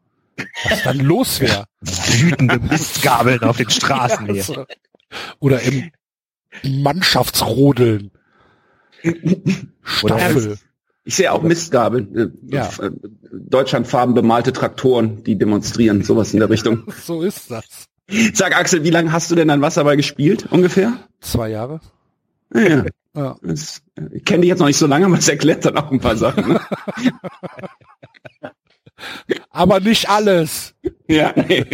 Speaker 2: Was dann los wäre.
Speaker 5: Wütende Mistgabeln auf den Straßen hier. (laughs)
Speaker 2: so. Oder im Mannschaftsrodeln. Staffel.
Speaker 12: Ich sehe auch Mistgabeln. Äh,
Speaker 2: Ja.
Speaker 12: äh, Deutschlandfarben bemalte Traktoren, die demonstrieren, sowas in der Richtung. (laughs)
Speaker 2: So ist das.
Speaker 12: Sag Axel, wie lange hast du denn an Wasserball gespielt? Ungefähr?
Speaker 2: Zwei Jahre.
Speaker 12: Ja.
Speaker 2: Ja.
Speaker 12: Das, ich kenne dich jetzt noch nicht so lange, aber es erklärt dann auch ein paar Sachen. Ne? (laughs)
Speaker 2: Aber nicht alles.
Speaker 12: ja, nee.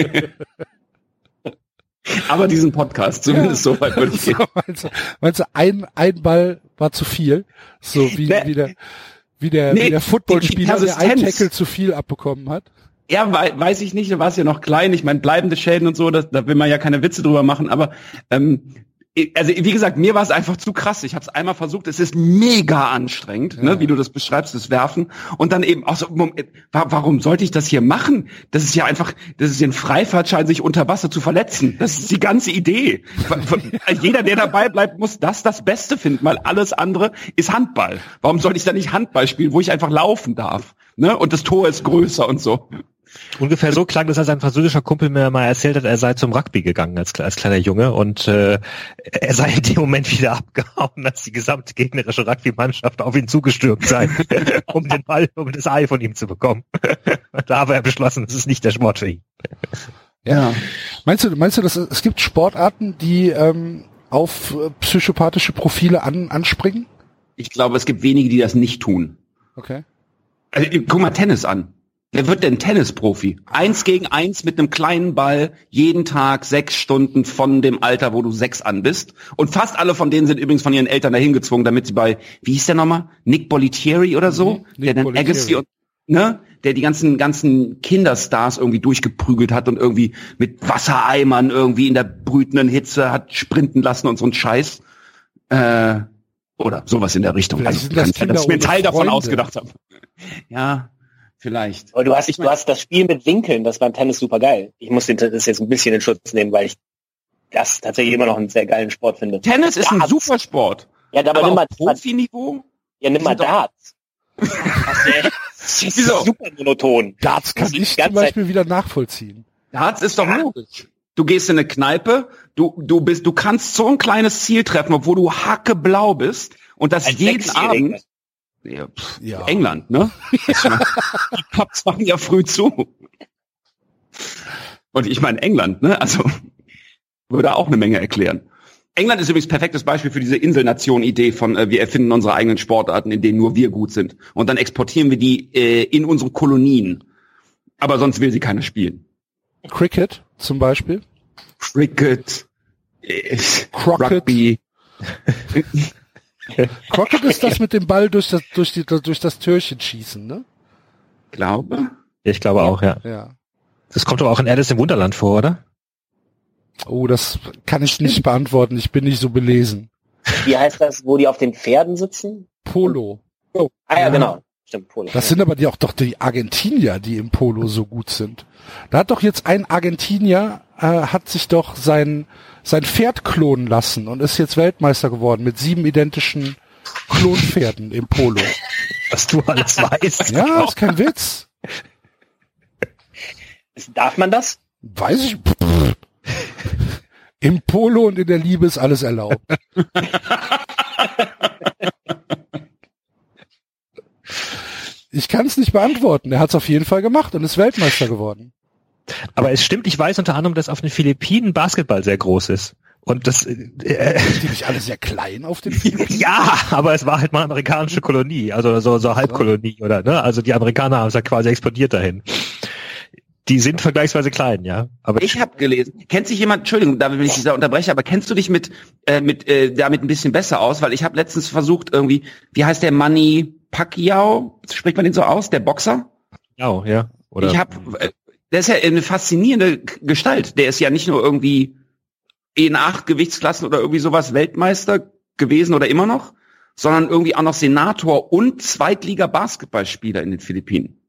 Speaker 12: Aber diesen Podcast, zumindest so weit würde ich
Speaker 2: So,
Speaker 12: gehen.
Speaker 2: meinst, du, meinst du, ein, ein Ball war zu viel? So wie,
Speaker 12: Nee.
Speaker 2: wie der, wie der,
Speaker 12: Nee,
Speaker 2: wie der Footballspieler, der ein. Tackle zu viel abbekommen hat?
Speaker 12: Ja, wei weiß ich nicht, du warst ja noch klein. Ich meine, bleibende Schäden und so, das, da will man ja keine Witze drüber machen. Aber ähm, also wie gesagt, mir war es einfach zu krass. Ich habe es einmal versucht. Es ist mega anstrengend, ne, wie du das beschreibst, das Werfen. Und dann eben auch so, wa warum sollte ich das hier machen? Das ist ja einfach, das ist ja ein Freifahrtschein, sich unter Wasser zu verletzen. Das ist die ganze Idee. Jeder, der dabei bleibt, muss das das Beste finden, weil alles andere ist Handball. Warum sollte ich da nicht Handball spielen, wo ich einfach laufen darf? Ne? Und das Tor ist größer und so.
Speaker 5: Ungefähr so klang das, als ein französischer Kumpel mir mal erzählt hat, er sei zum Rugby gegangen als, als kleiner Junge und äh, er sei in dem Moment wieder (laughs) abgehauen, als die gesamte gegnerische Rugby-Mannschaft auf ihn zugestürmt sei, (laughs) um den Ball, um das Ei von ihm zu bekommen. (laughs) da habe er beschlossen, das ist nicht der Sport für ihn.
Speaker 2: Ja. Meinst du, meinst du, dass es gibt Sportarten, die ähm, auf äh, psychopathische Profile an, anspringen?
Speaker 12: Ich glaube, es gibt wenige, die das nicht tun.
Speaker 2: Okay.
Speaker 12: Also, guck mal Tennis an. Wer wird denn Tennisprofi? Eins gegen eins mit einem kleinen Ball, jeden Tag sechs Stunden von dem Alter, wo du sechs an bist. Und fast alle von denen sind übrigens von ihren Eltern dahin gezwungen, damit sie bei, wie hieß der nochmal? Nick Bolitieri oder so?
Speaker 2: Mhm,
Speaker 12: der dann
Speaker 2: Bollettieri.
Speaker 12: Agassi und, ne? Der die ganzen, ganzen Kinderstars irgendwie durchgeprügelt hat und irgendwie mit Wassereimern irgendwie in der brütenden Hitze hat sprinten lassen und so ein Scheiß. Äh, oder sowas in der Richtung.
Speaker 2: Vielleicht
Speaker 12: Also,
Speaker 2: das
Speaker 12: kann dass ich mir einen Teil
Speaker 2: ohne
Speaker 12: davon
Speaker 2: Freunde.
Speaker 12: ausgedacht habe. Ja, vielleicht.
Speaker 11: Aber du hast, du hast das Spiel mit Winkeln, das beim Tennis super geil. Ich muss den, das jetzt ein bisschen in Schutz nehmen, weil ich das tatsächlich immer noch einen sehr geilen Sport finde.
Speaker 12: Tennis ist ein super Sport.
Speaker 11: Ja, aber,
Speaker 12: Aber
Speaker 11: nimm mal,
Speaker 12: auf Profiniveau?
Speaker 11: ja, nimm mal Darts. (laughs) Das ist ja- (laughs)
Speaker 12: Wieso?
Speaker 11: super monoton.
Speaker 2: Darts kann
Speaker 11: Das
Speaker 2: ich zum
Speaker 11: ganze Zeit-
Speaker 2: Beispiel wieder nachvollziehen.
Speaker 12: Darts ist doch logisch. Du gehst in eine Kneipe, du, du bist, du kannst so ein kleines Ziel treffen, obwohl du hackeblau bist und das
Speaker 11: Als
Speaker 12: jeden. Abend. Ja, pff,
Speaker 2: Ja.
Speaker 12: England, ne? (laughs) Die Pubs machen ja früh zu. Und ich meine England, ne? Also würde auch eine Menge erklären. England ist übrigens perfektes Beispiel für diese Inselnation-Idee von äh, wir erfinden unsere eigenen Sportarten, in denen nur wir gut sind. Und dann exportieren wir die äh, in unsere Kolonien. Aber sonst will sie keiner spielen.
Speaker 2: Cricket zum Beispiel.
Speaker 12: Cricket, äh,
Speaker 2: Crockett.
Speaker 12: Rugby. (laughs)
Speaker 2: Crockett ist das mit dem Ball durch das, durch die, durch das Türchen schießen, ne?
Speaker 12: Glaube.
Speaker 5: Ich glaube auch, ja.
Speaker 2: Ja.
Speaker 5: Das kommt doch auch in Alice im Wunderland vor, oder?
Speaker 2: Oh, das kann ich nicht beantworten. Ich bin nicht so belesen.
Speaker 11: Wie heißt das, wo die auf den Pferden sitzen?
Speaker 2: Polo.
Speaker 11: Ah ja,
Speaker 2: Ja.
Speaker 11: genau. Stimmt, Polo.
Speaker 2: Das sind aber die auch doch die Argentinier, die im Polo so gut sind. Da hat doch jetzt ein Argentinier, äh, hat sich doch sein, sein Pferd klonen lassen und ist jetzt Weltmeister geworden mit sieben identischen Klonpferden im Polo.
Speaker 5: Was du alles weißt.
Speaker 2: Ja, ist kein Witz.
Speaker 11: Darf man das?
Speaker 2: Weiß ich. Im Polo und in der Liebe ist alles erlaubt. ich kann es nicht beantworten. Er hat es auf jeden Fall gemacht und ist Weltmeister geworden.
Speaker 5: Aber es stimmt, ich weiß unter anderem, dass auf den Philippinen Basketball sehr groß ist. Und das, äh,
Speaker 2: Sind die nicht alle sehr klein auf den Philippinen? (laughs)
Speaker 5: ja, aber es war halt mal amerikanische Kolonie, also so, so Halbkolonie oder, ne? Also die Amerikaner haben es ja quasi exportiert dahin. Die sind vergleichsweise klein, ja. Aber
Speaker 12: Ich habe gelesen. Kennt sich jemand, Entschuldigung, damit will ich dich da unterbrechen, aber kennst du dich mit, äh, mit äh, damit ein bisschen besser aus? Weil ich habe letztens versucht irgendwie, wie heißt der Manny Pacquiao? Spricht man den so aus? Der Boxer?
Speaker 5: ja, ja. Oder
Speaker 12: Ich habe, äh, der ist ja eine faszinierende Gestalt. Der ist ja nicht nur irgendwie in acht Gewichtsklassen oder irgendwie sowas Weltmeister gewesen oder immer noch, sondern irgendwie auch noch Senator und Zweitliga-Basketballspieler in den Philippinen.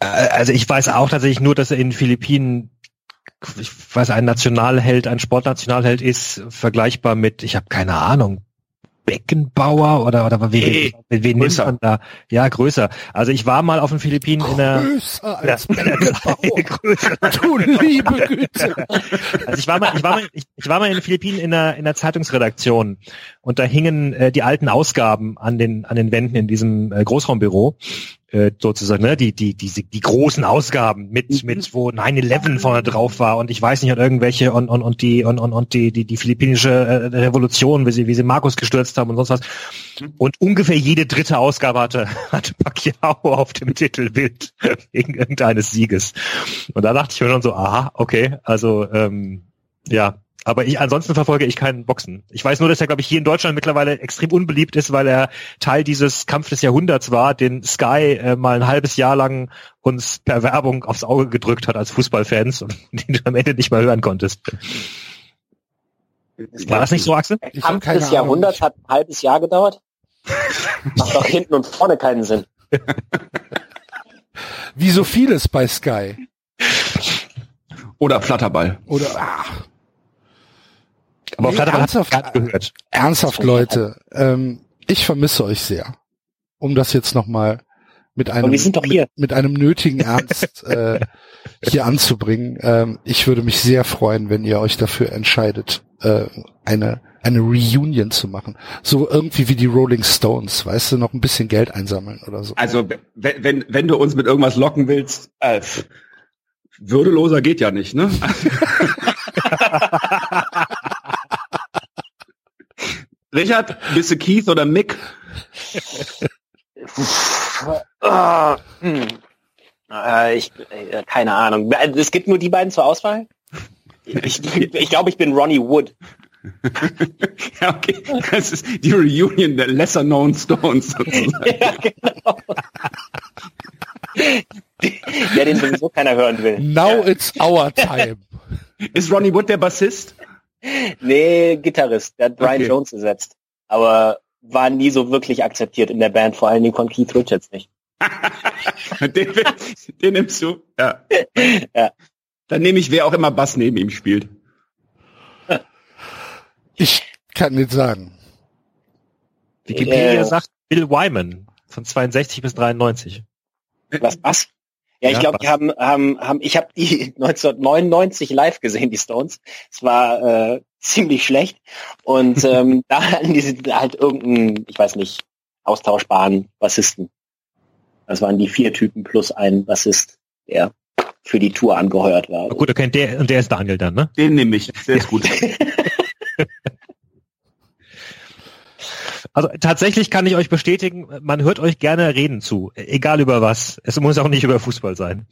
Speaker 5: Also ich weiß auch tatsächlich nur, dass er in den Philippinen, ich weiß, ein Nationalheld, ein Sportnationalheld ist, vergleichbar mit, ich habe keine Ahnung, Beckenbauer oder oder wen,
Speaker 12: Nee,
Speaker 5: wen nimmt
Speaker 12: größer.
Speaker 5: man da? Ja, größer. Also ich war mal auf den Philippinen in der
Speaker 2: Größer als
Speaker 5: Ja.
Speaker 2: Beckenbauer. (laughs)
Speaker 5: größer.
Speaker 2: Du liebe Güte.
Speaker 5: Also ich war mal, ich war mal, ich, ich war mal in den Philippinen in der, in der Zeitungsredaktion und da hingen äh, die alten Ausgaben an den, an den Wänden in diesem äh, Großraumbüro, äh, sozusagen, ne, die, die, die, die großen Ausgaben mit, mit, wo 9-11 vorne drauf war und ich weiß nicht, und irgendwelche und, und, und die, und, und, und die, die, die philippinische äh, Revolution, wie sie, wie sie Markus gestürzt haben und sonst was. Und ungefähr jede dritte Ausgabe hatte, (laughs) hatte Pacquiao auf dem Titelbild (laughs) wegen irgendeines Sieges. Und da dachte ich mir schon so, aha, okay, also ähm, ja. Aber ich, ansonsten verfolge ich keinen Boxen. Ich weiß nur, dass er, glaube ich, hier in Deutschland mittlerweile extrem unbeliebt ist, weil er Teil dieses Kampf des Jahrhunderts war, den Sky äh, mal ein halbes Jahr lang uns per Werbung aufs Auge gedrückt hat als Fußballfans und (laughs) den du am Ende nicht mal hören konntest. War das nicht so, Axel?
Speaker 11: Der Kampf des
Speaker 2: Ahnung.
Speaker 11: Jahrhunderts hat ein halbes Jahr gedauert. (laughs) Macht doch hinten und vorne keinen Sinn.
Speaker 2: Wie so vieles bei Sky.
Speaker 12: Oder Flatterball.
Speaker 2: Oder ach,
Speaker 5: Aber
Speaker 2: Nee,
Speaker 5: hat
Speaker 2: ernsthaft?
Speaker 5: gerade gehört.
Speaker 2: ernsthaft, Leute. Ähm, ich vermisse euch sehr. Um das jetzt nochmal mit einem
Speaker 11: wir sind doch hier.
Speaker 2: Mit, mit einem nötigen Ernst (laughs) äh, hier anzubringen. Ähm, ich würde mich sehr freuen, wenn ihr euch dafür entscheidet, äh, eine eine Reunion zu machen. So irgendwie wie die Rolling Stones, weißt du, noch ein bisschen Geld einsammeln oder so.
Speaker 12: Also wenn, wenn, wenn du uns mit irgendwas locken willst, äh, pff, würdeloser geht ja nicht, ne? (laughs) (laughs) Richard, bist du Keith oder Mick?
Speaker 11: Hm. äh, ich, äh, keine Ahnung. Es gibt nur die beiden zur Auswahl. Ich, ich glaube, ich bin Ronnie Wood. (laughs)
Speaker 12: ja, okay. Das ist die Reunion der lesser known Stones sozusagen. (laughs)
Speaker 11: ja, genau. Der, den sowieso keiner hören will.
Speaker 2: Now it's our time.
Speaker 12: Ist Ronnie Wood der Bassist?
Speaker 11: Nee, Gitarrist. Der hat Brian
Speaker 12: Okay.
Speaker 11: Jones ersetzt. Aber war nie so wirklich akzeptiert in der Band, vor allen Dingen von Keith Richards nicht. (laughs)
Speaker 12: den, den nimmst du? Ja. (laughs)
Speaker 11: Ja.
Speaker 12: Dann nehme ich, wer auch immer Bass neben ihm spielt.
Speaker 2: Ich kann nicht sagen.
Speaker 5: Wikipedia
Speaker 11: Äh.
Speaker 5: sagt Bill Wyman von 62 bis 93.
Speaker 11: Was, was? Ja, ich
Speaker 5: Ja,
Speaker 11: glaube, die haben, haben, haben, ich habe die (laughs) 1999 live gesehen, die Stones. Es war äh, ziemlich schlecht. Und (laughs) ähm, da hatten die halt irgendeinen, ich weiß nicht, austauschbaren Bassisten. Das waren die vier Typen plus ein Bassist, der für die Tour angeheuert war.
Speaker 5: Gut, okay, der, und der ist Daniel dann, ne?
Speaker 12: Den nehme ich. Der ist gut. (laughs)
Speaker 5: Also tatsächlich kann ich euch bestätigen, man hört euch gerne reden zu, egal über was. Es muss auch nicht über Fußball sein.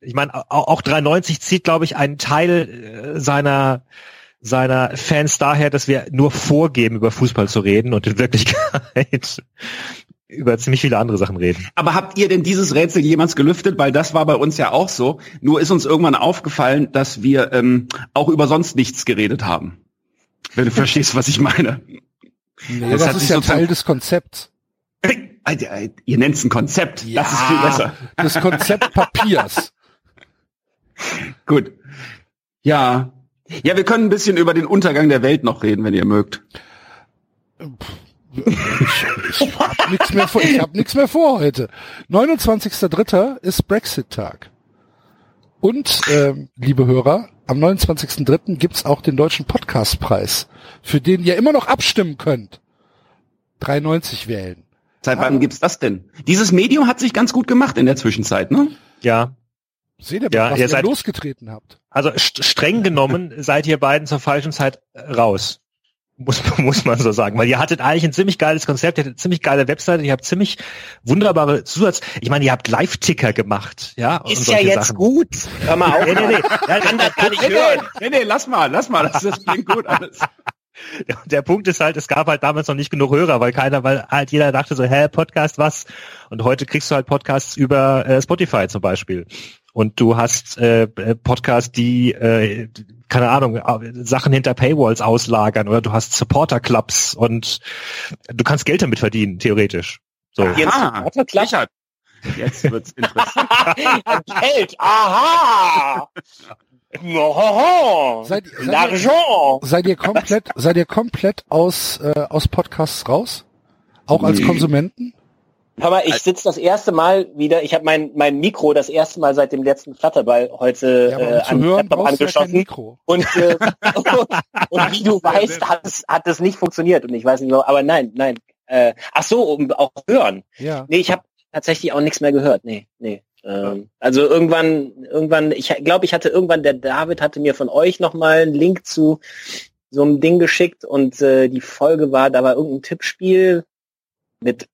Speaker 5: Ich meine, auch, auch 93 zieht, glaube ich, einen Teil äh, seiner seiner Fans daher, dass wir nur vorgeben, über Fußball zu reden und in Wirklichkeit (laughs) über ziemlich viele andere Sachen reden.
Speaker 12: Aber habt ihr denn dieses Rätsel jemals gelüftet? Weil das war bei uns ja auch so. Nur ist uns irgendwann aufgefallen, dass wir ähm, auch über sonst nichts geredet haben. Wenn du verstehst, was ich meine.
Speaker 2: Nee,
Speaker 12: Das
Speaker 2: das, ist ja Teil des Konzepts.
Speaker 12: Ihr nennt es ein Konzept. Das ist viel besser.
Speaker 2: Des Konzeptpapiers. (laughs)
Speaker 12: Gut. Ja. Ja, wir können ein bisschen über den Untergang der Welt noch reden, wenn ihr mögt.
Speaker 2: Ich hab nichts mehr vor, ich hab nichts mehr vor heute. 29.03. ist Brexit-Tag. Und, ähm, liebe Hörer, am 29.03. gibt's auch den Deutschen Podcastpreis, für den ihr immer noch abstimmen könnt. 3,90 wählen.
Speaker 12: Seit wann gibt's das denn? Dieses Medium hat sich ganz gut gemacht in der Zwischenzeit, ne?
Speaker 5: Ja.
Speaker 2: Seht ihr,
Speaker 5: Ja,
Speaker 2: was
Speaker 5: ihr
Speaker 2: ihr
Speaker 5: seid-
Speaker 2: losgetreten habt?
Speaker 5: Also st streng genommen seid ihr beiden zur falschen Zeit raus. Muss, (laughs) muss man so sagen. Weil ihr hattet eigentlich ein ziemlich geiles Konzept, ihr hattet eine ziemlich geile Webseite, ihr habt ziemlich wunderbare Zusatz. Ich meine, ihr habt Live-Ticker gemacht, ja.
Speaker 11: Ist ja jetzt
Speaker 5: Sachen.
Speaker 11: gut. Hör mal auf.
Speaker 5: Nee, nee, nee. Ja,
Speaker 11: kann das gar nicht
Speaker 12: Nee,
Speaker 11: hören.
Speaker 12: nee, nee, nee, lass mal, lass mal, das, das klingt gut alles. (laughs)
Speaker 5: Der Punkt ist halt, es gab halt damals noch nicht genug Hörer, weil keiner, weil halt jeder dachte so, hä, Podcast, was? Und heute kriegst du halt Podcasts über äh, Spotify zum Beispiel. Und du hast äh, äh, Podcasts, die, äh, keine Ahnung, Sachen hinter Paywalls auslagern oder du hast Supporter-Clubs und du kannst Geld damit verdienen, theoretisch. So.
Speaker 11: Jetzt
Speaker 12: Aha? Richard, jetzt wird's interessant. (laughs)
Speaker 11: Geld. Aha. Ohoho.
Speaker 2: Seid, seid, ihr,
Speaker 11: L'argent.
Speaker 2: seid ihr komplett, seid ihr komplett aus, äh, aus Podcasts raus? Auch als
Speaker 12: Nee.
Speaker 2: Konsumenten?
Speaker 11: Hör mal, ich sitze das erste Mal wieder, ich habe mein, mein Mikro das erste Mal seit dem letzten Flatterball heute
Speaker 2: Ja, aber um
Speaker 11: äh, an
Speaker 2: hören
Speaker 11: Laptop
Speaker 2: ja
Speaker 11: angeschossen.
Speaker 2: Mikro.
Speaker 11: Und, äh, (laughs) und wie du weißt, hat es, hat es nicht funktioniert. Und ich weiß nicht so, aber nein, nein. Äh, ach so, um auch hören.
Speaker 2: Ja.
Speaker 11: Nee, ich habe tatsächlich auch nichts mehr gehört. Nee, nee. Ähm, also irgendwann, irgendwann, ich glaube, ich hatte irgendwann, der David hatte mir von euch nochmal einen Link zu so einem Ding geschickt und äh, die Folge war, da war irgendein Tippspiel mit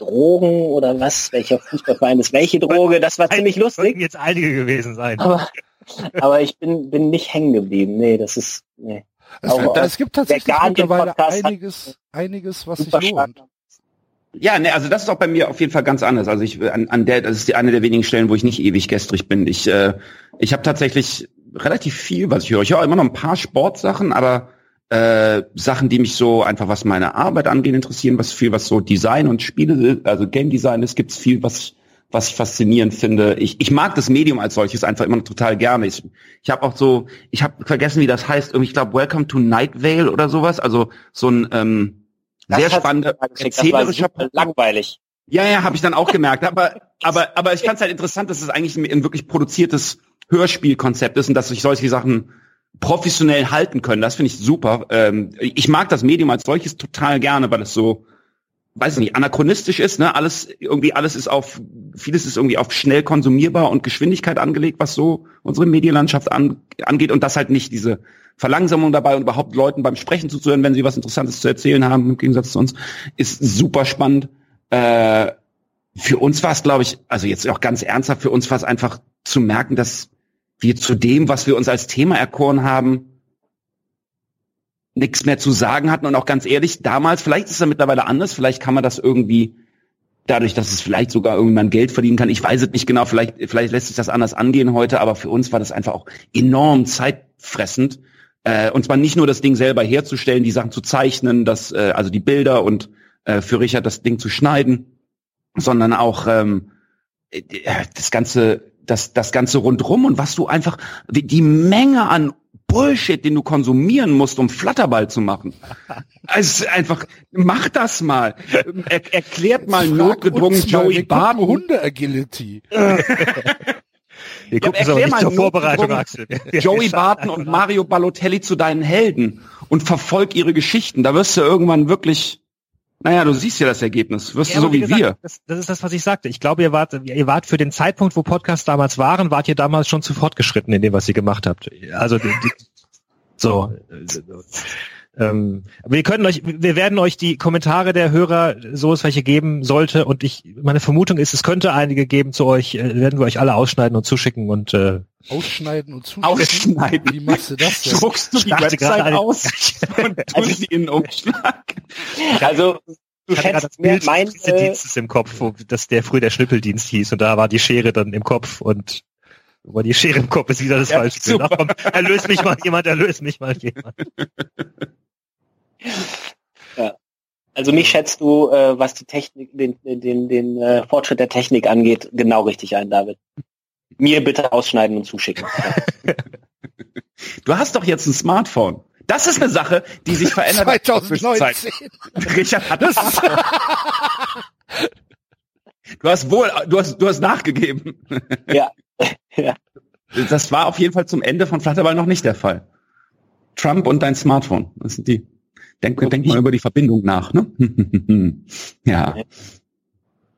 Speaker 11: Drogen oder was, welcher Fußballverein ist welche Droge, das war ziemlich lustig.
Speaker 5: Sollten jetzt einige gewesen sein.
Speaker 11: Aber, aber ich bin, bin nicht hängen geblieben. Nee, das ist, nee.
Speaker 2: Es,
Speaker 11: Auch,
Speaker 2: es gibt tatsächlich mittlerweile einiges, einiges, was sich lohnt.
Speaker 12: Ja, ne, also das ist auch bei mir auf jeden Fall ganz anders. Also ich an, an der, das ist die eine der wenigen Stellen, wo ich nicht ewig gestrig bin. Ich, äh, ich habe tatsächlich relativ viel, was ich höre. Ich höre immer noch ein paar Sportsachen, aber äh, Sachen, die mich so einfach, was meine Arbeit angeht, interessieren, was viel, was so Design und Spiele, also Game Design ist, gibt's viel, was was ich faszinierend finde. Ich, ich mag das Medium als solches einfach immer noch total gerne. Ich, ich habe auch so, ich habe vergessen, wie das heißt. Irgendwie, ich glaube, Welcome to Night Vale oder sowas. Also so ein ähm,
Speaker 11: Das
Speaker 12: sehr spannender, erzählerischer
Speaker 11: langweilig.
Speaker 12: ja, ja, habe ich dann auch gemerkt. Aber, aber, aber ich fand es halt interessant, dass es eigentlich ein, ein wirklich produziertes Hörspielkonzept ist und dass sich solche Sachen professionell halten können. Das finde ich super. Ähm, ich mag das Medium als solches total gerne, weil es so, weiß ich nicht, anachronistisch ist. Ne? Alles irgendwie, alles ist auf, vieles ist irgendwie auf schnell konsumierbar und Geschwindigkeit angelegt, was so unsere Medienlandschaft an, angeht und das halt nicht diese Verlangsamung dabei und überhaupt Leuten beim Sprechen zuzuhören, wenn sie was Interessantes zu erzählen haben, im Gegensatz zu uns, ist super spannend. Äh, für uns war es, glaube ich, also jetzt auch ganz ernsthaft, für uns war es einfach zu merken, dass wir zu dem, was wir uns als Thema erkoren haben, nichts mehr zu sagen hatten und auch ganz ehrlich, damals, vielleicht ist es ja mittlerweile anders, vielleicht kann man das irgendwie dadurch, dass es vielleicht sogar irgendwann Geld verdienen kann. Ich weiß es nicht genau, vielleicht, vielleicht lässt sich das anders angehen heute, aber für uns war das einfach auch enorm zeitfressend. Äh, und zwar nicht nur das Ding selber herzustellen, die Sachen zu zeichnen, das, äh, also die Bilder und äh, für Richard das Ding zu schneiden, sondern auch ähm, äh, das ganze, das, das ganze rundrum und was du einfach, die, die Menge an Bullshit, den du konsumieren musst, um Flatterball zu machen. (laughs) Es ist einfach, mach das mal. Er, erklärt mal
Speaker 2: Frag
Speaker 12: notgedrungen
Speaker 2: uns
Speaker 12: Joey Barton.
Speaker 2: Hunde-Agility. (laughs)
Speaker 5: Wir gucken
Speaker 12: Ja,
Speaker 5: aber
Speaker 12: erklär
Speaker 5: nicht
Speaker 12: mal
Speaker 5: zur Vorbereitung, Axel. (laughs)
Speaker 12: Joey Barton und Mario Balotelli zu deinen Helden und verfolg ihre Geschichten. Da wirst du irgendwann wirklich, naja, du siehst ja das Ergebnis. Wirst
Speaker 5: Ja,
Speaker 12: du so
Speaker 5: aber
Speaker 12: wie
Speaker 5: gesagt,
Speaker 12: wir.
Speaker 5: Das, das ist das, was ich sagte. Ich glaube, ihr wart, ihr wart für den Zeitpunkt, wo Podcasts damals waren, wart ihr damals schon zu fortgeschritten in dem, was ihr gemacht habt. Also die, die, so. Ähm, wir können euch, wir werden euch die Kommentare der Hörer, so es welche geben sollte, und ich, meine Vermutung ist, es könnte einige geben zu euch, äh, werden wir euch alle ausschneiden und zuschicken und äh,
Speaker 2: Ausschneiden und zuschicken.
Speaker 12: Ausschneiden.
Speaker 2: Wie machst du das denn?
Speaker 12: Druckst du die Website
Speaker 5: eine-
Speaker 12: aus (laughs) und (laughs) tust sie in den Umschlag.
Speaker 11: Also, du
Speaker 5: ich hatte gerade
Speaker 11: mein,
Speaker 5: Dienstes im Kopf, wo das der früher der Schnippeldienst hieß und da war die Schere dann im Kopf und wo die Schere im Kopf ist wieder das
Speaker 12: Ja,
Speaker 5: falsche Bild. Ach, komm, erlöst mich mal jemand, erlöst mich mal jemand. (laughs)
Speaker 11: also mich schätzt du, äh, was die Technik, den, den, den äh, Fortschritt der Technik angeht, genau richtig ein, David. Mir bitte ausschneiden und zuschicken. (laughs)
Speaker 12: Du hast doch jetzt ein Smartphone. Das ist eine Sache, die sich verändert. hat in der Zwischenzeit.
Speaker 2: 2019.
Speaker 12: Richard hat das. Du hast wohl, du hast, du hast nachgegeben. (laughs)
Speaker 11: ja. ja.
Speaker 12: das war auf jeden Fall zum Ende von Flatterball noch nicht der Fall. Trump und dein Smartphone. Das sind die. Denk, denk mal über die Verbindung nach, ne? (laughs) ja.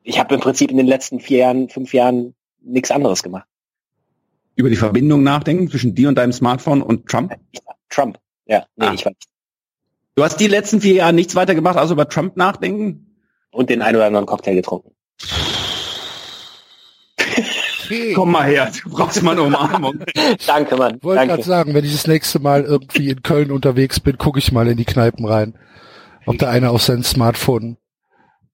Speaker 11: Ich habe im Prinzip in den letzten vier Jahren, fünf Jahren nichts anderes gemacht.
Speaker 12: Über die Verbindung nachdenken zwischen dir und deinem Smartphone und Trump?
Speaker 11: Trump. Ja, nee,
Speaker 12: Ah.
Speaker 11: ich war
Speaker 12: Du hast die letzten vier Jahre nichts weiter gemacht, als über Trump nachdenken?
Speaker 11: und den einen oder anderen Cocktail getrunken.
Speaker 12: Komm mal her, du brauchst mal eine Umarmung. (laughs)
Speaker 11: Danke, Mann.
Speaker 2: Wollte
Speaker 11: Danke.
Speaker 2: gerade sagen, wenn ich das nächste Mal irgendwie in Köln unterwegs bin, gucke ich mal in die Kneipen rein, ob da einer auf sein Smartphone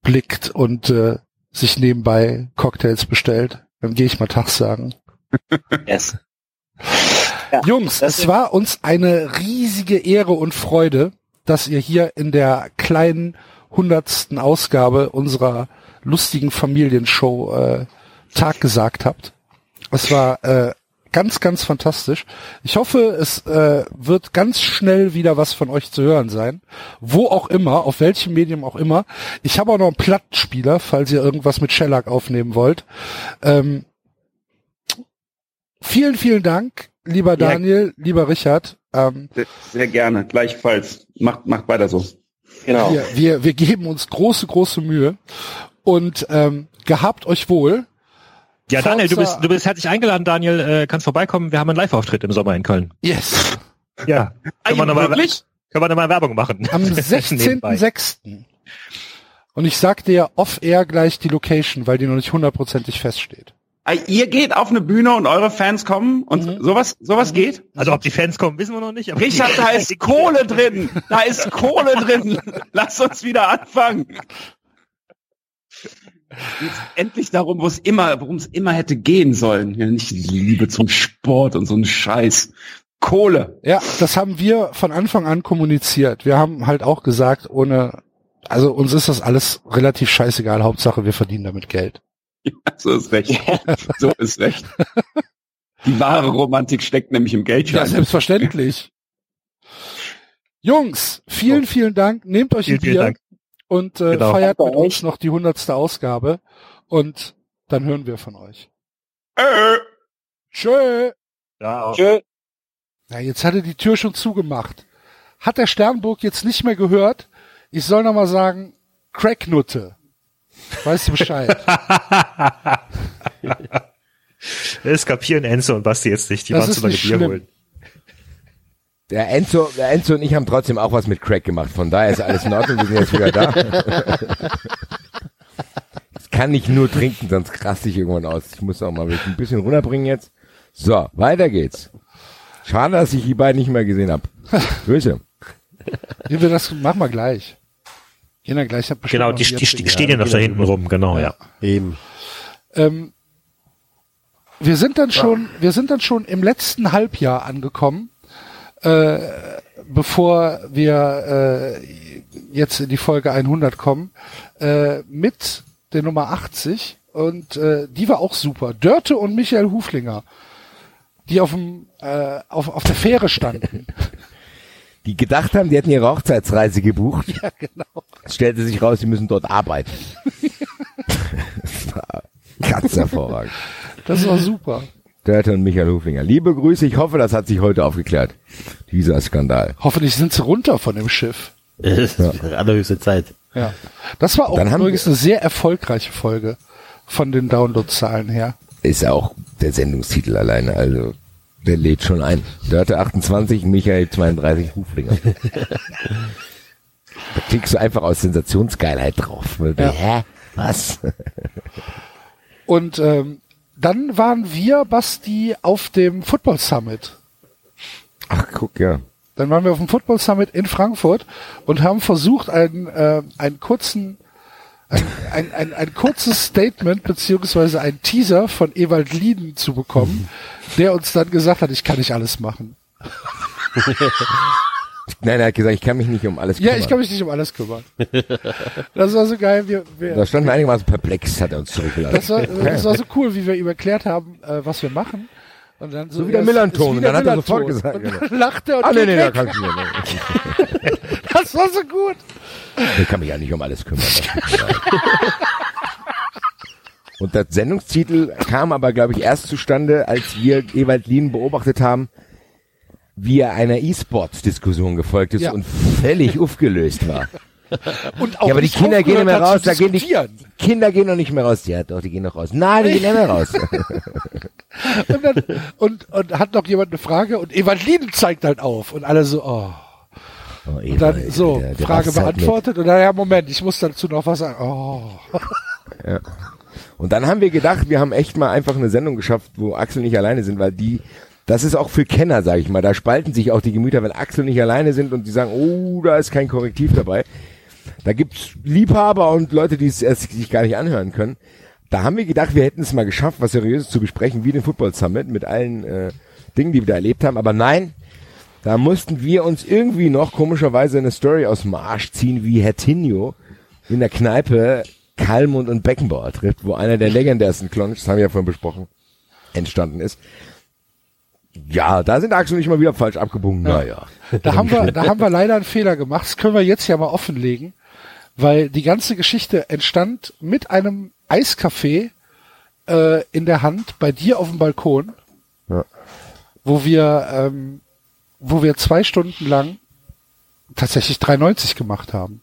Speaker 2: blickt und äh, sich nebenbei Cocktails bestellt. Dann gehe ich mal Tag sagen.
Speaker 11: Yes. (laughs)
Speaker 2: Jungs,
Speaker 11: das
Speaker 2: es war uns eine riesige Ehre und Freude, dass ihr hier in der kleinen hundertsten Ausgabe unserer lustigen Familienshow äh, Tag gesagt habt. Es war äh, ganz, ganz fantastisch. Ich hoffe, es äh, wird ganz schnell wieder was von euch zu hören sein. Wo auch immer, auf welchem Medium auch immer. Ich habe auch noch einen Plattenspieler, falls ihr irgendwas mit Shellac aufnehmen wollt. Ähm, vielen, vielen Dank, lieber
Speaker 12: Ja.
Speaker 2: Daniel, lieber Richard. Ähm,
Speaker 12: Sehr, sehr gerne, gleichfalls. Macht, macht weiter so.
Speaker 11: Genau.
Speaker 2: wir, wir, wir geben uns große, große Mühe. Und ähm, gehabt euch wohl.
Speaker 5: Ja, Daniel, du bist, du bist herzlich eingeladen, Daniel, äh, kannst vorbeikommen. Wir haben einen Live-Auftritt im Sommer in Köln.
Speaker 2: Yes.
Speaker 5: Ja. Können wir nochmal
Speaker 12: wirklich?
Speaker 5: können wir noch mal Werbung machen?
Speaker 2: Am (laughs)
Speaker 5: Nebenbei.
Speaker 2: 16.06. Und ich sag dir off-air gleich die Location, weil die noch nicht hundertprozentig feststeht.
Speaker 12: Ah, Ihr geht auf eine Bühne und eure Fans kommen und
Speaker 2: Mhm.
Speaker 12: sowas, sowas geht?
Speaker 5: Also ob die Fans kommen, wissen wir noch nicht. aber-
Speaker 12: Richard, da ist (laughs) Kohle (laughs) drin. Da ist Kohle drin. Lass uns wieder anfangen. Jetzt endlich darum, wo es immer, worum es immer hätte gehen sollen. Ja, nicht die Liebe zum Sport und so ein Scheiß. Kohle.
Speaker 2: Ja, das haben wir von Anfang an kommuniziert. Wir haben halt auch gesagt, ohne, also uns ist das alles relativ scheißegal. Hauptsache, wir verdienen damit Geld. (laughs)
Speaker 12: Ja, so ist recht. So ist recht. Die wahre Romantik steckt nämlich im
Speaker 2: Ja,
Speaker 12: Geldschein.
Speaker 2: selbstverständlich. (laughs) Jungs, vielen, vielen Dank. Nehmt euch ein
Speaker 5: Vielen, vielen
Speaker 2: Bier
Speaker 5: Dank.
Speaker 2: Und äh,
Speaker 5: Genau.
Speaker 2: feiert mit uns noch die hundertste Ausgabe. Und dann hören wir von euch.
Speaker 12: Äh.
Speaker 2: Tschö.
Speaker 5: Ja,
Speaker 11: Tschö.
Speaker 2: Ja, jetzt hat er die Tür schon zugemacht. Hat der Sternburg jetzt nicht mehr gehört? Ich soll noch mal sagen, Cracknutte. Weißt du Bescheid? (laughs)
Speaker 5: Es kapieren Enzo und Basti jetzt nicht. Die
Speaker 2: Das
Speaker 5: waren zu lange Bier
Speaker 2: schlimm.
Speaker 5: holen.
Speaker 4: Der Enzo, der Enzo und ich haben trotzdem auch was mit Crack gemacht. Von daher ist alles in Ordnung. Wir sind jetzt wieder da. (laughs) Das kann ich nur trinken, sonst raste ich irgendwann aus. Ich muss auch mal ein bisschen runterbringen jetzt. So, weiter geht's. Schade, dass ich die beiden nicht mehr gesehen habe. (laughs) Grüße.
Speaker 2: Wir das machen wir gleich. Gehen dann gleich. bestimmt
Speaker 5: Genau, die, die, stehen ja noch da hinten rum, genau, ja.
Speaker 3: Eben.
Speaker 2: Ähm, wir sind dann schon, wir sind dann schon im letzten Halbjahr angekommen, äh, bevor wir äh, jetzt in die Folge 100 kommen, äh, mit der Nummer 80 und äh, die war auch super. Dörte und Michael Huflinger, die auf dem äh, auf, auf der Fähre standen. (laughs)
Speaker 4: Die gedacht haben, die hätten ihre Hochzeitsreise gebucht. (laughs)
Speaker 2: ja, genau.
Speaker 4: Es stellte sich raus, sie müssen dort arbeiten. (laughs) das war ganz hervorragend.
Speaker 2: Das war super.
Speaker 4: Dörte und Michael Huflinger. Liebe Grüße, ich hoffe, das hat sich heute aufgeklärt. Dieser Skandal.
Speaker 2: Hoffentlich sind sie runter von dem Schiff.
Speaker 3: Es ist allerhöchste Zeit.
Speaker 2: Ja. Das war auch
Speaker 4: Dann haben
Speaker 2: übrigens eine sehr erfolgreiche Folge von den Downloadzahlen her.
Speaker 4: Ist auch der Sendungstitel alleine, also der lädt schon ein. Dörte 28, Michael 32, Huflinger. (laughs) da klickst du einfach aus Sensationsgeilheit drauf.
Speaker 2: Ja.
Speaker 4: Hä? Was?
Speaker 2: Und ähm, dann waren wir, Basti, auf dem Football Summit.
Speaker 4: Ach, guck, ja.
Speaker 2: Dann waren wir auf dem Football Summit in Frankfurt und haben versucht, einen, äh, einen kurzen, ein, ein, ein, ein kurzes Statement beziehungsweise ein Teaser von Ewald Lieden zu bekommen, der uns dann gesagt hat, ich kann nicht alles machen. (laughs)
Speaker 4: Nein, er hat gesagt, ich kann mich nicht um alles
Speaker 2: Ja,
Speaker 4: kümmern.
Speaker 2: ich kann mich nicht um alles kümmern. Das war so geil. Wir, wir,
Speaker 4: da standen einigermaßen perplex, hat er uns zurückgelassen.
Speaker 2: Das war, (laughs) das war so cool, wie wir ihm erklärt haben, äh, was wir machen. Und dann so,
Speaker 4: So wie der
Speaker 2: ja,
Speaker 4: Millanton. Und dann hat er sofort gesagt,
Speaker 2: Und
Speaker 4: genau.
Speaker 2: dann lachte er und
Speaker 4: Ah, nee, nee, da
Speaker 2: weg.
Speaker 4: kannst du nicht. (laughs)
Speaker 2: Das war so gut.
Speaker 4: Ich kann mich ja nicht um alles kümmern. Das. Und der Sendungstitel kam aber, glaube ich, erst zustande, als wir Ewald Lien beobachtet haben, wie er einer E-Sports-Diskussion gefolgt ist
Speaker 2: Ja.
Speaker 4: und völlig aufgelöst war. (laughs)
Speaker 2: Und auch
Speaker 4: ja, aber die Kinder gehen nicht mehr raus, da gehen die. Kinder gehen noch nicht mehr raus. Ja, doch, die gehen noch raus. Nein, die gehen nicht mehr raus. (laughs)
Speaker 2: Und, dann, und, und hat noch jemand eine Frage und Evangeline zeigt halt auf und alle so, oh.
Speaker 4: Oh,
Speaker 2: Und dann so,
Speaker 4: der- der
Speaker 2: Frage
Speaker 4: halt
Speaker 2: beantwortet und dann, ja, Moment, ich muss dazu noch was sagen. Oh. (laughs)
Speaker 4: Ja. Und dann haben wir gedacht, wir haben echt mal einfach eine Sendung geschafft, wo Axel nicht alleine sind, weil die, das ist auch für Kenner, sage ich mal, da spalten sich auch die Gemüter, wenn Axel nicht alleine sind und die sagen, oh, da ist kein Korrektiv dabei. Da gibt's Liebhaber und Leute, die es erst sich gar nicht anhören können. Da haben wir gedacht, wir hätten es mal geschafft, was Seriöses zu besprechen, wie den Football Summit mit allen äh, Dingen, die wir da erlebt haben. Aber nein, da mussten wir uns irgendwie noch komischerweise eine Story aus dem Arsch ziehen, wie Herr Tinio in der Kneipe Kalmund und Beckenbauer trifft, wo einer der legendärsten Clowns, das haben wir ja vorhin besprochen, entstanden ist. Ja, da sind Axel und ich mal wieder falsch abgebogen. Naja.
Speaker 2: Da haben wir, da haben wir leider einen Fehler gemacht. Das können wir jetzt ja mal offenlegen, weil die ganze Geschichte entstand mit einem Eiskaffee äh, in der Hand bei dir auf dem Balkon,
Speaker 4: Ja.
Speaker 2: wo wir, ähm, wo wir zwei Stunden lang tatsächlich 3,90 gemacht haben.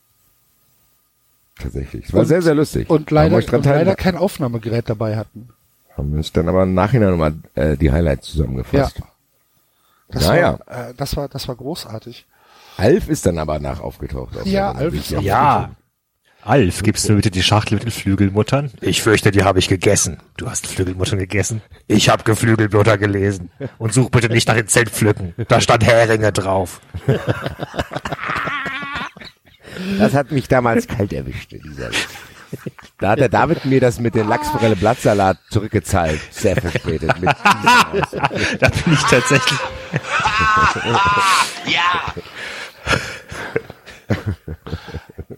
Speaker 4: Tatsächlich. Es war
Speaker 2: Und-
Speaker 4: sehr, sehr lustig.
Speaker 2: Und leider, und leider kein Aufnahmegerät dabei hatten.
Speaker 4: Haben wir uns dann aber im Nachhinein nochmal äh, die Highlights zusammengefasst.
Speaker 2: Das
Speaker 4: Naja.
Speaker 2: war, äh, das war, das war großartig.
Speaker 4: Alf ist dann aber nach aufgetaucht. auf
Speaker 2: Ja, Alf ist auch
Speaker 5: Ja. Alf, gibst du mir bitte die Schachtel mit den Flügelmuttern? Ich fürchte, die habe ich gegessen. Du hast Flügelmuttern gegessen? Ich habe Geflügelmutter gelesen. Und such bitte nicht nach den Zeltpflücken. Da stand Heringe drauf.
Speaker 4: Das hat mich damals kalt erwischt, dieser. Da hat der David mir das mit dem Lachsforelle Blattsalat zurückgezahlt. Sehr verspätet. Mit (laughs)
Speaker 5: Da bin ich tatsächlich. (laughs)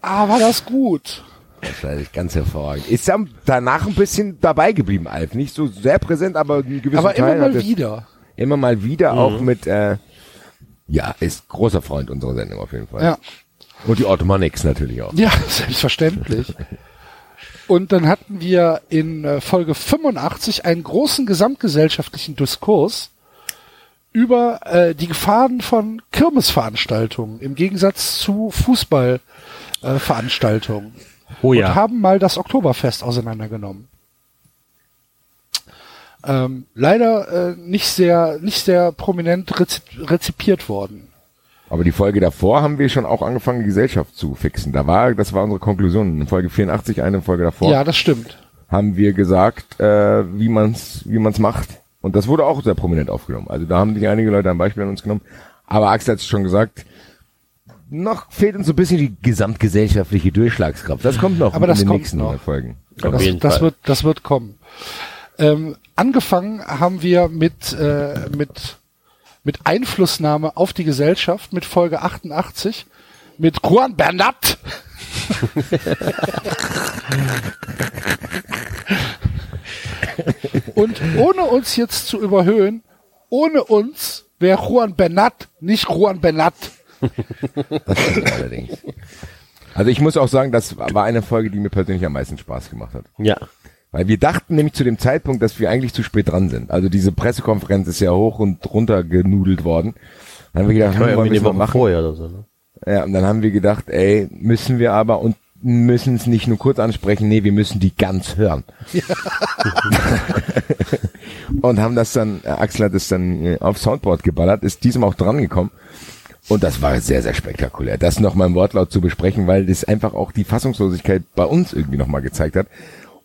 Speaker 2: Ah, war das gut.
Speaker 4: Das war ganz hervorragend. Ist dann danach ein bisschen dabei geblieben, Alf. Nicht so sehr präsent, aber ein gewisser
Speaker 2: Aber immer
Speaker 4: Teil
Speaker 2: mal
Speaker 4: hat es
Speaker 2: wieder.
Speaker 4: Immer mal wieder auch mit, äh, ja, ist großer Freund unserer Sendung auf jeden Fall.
Speaker 2: Ja.
Speaker 4: Und die Automanics natürlich auch.
Speaker 2: Ja, (laughs) selbstverständlich. Und dann hatten wir in äh, Folge 85 einen großen gesamtgesellschaftlichen Diskurs über äh, die Gefahren von Kirmesveranstaltungen im Gegensatz zu Fußballveranstaltungen. Äh.
Speaker 5: Oh
Speaker 2: Und
Speaker 5: ja.
Speaker 2: haben mal das Oktoberfest auseinandergenommen. Ähm, leider äh, nicht sehr nicht sehr prominent rezi rezipiert worden.
Speaker 4: Aber die Folge davor haben wir schon auch angefangen, die Gesellschaft zu fixen. Da war, das war unsere Konklusion. In Folge 84, eine Folge davor,
Speaker 2: Ja, das stimmt.
Speaker 4: haben wir gesagt, äh, wie man's, wie man's macht. Und das wurde auch sehr prominent aufgenommen. Also da haben sich einige Leute ein Beispiel an uns genommen. Aber Axel hat es schon gesagt, noch fehlt uns so ein bisschen die gesamtgesellschaftliche Durchschlagskraft. Das kommt noch
Speaker 2: Aber das
Speaker 4: in den nächsten
Speaker 2: noch.
Speaker 4: Folgen.
Speaker 2: das, das wird, das wird kommen. Ähm, angefangen haben wir mit, äh, mit, mit Einflussnahme auf die Gesellschaft mit Folge 88 mit Juan Bernat. Und ohne uns jetzt zu überhöhen, ohne uns wäre Juan Bernat nicht Juan Bernat.
Speaker 4: Das stimmt allerdings. Also ich muss auch sagen, das war eine Folge, die mir persönlich am meisten Spaß gemacht hat.
Speaker 3: Ja.
Speaker 4: Weil wir dachten nämlich zu dem Zeitpunkt, dass wir eigentlich zu spät dran sind. Also diese Pressekonferenz ist ja hoch und runter genudelt worden. Dann haben wir gedacht, hm, wollen wir
Speaker 3: Woche
Speaker 4: machen?
Speaker 3: vorher oder so, ne?
Speaker 4: Ja, und dann haben wir gedacht, ey, müssen wir aber und müssen es nicht nur kurz ansprechen, nee, wir müssen die ganz hören. (laughs) und haben das dann, äh, Axel hat es dann äh, auf Soundboard geballert, ist diesem auch dran gekommen. Und das war sehr, sehr spektakulär, das nochmal im Wortlaut zu besprechen, weil das einfach auch die Fassungslosigkeit bei uns irgendwie nochmal gezeigt hat.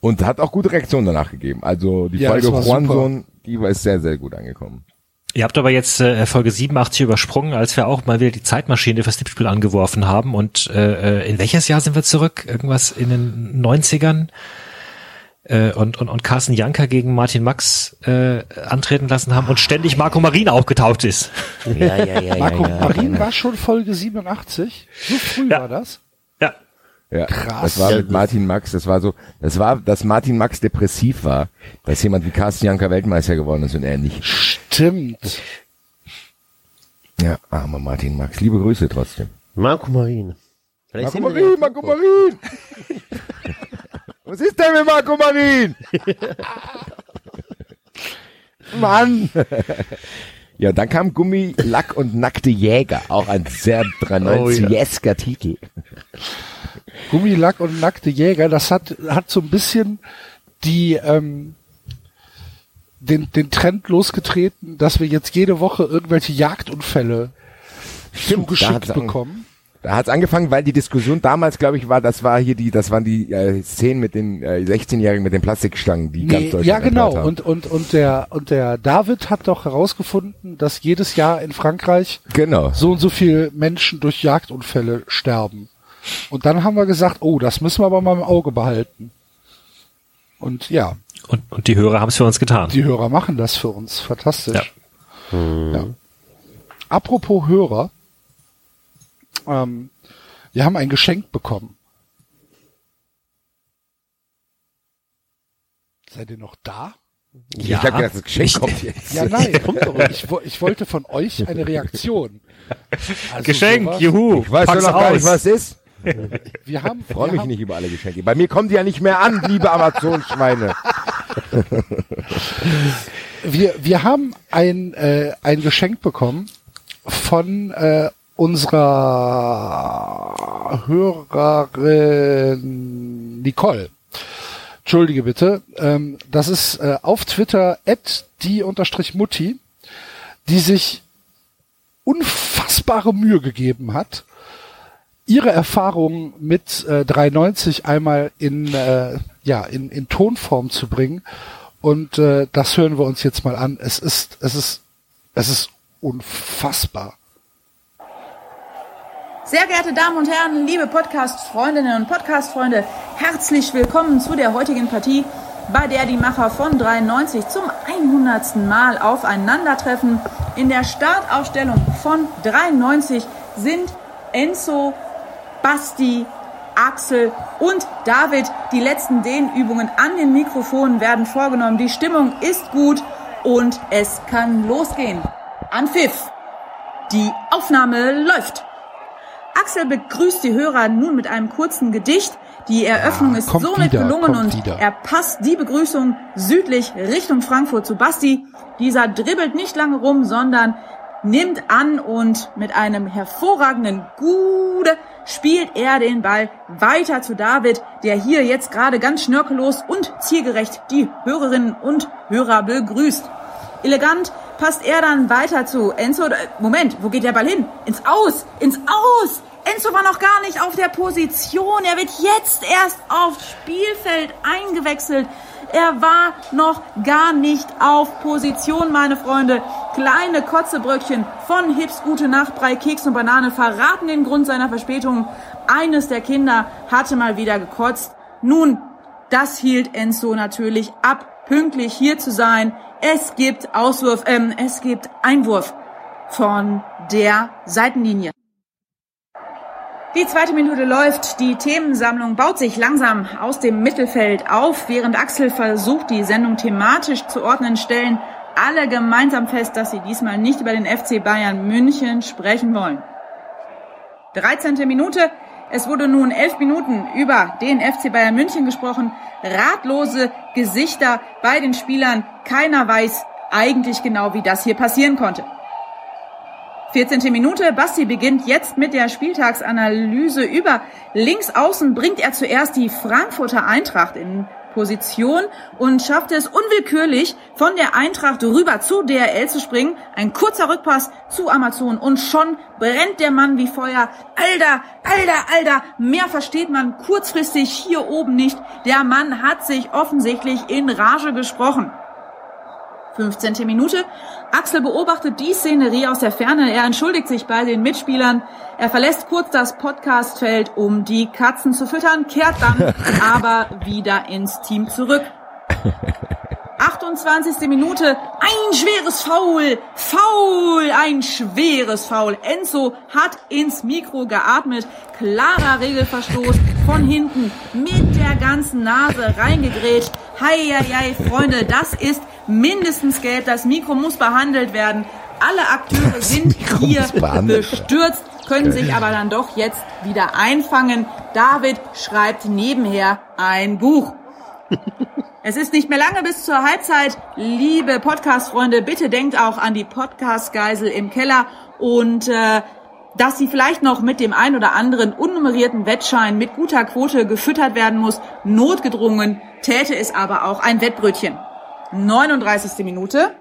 Speaker 4: Und hat auch gute Reaktionen danach gegeben. Also die
Speaker 2: Ja,
Speaker 4: Folge Juanson, die war ist sehr, sehr gut angekommen.
Speaker 5: Ihr habt aber jetzt äh, Folge 87 übersprungen, als wir auch mal wieder die Zeitmaschine fürs Tippspiel angeworfen haben. Und äh, äh, in welches Jahr sind wir zurück? Irgendwas in den 90ern? Äh, und, und, und Carsten Janker gegen Martin Max äh, antreten lassen haben und ständig Marco Marin aufgetaucht ist.
Speaker 3: Ja, ja, ja,
Speaker 2: Marco
Speaker 3: ja, ja.
Speaker 2: Marin war schon Folge 87. So früh
Speaker 5: Ja.
Speaker 2: war das.
Speaker 5: Ja.
Speaker 2: Krass.
Speaker 4: das war mit Martin Max, das war so, das war, dass Martin Max depressiv war, dass jemand wie Carsten Janker Weltmeister geworden ist und er nicht.
Speaker 2: Stimmt.
Speaker 4: Ja, armer Martin Max. Liebe Grüße trotzdem.
Speaker 3: Marco Marin. Vielleicht
Speaker 4: Marco Marin, Marco Marin! (laughs) Was ist denn mit Marco Marin? (laughs) Mann! Ja, dann kam Gummi, Lack und nackte Jäger. Auch ein sehr 93-esker Titel.
Speaker 2: Gummilack und nackte Jäger, das hat, hat so ein bisschen die, ähm, den, den Trend losgetreten, dass wir jetzt jede Woche irgendwelche Jagdunfälle
Speaker 4: Stimmt,
Speaker 2: zugeschickt bekommen.
Speaker 4: Da hat's angefangen, weil die Diskussion damals, glaube ich, war, das war hier die, das waren die äh, Szenen mit den äh, 16-Jährigen mit den Plastikstangen, die ganz
Speaker 2: Nee,
Speaker 4: Deutschland
Speaker 2: ja, genau. Und, und, und der, und der David hat doch herausgefunden, dass jedes Jahr in Frankreich
Speaker 4: Genau.
Speaker 2: so und so viele Menschen durch Jagdunfälle sterben. Und dann haben wir gesagt, oh, das müssen wir aber mal im Auge behalten. Und ja,
Speaker 5: Und, und die Hörer haben es für uns getan.
Speaker 2: die Hörer machen das für uns. Fantastisch. Ja. Apropos Hörer, ähm, wir haben ein Geschenk bekommen. Seid ihr noch da?
Speaker 4: Ich hab gedacht, das Geschenk kommt jetzt.
Speaker 2: Ja, nein. (laughs) ich, wo- ich wollte von euch eine Reaktion. Also
Speaker 5: Geschenk,
Speaker 2: sowas-
Speaker 5: juhu.
Speaker 4: Ich weiß nur noch gar nicht, was es ist.
Speaker 2: Wir haben,
Speaker 4: Freue mich
Speaker 2: haben,
Speaker 4: nicht über alle Geschenke. Bei mir kommen die ja nicht mehr an, liebe Amazon-Schweine.
Speaker 2: wir, wir haben ein, äh, ein Geschenk bekommen von äh, unserer Hörerin Nicole. Entschuldige bitte. Ähm, das ist äh, auf Twitter at die unterstrich Mutti, die sich unfassbare Mühe gegeben hat, ihre Erfahrungen mit äh, 390 einmal in, äh, ja, in, in Tonform zu bringen. Und äh, das hören wir uns jetzt mal an. Es ist, es ist, es ist unfassbar.
Speaker 13: Sehr geehrte Damen und Herren, liebe Podcast-Freundinnen und Podcast-Freunde, herzlich willkommen zu der heutigen Partie, bei der die Macher von 93 zum 100. Mal aufeinandertreffen. In der Startaufstellung von 93 sind Enzo, Basti, Axel und David. Die letzten Dehnübungen an den Mikrofonen werden vorgenommen. Die Stimmung ist gut und es kann losgehen. An Pfiff. Die Aufnahme läuft. Axel begrüßt die Hörer nun mit einem kurzen Gedicht. Die Eröffnung
Speaker 2: Ja,
Speaker 13: ist somit
Speaker 2: wieder,
Speaker 13: gelungen und
Speaker 2: wieder.
Speaker 13: er passt die Begrüßung südlich Richtung Frankfurt zu Basti. Dieser dribbelt nicht lange rum, sondern nimmt an und mit einem hervorragenden Gude spielt er den Ball weiter zu David, der hier jetzt gerade ganz schnörkellos und zielgerecht die Hörerinnen und Hörer begrüßt. Elegant passt er dann weiter zu Enzo. Äh, Moment, wo geht der Ball hin? Ins Aus, ins Aus. Enzo war noch gar nicht auf der Position. Er wird jetzt erst aufs Spielfeld eingewechselt. Er war noch gar nicht auf Position, meine Freunde. Kleine Kotzebröckchen von Hips Gute Nacht, Brei, Keks und Banane verraten den Grund seiner Verspätung. Eines der Kinder hatte mal wieder gekotzt. Nun, das hielt Enzo natürlich ab, pünktlich hier zu sein. Es gibt Auswurf, ähm, es gibt Einwurf von der Seitenlinie. Die zweite Minute läuft, die Themensammlung baut sich langsam aus dem Mittelfeld auf, während Axel versucht, die Sendung thematisch zu ordnen, stellen alle gemeinsam fest, dass sie diesmal nicht über den FC Bayern München sprechen wollen. 13. Minute. Es wurde nun elf Minuten über den FC Bayern München gesprochen. Ratlose Gesichter bei den Spielern. Keiner weiß eigentlich genau, wie das hier passieren konnte. 14. Minute. Basti beginnt jetzt mit der Spieltagsanalyse über links außen bringt er zuerst die Frankfurter Eintracht in Position und schafft es unwillkürlich von der Eintracht rüber zu DRL zu springen. Ein kurzer Rückpass zu Amazon und schon brennt der Mann wie Feuer. Alter, alter, alter, mehr versteht man kurzfristig hier oben nicht. Der Mann hat sich offensichtlich in Rage gesprochen. 15. Minute. Axel beobachtet die Szenerie aus der Ferne. Er entschuldigt sich bei den Mitspielern. Er verlässt kurz das Podcastfeld, um die Katzen zu füttern, kehrt dann (laughs) aber wieder ins Team zurück. (laughs) 28. Minute. Ein schweres Foul. Foul. Ein schweres Foul. Enzo hat ins Mikro geatmet. Klarer Regelverstoß von hinten mit der ganzen Nase reingegrätscht. Hei, hei, hei, Freunde, das ist mindestens gelb. Das Mikro muss behandelt werden. Alle Akteure sind hier
Speaker 4: muss behandelt werden.
Speaker 13: bestürzt, können sich aber dann doch jetzt wieder einfangen. David schreibt nebenher ein Buch. (laughs) Es ist nicht mehr lange bis zur Halbzeit. Liebe Podcast-Freunde, bitte denkt auch an die Podcast-Geisel im Keller und äh, dass sie vielleicht noch mit dem ein oder anderen unnummerierten Wettschein mit guter Quote gefüttert werden muss. Notgedrungen täte es aber auch ein Wettbrötchen. 39. Minute.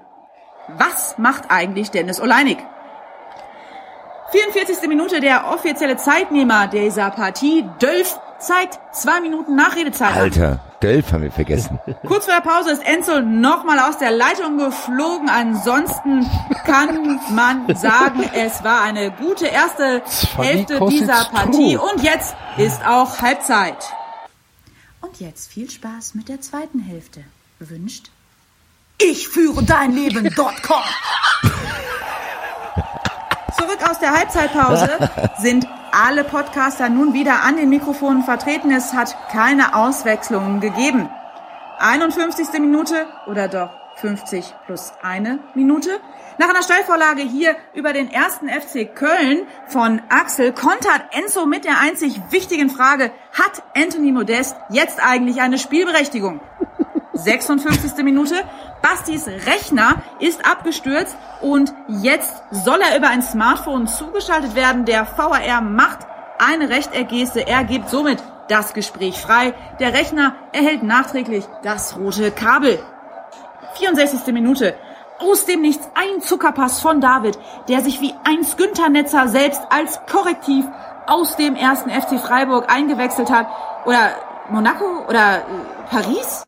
Speaker 13: Was macht eigentlich Dennis Oleinik? 44. Minute der offizielle Zeitnehmer dieser Partie, Dölf, zeigt zwei Minuten Nachredezeit.
Speaker 4: Alter, Dölf haben wir vergessen. (laughs)
Speaker 13: Kurz vor der Pause ist Enzo nochmal aus der Leitung geflogen. Ansonsten kann man sagen, es war eine gute erste Hälfte dieser Partie. Und jetzt ist auch Halbzeit. Und jetzt viel Spaß mit der zweiten Hälfte. Wünscht ich führe dein Leben.com. Zurück aus der Halbzeitpause sind alle Podcaster nun wieder an den Mikrofonen vertreten. Es hat keine Auswechslungen gegeben. 51. Minute oder doch 50 plus eine Minute. Nach einer Steilvorlage hier über den ersten FC Köln von Axel kontert Enzo mit der einzig wichtigen Frage, hat Anthony Modest jetzt eigentlich eine Spielberechtigung? 56. Minute. Bastis Rechner ist abgestürzt und jetzt soll er über ein Smartphone zugeschaltet werden. Der VAR macht eine Rechteckergeste. Er gibt somit das Gespräch frei. Der Rechner erhält nachträglich das rote Kabel. 64. Minute. Aus dem Nichts ein Zuckerpass von David, der sich wie ein Günther Netzer selbst als Korrektiv aus dem ersten FC Freiburg eingewechselt hat. Oder Monaco oder äh, Paris?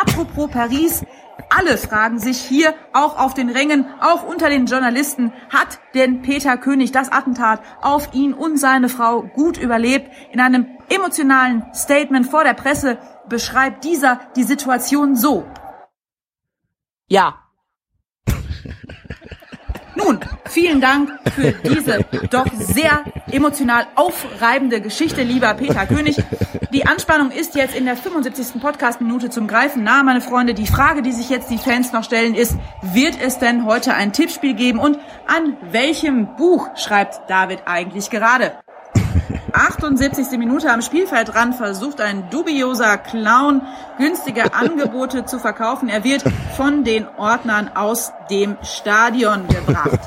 Speaker 13: Apropos Paris, alle fragen sich hier, auch auf den Rängen, auch unter den Journalisten, hat denn Peter König das Attentat auf ihn und seine Frau gut überlebt? In einem emotionalen Statement vor der Presse beschreibt dieser die Situation so. Ja. (laughs) Nun, vielen Dank für diese doch sehr emotional aufreibende Geschichte, lieber Peter König. Die Anspannung ist jetzt in der 75. Podcast-Minute zum Greifen nah, meine Freunde. Die Frage, die sich jetzt die Fans noch stellen, ist, wird es denn heute ein Tippspiel geben und an welchem Buch schreibt David eigentlich gerade? 78. Minute am Spielfeldrand versucht ein dubioser Clown günstige Angebote zu verkaufen. Er wird von den Ordnern aus dem Stadion gebracht.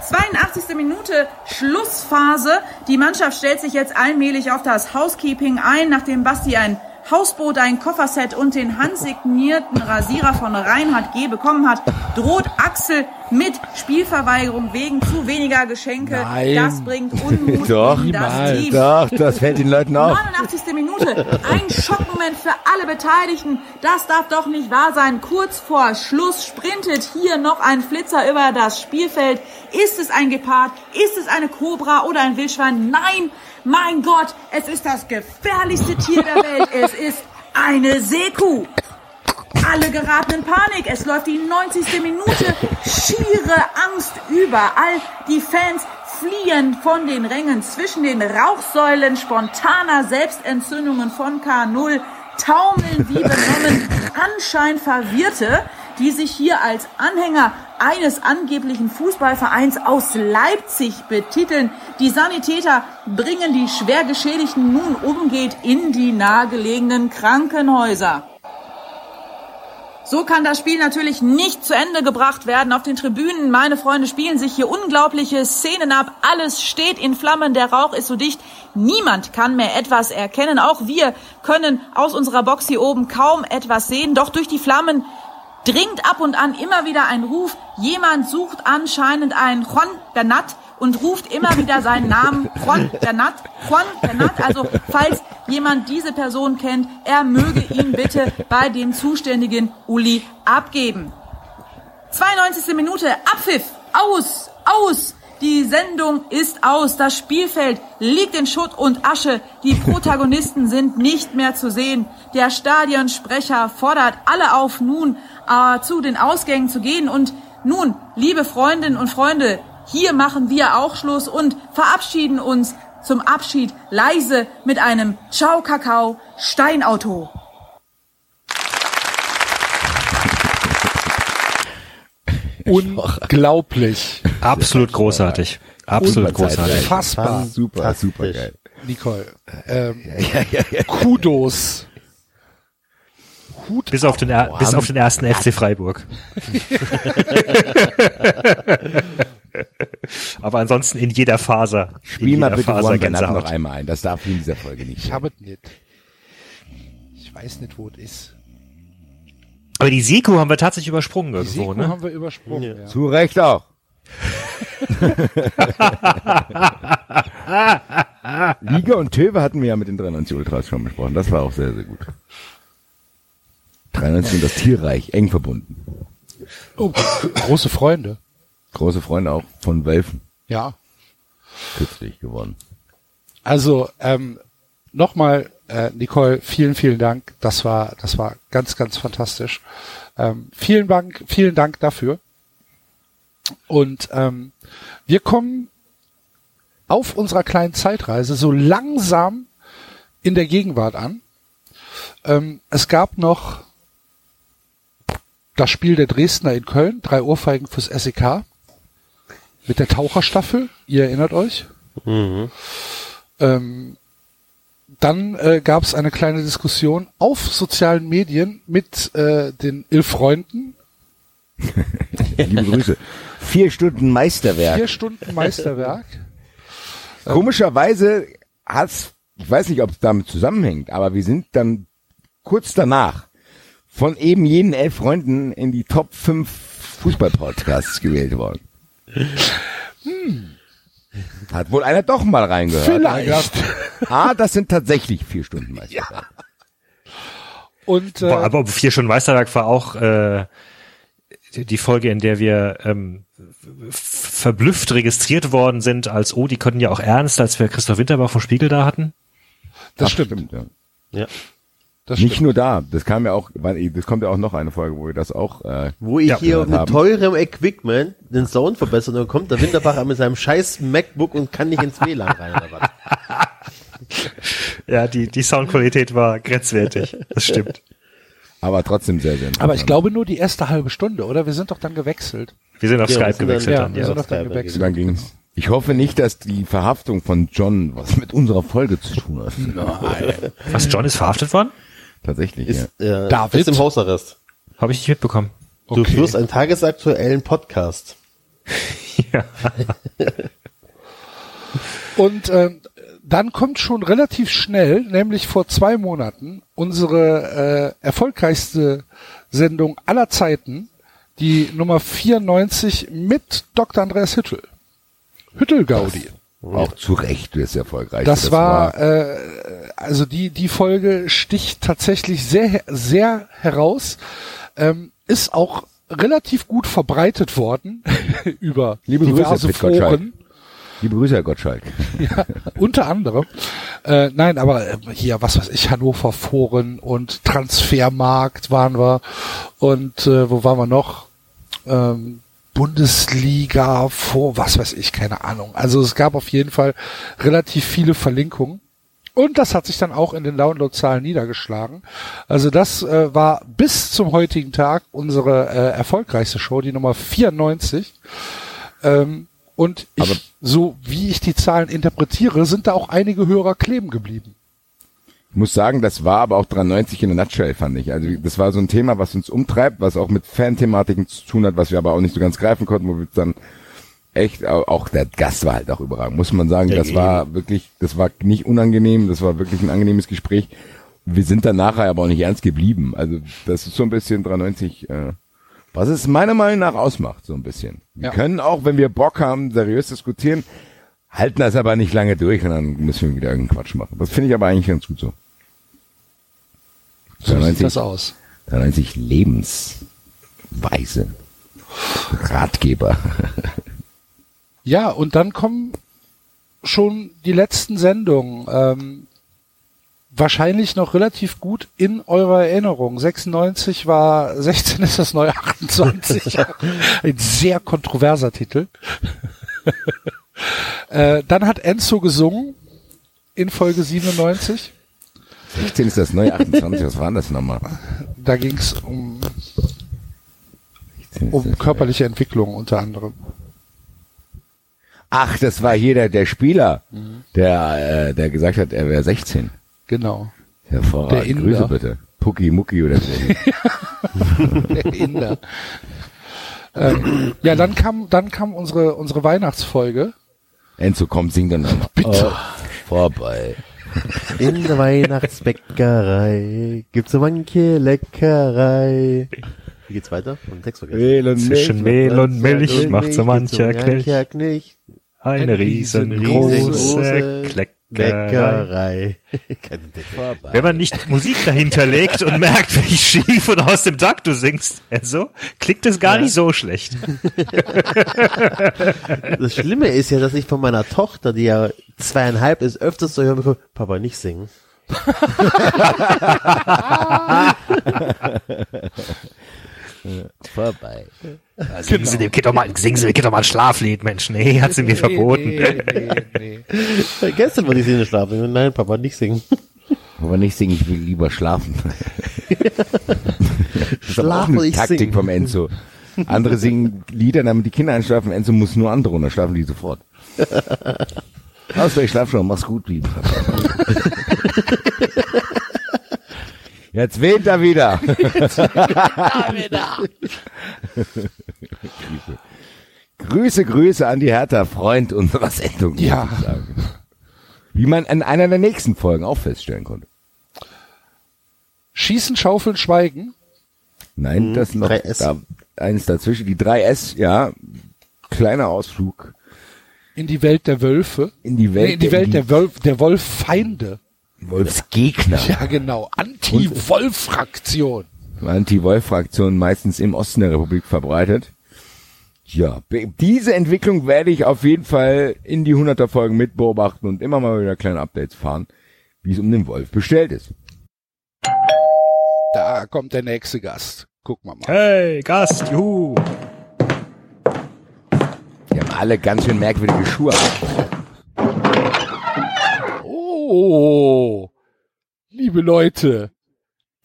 Speaker 13: 82. Minute Schlussphase. Die Mannschaft stellt sich jetzt allmählich auf das Housekeeping ein, nachdem Basti ein Hausboot, ein Kofferset und den handsignierten Rasierer von Reinhard G. bekommen hat, droht Axel mit Spielverweigerung wegen zu weniger Geschenke.
Speaker 4: Nein.
Speaker 13: Das bringt Unmut (laughs)
Speaker 4: Doch,
Speaker 13: in das Team.
Speaker 4: doch, das fällt den Leuten auf.
Speaker 13: 89. Minute. Ein Schockmoment für alle Beteiligten. Das darf doch nicht wahr sein. Kurz vor Schluss sprintet hier noch ein Flitzer über das Spielfeld. Ist es ein Gepard? Ist es eine Kobra oder ein Wildschwein? Nein, mein Gott, es ist das gefährlichste Tier der Welt. Es ist eine Seekuh. Alle geraten in Panik. Es läuft die 90. Minute. Schiere Angst überall. Die Fans fliehen von den Rängen zwischen den Rauchsäulen spontaner Selbstentzündungen von K0 taumeln wie benommen anscheinend Verwirrte, die sich hier als Anhänger eines angeblichen Fußballvereins aus Leipzig betiteln. Die Sanitäter bringen die schwer Geschädigten nun umgeht in die nahegelegenen Krankenhäuser. So kann das Spiel natürlich nicht zu Ende gebracht werden. Auf den Tribünen, meine Freunde, spielen sich hier unglaubliche Szenen ab. Alles steht in Flammen, der Rauch ist so dicht. Niemand kann mehr etwas erkennen. Auch wir können aus unserer Box hier oben kaum etwas sehen. Doch durch die Flammen dringt ab und an immer wieder ein Ruf. Jemand sucht anscheinend einen Juan Bernat und ruft immer wieder seinen Namen Juan Bernat, Juan Bernat. Also falls jemand diese Person kennt, er möge ihn bitte bei dem zuständigen Uli abgeben. 92. Minute, Abpfiff, aus, aus. Die Sendung ist aus. Das Spielfeld liegt in Schutt und Asche. Die Protagonisten sind nicht mehr zu sehen. Der Stadionsprecher fordert alle auf, nun äh, zu den Ausgängen zu gehen. Und nun, liebe Freundinnen und Freunde, hier machen wir auch Schluss und verabschieden uns zum Abschied leise mit einem Ciao Kakao Steinauto.
Speaker 2: Unglaublich.
Speaker 5: Absolut großartig. Absolut großartig.
Speaker 2: Unfassbar.
Speaker 4: Super, super geil.
Speaker 2: Nicole, (laughs) ähm, Kudos. Hut
Speaker 5: Bis auf den, er, bis auf den ersten FC Freiburg. (laughs) Aber ansonsten in jeder Faser.
Speaker 4: Spiel
Speaker 5: in
Speaker 4: mal
Speaker 5: jeder
Speaker 4: bitte
Speaker 5: Faser
Speaker 4: One
Speaker 5: Gänsehaut.
Speaker 4: noch einmal ein. Das darf in dieser Folge nicht.
Speaker 2: Ich habe es nicht. Ich weiß nicht, wo es ist.
Speaker 5: Aber die Seko haben wir tatsächlich übersprungen
Speaker 2: Die
Speaker 5: irgendwo,
Speaker 2: Seko
Speaker 5: ne?
Speaker 2: haben wir übersprungen. Ja.
Speaker 4: Zu Recht auch. (laughs) Liga und Töwe hatten wir ja mit den 93 Ultras schon besprochen. Das war auch sehr, sehr gut. 93 und das Tierreich, eng verbunden.
Speaker 2: Oh, große Freunde.
Speaker 4: Große Freunde auch von Wölfen,
Speaker 2: Ja.
Speaker 4: kürzlich geworden.
Speaker 2: Also ähm, nochmal, äh, Nicole, vielen, vielen Dank. Das war, das war ganz, ganz fantastisch. Ähm, vielen Dank, vielen Dank dafür. Und ähm, wir kommen auf unserer kleinen Zeitreise so langsam in der Gegenwart an. Ähm, es gab noch das Spiel der Dresdner in Köln, drei Ohrfeigen fürs SEK mit der Taucherstaffel. Ihr erinnert euch? Ähm, dann äh, gab es eine kleine Diskussion auf sozialen Medien mit äh, den Ilfreunden. (laughs)
Speaker 4: Liebe Grüße. Vier Stunden Meisterwerk.
Speaker 2: Vier Stunden Meisterwerk. (laughs)
Speaker 4: Komischerweise hat's, ich weiß nicht, ob es damit zusammenhängt, aber wir sind dann kurz danach von eben jenen elf Freunden in die Top 5 Fußball-Podcasts gewählt worden. Hat wohl einer doch mal reingehört.
Speaker 2: Vielleicht.
Speaker 4: Gedacht, Ah, das sind tatsächlich vier Stunden Meisterwerk.
Speaker 2: Und äh,
Speaker 5: Boah, aber vier schon Meisterwerk war auch äh, die Folge, in der wir ähm, verblüfft registriert worden sind, als oh, die konnten ja auch ernst, als wir Christoph Winterbach vom Spiegel da hatten.
Speaker 2: das
Speaker 4: Ach,
Speaker 2: stimmt.
Speaker 4: ja.
Speaker 3: Ja.
Speaker 2: Das
Speaker 4: Nicht
Speaker 2: stimmt.
Speaker 4: nur da, das kam ja auch, weil- das kommt ja auch noch eine Folge, wo wir das auch äh,
Speaker 3: Wo ich
Speaker 5: Ja,
Speaker 3: hier mit
Speaker 4: haben.
Speaker 3: teurem Equipment den Sound verbessern und dann kommt der Winterbacher mit seinem scheiß MacBook und kann nicht ins WLAN rein oder was. (laughs)
Speaker 5: Ja, die, die Soundqualität war grenzwertig. Das stimmt.
Speaker 4: aber trotzdem sehr, sehr
Speaker 2: Aber ich glaube nur die erste halbe Stunde, oder? Wir sind doch dann gewechselt.
Speaker 5: Wir sind auf
Speaker 3: Ja, wir
Speaker 5: Skype
Speaker 3: sind dann-
Speaker 5: gewechselt
Speaker 2: Ja,
Speaker 5: dann.
Speaker 2: wir
Speaker 5: Ja.
Speaker 2: sind doch dann
Speaker 3: Skype
Speaker 2: gewechselt.
Speaker 4: Dann ging's. Ich hoffe nicht, dass die Verhaftung von John was mit unserer Folge zu tun hat.
Speaker 5: Was, John ist verhaftet worden?
Speaker 4: Tatsächlich,
Speaker 3: Ist, äh,
Speaker 2: David?
Speaker 3: ist im Hausarrest.
Speaker 5: Habe ich nicht mitbekommen.
Speaker 3: Du
Speaker 2: Okay.
Speaker 3: führst einen tagesaktuellen Podcast. (laughs)
Speaker 5: Ja. (laughs)
Speaker 2: Und ähm, dann kommt schon relativ schnell, nämlich vor zwei Monaten, unsere äh, erfolgreichste Sendung aller Zeiten, die Nummer 94 mit Dr. Andreas Hüttel. Hüttel-Gaudi.
Speaker 4: ja. Auch zu Recht ist erfolgreich.
Speaker 2: Das, war, äh, also die, die Folge sticht tatsächlich sehr, sehr heraus, ähm, ist auch relativ gut verbreitet worden (laughs) über
Speaker 4: Liebe Grüße,
Speaker 2: diverse
Speaker 4: Gottschalk.
Speaker 2: Foren.
Speaker 4: Liebe Grüße, Herr Gottschalk. (laughs)
Speaker 2: Ja, unter anderem. Äh, nein, aber äh, hier, was weiß ich, Hannover Foren und Transfermarkt waren wir. Und äh, wo waren wir noch? Ähm, Bundesliga vor, was weiß ich, keine Ahnung. Also es gab auf jeden Fall relativ viele Verlinkungen. Und das hat sich dann auch in den Downloadzahlen niedergeschlagen. Also das äh, war bis zum heutigen Tag unsere äh, erfolgreichste Show, die Nummer 94. Ähm, und ich, so wie ich die Zahlen interpretiere, sind da auch einige Hörer kleben geblieben.
Speaker 4: Muss sagen, das war aber auch 93 in der Nutshell, fand ich. Also das war so ein Thema, was uns umtreibt, was auch mit Fan-Thematiken zu tun hat, was wir aber auch nicht so ganz greifen konnten, wo wir dann echt, au- auch der Gast war halt auch überragend, muss man sagen. Das war wirklich, das war nicht unangenehm, das war wirklich ein angenehmes Gespräch. Wir sind dann nachher aber auch nicht ernst geblieben. Also das ist so ein bisschen 93, äh, was es meiner Meinung nach ausmacht, so ein bisschen. Wir
Speaker 2: Ja.
Speaker 4: können auch, wenn wir Bock haben, seriös diskutieren, halten das aber nicht lange durch und dann müssen wir wieder irgendeinen Quatsch machen. Das finde ich aber eigentlich ganz gut so.
Speaker 2: So sieht
Speaker 4: 93,
Speaker 2: das aus.
Speaker 4: 93 Lebensweise. Ratgeber. (laughs)
Speaker 2: Ja, und dann kommen schon die letzten Sendungen. Ähm, wahrscheinlich noch relativ gut in eurer Erinnerung. 96 war (laughs) 16 ist das neue 28. (laughs) Ein sehr kontroverser Titel. äh, dann hat Enzo gesungen in Folge 97.
Speaker 4: 16 ist das neue 28, was war das nochmal?
Speaker 2: Da ging es um,
Speaker 4: 16 ist
Speaker 2: um körperliche Entwicklung unter anderem.
Speaker 4: Ach, das war hier der, der Spieler,
Speaker 2: Mhm.
Speaker 4: der, äh, der gesagt hat, er wäre 16.
Speaker 2: Genau.
Speaker 4: Hervorragend.
Speaker 2: Der Inder.
Speaker 4: Grüße bitte. Pucki Mucki oder so. (laughs)
Speaker 2: Der Inder. ähm, ja, dann kam, dann kam unsere, unsere Weihnachtsfolge.
Speaker 4: Enzo, komm, sing dann noch.
Speaker 2: Bitte.
Speaker 4: Oh, vorbei.
Speaker 3: In der Weihnachtsbäckerei gibt's so manche Leckerei. Wie geht's weiter? Von Text vergessen.
Speaker 4: Mehl und
Speaker 5: Zwischen Mehl und Milch macht so mancher Knilch. eine riesengroße Kleckerei.
Speaker 3: Leckerei. (laughs)
Speaker 5: Wenn man nicht Musik dahinter legt und merkt, wie schief und aus dem Takt du singst, also, klingt es gar nicht so schlecht. (laughs)
Speaker 3: Das Schlimme ist ja, dass ich von meiner Tochter, die ja zweieinhalb ist, öfters zu hören bekomme, Papa, nicht singen. (laughs)
Speaker 4: Vorbei.
Speaker 5: Also, singen Sie dem Kind doch mal, singen Sie dem Kind doch mal ein Schlaflied, Mensch. Nee, hat sie mir verboten.
Speaker 2: Nee, nee, nee.
Speaker 3: Gestern wollte ich sie nicht schlafen. Nein, Papa, nicht singen.
Speaker 4: Aber nicht singen, ich will lieber schlafen. (laughs) das ist aber auch
Speaker 3: Schlafen,
Speaker 4: eine Taktik
Speaker 3: sing.
Speaker 4: vom Enzo. Andere singen Lieder, damit die Kinder einschlafen. Enzo muss nur andere runter, schlafen die sofort. (laughs) Also, ich schlaf schon, mach's gut, lieb. (laughs) Jetzt weht er wieder. (laughs) Grüße, Grüße an die Hertha, Freund unserer Sendung.
Speaker 2: Ja.
Speaker 4: muss ich sagen. Wie man in einer der nächsten Folgen auch feststellen konnte.
Speaker 2: Schießen, Schaufeln, Schweigen.
Speaker 4: Nein,
Speaker 3: Mhm,
Speaker 4: das noch
Speaker 3: 3S.
Speaker 4: da, eins dazwischen. Die 3S, ja, kleiner Ausflug
Speaker 2: In die Welt der Wölfe.
Speaker 4: in die Welt,
Speaker 2: Nee, in die Welt der Wölf, der Wolffeinde.
Speaker 4: Wolfsgegner. (laughs)
Speaker 2: Ja, genau. Anti-Wolf-Fraktion.
Speaker 4: Anti-Wolf-Fraktion meistens im Osten der Republik verbreitet. Ja, diese Entwicklung werde ich auf jeden Fall in die 100er Folgen mit beobachten und immer mal wieder kleine Updates fahren, wie es um den Wolf bestellt ist.
Speaker 2: Da kommt der nächste Gast. Gucken wir mal.
Speaker 5: Hey, Gast, juhu.
Speaker 4: Die haben alle ganz schön merkwürdige Schuhe.
Speaker 2: Oh, liebe Leute.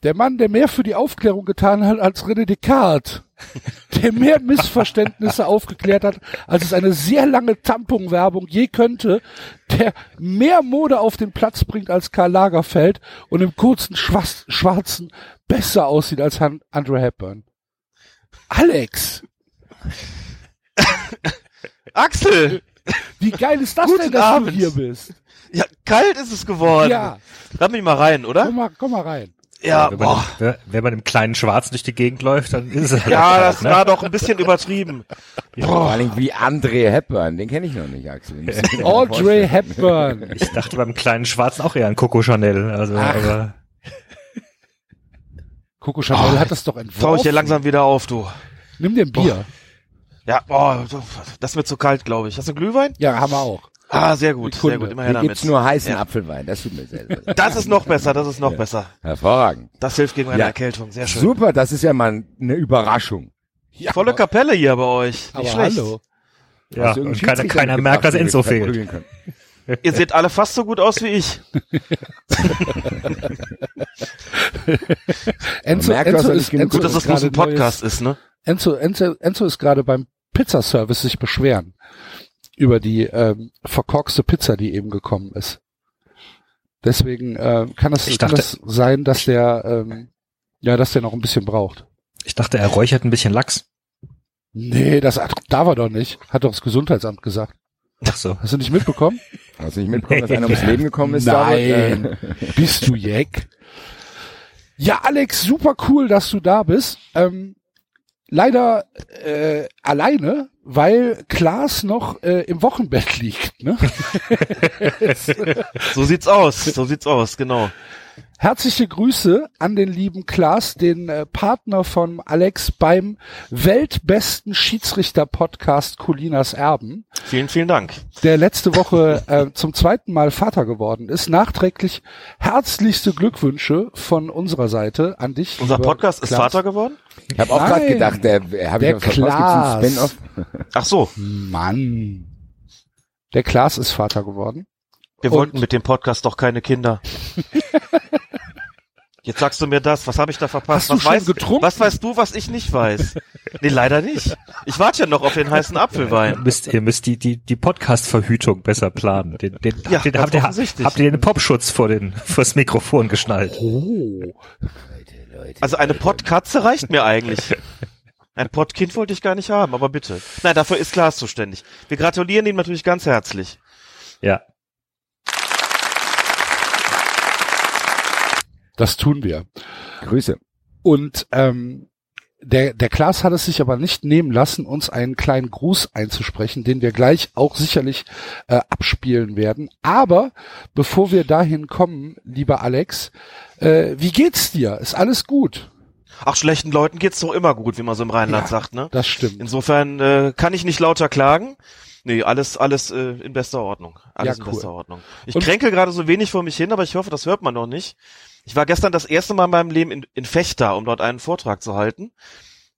Speaker 2: Der Mann, der mehr für die Aufklärung getan hat als René Descartes. (laughs) Der mehr Missverständnisse aufgeklärt hat, als es eine sehr lange Tampon-Werbung je könnte. Der mehr Mode auf den Platz bringt als Karl Lagerfeld und im kurzen Schwarz Schwarzen besser aussieht als Han Andrew Hepburn. Alex, (laughs)
Speaker 14: Axel!
Speaker 2: wie geil ist das
Speaker 14: Guten
Speaker 2: denn, dass
Speaker 14: Abend.
Speaker 2: du hier bist?
Speaker 14: Ja, kalt ist es geworden.
Speaker 2: Ja.
Speaker 14: Lass mich mal rein, oder?
Speaker 2: Komm mal, komm mal rein.
Speaker 14: Ja,
Speaker 5: wenn, man,
Speaker 14: boah.
Speaker 5: wenn- wenn man im kleinen Schwarz durch die Gegend läuft, dann ist es halt
Speaker 14: Ja,
Speaker 5: kalt,
Speaker 14: das
Speaker 5: ne?
Speaker 14: war doch ein bisschen übertrieben. (laughs)
Speaker 4: Vor allem wie André Hepburn, den kenne ich noch nicht, Axel.
Speaker 2: Audrey. Hepburn. (laughs)
Speaker 5: Ich dachte beim kleinen Schwarzen auch eher an Coco Chanel. Also,
Speaker 2: Ach.
Speaker 5: aber
Speaker 2: Coco Chanel hat das doch
Speaker 14: Trau ich
Speaker 2: entworfen.
Speaker 14: dir langsam wieder auf, du.
Speaker 2: Nimm dir ein Bier.
Speaker 14: Ja, boah, das wird zu kalt, glaube ich. Hast du Glühwein?
Speaker 2: Ja, haben wir auch.
Speaker 14: Ah, sehr gut, sehr gut. Immer her damit.
Speaker 4: gibt's nur heißen
Speaker 14: Ja.
Speaker 4: Apfelwein, das tut mir sehr leid. (laughs)
Speaker 14: Das ist noch besser, das ist noch
Speaker 4: Ja.
Speaker 14: besser.
Speaker 4: Hervorragend.
Speaker 14: Das hilft gegen eine
Speaker 4: Ja.
Speaker 14: Erkältung. Sehr schön.
Speaker 4: Super, das ist ja mal eine Überraschung.
Speaker 2: Ja,
Speaker 14: Volle Kapelle hier bei euch. Nicht
Speaker 2: aber
Speaker 14: schlecht.
Speaker 2: hallo.
Speaker 5: ja, und keiner, keiner merkt, dass Enzo fehlt. (laughs) (laughs)
Speaker 14: Ihr seht alle fast so gut aus wie ich.
Speaker 2: Enzo,
Speaker 4: merkt,
Speaker 2: Enzo ist, Enzo
Speaker 14: Gut, dass das bloß ein Podcast ist, ne?
Speaker 2: Enzo, Enzo, Enzo ist gerade beim Pizzaservice sich beschweren über die ähm, verkorkste Pizza, die eben gekommen ist. Deswegen äh, kann es
Speaker 5: Ich
Speaker 2: kann
Speaker 5: dachte-
Speaker 2: es sein, dass der ähm, ja, dass der noch ein bisschen braucht.
Speaker 5: Ich dachte, er räuchert ein bisschen Lachs.
Speaker 2: Nee, das darf er doch nicht. Hat doch das Gesundheitsamt gesagt.
Speaker 5: Ach so.
Speaker 2: Hast du nicht mitbekommen? (laughs)
Speaker 4: Hast du nicht mitbekommen, dass einer ums Leben gekommen ist?
Speaker 2: Nein.
Speaker 4: David? (laughs)
Speaker 2: Bist du Jack? Ja, Alex, super cool, dass du da bist. Ähm, leider äh, alleine, weil Klaas noch äh, im Wochenbett liegt. Ne? (laughs)
Speaker 14: So sieht's aus, so sieht's aus, genau.
Speaker 2: Herzliche Grüße an den lieben Klaas, den äh, Partner von Alex beim weltbesten Schiedsrichter-Podcast Colinas Erben,
Speaker 14: Vielen, vielen Dank.
Speaker 2: der letzte Woche äh, zum zweiten Mal Vater geworden ist. Nachträglich herzlichste Glückwünsche von unserer Seite an dich.
Speaker 14: Unser Podcast ist
Speaker 2: Klaas.
Speaker 14: Vater geworden?
Speaker 4: Ich habe auch gerade gedacht, der,
Speaker 2: Der
Speaker 4: verpasst,
Speaker 2: Klaas.
Speaker 14: Ach so,
Speaker 2: Mann. Der Klaas ist Vater geworden.
Speaker 14: Wir
Speaker 2: Und-
Speaker 14: wollten mit dem Podcast doch keine Kinder. (laughs) Jetzt sagst du mir das, was habe ich da verpasst?
Speaker 2: Hast du
Speaker 14: was,
Speaker 2: schon
Speaker 14: weißt,
Speaker 2: getrunken?
Speaker 14: was weißt du, was ich nicht weiß? Nee, leider nicht. Ich warte ja noch auf den heißen
Speaker 5: Ihr
Speaker 14: Apfelwein.
Speaker 5: müsst, ihr müsst die, die, die Podcast-Verhütung besser planen. Den, den,
Speaker 14: Ja,
Speaker 5: habt, ihr,
Speaker 14: ganz
Speaker 5: habt, ihr, habt ihr den Popschutz vor den, vors Mikrofon geschnallt?
Speaker 2: Oh.
Speaker 14: Also eine Pottkatze reicht mir eigentlich. Ein Pottkind wollte ich gar nicht haben, aber bitte. Nein, dafür ist Klaas zuständig. Wir gratulieren ihm natürlich ganz herzlich.
Speaker 5: Ja.
Speaker 2: Das tun wir.
Speaker 8: Grüße.
Speaker 2: Und ähm, der, der Klaas hat es sich aber nicht nehmen lassen, uns einen kleinen Gruß einzusprechen, den wir gleich auch sicherlich äh, abspielen werden. Aber bevor wir dahin kommen, lieber Alex, äh, wie geht's dir? Ist alles gut?
Speaker 14: Ach, schlechten Leuten geht's doch immer gut, wie man so im Rheinland
Speaker 2: Ja,
Speaker 14: sagt, ne?
Speaker 2: Das stimmt.
Speaker 14: Insofern äh, kann ich nicht lauter klagen. Nee, alles, alles äh, in bester Ordnung. Alles
Speaker 2: Ja,
Speaker 14: in
Speaker 2: cool.
Speaker 14: bester Ordnung. Ich
Speaker 2: Und-
Speaker 14: kränke gerade so wenig vor mich hin, aber ich hoffe, das hört man noch nicht. Ich war gestern das erste Mal in meinem Leben in, in Fechter, um dort einen Vortrag zu halten.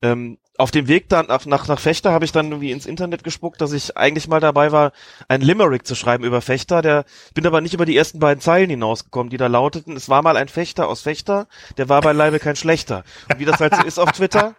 Speaker 14: Ähm, auf dem Weg dann nach, nach, nach Fechter habe ich dann irgendwie ins Internet gespuckt, dass ich eigentlich mal dabei war, ein Limerick zu schreiben über Fechter. Der bin aber nicht über die ersten beiden Zeilen hinausgekommen, die da lauteten, es war mal ein Fechter aus Fechter, der war beileibe kein schlechter. Und wie das halt so ist auf Twitter,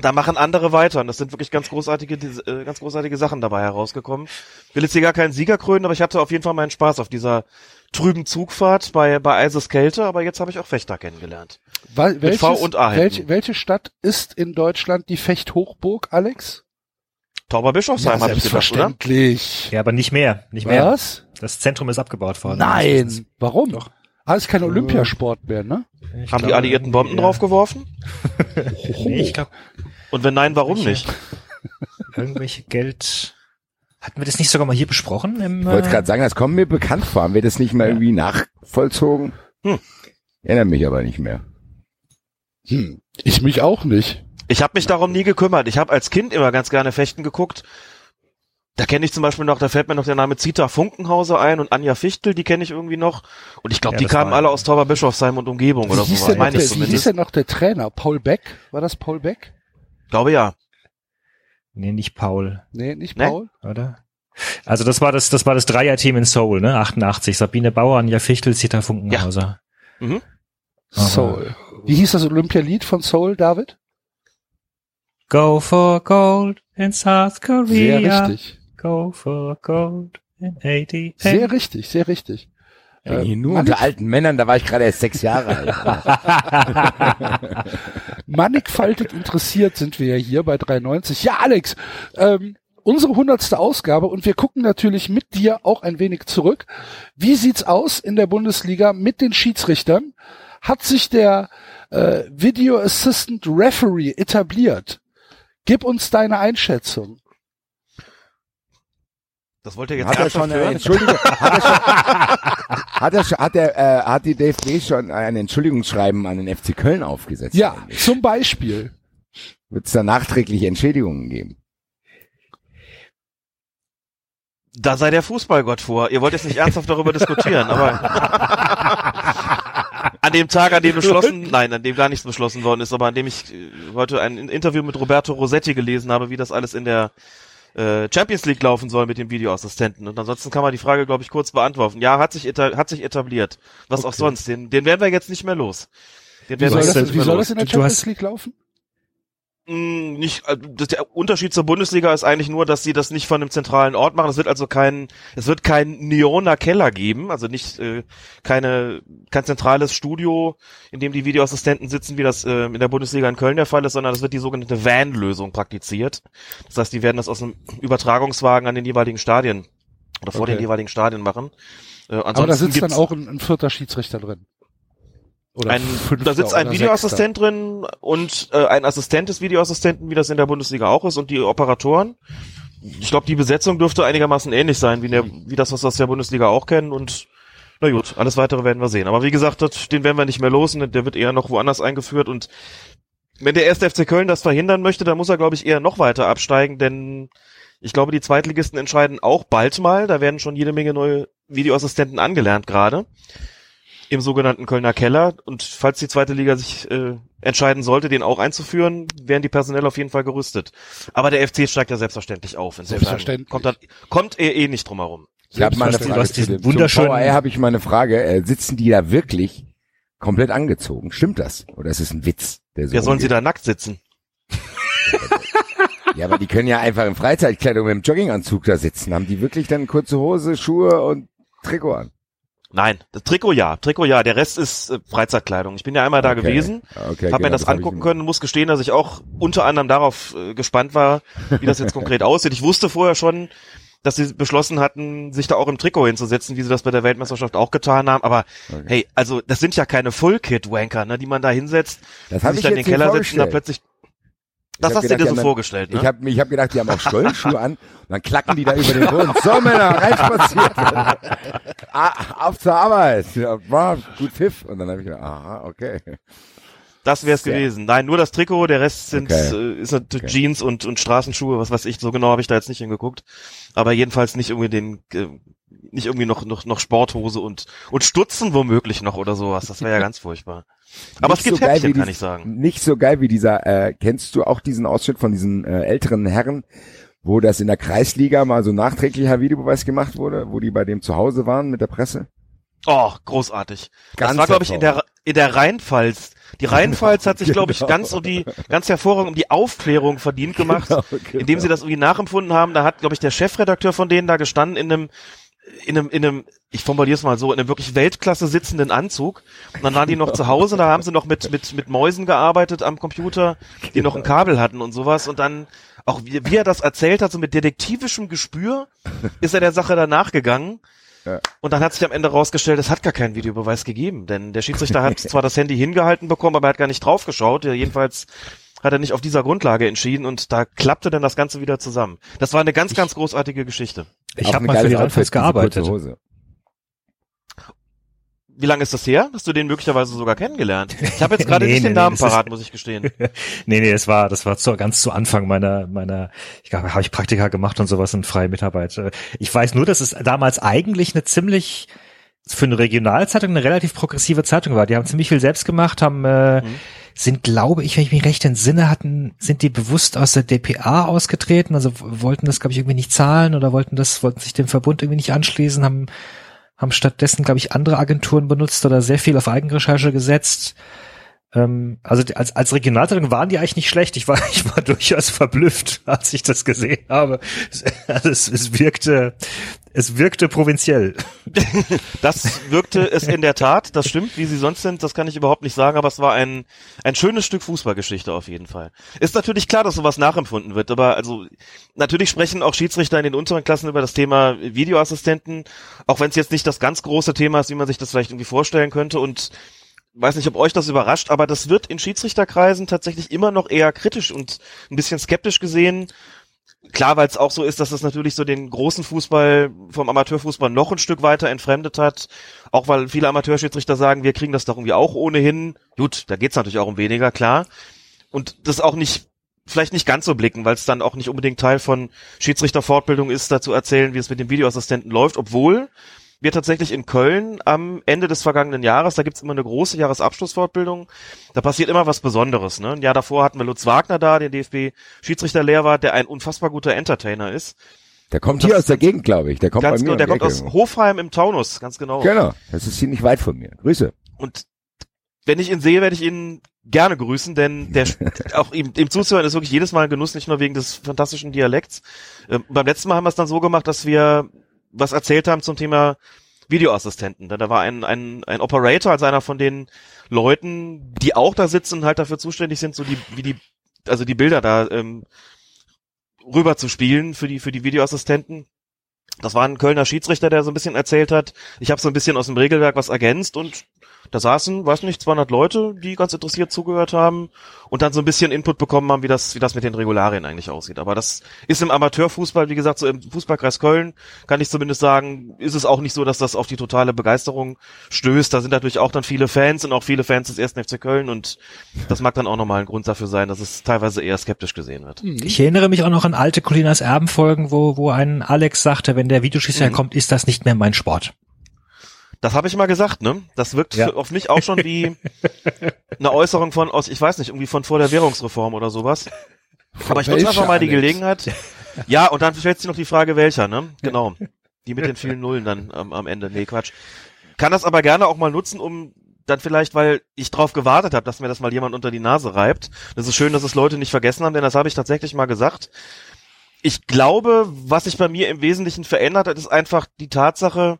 Speaker 14: da machen andere weiter und das sind wirklich ganz großartige, äh, ganz großartige Sachen dabei herausgekommen. Will jetzt hier gar keinen Sieger krönen, aber ich hatte auf jeden Fall meinen Spaß auf dieser trüben Zugfahrt bei, bei Eises Kälte, aber jetzt habe ich auch Fechter kennengelernt.
Speaker 2: Weil,
Speaker 14: Mit V und A
Speaker 2: welche, welche Stadt ist in Deutschland die Fechthochburg, Alex?
Speaker 14: Tauberbischofsheim habe ich gedacht, oder?
Speaker 2: selbstverständlich.
Speaker 5: Ja, aber nicht mehr. Nicht mehr.
Speaker 2: Was?
Speaker 5: Das Zentrum ist abgebaut worden.
Speaker 2: Nein. Warum? Doch. Ah, ist kein Olympiasport mehr, ne?
Speaker 5: Ich
Speaker 14: Haben die
Speaker 5: glaube,
Speaker 14: Alliierten Bomben
Speaker 5: ja.
Speaker 14: draufgeworfen? (laughs)
Speaker 5: Nee, ich glaube,
Speaker 14: Und wenn nein, warum nicht?
Speaker 5: irgendwelche Geld. Hatten wir das nicht sogar mal hier besprochen? Im,
Speaker 8: Ich wollte
Speaker 5: äh,
Speaker 8: gerade sagen, das kommt mir bekannt vor. Haben wir das nicht mal irgendwie nachvollzogen?
Speaker 14: Hm.
Speaker 8: Erinnere mich aber nicht mehr.
Speaker 2: Hm. Ich mich auch nicht.
Speaker 14: Ich habe mich darum nie gekümmert. Ich habe als Kind immer ganz gerne Fechten geguckt. Da kenne ich zum Beispiel noch, da fällt mir noch der Name Zita Funkenhauser ein und Anja Fichtel, die kenne ich irgendwie noch. Und ich glaube,
Speaker 5: Ja,
Speaker 14: die kamen alle aus Tauberbischofsheim und Umgebung oder so,
Speaker 2: denn noch
Speaker 14: meine
Speaker 2: der,
Speaker 14: ich
Speaker 2: wie hieß denn noch der Trainer? Paul Beck? War das Paul Beck?
Speaker 14: Glaube ja.
Speaker 5: Nee, nicht Paul,
Speaker 2: Nee, nicht? Paul?
Speaker 5: oder? Also das war das, das war das Dreier-Team in Seoul, ne? 88. Sabine Bauer, Anja Fichtel, Zita Funkenhauser.
Speaker 14: Mhm.
Speaker 5: Aber-
Speaker 2: Soul. Wie hieß das Olympialied von Soul, David?
Speaker 5: Go for gold in South Korea.
Speaker 2: Sehr richtig.
Speaker 5: Go for gold in 88.
Speaker 2: Sehr richtig, sehr richtig.
Speaker 8: Äh,
Speaker 2: Äh,
Speaker 8: nur
Speaker 2: Mann-
Speaker 8: unter alten Männern, da war ich gerade erst sechs Jahre alt. (laughs)
Speaker 2: Mannigfaltig interessiert sind wir ja hier bei 390. Ja, Alex, ähm, unsere hundertste Ausgabe und wir gucken natürlich mit dir auch ein wenig zurück. Wie sieht's aus in der Bundesliga mit den Schiedsrichtern? Hat sich der äh, Video Assistant Referee etabliert? Gib uns deine Einschätzung.
Speaker 14: Das wollte er jetzt
Speaker 8: Hat er schon, äh,
Speaker 14: hören?
Speaker 8: Entschuldigung, (laughs) hat er schon, hat er schon, hat der, äh, hat die DFB schon ein Entschuldigungsschreiben an den FC Köln aufgesetzt?
Speaker 2: Ja,
Speaker 8: eigentlich?
Speaker 2: zum Beispiel.
Speaker 8: Wird es da nachträgliche Entschädigungen geben?
Speaker 14: Da sei der Fußballgott vor. Ihr wollt jetzt nicht ernsthaft darüber diskutieren, aber an dem Tag, an dem beschlossen, nein, an dem gar nichts beschlossen worden ist, aber an dem ich äh, heute ein Interview mit Roberto Rossetti gelesen habe, wie das alles in der äh, Champions League laufen soll mit dem Videoassistenten. Und ansonsten kann man die Frage, glaube ich, kurz beantworten. Ja, hat sich, hat sich etabliert. Was auch sonst. Den, den werden wir jetzt nicht mehr los. Den
Speaker 2: Wie
Speaker 14: werden
Speaker 2: soll,
Speaker 14: wir
Speaker 2: das,
Speaker 14: jetzt nicht
Speaker 2: wie
Speaker 14: mehr
Speaker 2: soll
Speaker 14: los.
Speaker 2: das in der Champions League laufen?
Speaker 14: Mm, nicht, das, der Unterschied zur Bundesliga ist eigentlich nur, dass sie das nicht von einem zentralen Ort machen. Es wird also kein, es wird kein Neoner Keller geben, also nicht äh, keine kein zentrales Studio, in dem die Videoassistenten sitzen, wie das äh, in der Bundesliga in Köln der Fall ist, sondern es wird die sogenannte Van-Lösung praktiziert. Das heißt, die werden das aus einem Übertragungswagen an den jeweiligen Stadien oder vor
Speaker 2: Okay.
Speaker 14: den jeweiligen Stadien machen. Äh,
Speaker 2: Aber da sitzt dann auch ein, ein vierter Schiedsrichter drin. Oder
Speaker 14: ein, da sitzt ein Videoassistent drin und äh, ein Assistent des Videoassistenten, wie das in der Bundesliga auch ist, und die Operatoren. Ich glaube, die Besetzung dürfte einigermaßen ähnlich sein, wie, der, wie das, was wir aus der Bundesliga auch kennen. Und na gut, alles weitere werden wir sehen. Aber wie gesagt, das, den werden wir nicht mehr los und der wird eher noch woanders eingeführt. Und wenn der erste FC Köln das verhindern möchte, dann muss er, glaube ich, eher noch weiter absteigen, denn ich glaube, die Zweitligisten entscheiden auch bald mal. Da werden schon jede Menge neue Videoassistenten angelernt gerade im sogenannten Kölner Keller. Und falls die zweite Liga sich äh, entscheiden sollte, den auch einzuführen, wären die personell auf jeden Fall gerüstet. Aber der FC steigt ja selbstverständlich auf. Insofern
Speaker 2: Selbstverständlich.
Speaker 14: Kommt, da, kommt er eh nicht drum herum.
Speaker 8: Ich habe mal eine Frage zu dem, VR habe ich mal eine Frage. Äh, sitzen die da wirklich
Speaker 4: komplett angezogen. Stimmt das? Oder ist es ein Witz? Der so
Speaker 14: Ja, sollen sie
Speaker 4: umgeht?
Speaker 14: da nackt sitzen?
Speaker 4: Ja, aber die können ja einfach in Freizeitkleidung mit dem Jogginganzug da sitzen. Haben die wirklich dann kurze Hose, Schuhe und Trikot an?
Speaker 14: Nein, das Trikot ja, Trikot ja, der Rest ist äh, Freizeitkleidung. Ich bin ja einmal da
Speaker 4: Okay.
Speaker 14: gewesen,
Speaker 4: Okay,
Speaker 14: habe mir
Speaker 4: genau,
Speaker 14: das
Speaker 4: das ich
Speaker 14: angucken können, muss gestehen, dass ich auch unter anderem darauf äh, gespannt war, wie das jetzt konkret (laughs) aussieht. Ich wusste vorher schon, dass sie beschlossen hatten, sich da auch im Trikot hinzusetzen, wie sie das bei der Weltmeisterschaft auch getan haben. Aber hey, also das sind ja keine Full-Kit-Wanker, ne, die man da hinsetzt,
Speaker 4: Das
Speaker 14: die sich
Speaker 4: ich
Speaker 14: dann in den
Speaker 4: mir
Speaker 14: Keller setzen, da plötzlich. Das hast du dir so vorgestellt, ne?
Speaker 4: Ich habe ich hab gedacht, die haben auch Stollenschuhe an und dann klacken die da über den Boden. So Männer, reinspaziert. (laughs) ah, auf zur Arbeit. War gut Pfiff. Und dann habe ich gedacht, aha, okay.
Speaker 14: Das wär's
Speaker 4: Sehr-
Speaker 14: gewesen. Nein, nur das Trikot, der Rest sind
Speaker 4: Okay.
Speaker 14: äh, ist natürlich Jeans und und Straßenschuhe, was weiß ich. So genau habe ich da jetzt nicht hingeguckt, aber jedenfalls nicht irgendwie den äh, nicht irgendwie noch noch noch Sporthose und und Stutzen womöglich noch oder sowas. Das wäre ja (laughs) ganz furchtbar. Aber
Speaker 4: Nicht
Speaker 14: es gibt
Speaker 4: so
Speaker 14: Häppchen,
Speaker 4: wie
Speaker 14: kann
Speaker 4: dies-
Speaker 14: ich sagen.
Speaker 4: Nicht so geil wie dieser, äh, kennst du auch diesen Ausschnitt von diesen äh, älteren Herren, wo das in der Kreisliga mal so nachträglicher Videobeweis gemacht wurde, wo die bei dem zu Hause waren mit der Presse?
Speaker 14: Oh, großartig.
Speaker 4: Ganz
Speaker 14: das war glaube ich in der in der Rheinpfalz. Die Rheinpfalz hat sich glaube ich (laughs)
Speaker 4: Genau.
Speaker 14: ganz um die ganz hervorragend um die Aufklärung verdient (laughs) gemacht,
Speaker 4: Genau, genau.
Speaker 14: indem sie das irgendwie nachempfunden haben. Da hat glaube ich der Chefredakteur von denen da gestanden in einem in einem, in einem, ich formuliere es mal so, in einem wirklich Weltklasse sitzenden Anzug. Und dann waren die noch zu Hause, da haben sie noch mit, mit, mit Mäusen gearbeitet am Computer, die noch ein Kabel hatten und sowas. Und dann, auch wie, wie er das erzählt hat, so mit detektivischem Gespür, ist er der Sache danach gegangen.
Speaker 4: Ja.
Speaker 14: Und dann hat sich am Ende rausgestellt, es hat gar keinen Videobeweis gegeben, denn der Schiedsrichter hat (laughs) zwar das Handy hingehalten bekommen, aber er hat gar nicht draufgeschaut. Jedenfalls hat er nicht auf dieser Grundlage entschieden und da klappte dann das Ganze wieder zusammen. Das war eine ganz, ganz großartige Geschichte.
Speaker 5: Ich habe mal für die
Speaker 4: diese
Speaker 5: gearbeitet.
Speaker 14: Wie lange ist das her? Hast du den möglicherweise sogar kennengelernt? Ich habe jetzt (laughs) gerade
Speaker 5: Nee,
Speaker 14: nicht
Speaker 5: nee,
Speaker 14: den
Speaker 5: nee,
Speaker 14: Namen
Speaker 5: ist-
Speaker 14: parat, muss ich gestehen. (laughs)
Speaker 5: nee, nee, das war, das war zu, ganz zu Anfang meiner, meiner, ich glaube, habe ich Praktika gemacht und sowas in freie Mitarbeit. Äh, Ich weiß nur, dass es damals eigentlich eine ziemlich, für eine Regionalzeitung eine relativ progressive Zeitung war. Die haben ziemlich viel selbst gemacht, haben, äh, sind, glaube ich, wenn ich mich recht entsinne, hatten, sind die bewusst aus der DPA ausgetreten, also wollten das, glaube ich, irgendwie nicht zahlen oder wollten das, wollten sich dem Verbund irgendwie nicht anschließen, haben, haben stattdessen, glaube ich, andere Agenturen benutzt oder sehr viel auf Eigenrecherche gesetzt. Ähm, also als, als Regionalzeitung waren die eigentlich nicht schlecht. Ich war, (laughs) ich war durchaus verblüfft, als ich das gesehen habe. Also es, es wirkte, es wirkte provinziell. (laughs)
Speaker 14: Das wirkte es in der Tat, das stimmt, wie sie sonst sind, das kann ich überhaupt nicht sagen, aber es war ein, ein schönes Stück Fußballgeschichte auf jeden Fall. Ist natürlich klar, dass sowas nachempfunden wird, aber also natürlich sprechen auch Schiedsrichter in den unteren Klassen über das Thema Videoassistenten, auch wenn es jetzt nicht das ganz große Thema ist, wie man sich das vielleicht irgendwie vorstellen könnte und weiß nicht, ob euch das überrascht, aber das wird in Schiedsrichterkreisen tatsächlich immer noch eher kritisch und ein bisschen skeptisch gesehen. Klar, weil es auch so ist, dass es natürlich so den großen Fußball vom Amateurfußball noch ein Stück weiter entfremdet hat. Auch weil viele Amateurschiedsrichter sagen, wir kriegen das doch irgendwie auch ohnehin. Gut, da geht's natürlich auch um weniger, klar. Und das auch nicht, vielleicht nicht ganz so blicken, weil es dann auch nicht unbedingt Teil von Schiedsrichterfortbildung ist, dazu erzählen, wie es mit dem Videoassistenten läuft, obwohl wir tatsächlich in Köln am Ende des vergangenen Jahres, da gibt's immer eine große Jahresabschlussfortbildung, da passiert immer was Besonderes. Ne? Ein Jahr davor hatten wir Lutz Wagner da, den DFB-Schiedsrichterlehrer, der ein unfassbar guter Entertainer ist.
Speaker 4: Der kommt
Speaker 14: Das
Speaker 4: hier aus der Gegend, glaube ich. Der kommt
Speaker 14: ganz
Speaker 4: bei mir
Speaker 14: genau, der kommt aus. Hofheim im Taunus, ganz genau.
Speaker 4: Genau, das ist ziemlich weit von mir. Grüße.
Speaker 14: Und wenn ich ihn sehe, werde ich ihn gerne grüßen, denn der (laughs) auch ihm, ihm zuzuhören ist wirklich jedes Mal ein Genuss, nicht nur wegen des fantastischen Dialekts. Ähm, beim letzten Mal haben wir es dann so gemacht, dass wir was erzählt haben zum Thema Videoassistenten. Da war ein, ein, ein Operator, also einer von den Leuten, die auch da sitzen und halt dafür zuständig sind, so die, wie die, also die Bilder da ähm, rüber zu spielen für die, für die Videoassistenten. Das war ein Kölner Schiedsrichter, der so ein bisschen erzählt hat. Ich habe so ein bisschen aus dem Regelwerk was ergänzt und da saßen, weiß nicht, 200 Leute, die ganz interessiert zugehört haben und dann so ein bisschen Input bekommen haben, wie das, wie das mit den Regularien eigentlich aussieht. Aber das ist im Amateurfußball, wie gesagt, so im Fußballkreis Köln, kann ich zumindest sagen, ist es auch nicht so, dass das auf die totale Begeisterung stößt. Da sind natürlich auch dann viele Fans und auch viele Fans des 1. FC Köln und das mag dann auch nochmal ein Grund dafür sein, dass es teilweise eher skeptisch gesehen wird.
Speaker 5: Ich erinnere mich auch noch an alte Colinas Erben-Folgen, wo, wo ein Alex sagte, wenn der Videoschiedsrichter
Speaker 14: Mhm.
Speaker 5: kommt, ist das nicht mehr mein Sport.
Speaker 14: Das habe ich mal gesagt, ne? Das wirkt
Speaker 5: Ja.
Speaker 14: auf mich auch schon wie (laughs) eine Äußerung von aus, ich weiß nicht, irgendwie von vor der Währungsreform oder sowas. Aber ich nutze einfach mal die? Gelegenheit. Ja, und dann stellt sich noch die Frage, welcher, ne? Genau. Die mit den vielen Nullen dann am, am Ende. Nee, Quatsch. Kann das aber gerne auch mal nutzen, um dann vielleicht, weil ich drauf gewartet habe, dass mir das mal jemand unter die Nase reibt. Das ist schön, dass es Leute nicht vergessen haben, denn das habe ich tatsächlich mal gesagt. Ich glaube, was sich bei mir im Wesentlichen verändert hat, ist einfach die Tatsache,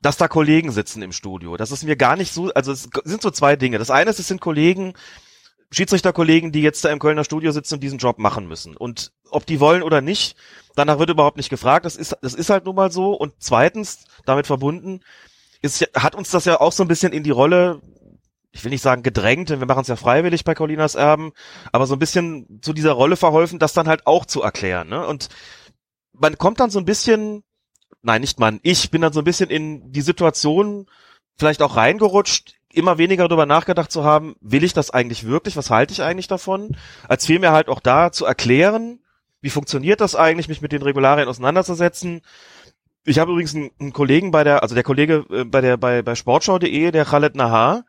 Speaker 14: dass da Kollegen sitzen im Studio. Das ist mir gar nicht so, also es sind so zwei Dinge. Das eine ist, es sind Kollegen, Schiedsrichterkollegen, die jetzt da im Kölner Studio sitzen und diesen Job machen müssen. Und ob die wollen oder nicht, danach wird überhaupt nicht gefragt. Das ist, das ist halt nun mal so. Und zweitens, damit verbunden, ist, hat uns das ja auch so ein bisschen in die Rolle, ich will nicht sagen gedrängt, denn wir machen es ja freiwillig bei Colinas Erben, aber so ein bisschen zu dieser Rolle verholfen, das dann halt auch zu erklären. Ne? Und man kommt dann so ein bisschen, nein, nicht man, ich bin dann so ein bisschen in die Situation vielleicht auch reingerutscht, immer weniger darüber nachgedacht zu haben, will ich das eigentlich wirklich, was halte ich eigentlich davon, als vielmehr halt auch da zu erklären, wie funktioniert das eigentlich, mich mit den Regularien auseinanderzusetzen. Ich habe übrigens einen, einen Kollegen bei der, also der Kollege äh, bei der bei bei Sportschau.de, der Khaled Nahar,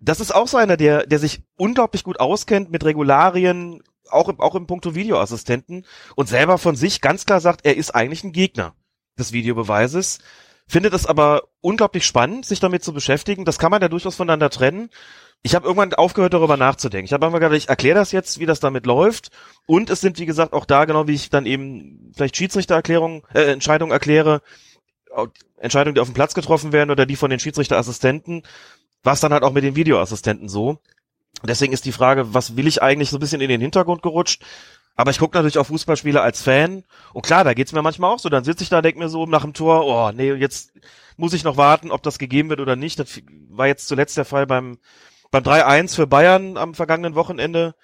Speaker 14: das ist auch so einer, der der sich unglaublich gut auskennt mit Regularien, auch im, auch im Punkto Videoassistenten und selber von sich ganz klar sagt, er ist eigentlich ein Gegner des Videobeweises, findet es aber unglaublich spannend, sich damit zu beschäftigen. Das kann man ja durchaus voneinander trennen. Ich habe irgendwann aufgehört, darüber nachzudenken. Ich habe einfach gedacht, ich erkläre das jetzt, wie das damit läuft. Und es sind, wie gesagt, auch da, genau wie ich dann eben vielleicht Schiedsrichtererklärungen, äh, Entscheidungen erkläre, Entscheidungen, die auf dem Platz getroffen werden oder die von den Schiedsrichterassistenten, was dann halt auch mit den Videoassistenten so. Deswegen ist die Frage, was will ich eigentlich so ein bisschen in den Hintergrund gerutscht? Aber ich gucke natürlich auch Fußballspiele als Fan. Und klar, da geht's mir manchmal auch so. Dann sitze ich da, denk mir so nach dem Tor, oh nee, jetzt muss ich noch warten, ob das gegeben wird oder nicht. Das war jetzt zuletzt der Fall beim, beim 3-1 für Bayern am vergangenen Wochenende.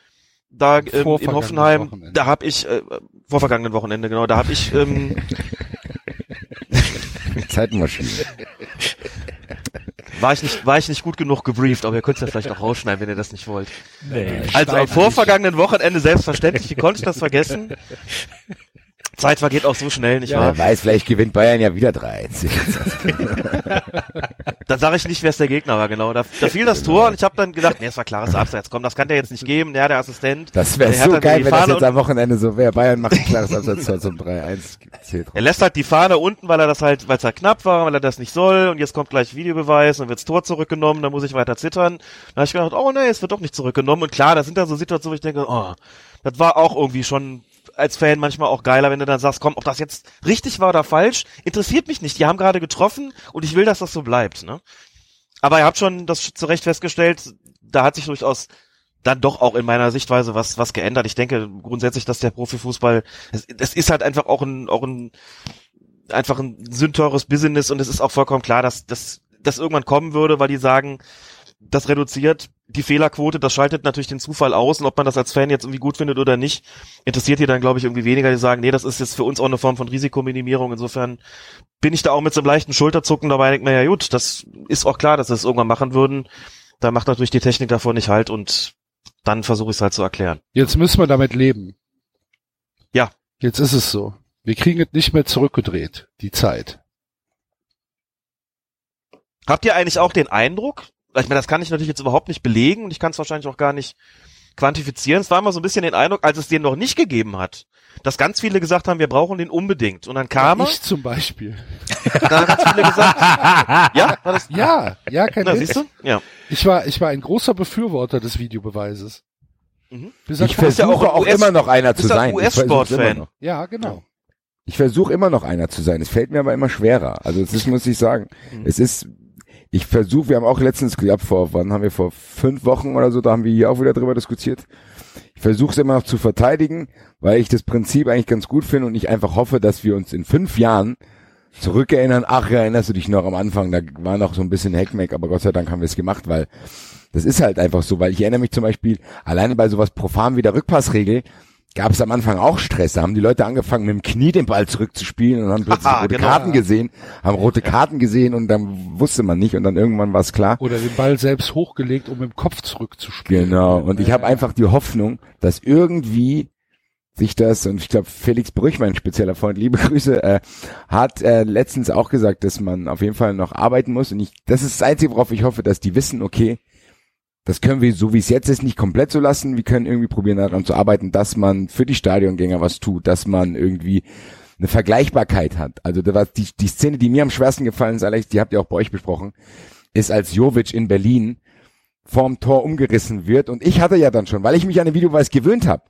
Speaker 14: Da ähm, in Hoffenheim, Wochenende. da habe ich, äh, vor vergangenen Wochenende, genau, da habe ich ähm, (laughs)
Speaker 4: Zeitmaschine. (laughs)
Speaker 14: War ich nicht, war ich nicht gut genug gebrieft, aber ihr könnt es ja vielleicht auch rausschneiden, wenn ihr das nicht wollt. Nee, also am vorvergangenen Wochenende selbstverständlich, wie konnte ich das vergessen? Zeit vergeht auch so schnell, nicht
Speaker 4: ja,
Speaker 14: wahr?
Speaker 4: Wer weiß, vielleicht gewinnt Bayern ja wieder 3 (laughs)
Speaker 14: Dann sage ich nicht, wer es der Gegner war, genau. Da, da fiel das Tor und ich habe dann gedacht, nee, es war klares Abseits. Komm, das kann der jetzt nicht geben. Ja, der Assistent.
Speaker 4: Das wäre so geil, wenn das jetzt am Wochenende so wäre. Bayern macht ein klares Abseits zum 3-1.
Speaker 14: Er lässt halt die Fahne unten, weil er das halt, weil es halt knapp war, weil er das nicht soll. Und jetzt kommt gleich Videobeweis und wirds Tor zurückgenommen. Dann muss ich weiter zittern. Dann habe ich gedacht, oh nee, es wird doch nicht zurückgenommen. Und klar, das sind da so Situationen, wo ich denke, oh, das war auch irgendwie schon als Fan manchmal auch geiler, wenn du dann sagst, komm, ob das jetzt richtig war oder falsch, interessiert mich nicht. Die haben gerade getroffen und ich will, dass das so bleibt. Ne? Aber ihr habt schon das zu Recht festgestellt, da hat sich durchaus dann doch auch in meiner Sichtweise was was geändert. Ich denke grundsätzlich, dass der Profifußball, es, es ist halt einfach auch ein auch ein einfach ein sündteures Business und es ist auch vollkommen klar, dass das das irgendwann kommen würde, weil die sagen, das reduziert die Fehlerquote, das schaltet natürlich den Zufall aus und ob man das als Fan jetzt irgendwie gut findet oder nicht, interessiert die dann, glaube ich, irgendwie weniger, die sagen, nee, das ist jetzt für uns auch eine Form von Risikominimierung. Insofern bin ich da auch mit so einem leichten Schulterzucken dabei, denke mir, ja gut, das ist auch klar, dass sie es irgendwann machen würden. Da macht natürlich die Technik davor nicht halt und dann versuche ich es halt zu erklären.
Speaker 2: Jetzt müssen wir damit leben.
Speaker 14: Ja.
Speaker 2: Jetzt ist es so. Wir kriegen es nicht mehr zurückgedreht, die Zeit.
Speaker 14: Habt ihr eigentlich auch den Eindruck, ich meine, das kann ich natürlich jetzt überhaupt nicht belegen und ich kann es wahrscheinlich auch gar nicht quantifizieren. Es war immer so ein bisschen den Eindruck, als es den noch nicht gegeben hat, dass ganz viele gesagt haben, wir brauchen den unbedingt. Und dann kam
Speaker 2: er. Ich zum Beispiel.
Speaker 14: Dann haben ganz viele gesagt, (laughs) ja, war das?
Speaker 2: Ja, ja, kein
Speaker 14: Na, siehst du? Ja.
Speaker 2: Ich war, ich war ein großer Befürworter des Videobeweises.
Speaker 4: Mhm. Ich versuche ja auch, auch immer noch einer zu sein.
Speaker 14: US-Sportfan.
Speaker 2: Ja, genau.
Speaker 4: Ich versuche immer noch einer zu sein. Es fällt mir aber immer schwerer. Also das ist, (laughs) muss ich sagen. Mhm. Es ist, ich versuche, wir haben auch letztens gehabt, vor, wann haben wir, vor fünf Wochen oder so, da haben wir hier auch wieder drüber diskutiert. Ich versuche es immer noch zu verteidigen, weil ich das Prinzip eigentlich ganz gut finde und ich einfach hoffe, dass wir uns in fünf Jahren zurückerinnern, ach, erinnerst du dich noch am Anfang, da war noch so ein bisschen Hackmack, aber Gott sei Dank haben wir es gemacht, weil das ist halt einfach so, weil ich erinnere mich zum Beispiel, alleine bei sowas profan wie der Rückpassregel, gab es am Anfang auch Stress. Da haben die Leute angefangen, mit dem Knie den Ball zurückzuspielen und haben plötzlich (laughs) Aha, rote genau. Karten gesehen, haben rote Karten gesehen und dann wusste man nicht und dann irgendwann war es klar.
Speaker 2: Oder den Ball selbst hochgelegt, um mit dem Kopf zurückzuspielen.
Speaker 4: Genau. Und ich habe einfach die Hoffnung, dass irgendwie sich das, und ich glaube, Felix Brüch, mein spezieller Freund, liebe Grüße, äh, hat äh, letztens auch gesagt, dass man auf jeden Fall noch arbeiten muss. Und ich, das ist das Einzige, worauf ich hoffe, dass die wissen, okay, das können wir, so wie es jetzt ist, nicht komplett so lassen. Wir können irgendwie probieren daran zu arbeiten, dass man für die Stadiongänger was tut, dass man irgendwie eine Vergleichbarkeit hat. Also da war die, die Szene, die mir am schwersten gefallen ist, Alex, die habt ihr auch bei euch besprochen, ist, als Jovic in Berlin vorm Tor umgerissen wird. Und ich hatte ja dann schon, weil ich mich an den Videobeweis gewöhnt habe,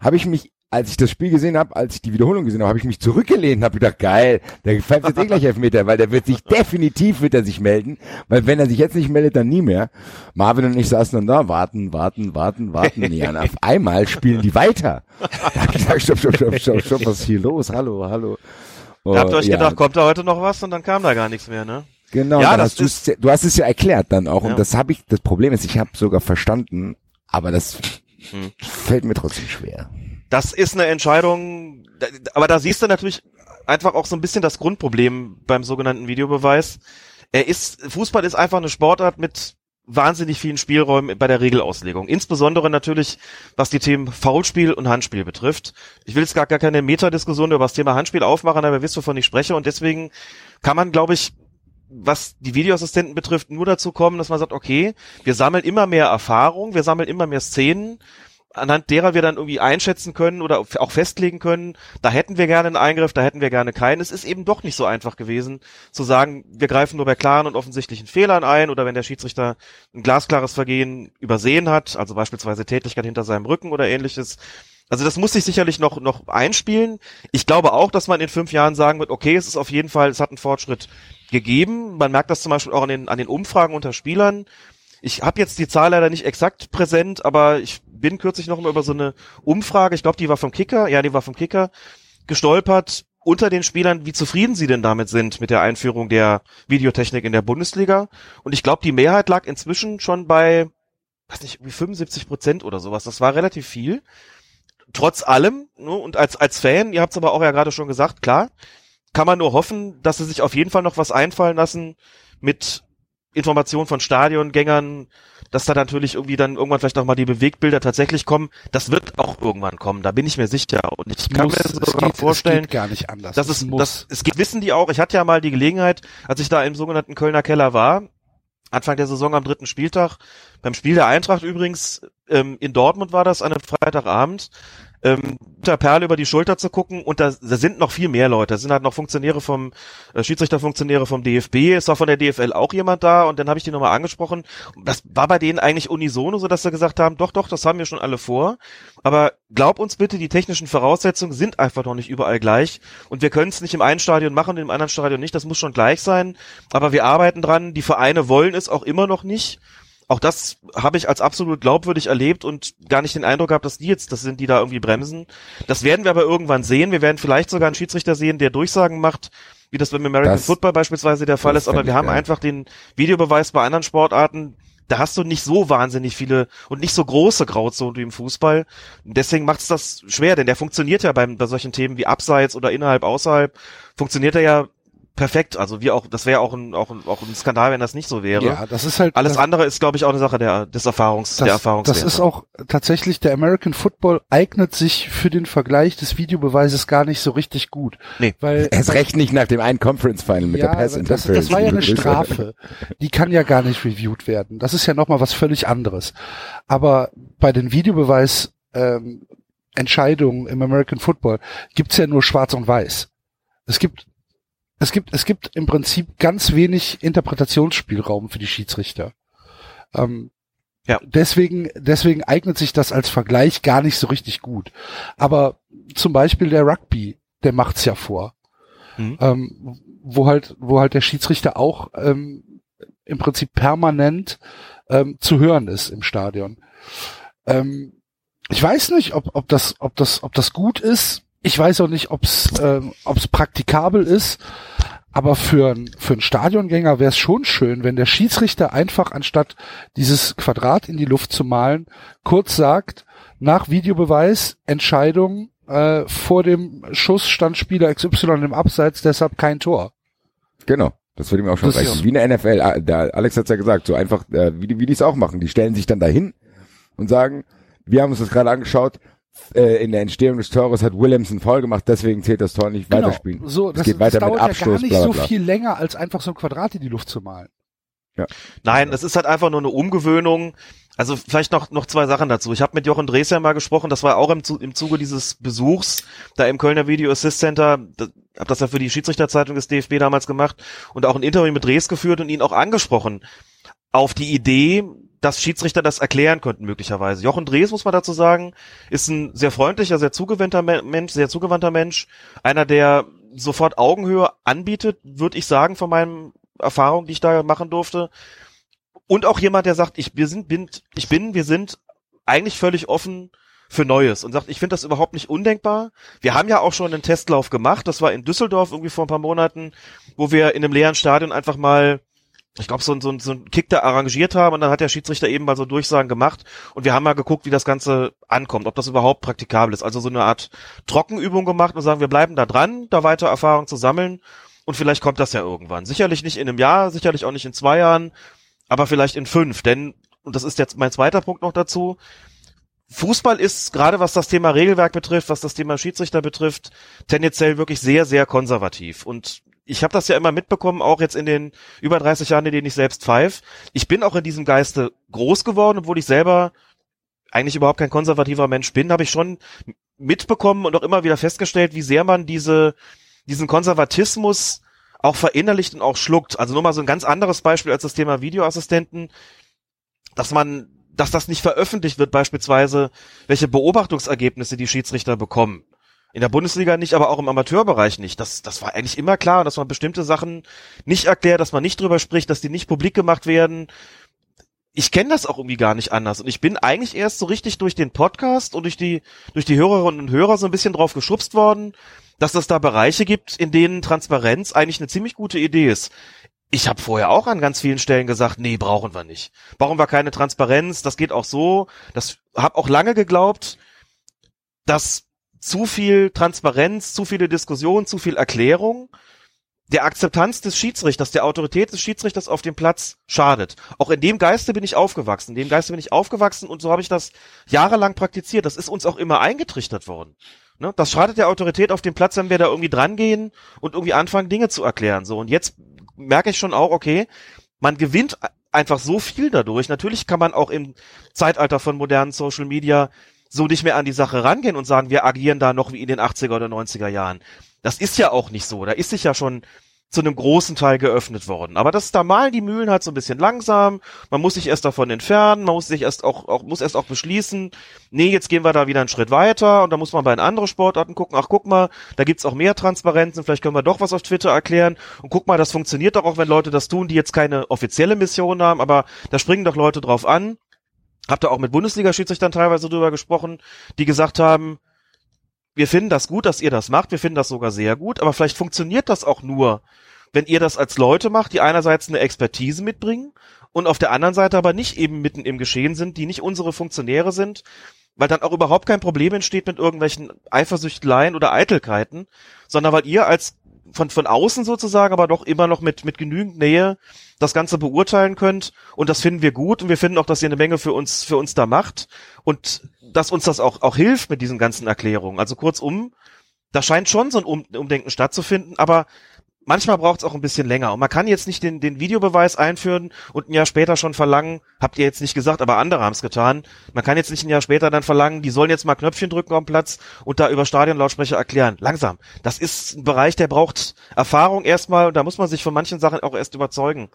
Speaker 4: habe ich mich, als ich das Spiel gesehen habe, als ich die Wiederholung gesehen habe, habe ich mich zurückgelehnt und habe gedacht, geil, der pfeift jetzt eh gleich Elfmeter, weil der wird sich (laughs) definitiv wird er sich melden, weil wenn er sich jetzt nicht meldet, dann nie mehr. Marvin und ich saßen dann da, warten, warten, warten, warten. (laughs) Ja, und auf einmal spielen die weiter. Da hab ich gesagt, stopp, stopp, stopp, stopp, stopp, was ist hier los? Hallo, hallo.
Speaker 14: Da habt ihr euch
Speaker 4: Oh, ja.
Speaker 14: gedacht, kommt da heute noch was und dann kam da gar nichts mehr, ne?
Speaker 4: Genau,
Speaker 14: Ja, das
Speaker 4: hast du hast es ja erklärt dann auch
Speaker 14: Ja.
Speaker 4: und das habe ich, das Problem ist, ich habe sogar verstanden, aber das
Speaker 14: Hm.
Speaker 4: fällt mir trotzdem schwer.
Speaker 14: Das ist eine Entscheidung, aber da siehst du natürlich einfach auch so ein bisschen das Grundproblem beim sogenannten Videobeweis. Er ist, Fußball ist einfach eine Sportart mit wahnsinnig vielen Spielräumen bei der Regelauslegung. Insbesondere natürlich, was die Themen Foulspiel und Handspiel betrifft. Ich will jetzt gar, gar keine Metadiskussion über das Thema Handspiel aufmachen, aber ihr wisst, wovon ich spreche. Und deswegen kann man, glaube ich, was die Videoassistenten betrifft, nur dazu kommen, dass man sagt, okay, wir sammeln immer mehr Erfahrung, wir sammeln immer mehr Szenen, anhand derer wir dann irgendwie einschätzen können oder auch festlegen können, da hätten wir gerne einen Eingriff, da hätten wir gerne keinen. Es ist eben doch nicht so einfach gewesen, zu sagen, wir greifen nur bei klaren und offensichtlichen Fehlern ein oder wenn der Schiedsrichter ein glasklares Vergehen übersehen hat, also beispielsweise Tätigkeit hinter seinem Rücken oder ähnliches. Also das muss sich sicherlich noch, noch einspielen. Ich glaube auch, dass man in fünf Jahren sagen wird, okay, es ist auf jeden Fall, es hat einen Fortschritt gegeben. Man merkt das zum Beispiel auch an den, an den Umfragen unter Spielern. Ich habe jetzt die Zahl leider nicht exakt präsent, aber ich bin kürzlich noch mal über so eine Umfrage, ich glaube, die war vom Kicker, ja, die war vom Kicker, gestolpert unter den Spielern, wie zufrieden sie denn damit sind mit der Einführung der Videotechnik in der Bundesliga. Und ich glaube, die Mehrheit lag inzwischen schon bei, weiß nicht, wie 75 Prozent oder sowas. Das war relativ viel. Trotz allem, ne, und als, als Fan, ihr habt es aber auch ja gerade schon gesagt, klar, kann man nur hoffen, dass sie sich auf jeden Fall noch was einfallen lassen mit Informationen von Stadiongängern, dass da natürlich irgendwie dann irgendwann vielleicht noch mal die Bewegbilder tatsächlich kommen. Das wird auch irgendwann kommen, da bin ich mir sicher. Und ich kann
Speaker 2: Muss,
Speaker 14: mir sogar
Speaker 2: geht-
Speaker 14: vorstellen,
Speaker 2: es gar nicht anders.
Speaker 14: Das
Speaker 2: Es
Speaker 14: ist,
Speaker 2: muss.
Speaker 14: das, es geht, wissen die auch. Ich hatte ja mal die Gelegenheit, als ich da im sogenannten Kölner Keller war, Anfang der Saison am dritten Spieltag, beim Spiel der Eintracht übrigens, ähm, in Dortmund war das an einem Freitagabend, ähm, der Perle über die Schulter zu gucken und da, da sind noch viel mehr Leute. Da sind halt noch Funktionäre vom, äh, Schiedsrichterfunktionäre vom DFB, es war von der DFL auch jemand da und dann habe ich die nochmal angesprochen. Das war bei denen eigentlich unisono, so dass sie gesagt haben, doch, doch, das haben wir schon alle vor. Aber glaub uns bitte, die technischen Voraussetzungen sind einfach noch nicht überall gleich und wir können es nicht im einen Stadion machen und im anderen Stadion nicht. Das muss schon gleich sein. Aber wir arbeiten dran. Die Vereine wollen es auch immer noch nicht. Auch das habe ich als absolut glaubwürdig erlebt und gar nicht den Eindruck gehabt, dass die jetzt das sind, die da irgendwie bremsen. Das werden wir aber irgendwann sehen. Wir werden vielleicht sogar einen Schiedsrichter sehen, der Durchsagen macht, wie das beim American
Speaker 4: Das-
Speaker 14: Football beispielsweise der Fall ist. Aber wir haben
Speaker 4: geil.
Speaker 14: einfach den Videobeweis bei anderen Sportarten. Da hast du nicht so wahnsinnig viele und nicht so große Grauzonen wie im Fußball. Deswegen macht es das schwer, denn der funktioniert ja beim, bei solchen Themen wie Abseits oder innerhalb, außerhalb, funktioniert er ja perfekt. Also wie auch, das wäre auch ein, auch ein, auch ein Skandal, wenn das nicht so wäre.
Speaker 2: Ja, das ist halt-
Speaker 14: Alles
Speaker 2: das-
Speaker 14: andere ist, glaube ich, auch eine Sache der, des Erfahrungs, der
Speaker 2: Das,
Speaker 14: Erfahrungswerte.
Speaker 2: das ist auch tatsächlich, der American Football eignet sich für den Vergleich des Videobeweises gar nicht so richtig gut.
Speaker 14: Nee.
Speaker 2: Weil, (laughs)
Speaker 4: Erst recht nicht nach dem einen Conference Final mit
Speaker 2: ja,
Speaker 4: der Pass
Speaker 2: das,
Speaker 4: Interference.
Speaker 2: das war ja eine. Strafe. Die kann ja gar nicht reviewed werden. Das ist ja nochmal was völlig anderes. Aber bei den Videobeweis ähm, Entscheidungen im American Football gibt's ja nur Schwarz und Weiß. Es gibt es gibt es gibt im Prinzip ganz wenig Interpretationsspielraum für die Schiedsrichter. Ähm,
Speaker 14: ja.
Speaker 2: Deswegen deswegen eignet sich das als Vergleich gar nicht so richtig gut. Aber zum Beispiel der Rugby, der macht's ja vor
Speaker 14: Mhm.
Speaker 2: ähm, wo halt, wo halt der Schiedsrichter auch ähm, im Prinzip permanent ähm, zu hören ist im Stadion. Ähm, ich weiß nicht, ob, ob das, ob das, ob das gut ist. Ich weiß auch nicht, ob es, ähm, ob es praktikabel ist. Aber für, für einen Stadiongänger wäre es schon schön, wenn der Schiedsrichter einfach anstatt dieses Quadrat in die Luft zu malen, kurz sagt, nach Videobeweis, Entscheidung, äh, vor dem Schuss stand Spieler XY im Abseits, deshalb kein Tor.
Speaker 4: Genau. Das würde mir auch schon
Speaker 2: Das
Speaker 4: reichen. Wie in der NFL, ah, der Alex hat's ja gesagt, so einfach, äh, wie die, wie die es auch machen. Die stellen sich dann dahin und sagen, wir haben uns das gerade angeschaut, äh, in der Entstehung des Tores hat Williamson Foul gemacht, deswegen zählt das Tor nicht, weiterspielen.
Speaker 2: Genau. So,
Speaker 4: es
Speaker 2: das,
Speaker 4: geht weiter
Speaker 2: das
Speaker 4: mit
Speaker 2: dauert
Speaker 4: Abschluss,
Speaker 2: ja gar nicht
Speaker 4: bla, bla,
Speaker 2: so
Speaker 4: bla.
Speaker 2: viel länger, als einfach so ein Quadrat in die Luft zu malen.
Speaker 8: Ja.
Speaker 14: Nein, es ist halt einfach nur eine Umgewöhnung. Also vielleicht noch noch zwei Sachen dazu. Ich habe mit Jochen Drees ja mal gesprochen, das war auch im, im Zuge dieses Besuchs da im Kölner Video Assist Center. Da, hab das ja für die Schiedsrichterzeitung des DFB damals gemacht und auch ein Interview mit Drees geführt und ihn auch angesprochen auf die Idee, dass Schiedsrichter das erklären könnten möglicherweise. Jochen Drees, muss man dazu sagen, ist ein sehr freundlicher, sehr zugewandter Me- Mensch, sehr zugewandter Mensch, einer, der sofort Augenhöhe anbietet, würde ich sagen, von meinen Erfahrungen, die ich da machen durfte. Und auch jemand, der sagt, ich, wir sind, bin, ich bin, wir sind eigentlich völlig offen für Neues und sagt, ich finde das überhaupt nicht undenkbar. Wir haben ja auch schon einen Testlauf gemacht, das war in Düsseldorf irgendwie vor ein paar Monaten, wo wir in einem leeren Stadion einfach mal ich glaube, so, ein- so, ein- so ein Kick da arrangiert haben und dann hat der Schiedsrichter eben mal so Durchsagen gemacht und wir haben mal geguckt, wie das Ganze ankommt, ob das überhaupt praktikabel ist. Also so eine Art Trockenübung gemacht und sagen, wir bleiben da dran, da weiter Erfahrung zu sammeln und vielleicht kommt das ja irgendwann. Sicherlich nicht in einem Jahr, sicherlich auch nicht in zwei Jahren, aber vielleicht in fünf, denn, und das ist jetzt mein zweiter Punkt noch dazu, Fußball ist, gerade was das Thema Regelwerk betrifft, was das Thema Schiedsrichter betrifft, tendenziell wirklich sehr, sehr konservativ. Und ich habe das ja immer mitbekommen, auch jetzt in den über 30 Jahren, in denen ich selbst pfeife. Ich bin auch in diesem Geiste groß geworden, obwohl ich selber eigentlich überhaupt kein konservativer Mensch bin, habe ich schon mitbekommen und auch immer wieder festgestellt, wie sehr man diese, diesen Konservatismus auch verinnerlicht und auch schluckt. Also nur mal so ein ganz anderes Beispiel als das Thema Videoassistenten, dass man, dass das nicht veröffentlicht wird, beispielsweise, welche Beobachtungsergebnisse die Schiedsrichter bekommen. In der Bundesliga nicht, aber auch im Amateurbereich nicht. Das, das war eigentlich immer klar, dass man bestimmte Sachen nicht erklärt, dass man nicht drüber spricht, dass die nicht publik gemacht werden. Ich kenne das auch irgendwie gar nicht anders. Und ich bin eigentlich erst so richtig durch den Podcast und durch die, durch die Hörerinnen und Hörer so ein bisschen drauf geschubst worden, dass es da Bereiche gibt, in denen Transparenz eigentlich eine ziemlich gute Idee ist. Ich habe vorher auch an ganz vielen Stellen gesagt, nee, brauchen wir nicht. Brauchen wir keine Transparenz, das geht auch so. Das habe auch lange geglaubt, dass zu viel Transparenz, zu viele Diskussionen, zu viel Erklärung der Akzeptanz des Schiedsrichters, der Autorität des Schiedsrichters auf dem Platz schadet. Auch in dem Geiste bin ich aufgewachsen. In dem Geiste bin ich aufgewachsen und so habe ich das jahrelang praktiziert. Das ist uns auch immer eingetrichtert worden. Ne? Das schadet der Autorität auf dem Platz, wenn wir da irgendwie drangehen und irgendwie anfangen, Dinge zu erklären. So und jetzt merke ich schon auch, okay, man gewinnt einfach so viel dadurch. Natürlich kann man auch im Zeitalter von modernen Social Media so nicht mehr an die Sache rangehen und sagen, wir agieren da noch wie in den 80er oder 90er Jahren. Das ist ja auch nicht so. Da ist sich ja schon zu einem großen Teil geöffnet worden. Aber das, da malen die Mühlen halt so ein bisschen langsam. Man muss sich erst davon entfernen. Man muss sich erst auch, auch, muss erst auch beschließen. Nee, jetzt gehen wir da wieder einen Schritt weiter. Und da muss man bei den anderen Sportarten gucken. Ach, guck mal, da gibt's auch mehr Transparenzen. Vielleicht können wir doch was auf Twitter erklären. Und guck mal, das funktioniert doch auch, wenn Leute das tun, die jetzt keine offizielle Mission haben. Aber da springen doch Leute drauf an. Habt ihr auch mit Bundesliga-Schiedsrichtern teilweise drüber gesprochen, die gesagt haben, wir finden das gut, dass ihr das macht, wir finden das sogar sehr gut, aber vielleicht funktioniert das auch nur, wenn ihr das als Leute macht, die einerseits eine Expertise mitbringen und auf der anderen Seite aber nicht eben mitten im Geschehen sind, die nicht unsere Funktionäre sind, weil dann auch überhaupt kein Problem entsteht mit irgendwelchen Eifersüchteleien oder Eitelkeiten, sondern weil ihr als von, von außen sozusagen, aber doch immer noch mit, mit genügend Nähe das Ganze beurteilen könnt. Und das finden wir gut. Und wir finden auch, dass ihr eine Menge für uns, für uns da macht. Und dass uns das auch, auch hilft mit diesen ganzen Erklärungen. Also kurzum, da scheint schon so ein um Umdenken stattzufinden, aber manchmal braucht es auch ein bisschen länger. Und man kann jetzt nicht den, den Videobeweis einführen und ein Jahr später schon verlangen, habt ihr jetzt nicht gesagt, aber andere haben es getan. Man kann jetzt nicht ein Jahr später dann verlangen, die sollen jetzt mal Knöpfchen drücken am Platz und da über Stadionlautsprecher erklären. Langsam. Das ist ein Bereich, der braucht Erfahrung erstmal und da muss man sich von manchen Sachen auch erst überzeugen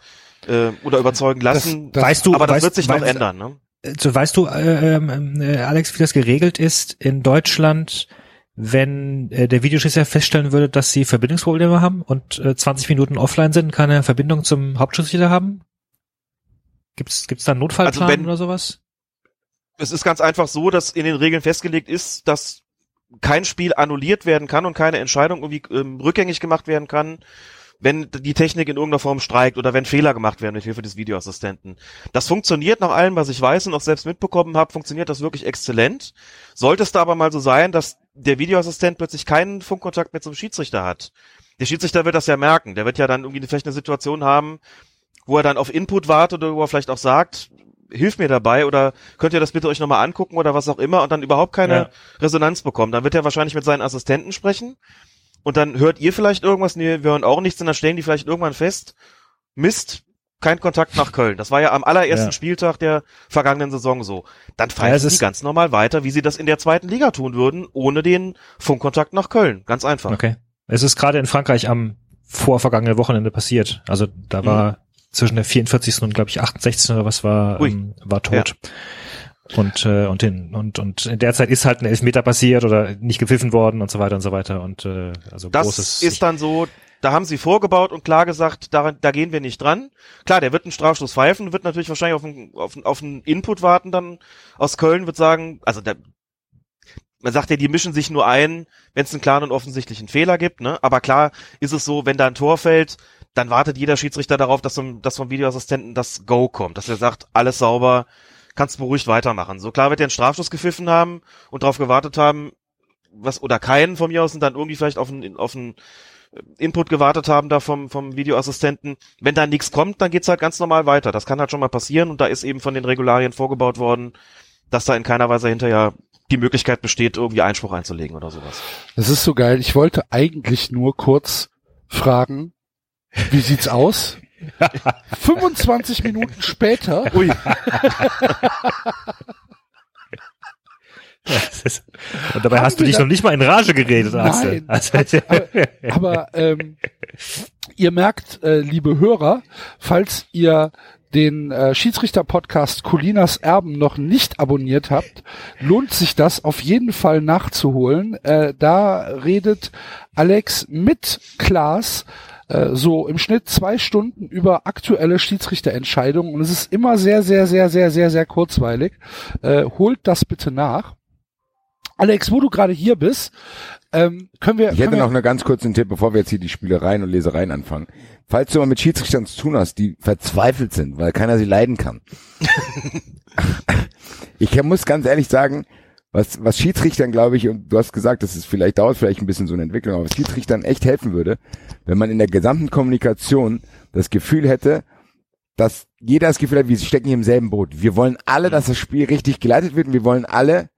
Speaker 14: äh, oder überzeugen lassen.
Speaker 5: Das- weißt du-
Speaker 14: aber das
Speaker 5: weißt-
Speaker 14: wird sich noch
Speaker 5: weißt-
Speaker 14: ändern. Ne?
Speaker 5: So, weißt du, äh, ähm, äh, Alex, wie das geregelt ist in Deutschland, wenn äh, der Videoschiedsrichter feststellen würde, dass sie Verbindungsprobleme haben und äh, 20 Minuten offline sind, keine Verbindung zum Hauptschiedsrichter haben? Gibt's gibt's da einen Notfallplan
Speaker 14: Also wenn-
Speaker 5: oder sowas?
Speaker 14: Es ist ganz einfach so, dass in den Regeln festgelegt ist, dass kein Spiel annulliert werden kann und keine Entscheidung irgendwie ähm, rückgängig gemacht werden kann, wenn die Technik in irgendeiner Form streikt oder wenn Fehler gemacht werden mit Hilfe des Videoassistenten. Das funktioniert nach allem, was ich weiß und auch selbst mitbekommen habe, funktioniert das wirklich exzellent. Sollte es da aber mal so sein, dass der Videoassistent plötzlich keinen Funkkontakt mehr zum Schiedsrichter hat. Der Schiedsrichter wird das ja merken. Der wird ja dann irgendwie vielleicht eine Situation haben, wo er dann auf Input wartet oder wo er vielleicht auch sagt, hilf mir dabei oder könnt ihr das bitte euch nochmal angucken oder was auch immer und dann überhaupt keine
Speaker 5: Ja.
Speaker 14: Resonanz bekommen. Dann wird er wahrscheinlich mit seinen Assistenten sprechen und dann hört ihr vielleicht irgendwas, nee, wir hören auch nichts und dann stellen die vielleicht irgendwann fest, Mist, kein Kontakt nach Köln. Das war ja am allerersten
Speaker 5: Ja.
Speaker 14: Spieltag der vergangenen Saison so. Dann
Speaker 5: Ja,
Speaker 14: pfeifen
Speaker 5: es
Speaker 14: die ganz normal weiter, wie sie das in der zweiten Liga tun würden, ohne den Funkkontakt nach Köln. Ganz einfach.
Speaker 5: Okay. Es ist gerade in Frankreich am vorvergangenen Wochenende passiert. Also da war zwischen der 44. und glaube ich 68. oder was war ähm, war tot. Und äh, und in und und in der Zeit ist halt ein Elfmeter passiert oder nicht gepfiffen worden und so weiter und so weiter und äh, also
Speaker 14: Das
Speaker 5: großes
Speaker 14: ist dann so, da haben sie vorgebaut und klar gesagt, daran, da gehen wir nicht dran. Klar, der wird einen Strafstoß pfeifen, wird natürlich wahrscheinlich auf einen, auf, auf einen Input warten dann aus Köln, wird sagen, also der, man sagt ja, die mischen sich nur ein, wenn es einen klaren und offensichtlichen Fehler gibt, ne? Aber klar ist es so, wenn da ein Tor fällt, dann wartet jeder Schiedsrichter darauf, dass, vom- dass vom Videoassistenten das Go kommt, dass er sagt, alles sauber, kannst beruhigt weitermachen. So klar wird er einen Strafstoß gepfiffen haben und darauf gewartet haben, was oder keinen von mir aus und dann irgendwie vielleicht auf einen, auf einen Input gewartet haben da vom, vom Videoassistenten. Wenn da nichts kommt, dann geht's halt ganz normal weiter. Das kann halt schon mal passieren und da ist eben von den Regularien vorgebaut worden, dass da in keiner Weise hinterher die Möglichkeit besteht, irgendwie Einspruch einzulegen oder sowas.
Speaker 2: Das ist so geil. Ich wollte eigentlich nur kurz fragen, wie sieht's aus? (laughs) 25 Minuten später.
Speaker 14: Ui. (laughs) (laughs)
Speaker 5: Und dabei hast du dich noch nicht mal in Rage geredet, Axel.
Speaker 2: Nein.
Speaker 5: Also,
Speaker 2: aber (laughs) aber ähm, ihr merkt, äh, liebe Hörer, falls ihr den äh, Schiedsrichter-Podcast Colinas Erben noch nicht abonniert habt, lohnt sich das auf jeden Fall nachzuholen. Äh, da redet Alex mit Klaas äh, so im Schnitt zwei Stunden über aktuelle Schiedsrichterentscheidungen und es ist immer sehr, sehr, sehr, sehr, sehr, sehr kurzweilig. Äh, holt das bitte nach. Alex, wo du gerade hier bist, ähm, können wir.
Speaker 4: Ich hätte noch einen ganz kurzen Tipp, bevor wir jetzt hier die Spielereien und Lesereien anfangen. Falls du mal mit Schiedsrichtern zu tun hast, die verzweifelt sind, weil keiner sie leiden kann. (laughs) ich muss ganz ehrlich sagen, was, was Schiedsrichtern, glaube ich, und du hast gesagt, das ist vielleicht dauert vielleicht ein bisschen so eine Entwicklung, aber was Schiedsrichtern echt helfen würde, wenn man in der gesamten Kommunikation das Gefühl hätte, dass jeder das Gefühl hat, wir stecken hier im selben Boot. Wir wollen alle, dass das Spiel richtig geleitet wird und wir wollen alle,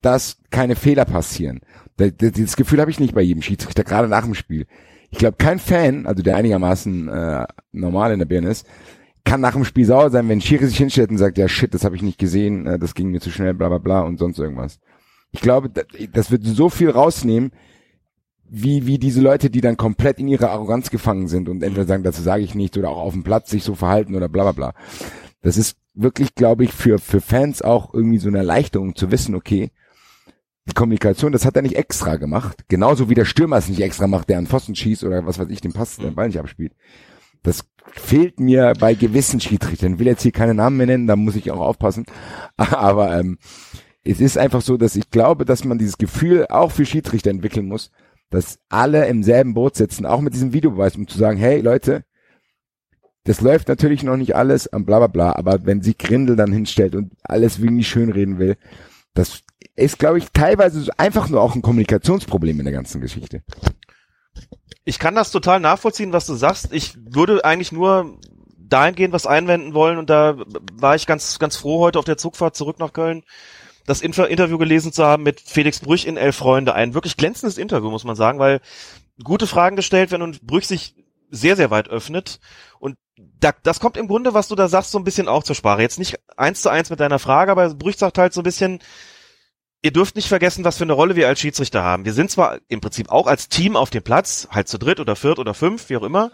Speaker 4: dass keine Fehler passieren. Das, Gefühl habe ich nicht bei jedem Schiedsrichter, gerade nach dem Spiel. Ich glaube, kein Fan, also der einigermaßen äh, normal in der Birne ist, kann nach dem Spiel sauer sein, wenn Schiri sich hinstellt und sagt, ja shit, das habe ich nicht gesehen, äh, das ging mir zu schnell, bla bla bla und sonst irgendwas. Ich glaube, das, das wird so viel rausnehmen, wie, wie diese Leute, die dann komplett in ihrer Arroganz gefangen sind und entweder sagen, dazu sage ich nichts oder auch auf dem Platz sich so verhalten oder bla bla bla. Das ist wirklich, glaube ich, für, für Fans auch irgendwie so eine Erleichterung zu wissen, okay, die Kommunikation, das hat er nicht extra gemacht. Genauso wie der Stürmer es nicht extra macht, der an Pfosten schießt oder was weiß ich, den Pass, den Ball nicht abspielt. Das fehlt mir bei gewissen Schiedsrichtern. Ich will jetzt hier keine Namen mehr nennen, da muss ich auch aufpassen. (laughs) Aber ähm, es ist einfach so, dass ich glaube, dass man dieses Gefühl auch für Schiedsrichter entwickeln muss, dass alle im selben Boot sitzen, auch mit diesem Videobeweis, um zu sagen, hey Leute, das läuft natürlich noch nicht alles, und bla bla bla, aber wenn sie Grindel dann hinstellt und alles wie nicht schönreden will, das ist, glaube ich, teilweise einfach nur auch ein Kommunikationsproblem in der ganzen Geschichte.
Speaker 14: Ich kann das total nachvollziehen, was du sagst. Ich würde eigentlich nur dahingehend was einwenden wollen und da war ich ganz, ganz froh heute auf der Zugfahrt zurück nach Köln, das Inter Interview gelesen zu haben mit Felix Brüch in Elf Freunde. Ein wirklich glänzendes Interview, muss man sagen, weil gute Fragen gestellt werden und Brüch sich sehr, sehr weit öffnet. Und da, das kommt im Grunde, was du da sagst, so ein bisschen auch zur Sprache. Jetzt nicht eins zu eins mit deiner Frage, aber Brüch sagt halt so ein bisschen, ihr dürft nicht vergessen, was für eine Rolle wir als Schiedsrichter haben. Wir sind zwar im Prinzip auch als Team auf dem Platz, halt zu dritt oder viert oder fünf, wie auch immer,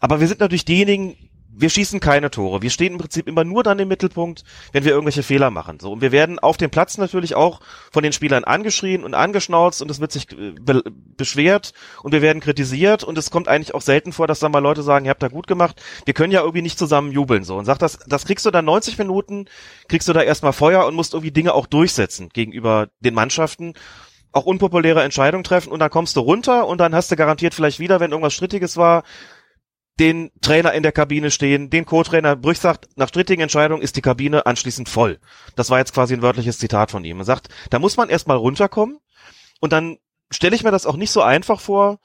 Speaker 14: aber wir sind natürlich diejenigen, wir schießen keine Tore. Wir stehen im Prinzip immer nur dann im Mittelpunkt, wenn wir irgendwelche Fehler machen. So und wir werden auf dem Platz natürlich auch von den Spielern angeschrien und angeschnauzt und es wird sich äh, be beschwert und wir werden kritisiert und es kommt eigentlich auch selten vor, dass dann mal Leute sagen, ihr habt da gut gemacht. Wir können ja irgendwie nicht zusammen jubeln so und sagt das, das kriegst du dann 90 Minuten, kriegst du da erstmal Feuer und musst irgendwie Dinge auch durchsetzen gegenüber den Mannschaften auch unpopuläre Entscheidungen treffen und dann kommst du runter und dann hast du garantiert vielleicht wieder, wenn irgendwas Strittiges war, den Trainer in der Kabine stehen, den Co-Trainer Brüch sagt, nach strittigen Entscheidungen ist die Kabine anschließend voll. Das war jetzt quasi ein wörtliches Zitat von ihm. Er sagt, da muss man erstmal runterkommen und dann stelle ich mir das auch nicht so einfach vor,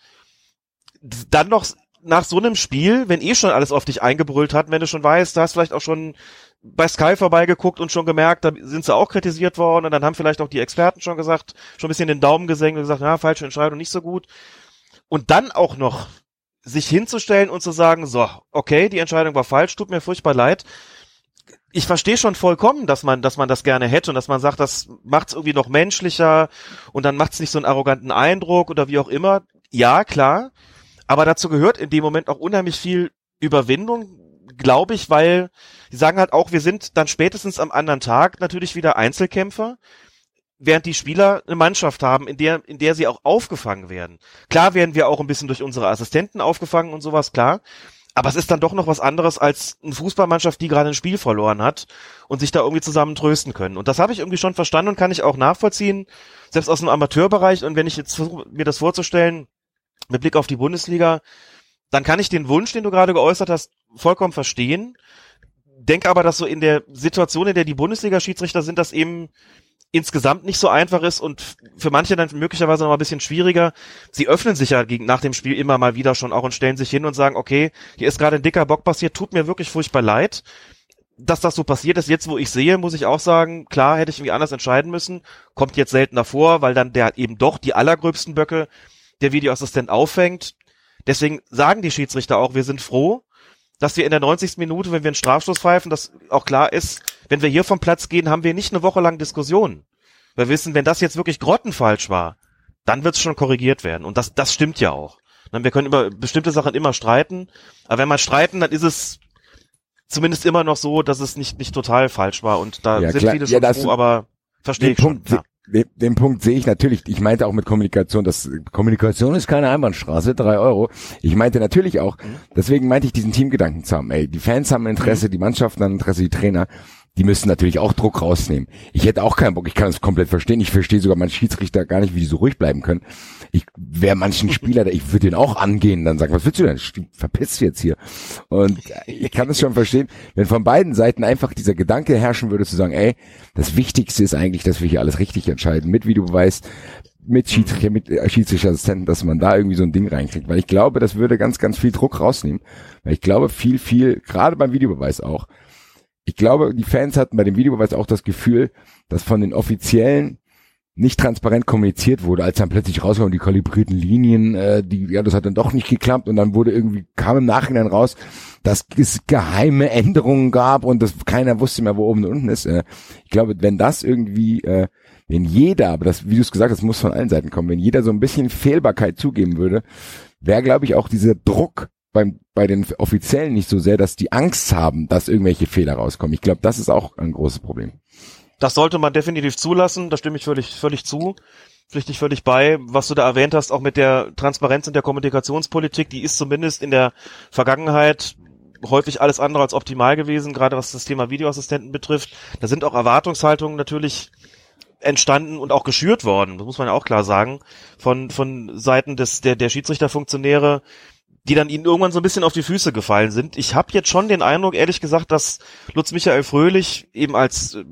Speaker 14: dann noch nach so einem Spiel, wenn eh schon alles auf dich eingebrüllt hat, wenn du schon weißt, du hast vielleicht auch schon bei Sky vorbeigeguckt und schon gemerkt, da sind sie auch kritisiert worden und dann haben vielleicht auch die Experten schon gesagt, schon ein bisschen den Daumen gesenkt und gesagt, ja, falsche Entscheidung, nicht so gut. Und dann auch noch sich hinzustellen und zu sagen, so, okay, die Entscheidung war falsch, tut mir furchtbar leid. Ich verstehe schon vollkommen, dass man, dass man das gerne hätte und dass man sagt, das macht's irgendwie noch menschlicher und dann macht's nicht so einen arroganten Eindruck oder wie auch immer. Ja, klar. Aber dazu gehört in dem Moment auch unheimlich viel Überwindung, glaube ich, weil die sagen halt auch, wir sind dann spätestens am anderen Tag natürlich wieder Einzelkämpfer während die Spieler eine Mannschaft haben, in der, in der sie auch aufgefangen werden. Klar werden wir auch ein bisschen durch unsere Assistenten aufgefangen und sowas, klar. Aber es ist dann doch noch was anderes als eine Fußballmannschaft, die gerade ein Spiel verloren hat und sich da irgendwie zusammen trösten können. Und das habe ich irgendwie schon verstanden und kann ich auch nachvollziehen, selbst aus dem Amateurbereich. Und wenn ich jetzt versuche, mir das vorzustellen, mit Blick auf die Bundesliga, dann kann ich den Wunsch, den du gerade geäußert hast, vollkommen verstehen. Denke aber, dass so in der Situation, in der die Bundesliga-Schiedsrichter sind, das eben insgesamt nicht so einfach ist und für manche dann möglicherweise noch ein bisschen schwieriger. Sie öffnen sich ja gegen, nach dem Spiel immer mal wieder schon auch und stellen sich hin und sagen, okay, hier ist gerade ein dicker Bock passiert, tut mir wirklich furchtbar leid. Dass das so passiert ist, jetzt wo ich sehe, muss ich auch sagen, klar hätte ich irgendwie anders entscheiden müssen. Kommt jetzt seltener vor, weil dann der eben doch die allergröbsten Böcke der Videoassistent auffängt. Deswegen sagen die Schiedsrichter auch, wir sind froh, dass wir in der 90. Minute, wenn wir einen Strafstoß pfeifen, dass auch klar ist, wenn wir hier vom Platz gehen, haben wir nicht eine Woche lang Diskussionen. Wir wissen, wenn das jetzt wirklich grottenfalsch war, dann wird es schon korrigiert werden. Und das, das stimmt ja auch. Wir können über bestimmte Sachen immer streiten, aber wenn wir streiten, dann ist es zumindest immer noch so, dass es nicht, nicht total falsch war. Und da
Speaker 4: Ja,
Speaker 14: sind
Speaker 4: klar.
Speaker 14: viele
Speaker 4: Ja,
Speaker 14: schon
Speaker 4: das-
Speaker 14: froh, aber verstehe ich schon.
Speaker 4: Punkt,
Speaker 14: Ja.
Speaker 4: Den, den Punkt sehe ich natürlich. Ich meinte auch mit Kommunikation, dass Kommunikation ist keine Einbahnstraße, drei Euro. Ich meinte natürlich auch,
Speaker 14: Mhm.
Speaker 4: deswegen meinte ich diesen Teamgedanken zu haben. Ey, die Fans haben Interesse,
Speaker 14: Mhm.
Speaker 4: die Mannschaften haben Interesse, die Trainer. Die müssen natürlich auch Druck rausnehmen. Ich hätte auch keinen Bock, ich kann es komplett verstehen. Ich verstehe sogar manche Schiedsrichter gar nicht, wie die so ruhig bleiben können. Ich wäre manchen Spieler, ich würde den auch angehen, dann sagen, was willst du denn? Verpiss jetzt hier. Und ich kann es schon verstehen, wenn von beiden Seiten einfach dieser Gedanke herrschen würde, zu sagen, ey, das Wichtigste ist eigentlich, dass wir hier alles richtig entscheiden, mit Videobeweis, mit Schiedsrichter, mit äh, Schiedsrichterassistenten, dass man da irgendwie so ein Ding reinkriegt. Weil ich glaube, das würde ganz, ganz viel Druck rausnehmen. Weil ich glaube, viel, viel, gerade beim Videobeweis auch, ich glaube, die Fans hatten bei dem Videobeweis auch das Gefühl, dass von den Offiziellen nicht transparent kommuniziert wurde, als dann plötzlich rauskam, die kalibrierten Linien, äh, die, ja, das hat dann doch nicht geklappt und dann wurde irgendwie, kam im Nachhinein raus, dass es geheime Änderungen gab und dass keiner wusste mehr, wo oben und unten ist. Äh, ich glaube, wenn das irgendwie, äh, wenn jeder, aber das, wie du es gesagt hast, muss von allen Seiten kommen, wenn jeder so ein bisschen Fehlbarkeit zugeben würde, wäre, glaube ich, auch dieser Druck beim, bei den Offiziellen nicht so sehr, dass die Angst haben, dass irgendwelche Fehler rauskommen. Ich glaube, das ist auch ein großes Problem.
Speaker 14: Das sollte man definitiv zulassen, da stimme ich völlig, völlig zu. Pflichtig völlig bei, was du da erwähnt hast, auch mit der Transparenz in der Kommunikationspolitik, die ist zumindest in der Vergangenheit häufig alles andere als optimal gewesen, gerade was das Thema Videoassistenten betrifft. Da sind auch Erwartungshaltungen natürlich entstanden und auch geschürt worden, das muss man ja auch klar sagen, von, von Seiten des, der, der Schiedsrichterfunktionäre, die dann ihnen irgendwann so ein bisschen auf die Füße gefallen sind. Ich habe jetzt schon den Eindruck, ehrlich gesagt, dass Lutz Michael Fröhlich eben als äh,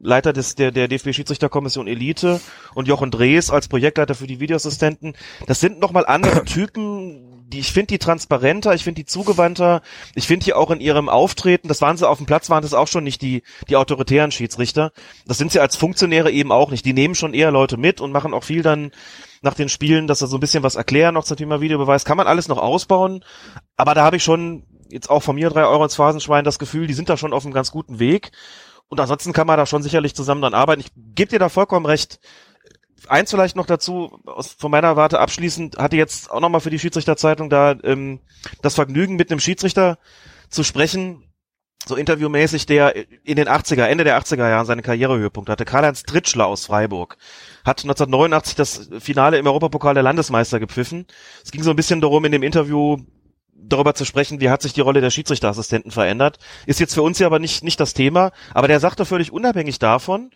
Speaker 14: Leiter des, der, der DFB-Schiedsrichterkommission Elite und Jochen Drees als Projektleiter für die Videoassistenten, das sind nochmal andere (coughs) Typen, die, ich finde die transparenter, ich finde die zugewandter, ich finde hier auch in ihrem Auftreten, das waren sie auf dem Platz, waren das auch schon nicht die, die autoritären Schiedsrichter. Das sind sie als Funktionäre eben auch nicht. Die nehmen schon eher Leute mit und machen auch viel dann nach den Spielen, dass sie so ein bisschen was erklären noch zum Thema Videobeweis. Kann man alles noch ausbauen, aber da habe ich schon jetzt auch von mir drei Euro ins Phasenschwein das Gefühl, die sind da schon auf einem ganz guten Weg. Und ansonsten kann man da schon sicherlich zusammen dran arbeiten. Ich gebe dir da vollkommen recht. Eins vielleicht noch dazu, aus, von meiner Warte abschließend, hatte jetzt auch nochmal für die Schiedsrichterzeitung da ähm, das Vergnügen, mit einem Schiedsrichter zu sprechen, so interviewmäßig, der in den 80er, Ende der 80er Jahren seine Karrierehöhepunkt hatte. Karl-Heinz Tritschler aus Freiburg hat 1989 das Finale im Europapokal der Landesmeister gepfiffen. Es ging so ein bisschen darum, in dem Interview darüber zu sprechen, wie hat sich die Rolle der Schiedsrichterassistenten verändert. Ist jetzt für uns ja aber nicht, nicht das Thema. Aber der sagte völlig unabhängig davon,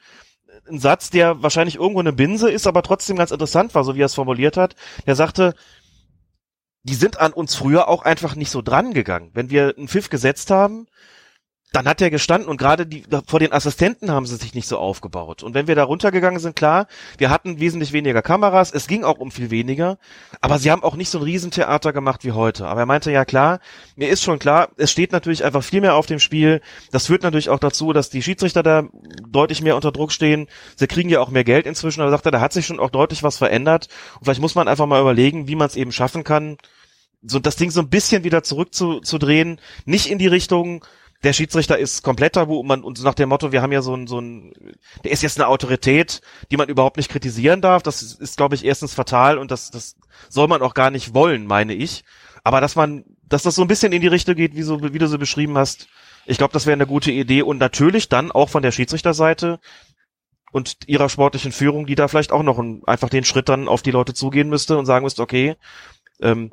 Speaker 14: ein Satz, der wahrscheinlich irgendwo eine Binse ist, aber trotzdem ganz interessant war, so wie er es formuliert hat. Der sagte, die sind an uns früher auch einfach nicht so dran gegangen. Wenn wir einen Pfiff gesetzt haben, dann hat er gestanden und gerade die vor den Assistenten haben sie sich nicht so aufgebaut. Und wenn wir da runtergegangen sind, klar, wir hatten wesentlich weniger Kameras, es ging auch um viel weniger, aber sie haben auch nicht so ein Riesentheater gemacht wie heute. Aber er meinte, ja klar, mir ist schon klar, es steht natürlich einfach viel mehr auf dem Spiel. Das führt natürlich auch dazu, dass die Schiedsrichter da deutlich mehr unter Druck stehen. Sie kriegen ja auch mehr Geld inzwischen, aber er sagte, da hat sich schon auch deutlich was verändert. Und vielleicht muss man einfach mal überlegen, wie man es eben schaffen kann, so das Ding so ein bisschen wieder zurückzudrehen, nicht in die Richtung, der Schiedsrichter ist komplett tabu man und nach dem Motto, wir haben ja so ein, so ein, der ist jetzt eine Autorität, die man überhaupt nicht kritisieren darf. Das ist, ist glaube ich, erstens fatal und das, das soll man auch gar nicht wollen, meine ich. Aber dass man, dass das so ein bisschen in die Richtung geht, wie, so, wie du so beschrieben hast, ich glaube, das wäre eine gute Idee und natürlich dann auch von der Schiedsrichterseite und ihrer sportlichen Führung, die da vielleicht auch noch ein, einfach den Schritt dann auf die Leute zugehen müsste und sagen müsste, okay, ähm,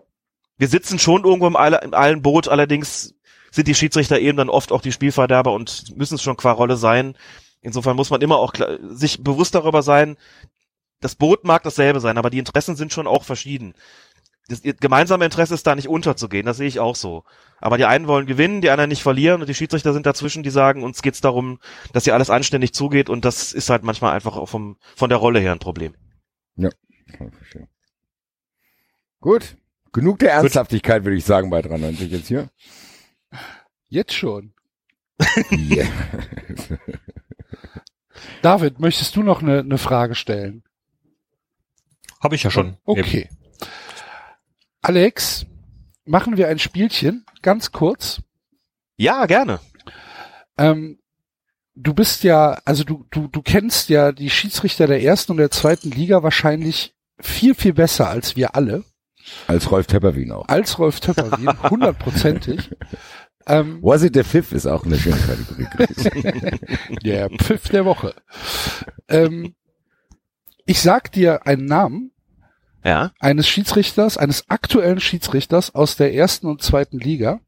Speaker 14: wir sitzen schon irgendwo im, im allen Boot, allerdings sind die Schiedsrichter eben dann oft auch die Spielverderber und müssen es schon qua Rolle sein. Insofern muss man immer auch sich bewusst darüber sein, das Boot mag dasselbe sein, aber die Interessen sind schon auch verschieden. Das gemeinsame Interesse ist da nicht unterzugehen, das sehe ich auch so. Aber die einen wollen gewinnen, die anderen nicht verlieren und die Schiedsrichter sind dazwischen, die sagen, uns geht's darum, dass hier alles anständig zugeht und das ist halt manchmal einfach auch vom, von der Rolle her ein Problem.
Speaker 4: Ja, kann ich verstehen. Gut, genug der Ernsthaftigkeit, würde ich sagen, bei 93 jetzt hier.
Speaker 2: Jetzt schon. (laughs) yeah. David, möchtest du noch eine, eine Frage stellen?
Speaker 5: Habe ich ja schon.
Speaker 2: Okay. Eben. Alex, machen wir ein Spielchen, ganz kurz.
Speaker 14: Ja, gerne.
Speaker 2: Ähm, du bist ja, also du, du, du kennst ja die Schiedsrichter der ersten und der zweiten Liga wahrscheinlich viel, viel besser als wir alle.
Speaker 4: Als Rolf Töpperwien auch.
Speaker 2: Als Rolf Töpperwien, (laughs) hundertprozentig.
Speaker 4: Ähm, Was it the Fifth ist auch eine schöne Kategorie. (laughs)
Speaker 2: der Pfiff der Woche. Ähm, ich sag dir einen Namen
Speaker 14: ja.
Speaker 2: eines Schiedsrichters, eines aktuellen Schiedsrichters aus der ersten und zweiten Liga.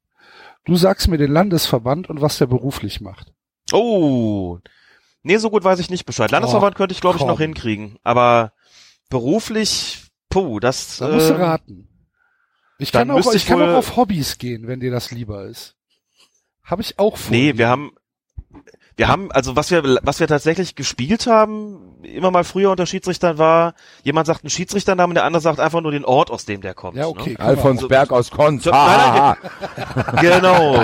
Speaker 2: Du sagst mir den Landesverband und was der beruflich macht.
Speaker 14: Oh, nee, so gut weiß ich nicht Bescheid. Landesverband oh, könnte ich, glaube ich, noch hinkriegen. Aber beruflich, puh, das.
Speaker 2: Da musst du äh, raten. Ich kann, auch, ich, ich kann auch auf Hobbys gehen, wenn dir das lieber ist. Habe ich auch
Speaker 14: vor. Nee, wir haben, wir haben, also was wir, was wir tatsächlich gespielt haben, immer mal früher unter Schiedsrichtern war, jemand sagt einen Schiedsrichternamen, der andere sagt einfach nur den Ort, aus dem der kommt.
Speaker 2: Ja, okay.
Speaker 14: Ne?
Speaker 4: Alfons Berg aus Konz. (laughs)
Speaker 14: genau,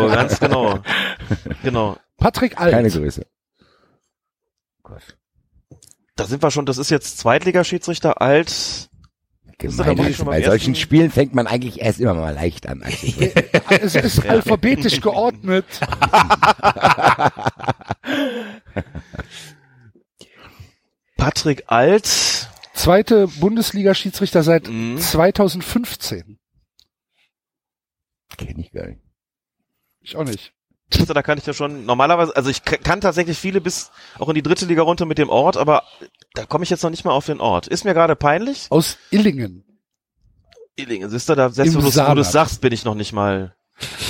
Speaker 14: ganz genau. Genau.
Speaker 2: Patrick Alt.
Speaker 4: Keine Größe.
Speaker 14: Da sind wir schon, das ist jetzt Zweitligaschiedsrichter alt.
Speaker 4: Gemein, bei solchen Spielen fängt man eigentlich erst immer mal leicht an. (laughs)
Speaker 2: es ist alphabetisch geordnet. (laughs)
Speaker 14: Patrick Alt.
Speaker 2: Zweite Bundesliga-Schiedsrichter seit mhm. 2015.
Speaker 4: Kenn ich gar nicht.
Speaker 2: Ich auch nicht.
Speaker 14: Da kann ich ja schon normalerweise, also ich kann tatsächlich viele bis auch in die dritte Liga runter mit dem Ort, aber da komme ich jetzt noch nicht mal auf den Ort. Ist mir gerade peinlich.
Speaker 2: Aus Illingen.
Speaker 14: Illingen, siehst du, da selbst wo du es sagst, bin ich noch nicht mal.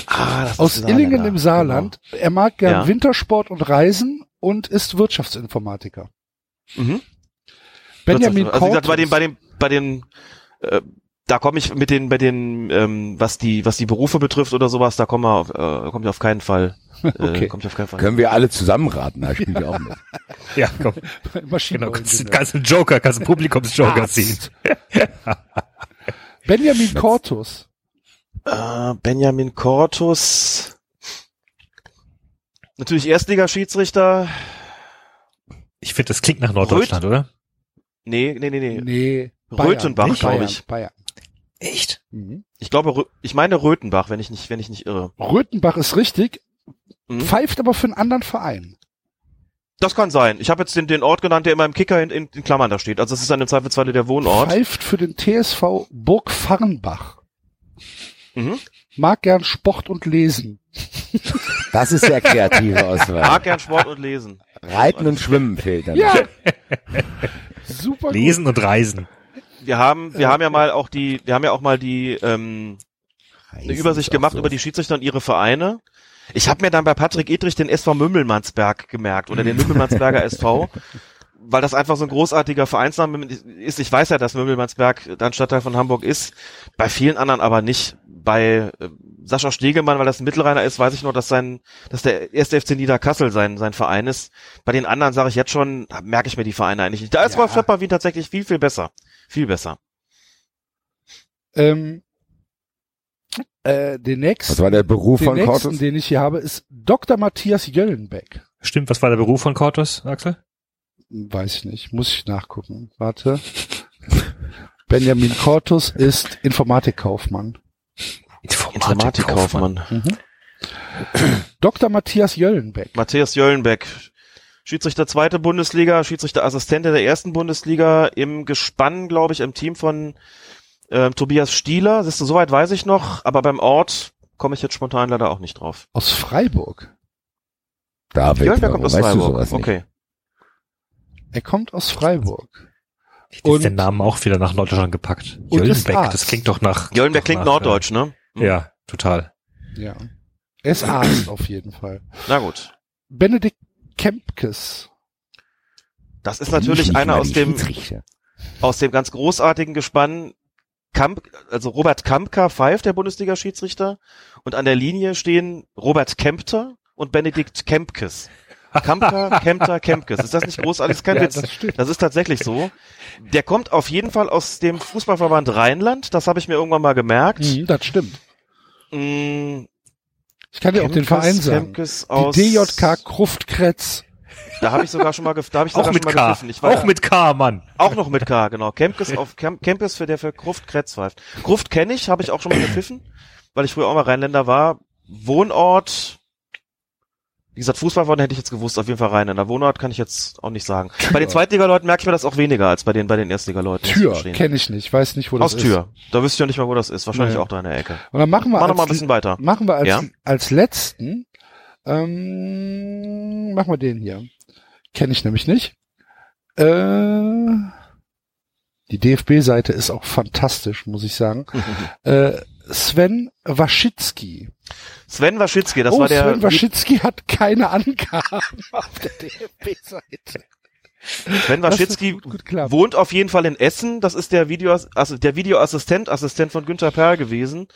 Speaker 2: Ah, das Aus ist Illingen im Saarland. Genau. Er mag gern ja. Wintersport und Reisen und ist Wirtschaftsinformatiker.
Speaker 14: Mhm.
Speaker 2: Benjamin
Speaker 14: also, gesagt, bei den, bei den, bei den, äh, da komme ich mit den, bei den, ähm, was die, was die Berufe betrifft oder sowas, da kommen wir, äh, kommt ich auf keinen Fall. (laughs) Äh, okay. kommt auf keinen Fall.
Speaker 4: Können wir alle zusammenraten, da spielt ja. auch mit. (laughs)
Speaker 5: ja, komm. genau, kannst, kannst einen Joker, kannst einen Publikumsjoker ziehen. (laughs)
Speaker 2: Benjamin Cortus.
Speaker 14: Äh, Benjamin Cortus. Natürlich Erstligaschiedsrichter.
Speaker 5: Ich finde, das klingt nach Norddeutschland, Röth oder?
Speaker 14: Nee, nee, nee, nee.
Speaker 2: Nee.
Speaker 14: Röthenbach, glaube ich.
Speaker 2: Bayern.
Speaker 5: Echt?
Speaker 14: Mhm. Ich glaube, ich meine Röthenbach, wenn ich nicht, wenn ich nicht irre.
Speaker 2: Röthenbach ist richtig, mhm. pfeift aber für einen anderen Verein.
Speaker 14: Das kann sein. Ich habe jetzt den, den Ort genannt, der immer im Kicker in, in, in Klammern da steht. Also es ist dann im Zweifelsfalle der Wohnort.
Speaker 2: Pfeift für den TSV Burg Farnbach. Mhm. Mag gern Sport und Lesen.
Speaker 4: Das ist sehr kreative (laughs) Auswahl.
Speaker 14: Mag gern Sport und Lesen.
Speaker 4: Reiten und Schwimmen fehlt dann.
Speaker 2: Ja. Super.
Speaker 5: Lesen gut. und Reisen.
Speaker 14: Wir haben, wir haben ja mal auch die, wir haben ja auch mal die ähm, eine Übersicht gemacht so. über die Schiedsrichter und ihre Vereine. Ich habe mir dann bei Patrick Edrich den SV Mümmelmannsberg gemerkt oder den (laughs) Mümmelmannsberger SV, weil das einfach so ein großartiger Vereinsname ist. Ich weiß ja, dass Mümmelmannsberg dann Stadtteil von Hamburg ist, bei vielen anderen aber nicht. Bei äh, Sascha Stegemann, weil das ein Mittelrheiner ist, weiß ich nur, dass sein, dass der erste FC Niederkassel sein, sein Verein ist. Bei den anderen sage ich jetzt schon, merke ich mir die Vereine eigentlich nicht. Da ist ja. Wolf Flöpper wie tatsächlich viel, viel besser. Viel besser.
Speaker 2: Ähm, äh, den nächsten,
Speaker 4: was war der Beruf
Speaker 2: den
Speaker 4: von
Speaker 2: nächsten,
Speaker 4: Cortus?
Speaker 2: den ich hier habe, ist Dr. Matthias Jöllenbeck.
Speaker 5: Stimmt, was war der Beruf von Cortus, Axel?
Speaker 2: Weiß ich nicht, muss ich nachgucken. Warte. (laughs) Benjamin Cortus ist Informatikkaufmann.
Speaker 14: Informatikkaufmann.
Speaker 2: Mhm. Dr. Matthias Jöllenbeck.
Speaker 14: Matthias Jöllenbeck. Schiedsrichter zweite Bundesliga, Schiedsrichter Assistente der ersten Bundesliga im Gespann, glaube ich, im Team von ähm, Tobias Stieler. Siehst du, soweit weiß ich noch, aber beim Ort komme ich jetzt spontan leider auch nicht drauf.
Speaker 2: Aus Freiburg.
Speaker 8: David,
Speaker 14: Jöllenbeck kommt aus
Speaker 8: weißt du
Speaker 14: Freiburg.
Speaker 8: sowas nicht?
Speaker 14: Okay.
Speaker 2: Er kommt aus Freiburg.
Speaker 5: Jetzt
Speaker 2: Und-
Speaker 5: ist der Name auch wieder nach Norddeutschland gepackt. Jöllenbeck, das klingt doch nach.
Speaker 14: Jöllenbeck klingt
Speaker 5: nach,
Speaker 14: norddeutsch, ne?
Speaker 5: Äh, ja, total.
Speaker 2: Ja. Er ist Arzt auf jeden Fall.
Speaker 14: Na gut.
Speaker 2: Benedikt Kempkes.
Speaker 14: Das ist natürlich einer aus dem, aus dem ganz großartigen Gespann Kamp, also Robert Kampka pfeift, der Bundesliga-Schiedsrichter. Und an der Linie stehen Robert Kempter und Benedikt Kempkes. Kampka, Kempter, Kempkes. Ist das nicht großartig? Das ist kein
Speaker 2: Ja,
Speaker 14: Witz.
Speaker 2: das stimmt.
Speaker 14: Das ist tatsächlich so. Der kommt auf jeden Fall aus dem Fußballverband Rheinland. Das habe ich mir irgendwann mal gemerkt.
Speaker 2: Mhm, das stimmt. Ich kann dir auch den Verein sagen. Die DJK Kruftkretz.
Speaker 14: Da habe ich sogar schon mal, gef- da habe ich
Speaker 5: Auch
Speaker 14: sogar
Speaker 5: mit
Speaker 14: schon mal
Speaker 5: K.
Speaker 14: gegriffen. Ich war
Speaker 5: Auch mit K, Mann.
Speaker 14: Auch noch mit K, genau. Kempkes auf Kem- Kempkes für der für Gruft Kretz pfeift. Gruft kenne ich, habe ich auch schon mal gepfiffen, weil ich früher auch mal Rheinländer war. Wohnort, wie gesagt, Fußballverein hätte ich jetzt gewusst, auf jeden Fall Rheinländer. Wohnort kann ich jetzt auch nicht sagen. Bei den Zweitliga-Leuten merke ich mir das auch weniger als bei den bei den Erstliga-Leuten.
Speaker 2: Tür kenne ich nicht, weiß nicht, wo das
Speaker 14: Aus
Speaker 2: ist.
Speaker 14: Tür. Da wüsste ich ja nicht mal, wo das ist. Wahrscheinlich
Speaker 2: Nee.
Speaker 14: auch da in der Ecke.
Speaker 2: Und dann machen wir
Speaker 14: Mach
Speaker 2: als,
Speaker 14: mal ein bisschen weiter.
Speaker 2: machen wir als,
Speaker 14: Ja?
Speaker 2: als letzten, ähm, machen wir den hier. Kenne ich nämlich nicht. Äh, die DFB-Seite ist auch fantastisch, muss ich sagen. (laughs) äh, Sven Waschitzki.
Speaker 14: Sven Waschitzki, das
Speaker 2: oh,
Speaker 14: war der
Speaker 2: Sven Waschitzki hat keine Angaben (laughs) auf der DFB-Seite.
Speaker 14: Sven Waschitzki
Speaker 2: gut
Speaker 14: wohnt auf jeden Fall in Essen. Das ist der Video, also der Videoassistent, Assistent von Günther Perl gewesen.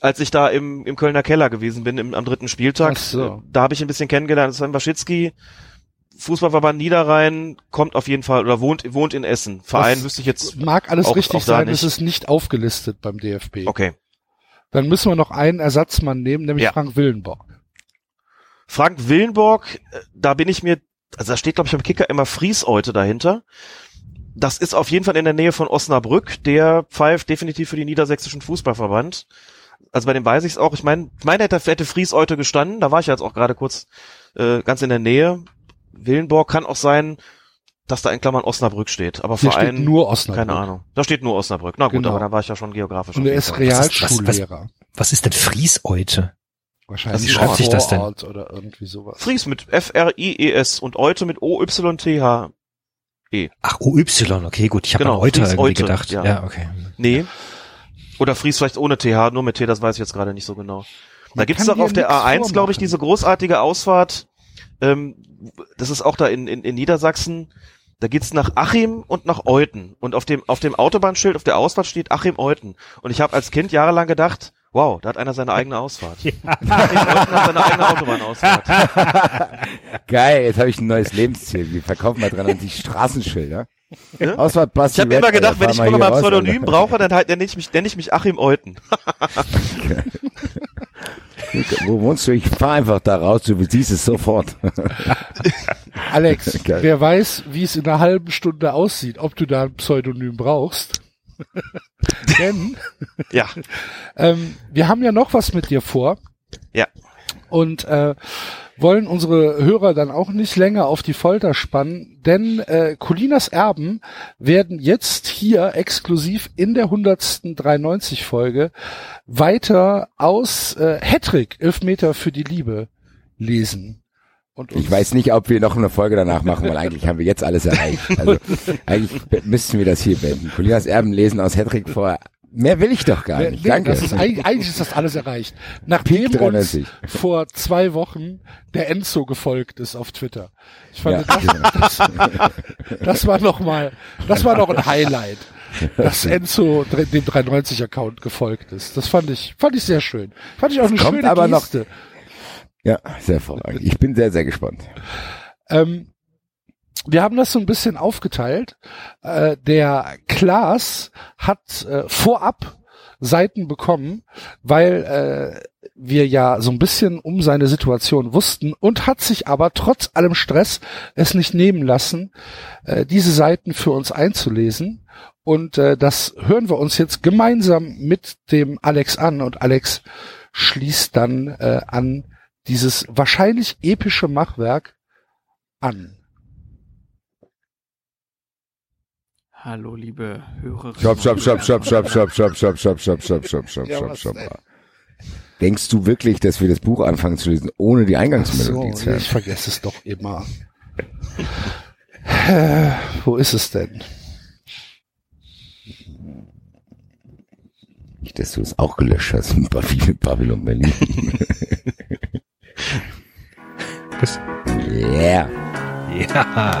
Speaker 14: Als ich da im, im Kölner Keller gewesen bin im, am dritten Spieltag,
Speaker 2: so.
Speaker 14: da habe ich ein bisschen kennengelernt. Sven Waschitzki, Fußballverband Niederrhein, kommt auf jeden Fall oder wohnt wohnt in Essen. Verein
Speaker 2: Das
Speaker 14: wüsste ich jetzt.
Speaker 2: Mag alles
Speaker 14: auch-
Speaker 2: richtig
Speaker 14: auch
Speaker 2: sein,
Speaker 14: nicht.
Speaker 2: es ist nicht aufgelistet beim DFB.
Speaker 14: Okay.
Speaker 2: Dann müssen wir noch einen Ersatzmann nehmen, nämlich
Speaker 14: Ja.
Speaker 2: Frank Willenborg.
Speaker 14: Frank Willenborg, äh, da bin ich mir, also da steht glaube ich beim Kicker immer Frieseute dahinter. Das ist auf jeden Fall in der Nähe von Osnabrück. Der pfeift definitiv für den niedersächsischen Fußballverband. Also bei dem weiß ich es auch. Ich meine, ich meine, hätte, hätte Frieseute gestanden. Da war ich jetzt auch gerade kurz äh, ganz in der Nähe. Willenborg kann auch sein, dass da in Klammern Osnabrück steht. Aber Verein,
Speaker 2: steht nur Osnabrück.
Speaker 14: keine Ahnung. Da steht nur Osnabrück. Na gut,
Speaker 2: Genau.
Speaker 14: aber da war ich ja schon geografisch.
Speaker 2: Und
Speaker 14: auf
Speaker 2: er ist
Speaker 14: Fall.
Speaker 5: Was ist- was-
Speaker 2: Realschullehrer.
Speaker 5: Was ist denn Frieseute?
Speaker 2: Wahrscheinlich
Speaker 5: Wie schreibt sich das denn?
Speaker 2: Oder irgendwie sowas.
Speaker 14: Fries mit F-R-I-E-S und Eute mit O-Y-T-H.
Speaker 5: Ach, OY, okay, gut. Ich habe
Speaker 14: Genau,
Speaker 5: an Euter
Speaker 14: Fries
Speaker 5: irgendwie
Speaker 14: Eute,
Speaker 5: gedacht.
Speaker 14: ja.
Speaker 5: Ja. okay.
Speaker 14: Nee. Oder Fries vielleicht ohne TH, nur mit T, das weiß ich jetzt gerade nicht so genau. Da
Speaker 2: Man
Speaker 14: gibt's
Speaker 2: kann
Speaker 14: doch auf der
Speaker 2: nix
Speaker 14: A1, glaube ich, diese großartige Ausfahrt. Ähm, das ist auch da in, in, in Niedersachsen. Da geht's nach Achim und nach Euten. Und auf dem, auf dem Autobahnschild, auf der Ausfahrt steht Achim-Euten. Und ich habe als Kind jahrelang gedacht, wow, da hat einer seine eigene Ausfahrt. Achim-Euten hat seine eigene Autobahnausfahrt. (laughs)
Speaker 4: Geil, jetzt habe ich ein neues Lebensziel. Wir verkaufen mal dran an die Straßenschilder.
Speaker 14: Ne? Ich habe immer gedacht, wenn ich
Speaker 4: mal
Speaker 14: mal
Speaker 4: raus,
Speaker 14: Pseudonym brauche, dann halt, nenne ich mich, nenne ich mich Achim Euten.
Speaker 4: Wo wohnst du? Ich fahr einfach da raus, du siehst es sofort. (laughs)
Speaker 2: Alex, (laughs)
Speaker 4: Geil.
Speaker 2: wer weiß, wie es in einer halben Stunde aussieht, ob du da ein Pseudonym brauchst. (laughs) Denn
Speaker 14: Ja.
Speaker 2: ähm, wir haben ja noch was mit dir vor.
Speaker 14: Ja.
Speaker 2: Und äh, wollen unsere Hörer dann auch nicht länger auf die Folter spannen, denn äh, Colinas Erben werden jetzt hier exklusiv in der 193 Folge weiter aus äh, Hattrick, Elfmeter für die Liebe, lesen. Und
Speaker 4: Ich weiß nicht, ob wir noch eine Folge danach machen, weil eigentlich haben wir jetzt alles erreicht. Also (laughs) eigentlich müssten wir das hier beenden. Colinas Erben lesen aus Hedrick vor. Mehr will ich doch gar nicht.
Speaker 2: nee,
Speaker 4: Danke.
Speaker 2: Das ist, eigentlich, ist das alles erreicht. Nachdem uns
Speaker 4: 93.
Speaker 2: vor zwei Wochen der Enzo gefolgt ist auf Twitter. Ich fand,
Speaker 4: Ja, genau.
Speaker 2: das, das, das war noch mal, das war noch ein Highlight, dass Enzo dem 390-Account gefolgt ist. Das fand ich, fand ich sehr schön. Fand ich auch eine
Speaker 4: Kommt
Speaker 2: schöne
Speaker 4: aber noch-
Speaker 2: Geste.
Speaker 4: Ja, sehr hervorragend. Ich bin sehr, sehr gespannt.
Speaker 2: Ähm, wir haben das so ein bisschen aufgeteilt. Äh, der Klaas hat äh, vorab Seiten bekommen, weil äh, wir ja so ein bisschen um seine Situation wussten und hat sich aber trotz allem Stress es nicht nehmen lassen, diese Seiten für uns einzulesen. Und das hören wir uns jetzt gemeinsam mit dem Alex an und Alex schließt dann an dieses wahrscheinlich epische Machwerk an.
Speaker 15: Hallo, liebe Hörer.
Speaker 4: Stopp, stopp, stopp, stopp, stopp, stopp, stopp, stopp, stopp, stopp, stopp, stopp, stopp, stopp, stopp.
Speaker 2: denn?
Speaker 4: Denkst du wirklich, dass wir das Buch anfangen zu lesen, ohne die Eingangsmelodie
Speaker 2: So,
Speaker 4: zu hören?
Speaker 2: ich vergesse es doch immer. Äh, Wo ist es denn?
Speaker 4: Nicht, dass du es auch gelöscht hast in Babylon, Berlin.
Speaker 5: Was?
Speaker 4: Yeah.
Speaker 5: Ja.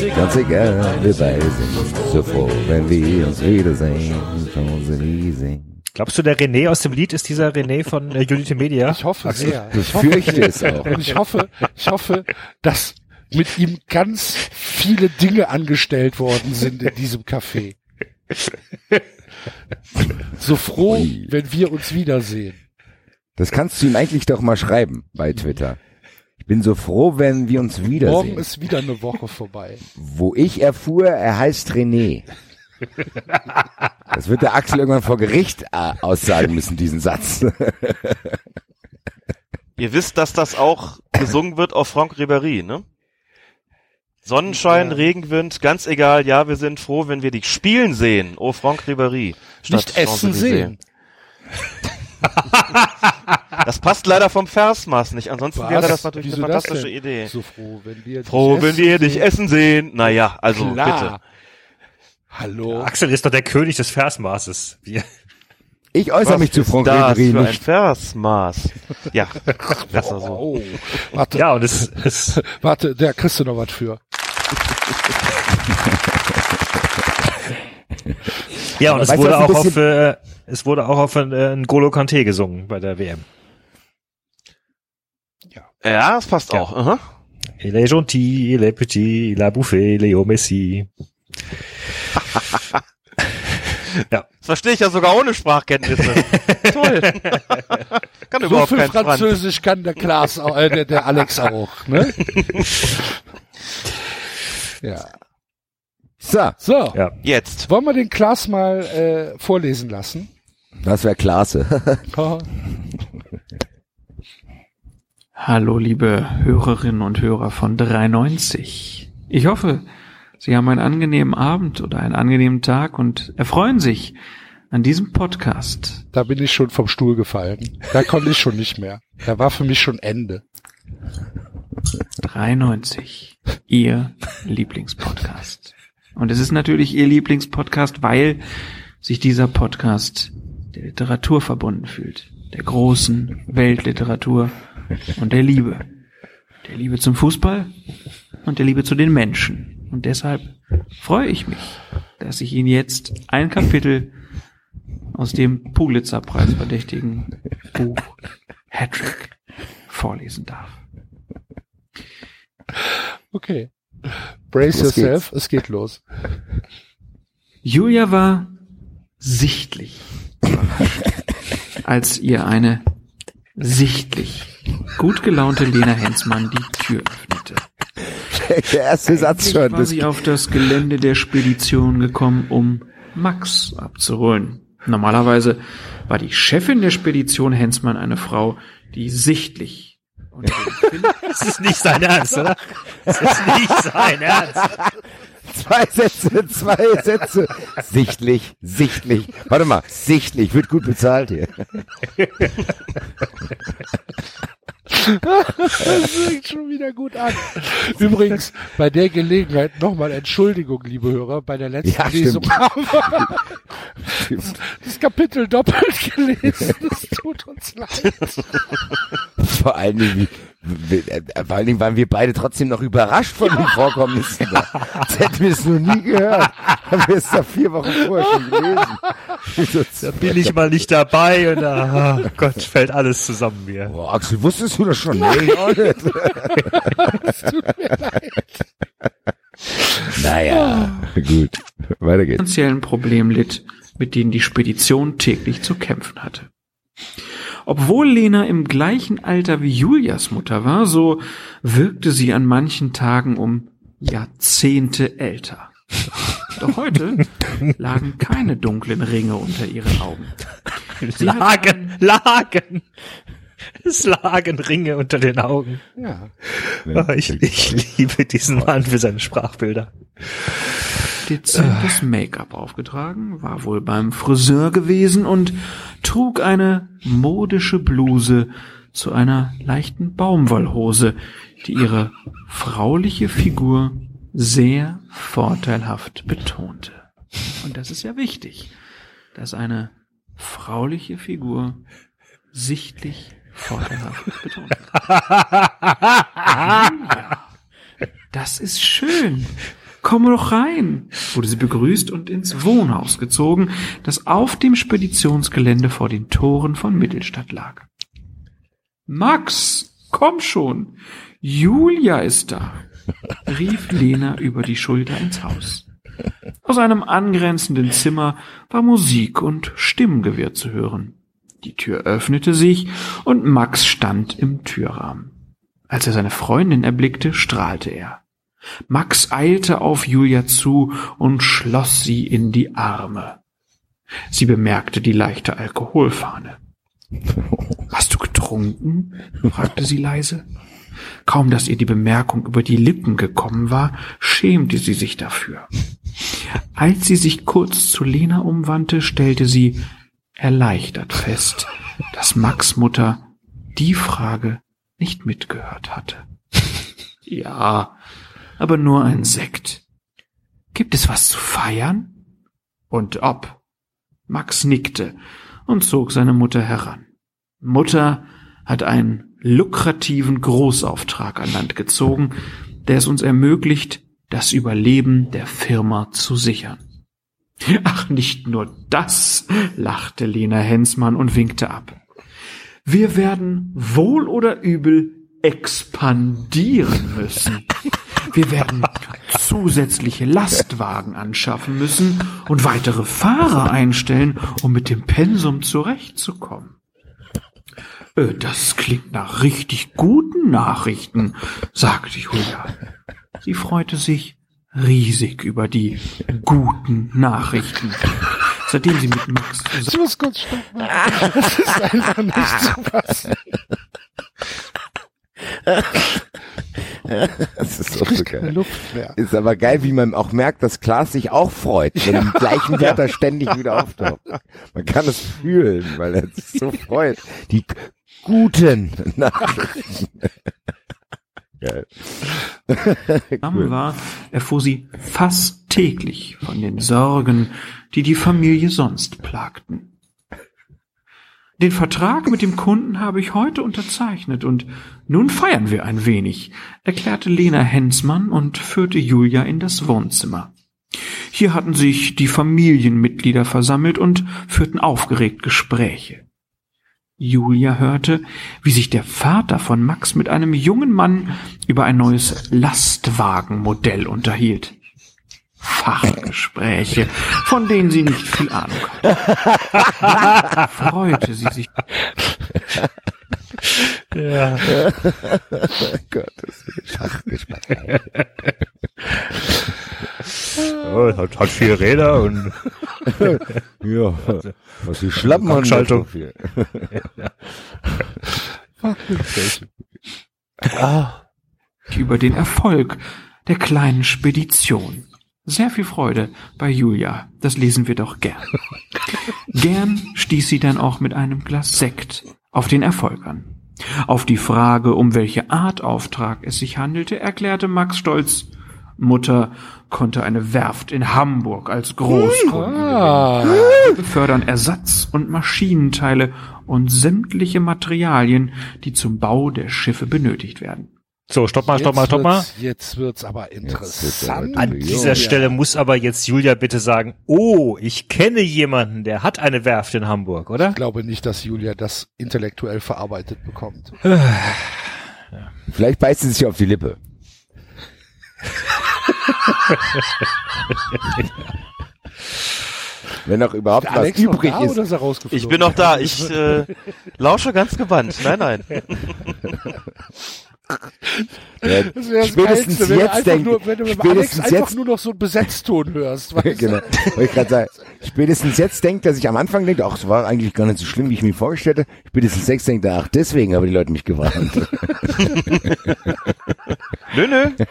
Speaker 16: ganz egal.
Speaker 4: Wir beide sind so froh, wenn wir uns wiedersehen.
Speaker 5: Glaubst du, der René aus dem Lied ist dieser René von äh, Unity Media?
Speaker 2: Ich hoffe
Speaker 4: Ach so,
Speaker 2: sehr.
Speaker 4: ich
Speaker 2: Ich hoffe
Speaker 4: fürchte es auch.
Speaker 2: Und (laughs) ich hoffe, ich hoffe, dass mit ihm ganz viele Dinge angestellt worden sind in diesem Café. So froh, wenn wir uns wiedersehen.
Speaker 4: Das kannst du ihm eigentlich doch mal schreiben bei Twitter. Ich bin so froh, wenn wir uns
Speaker 2: Morgen
Speaker 4: wiedersehen.
Speaker 2: ist wieder eine Woche vorbei.
Speaker 4: Wo ich erfuhr, er heißt René. Das wird der Axel irgendwann vor Gericht äh, aussagen müssen, diesen Satz.
Speaker 14: Ihr wisst, dass das auch gesungen wird auf Franck Ribéry, ne? Sonnenschein,
Speaker 2: Ja.
Speaker 14: Regenwind, ganz egal, ja, wir sind froh, wenn wir dich spielen sehen. Oh, Franck Ribéry. statt
Speaker 2: Nicht essen sehen. (laughs)
Speaker 14: Das passt leider vom Versmaß nicht, ansonsten
Speaker 2: Was?
Speaker 14: wäre das natürlich
Speaker 2: Wieso
Speaker 14: eine
Speaker 2: das
Speaker 14: fantastische? Idee.
Speaker 2: So froh, wenn wir
Speaker 14: Froh,
Speaker 2: dich
Speaker 14: wenn wir
Speaker 2: essen
Speaker 14: dich
Speaker 2: sehen.
Speaker 14: essen sehen. Naja, also
Speaker 2: Klar.
Speaker 14: bitte.
Speaker 2: Hallo.
Speaker 5: Axel ist doch der König des Versmaßes. Wir,
Speaker 4: Ich äußere
Speaker 14: Was
Speaker 4: mich zu
Speaker 14: ist
Speaker 4: Franck
Speaker 14: das
Speaker 4: Ribéry
Speaker 14: für ein. Versmaß? Ja, (laughs) besser so.
Speaker 2: Oh, warte,
Speaker 5: ja, und es, es
Speaker 2: warte, der kriegst du noch was für. (laughs)
Speaker 5: ja, und es wurde auch auf, äh, es wurde auch auf ein, äh, ein Golo Kante gesungen bei der WM.
Speaker 14: Ja, das passt auch. Aha.
Speaker 5: Il est gentil, il est petit, il a bouffé Leo Messi. (laughs) ja.
Speaker 14: Das verstehe ich ja sogar ohne Sprachkenntnisse. (laughs) Toll. Kann
Speaker 2: So
Speaker 14: überhaupt
Speaker 2: viel
Speaker 14: kein Franz.
Speaker 2: Französisch kann der Klaas, auch, äh, der, der Alex auch, ne? (laughs) ja.
Speaker 4: So,
Speaker 2: So,
Speaker 5: Ja.
Speaker 14: Jetzt.
Speaker 2: wollen wir den Klaas mal äh, vorlesen lassen?
Speaker 4: das wäre klasse. (laughs)
Speaker 15: Hallo, liebe Hörerinnen und Hörer von 93. Ich hoffe, Sie haben einen angenehmen Abend oder einen angenehmen Tag und erfreuen sich an diesem Podcast.
Speaker 2: Da bin ich schon vom Stuhl gefallen. Da konnte ich schon nicht mehr. Da war für mich schon Ende.
Speaker 15: 93. Ihr Lieblingspodcast. Und es ist natürlich Ihr Lieblingspodcast, weil sich dieser Podcast der Literatur verbunden fühlt. Der großen Weltliteratur und der Liebe. Der Liebe zum Fußball und der Liebe zu den Menschen. Und deshalb freue ich mich, dass ich Ihnen jetzt ein Kapitel aus dem Pulitzer-Preis verdächtigen Buch Hattrick vorlesen darf.
Speaker 2: Okay. Brace yourself, es geht los.
Speaker 15: Julia war sichtlich, (laughs) als ihr eine sichtlich gut gelaunte Lena Hensmann die Tür öffnete.
Speaker 4: Der erste Satz
Speaker 15: Eigentlich
Speaker 4: schon.
Speaker 15: war sie auf das Gelände der Spedition gekommen, um Max abzuholen. Normalerweise war die Chefin der Spedition Hensmann eine Frau, die sichtlich und (laughs)
Speaker 5: Das ist nicht sein Ernst, oder? Das ist nicht sein Ernst.
Speaker 4: zwei Sätze, zwei Sätze. Sichtlich, sichtlich. Warte mal, sichtlich, wird gut bezahlt hier.
Speaker 2: Das fängt schon wieder gut an. Übrigens, bei der Gelegenheit nochmal Entschuldigung, liebe Hörer, bei der letzten
Speaker 4: Ja,
Speaker 2: Lesung
Speaker 4: stimmt.
Speaker 2: haben wir das Kapitel doppelt gelesen. Das tut uns leid.
Speaker 4: Vor allen Dingen, wie, vor allen Dingen waren wir beide trotzdem noch überrascht von den Vorkommnissen da. Das hätten wir es noch nie gehört. Haben wir es da vier Wochen vorher schon gelesen. (laughs)
Speaker 5: Da bin (laughs) ich mal nicht dabei und ah, Gott, fällt alles zusammen mir.
Speaker 4: Boah, Axel, wusstest du das schon? Nee, ich auch nicht.
Speaker 2: Es tut mir leid.
Speaker 4: Naja, gut. Weiter geht's.
Speaker 15: finanziellen Problem litt, mit denen die Spedition täglich zu kämpfen hatte. Obwohl Lena im gleichen Alter wie Julias Mutter war, so wirkte sie an manchen Tagen um Jahrzehnte älter. Doch heute (laughs) lagen keine dunklen Ringe unter ihren Augen. Sie
Speaker 5: Lagen, Lagen. Es lagen Ringe unter den Augen.
Speaker 2: Ja.
Speaker 5: Oh, ich, ich liebe diesen Mann für seine Sprachbilder.
Speaker 15: Dezentes Make-up aufgetragen, war wohl beim Friseur gewesen und trug eine modische Bluse zu einer leichten Baumwollhose, die ihre frauliche Figur sehr vorteilhaft betonte. Und das ist ja wichtig, dass eine frauliche Figur sichtlich vorteilhaft betont wird. (laughs) Ja, das ist schön. Komm doch rein, wurde sie begrüßt und ins Wohnhaus gezogen, das auf dem Speditionsgelände vor den Toren von Mittelstadt lag. Max, komm schon. Julia ist da, rief Lena über die Schulter ins Haus. Aus einem angrenzenden Zimmer war Musik und Stimmengewirr zu hören. Die Tür öffnete sich und Max stand im Türrahmen. Als er seine Freundin erblickte, strahlte er. Max eilte auf Julia zu und schloss sie in die Arme. Sie bemerkte die leichte Alkoholfahne. Hast du getrunken? fragte sie leise. Kaum dass ihr die Bemerkung über die Lippen gekommen war, schämte sie sich dafür. Als sie sich kurz zu Lena umwandte, stellte sie erleichtert fest, dass Max Mutter die Frage nicht mitgehört hatte. Ja, aber nur ein Sekt. Gibt es was zu feiern? Und ob. Max nickte und zog seine Mutter heran. Mutter hat einen lukrativen Großauftrag an Land gezogen, der es uns ermöglicht, das Überleben der Firma zu sichern. Ach, nicht nur das, lachte Lena Hensmann und winkte ab. Wir werden wohl oder übel expandieren müssen. (laughs) Wir werden zusätzliche Lastwagen anschaffen müssen und weitere Fahrer einstellen, um mit dem Pensum zurechtzukommen. Äh, Das klingt nach richtig guten Nachrichten, sagte Julia. Sie freute sich riesig über die guten Nachrichten. Seitdem sie mit Max
Speaker 2: Ich muss kurz stoppen. Das ist einfach nicht zu fassen. (laughs)
Speaker 4: Das ist so geil.
Speaker 2: Luft mehr.
Speaker 4: Ist aber geil, wie man auch merkt, dass Klaas sich auch freut, wenn die gleichen (laughs) Wörter ständig wieder auftauchen. Man kann es fühlen, weil er sich so (laughs) freut. Die guten Nachrichten. Geil.
Speaker 15: Name war, erfuhr sie fast täglich von den Sorgen, die die Familie sonst plagten. Den Vertrag mit dem Kunden habe ich heute unterzeichnet und nun feiern wir ein wenig, erklärte Lena Hensmann und führte Julia in das Wohnzimmer. Hier hatten sich die Familienmitglieder versammelt und führten aufgeregt Gespräche. Julia hörte, wie sich der Vater von Max mit einem jungen Mann über ein neues Lastwagenmodell unterhielt. Fachgespräche, von denen sie nicht viel Ahnung hatte. Freute sie sich.
Speaker 5: Ja.
Speaker 4: Gott, das ist Schachgespräch.
Speaker 5: Oh, hat, hat vier Räder und
Speaker 4: ja, was die Schlappen.
Speaker 5: Gangschaltung.
Speaker 4: so viel.
Speaker 15: über den Erfolg der kleinen Spedition. Sehr viel Freude bei Julia, das lesen wir doch gern. (laughs) Gern stieß sie dann auch mit einem Glas Sekt auf den Erfolg an. Auf die Frage, um welche Art Auftrag es sich handelte, erklärte Max stolz, Mutter konnte eine Werft in Hamburg als Großkunden
Speaker 2: Ah.
Speaker 15: befördern Ersatz- und Maschinenteile und sämtliche Materialien, die zum Bau der Schiffe benötigt werden.
Speaker 5: So, stopp mal, stopp mal, stopp mal.
Speaker 2: Jetzt wird's aber interessant.
Speaker 5: An dieser Stelle muss aber jetzt Julia bitte sagen, oh, ich kenne jemanden, der hat eine Werft in Hamburg, oder?
Speaker 2: Ich glaube nicht, dass Julia das intellektuell verarbeitet bekommt. (sighs)
Speaker 4: Vielleicht beißt sie sich auf die Lippe. (laughs) Wenn noch überhaupt was
Speaker 2: Alex
Speaker 4: übrig
Speaker 2: da
Speaker 4: ist.
Speaker 2: oder ist er?
Speaker 14: Ich bin noch da. Ich (laughs) äh, lausche ganz gewandt. Nein, nein. (laughs)
Speaker 4: Ja,
Speaker 2: Das wäre das
Speaker 4: spätestens
Speaker 2: Geilste, wenn du
Speaker 4: jetzt denk,
Speaker 2: nur, wenn du mit Alex
Speaker 4: spätestens
Speaker 2: einfach
Speaker 4: jetzt,
Speaker 2: nur noch so einen Besetzton hörst. (laughs) Weißt du?
Speaker 4: genau, wollte ich gerade sagen, spätestens jetzt denkt, dass ich am Anfang denke, ach, es war eigentlich gar nicht so schlimm, wie ich mir vorgestellt hätte. Spätestens jetzt denkt er, ach, deswegen haben die Leute mich gewarnt. (laughs)
Speaker 14: Nö, nö. (laughs)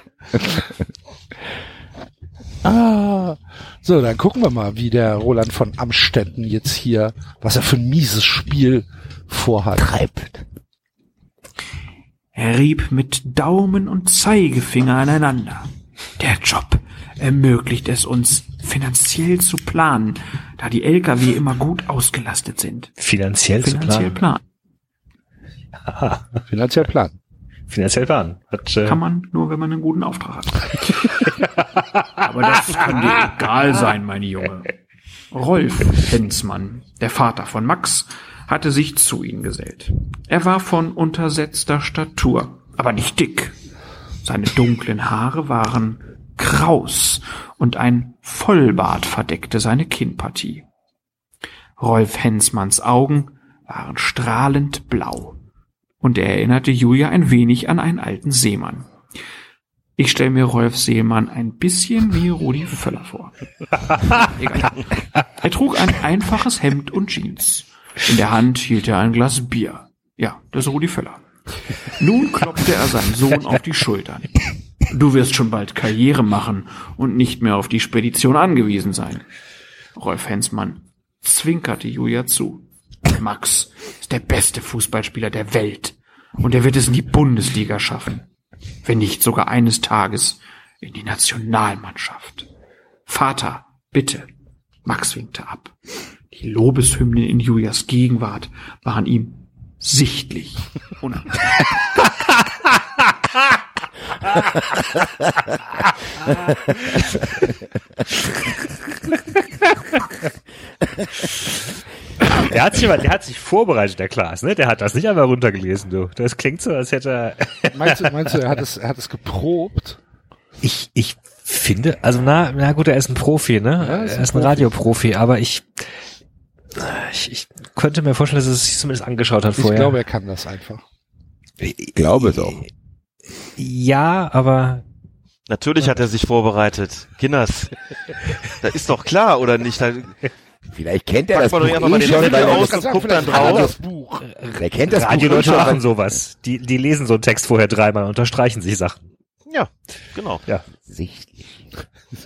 Speaker 2: Ah, so, dann gucken wir mal, wie der Roland von Amstetten jetzt hier, was er für ein mieses Spiel vorhat.
Speaker 4: Treibt.
Speaker 15: Er rieb mit Daumen und Zeigefinger aneinander. Der Job ermöglicht es uns, finanziell zu planen, da die Lkw immer gut ausgelastet sind.
Speaker 5: Finanziell,
Speaker 15: Finanziell
Speaker 5: zu planen.
Speaker 15: planen. (laughs)
Speaker 2: Finanziell planen.
Speaker 5: Finanziell planen. Hat, äh,
Speaker 15: Kann man nur, wenn man einen guten Auftrag hat. (laughs) Aber das kann dir egal sein, meine Junge. Rolf Hensmann, der Vater von Max, hatte sich zu ihnen gesellt. Er war von untersetzter Statur, aber nicht dick. Seine dunklen Haare waren kraus und ein Vollbart verdeckte seine Kinnpartie. Rolf Hensmanns Augen waren strahlend blau und er erinnerte Julia ein wenig an einen alten Seemann. Ich stelle mir Rolf Seemann ein bisschen wie Rudi Völler vor. (laughs) Egal. Er trug ein einfaches Hemd und Jeans. In der Hand hielt er ein Glas Bier. Ja, das Rudi Völler. Nun klopfte er seinen Sohn auf die Schultern. Du wirst schon bald Karriere machen und nicht mehr auf die Spedition angewiesen sein. Rolf Hensmann zwinkerte Julia zu. Max ist der beste Fußballspieler der Welt und er wird es in die Bundesliga schaffen. Wenn nicht sogar eines Tages in die Nationalmannschaft. Vater, bitte. Max winkte ab. Die Lobeshymnen in Julias Gegenwart waren ihm sichtlich unangenehm.
Speaker 5: Der hat sich, der hat sich vorbereitet, der Klaas, ne? Der hat das nicht einfach runtergelesen, du. Das klingt so, als hätte er. (laughs)
Speaker 2: Meinst du, meinst du, er hat es, er hat es geprobt?
Speaker 5: Ich, ich finde, also na, na gut, er ist ein Profi, ne?
Speaker 2: Ja, ist
Speaker 5: er
Speaker 2: ein
Speaker 5: ist ein
Speaker 2: Profi.
Speaker 5: Radioprofi, aber ich, ich, ich könnte mir vorstellen, dass er es sich zumindest angeschaut hat
Speaker 2: Ich
Speaker 5: vorher.
Speaker 2: glaube, er kann das einfach.
Speaker 4: Ich glaube es auch.
Speaker 5: ja, aber
Speaker 14: Natürlich hat er sich vorbereitet. Kinders. Da ist doch klar, oder nicht? Da,
Speaker 4: Vielleicht kennt er das
Speaker 14: man
Speaker 4: Buch
Speaker 14: doch einfach mal
Speaker 4: eh
Speaker 14: den
Speaker 4: schon, weil er
Speaker 14: aus
Speaker 4: das,
Speaker 14: und guckt dann drauf.
Speaker 2: das Buch.
Speaker 4: er kennt das Buch eh
Speaker 5: Radioleute
Speaker 4: schon.
Speaker 5: machen sowas. Die, die lesen so einen Text vorher dreimal und unterstreichen sich Sachen.
Speaker 14: Ja, genau.
Speaker 5: Ja.
Speaker 4: Sichtlich.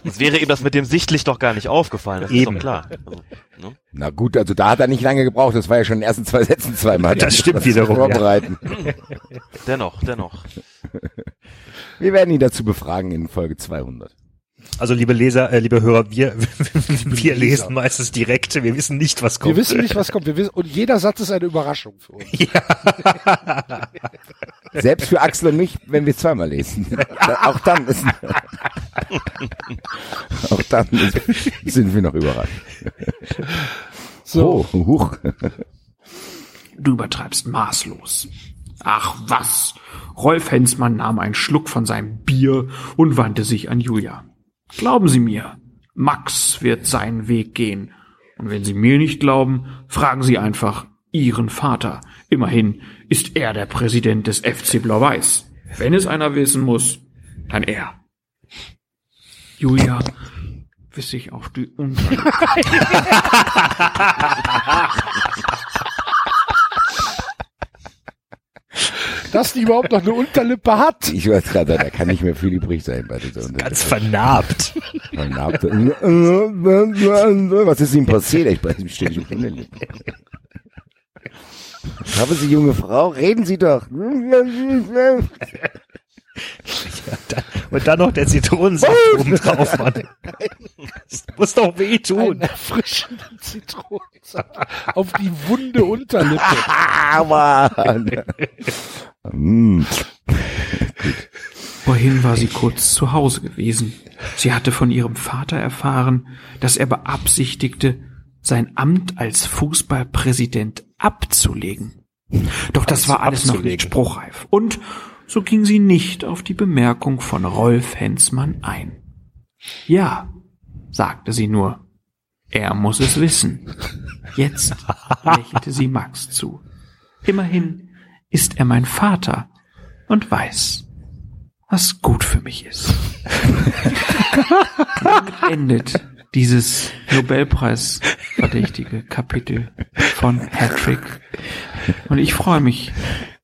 Speaker 14: Sonst wäre ihm das mit dem sichtlich doch gar nicht aufgefallen. Das
Speaker 5: Eben.
Speaker 14: ist doch klar. Also, ne?
Speaker 4: Na gut, also da hat er nicht lange gebraucht. Das war ja schon in den ersten zwei Sätzen zweimal.
Speaker 5: Das stimmt
Speaker 4: Was
Speaker 5: wiederum, ja.
Speaker 4: Vorbereiten.
Speaker 14: Dennoch, dennoch.
Speaker 4: Wir werden ihn dazu befragen in Folge 200.
Speaker 5: Also liebe Leser, äh, liebe Hörer, wir, (laughs) wir lesen meistens direkt. Wir wissen nicht, was kommt.
Speaker 2: Wir wissen nicht, was kommt. Wir wissen, und jeder Satz ist eine Überraschung für uns. (laughs) (laughs)
Speaker 4: Selbst für Axel und mich, wenn wir es zweimal lesen. Auch dann ist, auch dann ist, sind wir noch überrascht.
Speaker 2: So.
Speaker 4: Oh, huch.
Speaker 15: Du übertreibst maßlos. Ach was. Rolf Hensmann nahm einen Schluck von seinem Bier und wandte sich an Julia. Glauben Sie mir, Max wird seinen Weg gehen. Und wenn Sie mir nicht glauben, fragen Sie einfach Ihren Vater. Immerhin ist er der Präsident des FC Blau-Weiß. Wenn es einer wissen muss, dann er. Julia wiss sich auf die Unterlippe. (laughs) (laughs)
Speaker 2: dass die überhaupt noch eine Unterlippe hat.
Speaker 4: Ich weiß gerade, da kann nicht mehr viel übrig sein bei dieser Unterlippe.
Speaker 5: Ganz vernarbt.
Speaker 4: Vernarbt. Was ist ihm passiert? Ich weiß nicht, ständig auf Unterlippe. Haben Sie, junge Frau, reden Sie doch.
Speaker 5: Und dann noch der Zitronensaft oben drauf, Mann. Das muss doch wehtun.
Speaker 2: Erfrischenden Zitronensaft auf die wunde Unterlippe. (laughs)
Speaker 4: Mann. Mm.
Speaker 15: Vorhin war sie kurz zu Hause gewesen. Sie hatte von ihrem Vater erfahren, dass er beabsichtigte, sein Amt als Fußballpräsident abzulegen. Doch das war alles noch nicht spruchreif. Und so ging sie nicht auf die Bemerkung von Rolf Hensmann ein. Ja, sagte sie nur. Er muss es wissen. Jetzt lächelte sie Max zu. Immerhin ist er mein Vater und weiß, was gut für mich ist. Damit endet dieses Nobelpreis-verdächtige Kapitel von Patrick. Und ich freue mich,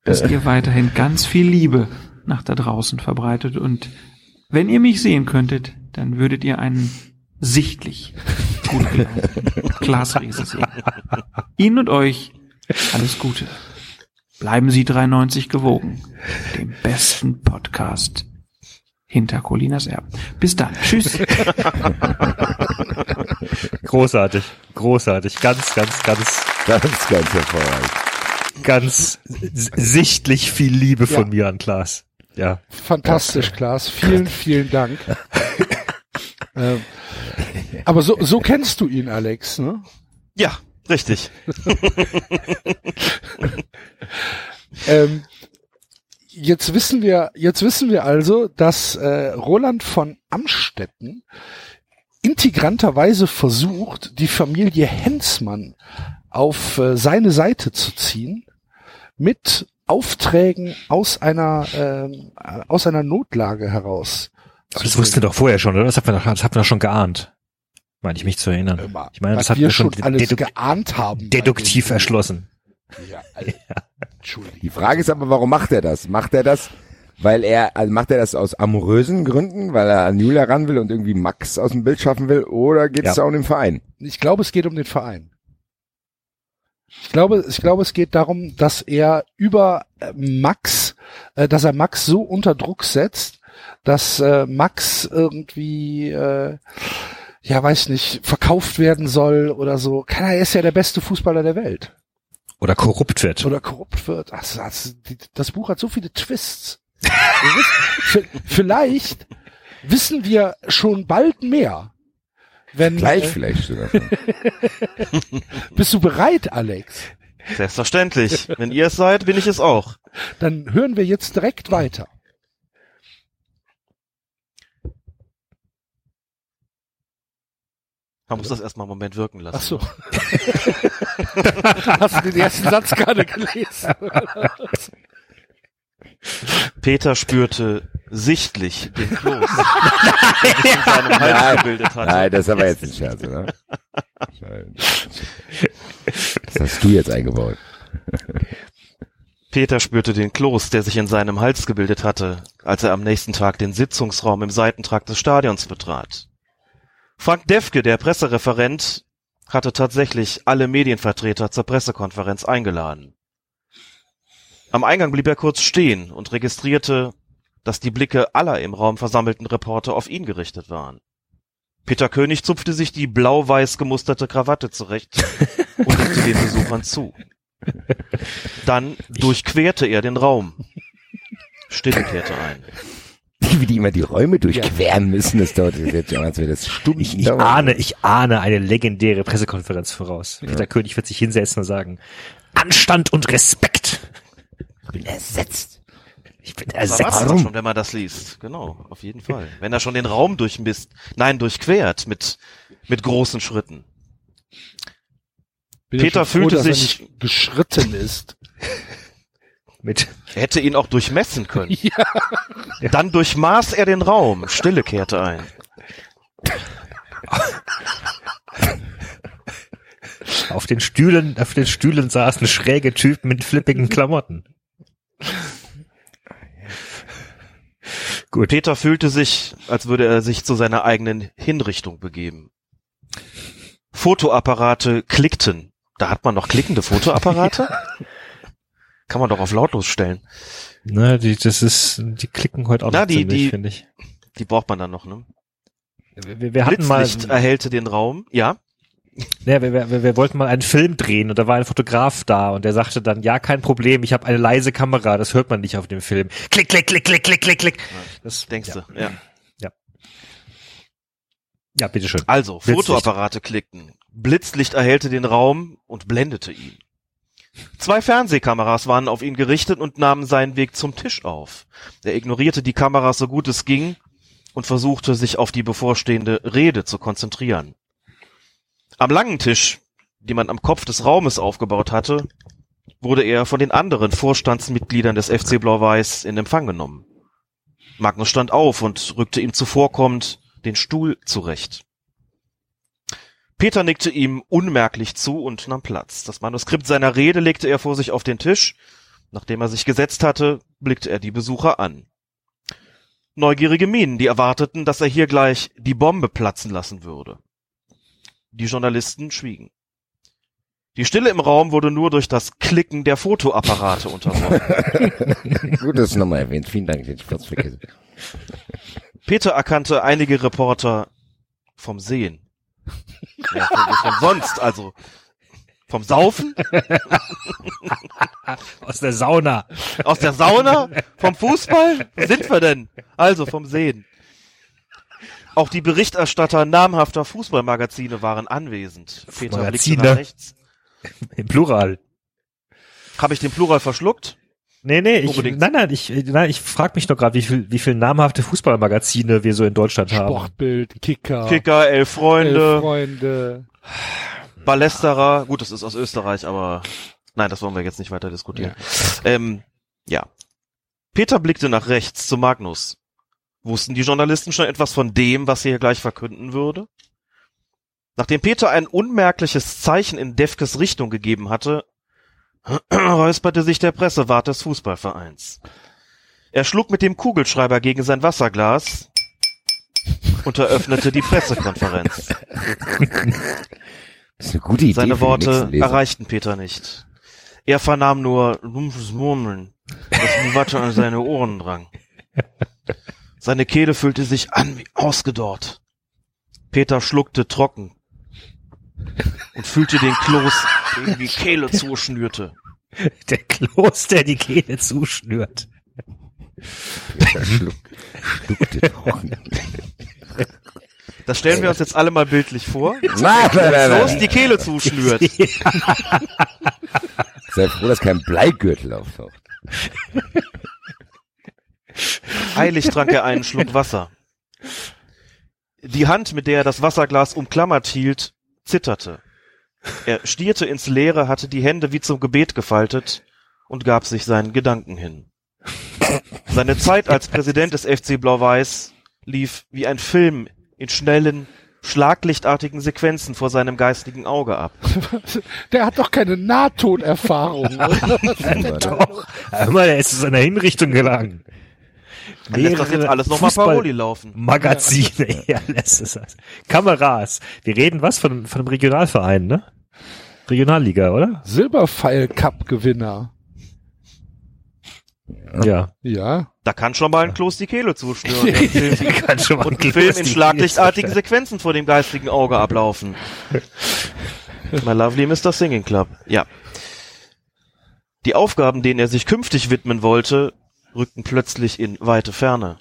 Speaker 15: dass ihr weiterhin ganz viel Liebe nach da draußen verbreitet. Und wenn ihr mich sehen könntet, dann würdet ihr einen sichtlich gut (laughs) Glasriese sehen. Ihnen und euch alles Gute. Bleiben Sie 93 gewogen, dem besten Podcast hinter Colinas Erben. Bis dann. Tschüss.
Speaker 5: Großartig, großartig, ganz, ganz, ganz,
Speaker 4: Ganz, ganz hervorragend.
Speaker 5: Ganz sichtlich viel Liebe
Speaker 2: Ja.
Speaker 5: von mir an Klaas. Ja.
Speaker 2: Fantastisch, Klaas. Vielen, vielen Dank. (laughs) ähm, aber so, so kennst du ihn, Alex, ne?
Speaker 14: Ja, richtig. (laughs)
Speaker 2: Ähm, jetzt wissen wir, jetzt wissen wir also, dass äh, Roland von Amstetten integranterweise versucht, die Familie Hensmann auf äh, seine Seite zu ziehen mit Aufträgen aus einer ähm, äh, aus einer Notlage heraus.
Speaker 5: Aber das wussten wir doch vorher schon, oder? Das haben wir doch, das haben wir doch schon geahnt. Meine ich mich zu erinnern. Ich meine, das hatten
Speaker 2: wir
Speaker 5: schon
Speaker 2: schon alles
Speaker 5: deduk
Speaker 2: geahnt haben.
Speaker 5: deduktiv erschlossen.
Speaker 2: Ja, (laughs) also, Entschuldigung.
Speaker 4: Die Frage ist aber, warum macht er das? Macht er das, weil er, also macht er das aus amorösen Gründen, weil er an Julia ran will und irgendwie Max aus dem Bild schaffen will, oder geht es
Speaker 2: Ja.
Speaker 4: da um den Verein?
Speaker 2: Ich glaube, es geht um den Verein. Ich glaube, ich glaube, es geht darum, dass er über äh, Max, äh, dass er Max so unter Druck setzt, dass äh, Max irgendwie, äh, ja, weiß nicht, verkauft werden soll oder so. Keiner, er ist ja der beste Fußballer der Welt.
Speaker 5: Oder korrupt wird.
Speaker 2: Oder korrupt wird. Das, das, das Buch hat so viele Twists. (laughs) Vielleicht wissen wir schon bald mehr. Wenn,
Speaker 4: Gleich
Speaker 2: äh,
Speaker 4: vielleicht sogar schon. (laughs)
Speaker 2: Bist du bereit, Alex?
Speaker 14: Selbstverständlich. Wenn ihr es seid, bin ich es auch.
Speaker 2: Dann hören wir jetzt direkt weiter.
Speaker 14: Man muss das erstmal einen Moment wirken lassen.
Speaker 2: Ach so. (laughs) Hast du den ersten Satz gerade gelesen?
Speaker 14: Peter spürte sichtlich (laughs) den Kloß, der (laughs) sich in seinem Hals
Speaker 4: Nein,
Speaker 14: gebildet hatte.
Speaker 4: nein, das ist aber jetzt ein Scherz, oder? Das hast du jetzt eingebaut.
Speaker 14: Peter spürte den Kloß, der sich in seinem Hals gebildet hatte, als er am nächsten Tag den Sitzungsraum im Seitentrakt des Stadions betrat. Frank Defke, der Pressereferent, hatte tatsächlich alle Medienvertreter zur Pressekonferenz eingeladen. Am Eingang blieb er kurz stehen und registrierte, dass die Blicke aller im Raum versammelten Reporter auf ihn gerichtet waren. Peter König zupfte sich die blau-weiß gemusterte Krawatte zurecht (laughs) und nickte den Besuchern zu. Dann durchquerte er den Raum. Stille kehrte ein.
Speaker 4: Wie die immer die Räume durchqueren müssen, das dauert jetzt schon, als wäre das Stunden
Speaker 5: Ich, ich ahne, ich ahne eine legendäre Pressekonferenz voraus.
Speaker 4: Ja.
Speaker 5: Peter König wird sich hinsetzen und sagen, Anstand und Respekt.
Speaker 4: Ich bin ersetzt.
Speaker 5: Ich bin
Speaker 14: Das erwartet man schon, wenn man das liest. Genau, auf jeden Fall. Wenn er schon den Raum durchmisst, nein, durchquert mit, mit großen Schritten.
Speaker 2: Bin
Speaker 14: Peter
Speaker 2: froh,
Speaker 14: fühlte
Speaker 2: er
Speaker 14: sich
Speaker 2: nicht geschritten ist. (laughs)
Speaker 5: mit
Speaker 14: Er hätte ihn auch durchmessen können. (laughs)
Speaker 2: Ja.
Speaker 14: Dann durchmaß er den Raum. Stille kehrte ein.
Speaker 5: auf den Stühlen, auf den Stühlen saßen schräge Typen mit flippigen Klamotten.
Speaker 14: Gut. Peter fühlte sich, als würde er sich zu seiner eigenen Hinrichtung begeben. Fotoapparate klickten. Da hat man noch klickende Fotoapparate? (laughs) Kann man doch auf lautlos stellen.
Speaker 5: Na, die, das ist, die klicken heute auch
Speaker 14: Na,
Speaker 5: noch
Speaker 14: die,
Speaker 5: ziemlich, finde ich.
Speaker 14: die braucht man dann noch, ne?
Speaker 5: Wir, wir hatten mal,
Speaker 14: Blitzlicht erhellte den Raum. Ja.
Speaker 5: Ja, wir, wir, wir wollten mal einen Film drehen und da war ein Fotograf da und der sagte dann, ja, kein Problem, ich habe eine leise Kamera, das hört man nicht auf dem Film. Klick, klick, klick, klick, klick, klick, klick.
Speaker 14: Das denkst
Speaker 5: ja.
Speaker 14: du, ja.
Speaker 5: Ja. Ja, bitteschön.
Speaker 14: Also,
Speaker 5: Blitzlicht.
Speaker 14: Fotoapparate klickten. Blitzlicht erhellte den Raum und blendete ihn. Zwei Fernsehkameras waren auf ihn gerichtet und nahmen seinen Weg zum Tisch auf. Er ignorierte die Kameras so gut es ging und versuchte sich auf die bevorstehende Rede zu konzentrieren. Am langen Tisch, den man am Kopf des Raumes aufgebaut hatte, wurde er von den anderen Vorstandsmitgliedern des FC Blau-Weiß in Empfang genommen. Magnus stand auf und rückte ihm zuvorkommend den Stuhl zurecht. Peter nickte ihm unmerklich zu und nahm Platz. Das Manuskript seiner Rede legte er vor sich auf den Tisch. Nachdem er sich gesetzt hatte, blickte er die Besucher an. Neugierige Minen, die erwarteten, dass er hier gleich die Bombe platzen lassen würde. Die Journalisten schwiegen. Die Stille im Raum wurde nur durch das Klicken der Fotoapparate unterbrochen. (laughs)
Speaker 4: Gut, dass du nochmal erwähnt. Vielen Dank, den ich vergessen.
Speaker 14: Peter erkannte einige Reporter vom Sehen. Ja, von, von sonst, also vom Saufen, (laughs)
Speaker 5: Aus der Sauna.
Speaker 14: aus der Sauna, vom Fußball, wo sind wir denn? Also vom Sehen. Auch die Berichterstatter namhafter Fußballmagazine waren anwesend. Peter blickte
Speaker 5: Magazine?
Speaker 14: nach rechts. (laughs)
Speaker 5: Im Plural.
Speaker 14: Habe ich den Plural verschluckt?
Speaker 5: Nee, nee, ich,
Speaker 14: Unbedingt.
Speaker 5: nein, nein, ich, nein, ich frage mich doch gerade, wie viel, wie viel namhafte Fußballmagazine wir so in Deutschland haben.
Speaker 2: Sportbild, Kicker,
Speaker 14: Kicker, Elf Freunde,
Speaker 2: Elf Freunde.
Speaker 14: Ballesterer. Gut, das ist aus Österreich, aber nein, das wollen wir jetzt nicht weiter diskutieren. Ähm, ja. Peter blickte nach rechts zu Magnus. Wussten die Journalisten schon etwas von dem, was er hier gleich verkünden würde? Nachdem Peter ein unmerkliches Zeichen in Defkes Richtung gegeben hatte, (clears throat) räusperte sich der Pressewart des Fußballvereins. Er schlug mit dem Kugelschreiber gegen sein Wasserglas und eröffnete die Pressekonferenz. (laughs)
Speaker 4: Das ist eine gute Idee.
Speaker 14: Seine Worte erreichten Peter nicht. Er vernahm nur dumpfes Murmeln, das Watte an seine Ohren drang. Seine Kehle fühlte sich an wie ausgedorrt. Peter schluckte trocken und fühlte den Kloß, der ihm die Kehle zuschnürte.
Speaker 5: Der Kloß, der die Kehle zuschnürt.
Speaker 4: Peter schluck, schluckte trocken.
Speaker 14: Das stellen wir uns jetzt alle mal bildlich vor. (laughs)
Speaker 4: Nein, nein, nein,
Speaker 14: Der
Speaker 4: nein.
Speaker 14: Kloß die Kehle zuschnürt. (laughs)
Speaker 4: Sei froh, dass kein Bleigürtel auftaucht. (laughs)
Speaker 14: Eilig trank er einen Schluck Wasser. Die Hand, mit der er das Wasserglas umklammert hielt, zitterte. Er stierte ins Leere, hatte die Hände wie zum Gebet gefaltet und gab sich seinen Gedanken hin. Seine Zeit als Präsident des FC Blau-Weiß lief wie ein Film in schnellen, schlaglichtartigen Sequenzen vor seinem geistigen Auge ab.
Speaker 2: Der hat doch keine Nahtoderfahrung. oder? (laughs)
Speaker 5: Doch. Hör mal, er ist zu seiner Hinrichtung gelangen.
Speaker 14: Er das jetzt alles nochmal Paroli laufen.
Speaker 5: Magazine, (laughs) ja, lässt es das. Kameras. Wir reden was von, von einem Regionalverein, ne? Regionalliga, oder?
Speaker 2: Silberpfeil Cup Gewinner.
Speaker 5: Ja.
Speaker 2: Ja.
Speaker 14: Da kann schon mal ein Kloß die Kehle zuschnüren. (laughs) ein Film,
Speaker 5: Kann schon mal
Speaker 14: und ein Film in schlaglichtartigen. Sequenzen vor dem geistigen Auge ablaufen. (laughs) My lovely Mr. Singing Club. Ja. Die Aufgaben, denen er sich künftig widmen wollte, rückten plötzlich in weite Ferne.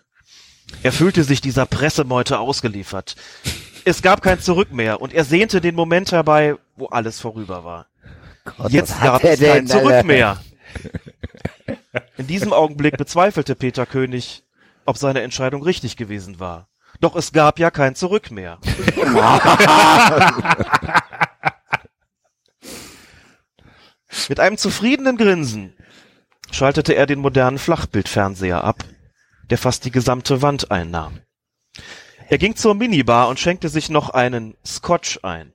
Speaker 14: Er fühlte sich dieser Pressemeute ausgeliefert. Es gab kein Zurück mehr und er sehnte den Moment herbei, wo alles vorüber war.
Speaker 4: Gott,
Speaker 14: Jetzt gab es kein Zurück
Speaker 4: Alter?
Speaker 14: mehr. In diesem Augenblick bezweifelte Peter König, ob seine Entscheidung richtig gewesen war. Doch es gab ja kein Zurück mehr. (laughs) Mit einem zufriedenen Grinsen schaltete er den modernen Flachbildfernseher ab, der fast die gesamte Wand einnahm. Er ging zur Minibar und schenkte sich noch einen Scotch ein.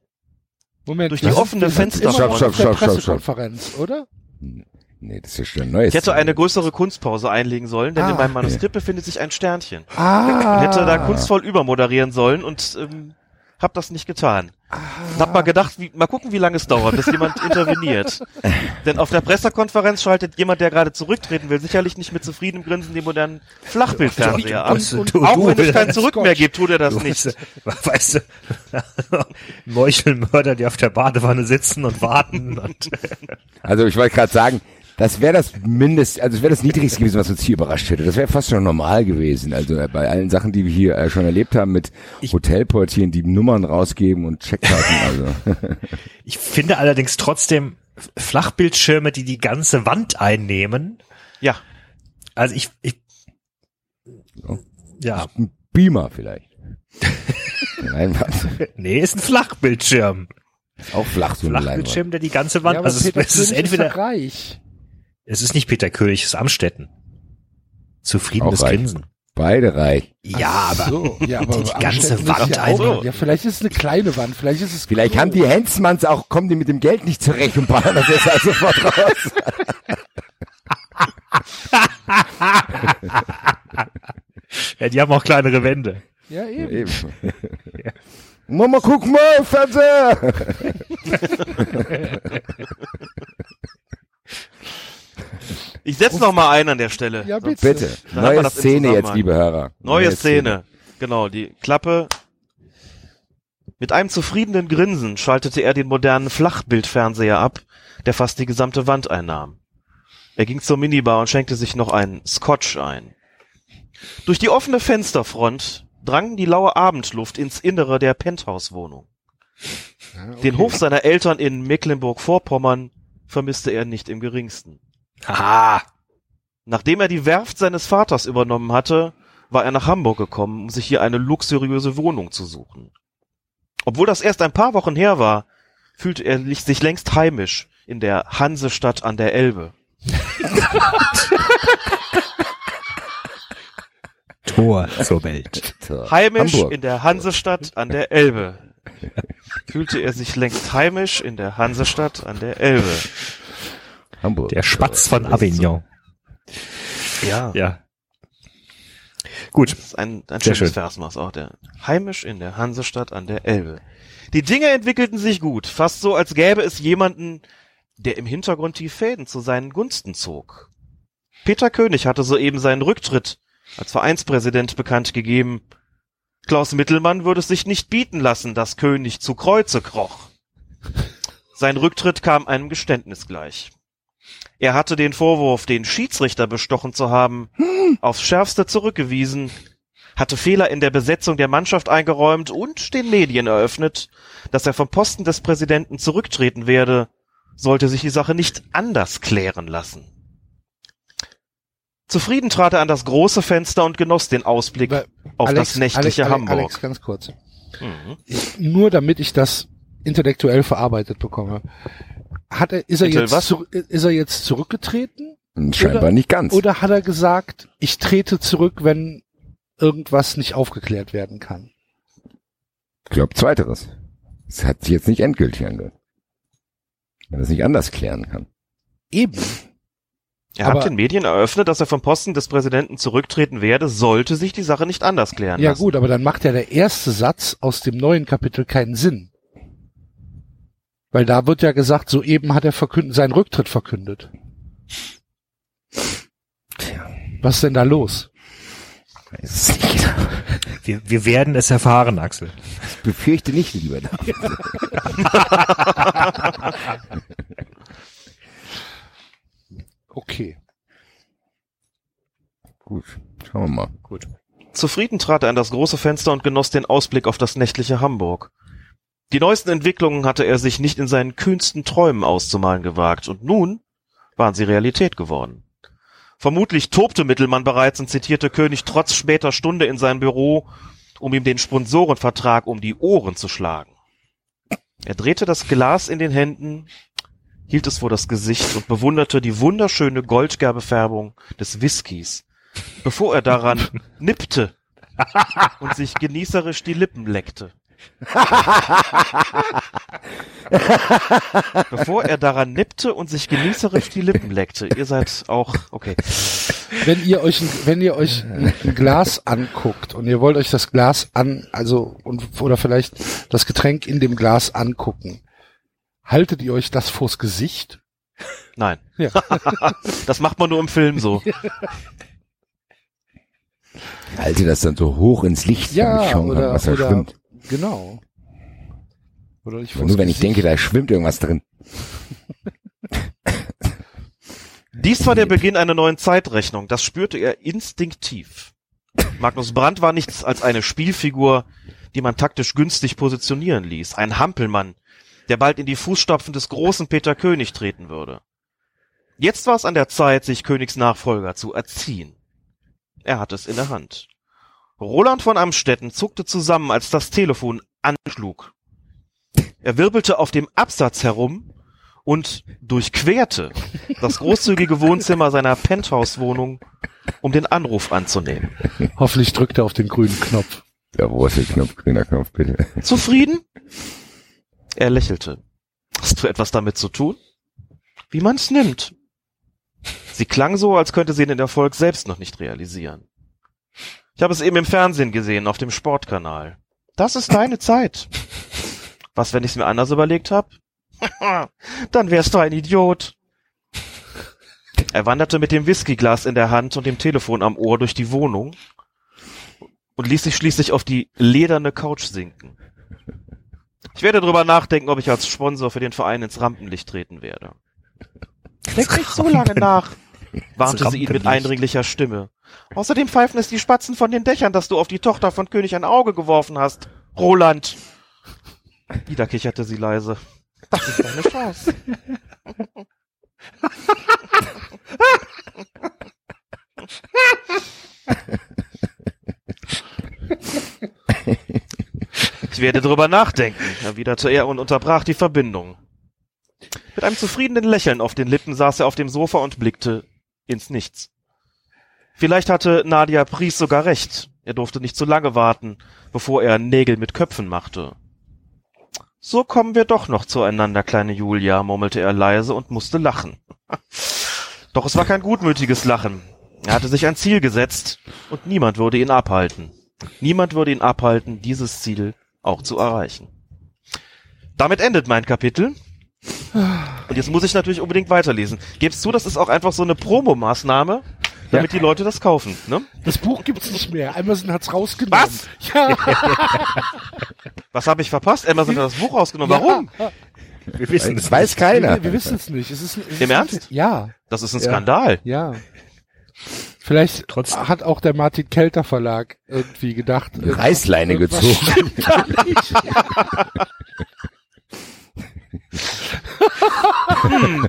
Speaker 2: Moment,
Speaker 14: Durch die offene Fensterfront.
Speaker 2: der
Speaker 4: stopp, stopp, stopp.
Speaker 2: Pressekonferenz, oder?
Speaker 8: Nee, das ist schon neues.
Speaker 14: Ich hätte eine größere Kunstpause einlegen sollen, denn
Speaker 2: Ah,
Speaker 14: in meinem. Manuskript befindet sich ein Sternchen.
Speaker 2: Ah.
Speaker 14: Und hätte da kunstvoll übermoderieren sollen und ähm, hab das nicht getan. Und hab mal gedacht, wie, mal gucken, wie lange es dauert, bis jemand (laughs) interveniert. Denn auf der Pressekonferenz schaltet jemand, der gerade zurücktreten will, sicherlich nicht mit zufriedenem Grinsen den modernen Flachbildfernseher ab.
Speaker 5: Und- und-
Speaker 14: Auch wenn es kein Zurück mehr gibt, tut er das
Speaker 5: Du
Speaker 14: nicht.
Speaker 5: Weißt, weißt du, (laughs) Meuchelmörder, die auf der Badewanne sitzen und warten. Und
Speaker 4: Also ich wollte gerade sagen, das wäre das Mindest, also das wäre das Niedrigste gewesen, was uns hier überrascht hätte. Das wäre fast schon normal gewesen. Also äh, bei allen Sachen, die wir hier äh, schon erlebt haben mit Hotelportieren, die Nummern rausgeben und Checkkarten. Also (laughs)
Speaker 5: ich finde allerdings trotzdem Flachbildschirme, die die ganze Wand einnehmen.
Speaker 14: Ja.
Speaker 5: Also ich, ich ja.
Speaker 4: ein Beamer vielleicht. (laughs) Nein, was?
Speaker 5: Nee, ist ein Flachbildschirm.
Speaker 4: Ist auch flach so eine
Speaker 5: Flachbildschirm,
Speaker 4: Leinwand.
Speaker 5: der die ganze Wand,
Speaker 2: Ja,
Speaker 5: also es, es ist entweder,
Speaker 2: reich.
Speaker 5: Es ist nicht Peter König, es ist Amstetten. Zufriedenes. Grinsen.
Speaker 4: Beide reich.
Speaker 5: Ja, aber
Speaker 2: So, ja, aber
Speaker 5: die ganze Wand
Speaker 2: ja, auch, ja, vielleicht ist es eine kleine Wand, vielleicht ist es
Speaker 4: Vielleicht
Speaker 2: Klo.
Speaker 4: haben die Hensmanns auch, kommen die mit dem Geld nicht zurecht und ballern das jetzt also sofort raus. (laughs)
Speaker 5: ja, die haben auch kleinere Wände.
Speaker 2: Ja, eben.
Speaker 4: Eben. Mama, guck mal, Fernseher! (laughs)
Speaker 14: Ich setz noch mal ein an der Stelle.
Speaker 2: Ja, bitte.
Speaker 4: Bitte. Neue Szene jetzt, liebe Hörer.
Speaker 14: Neue Szene. Genau, die Klappe. Mit einem zufriedenen Grinsen schaltete er den modernen Flachbildfernseher ab, der fast die gesamte Wand einnahm. Er ging zur Minibar und schenkte sich noch einen Scotch ein. Durch die offene Fensterfront drang die laue Abendluft ins Innere der Penthouse-Wohnung. Den Hof seiner Eltern in Mecklenburg-Vorpommern vermisste er nicht im geringsten.
Speaker 5: Haha.
Speaker 14: Nachdem er die Werft seines Vaters übernommen hatte, war er nach Hamburg gekommen, um sich hier eine luxuriöse Wohnung zu suchen. Obwohl das erst ein paar Wochen her war, fühlte er sich längst heimisch in der Hansestadt an der Elbe. (laughs)
Speaker 5: Tor zur Welt.
Speaker 14: Heimisch
Speaker 4: Hamburg.
Speaker 14: in der Hansestadt an der Elbe. (laughs) Fühlte er sich längst heimisch in der Hansestadt an der Elbe.
Speaker 4: Hamburg.
Speaker 5: Der Spatz von Avignon.
Speaker 14: Ja.
Speaker 5: Ja. Gut.
Speaker 14: Das ist ein, ein
Speaker 5: Sehr
Speaker 14: schönes
Speaker 5: schön.
Speaker 14: Versmaß auch der. Heimisch in der Hansestadt an der Elbe. Die Dinge entwickelten sich gut, fast so, als gäbe es jemanden, der im Hintergrund die Fäden zu seinen Gunsten zog. Peter König hatte soeben seinen Rücktritt als Vereinspräsident bekannt gegeben. Klaus Mittelmann würde es sich nicht bieten lassen, dass König zu Kreuze kroch. Sein Rücktritt kam einem Geständnis gleich. Er hatte den Vorwurf, den Schiedsrichter bestochen zu haben, aufs Schärfste zurückgewiesen, hatte Fehler in der Besetzung der Mannschaft eingeräumt und den Medien eröffnet, dass er vom Posten des Präsidenten zurücktreten werde, sollte sich die Sache nicht anders klären lassen. Zufrieden trat er an das große Fenster und genoss den Ausblick
Speaker 2: Aber
Speaker 14: auf
Speaker 2: Alex,
Speaker 14: das nächtliche
Speaker 2: Alex,
Speaker 14: Hamburg.
Speaker 2: Alex, ganz kurz.
Speaker 14: Mhm.
Speaker 2: Nur damit ich das intellektuell verarbeitet bekomme. Hat er, ist er
Speaker 14: Intel
Speaker 2: jetzt,
Speaker 14: was?
Speaker 2: ist er jetzt zurückgetreten?
Speaker 4: Scheinbar
Speaker 2: Oder-
Speaker 4: nicht ganz.
Speaker 2: Oder hat er gesagt, ich trete zurück, wenn irgendwas nicht aufgeklärt werden kann?
Speaker 4: Ich glaube zweiteres. Es hat sich jetzt nicht endgültig angehört. Wenn er es nicht anders klären kann.
Speaker 2: Eben.
Speaker 14: Er
Speaker 2: Aber-
Speaker 14: hat den Medien eröffnet, dass er vom Posten des Präsidenten zurücktreten werde, sollte sich die Sache nicht anders klären
Speaker 2: Ja
Speaker 14: lassen.
Speaker 2: gut, aber dann macht ja der erste Satz aus dem neuen Kapitel keinen Sinn. Weil da wird ja gesagt, soeben hat er verkündet, seinen Rücktritt verkündet. Was ist denn da los?
Speaker 5: Wir, wir werden es erfahren, Axel.
Speaker 4: Ich befürchte nicht, lieber David.
Speaker 2: Okay.
Speaker 4: Gut, schauen wir mal.
Speaker 5: Gut.
Speaker 14: Zufrieden trat er an das große Fenster und genoss den Ausblick auf das nächtliche Hamburg. Die neuesten Entwicklungen hatte er sich nicht in seinen kühnsten Träumen auszumalen gewagt, und nun waren sie Realität geworden. Vermutlich tobte Mittelmann bereits und zitierte König trotz später Stunde in sein Büro, um ihm den Sponsorenvertrag um die Ohren zu schlagen. Er drehte das Glas in den Händen, hielt es vor das Gesicht und bewunderte die wunderschöne goldgelbe Färbung des Whiskys, bevor er daran (laughs) nippte und sich genießerisch die Lippen leckte. (laughs) Bevor er daran nippte und sich genießerisch die Lippen leckte. Ihr seid auch, okay.
Speaker 2: Wenn ihr euch, ein- wenn ihr euch ein, ein Glas anguckt und ihr wollt euch das Glas an, also, und, oder vielleicht das Getränk in dem Glas angucken, haltet ihr euch das vors Gesicht?
Speaker 14: Nein.
Speaker 2: Ja. (laughs)
Speaker 14: das macht man nur im Film so.
Speaker 8: Halte das dann so hoch ins Licht, damit ich
Speaker 2: Ja,
Speaker 8: schauen kann, was da schwimmt.
Speaker 2: Genau. Oder ich
Speaker 8: nur wenn ich denke, da schwimmt irgendwas drin.
Speaker 14: Dies war der Beginn einer neuen Zeitrechnung. Das spürte er instinktiv. Magnus Brandt war nichts als eine Spielfigur, die man taktisch günstig positionieren ließ. Ein Hampelmann, der bald in die Fußstapfen des großen Peter König treten würde. Jetzt war es an der Zeit, sich Königs Nachfolger zu erziehen. Er hatte es in der Hand. Roland von Amstetten zuckte zusammen, als das Telefon anschlug. Er wirbelte auf dem Absatz herum und durchquerte das großzügige Wohnzimmer seiner Penthouse-Wohnung, um den Anruf anzunehmen.
Speaker 2: Hoffentlich drückt er auf den grünen Knopf.
Speaker 8: Der große Knopf, grüner Knopf, bitte.
Speaker 14: Zufrieden? Er lächelte. Hast du etwas damit zu tun? Wie man's nimmt. Sie klang so, als könnte sie den Erfolg selbst noch nicht realisieren. Ich habe es eben im Fernsehen gesehen, auf dem Sportkanal. Das ist deine Zeit. Was, wenn ich's mir anders überlegt hab? (laughs) Dann wärst du ein Idiot. Er wanderte mit dem Whiskyglas in der Hand und dem Telefon am Ohr durch die Wohnung und ließ sich schließlich auf die lederne Couch sinken. Ich werde darüber nachdenken, ob ich als Sponsor für den Verein ins Rampenlicht treten werde. Denk nicht so lange nach, warnte sie ihn mit eindringlicher Stimme. Außerdem pfeifen es die Spatzen von den Dächern, dass du auf die Tochter von König ein Auge geworfen hast. Roland! Wieder kicherte sie leise. Das ist deine Chance. Ich werde drüber nachdenken, erwiderte er und unterbrach die Verbindung. Mit einem zufriedenen Lächeln auf den Lippen saß er auf dem Sofa und blickte ins Nichts. Vielleicht hatte Nadia Pries sogar recht. Er durfte nicht zu lange warten, bevor er Nägel mit Köpfen machte. So kommen wir doch noch zueinander, kleine Julia, murmelte er leise und musste lachen. (laughs) Doch es war kein gutmütiges Lachen. Er hatte sich ein Ziel gesetzt und niemand würde ihn abhalten. Niemand würde ihn abhalten, dieses Ziel auch zu erreichen. Damit endet mein Kapitel. Und jetzt muss ich natürlich unbedingt weiterlesen. Gebst zu, das ist auch einfach so eine Promomaßnahme, damit die Leute das kaufen. Ne?
Speaker 2: Das Buch gibt's nicht mehr. Amazon hat's rausgenommen. Was? Ja. (laughs)
Speaker 14: Was habe ich verpasst? Amazon hat das Buch rausgenommen. Warum?
Speaker 8: Wir wissen es. Weiß keiner.
Speaker 2: Wir, wir wissen es nicht. Es ist, es ist
Speaker 14: Im Ernst?
Speaker 2: Ja.
Speaker 14: Das ist ein
Speaker 2: Ja.
Speaker 14: Skandal.
Speaker 2: Ja. Vielleicht hat auch der Martin Kelter Verlag irgendwie gedacht. äh,
Speaker 8: Reißleine
Speaker 2: irgendwas
Speaker 8: gezogen.
Speaker 2: stimmt da nicht. (laughs)
Speaker 14: Hm.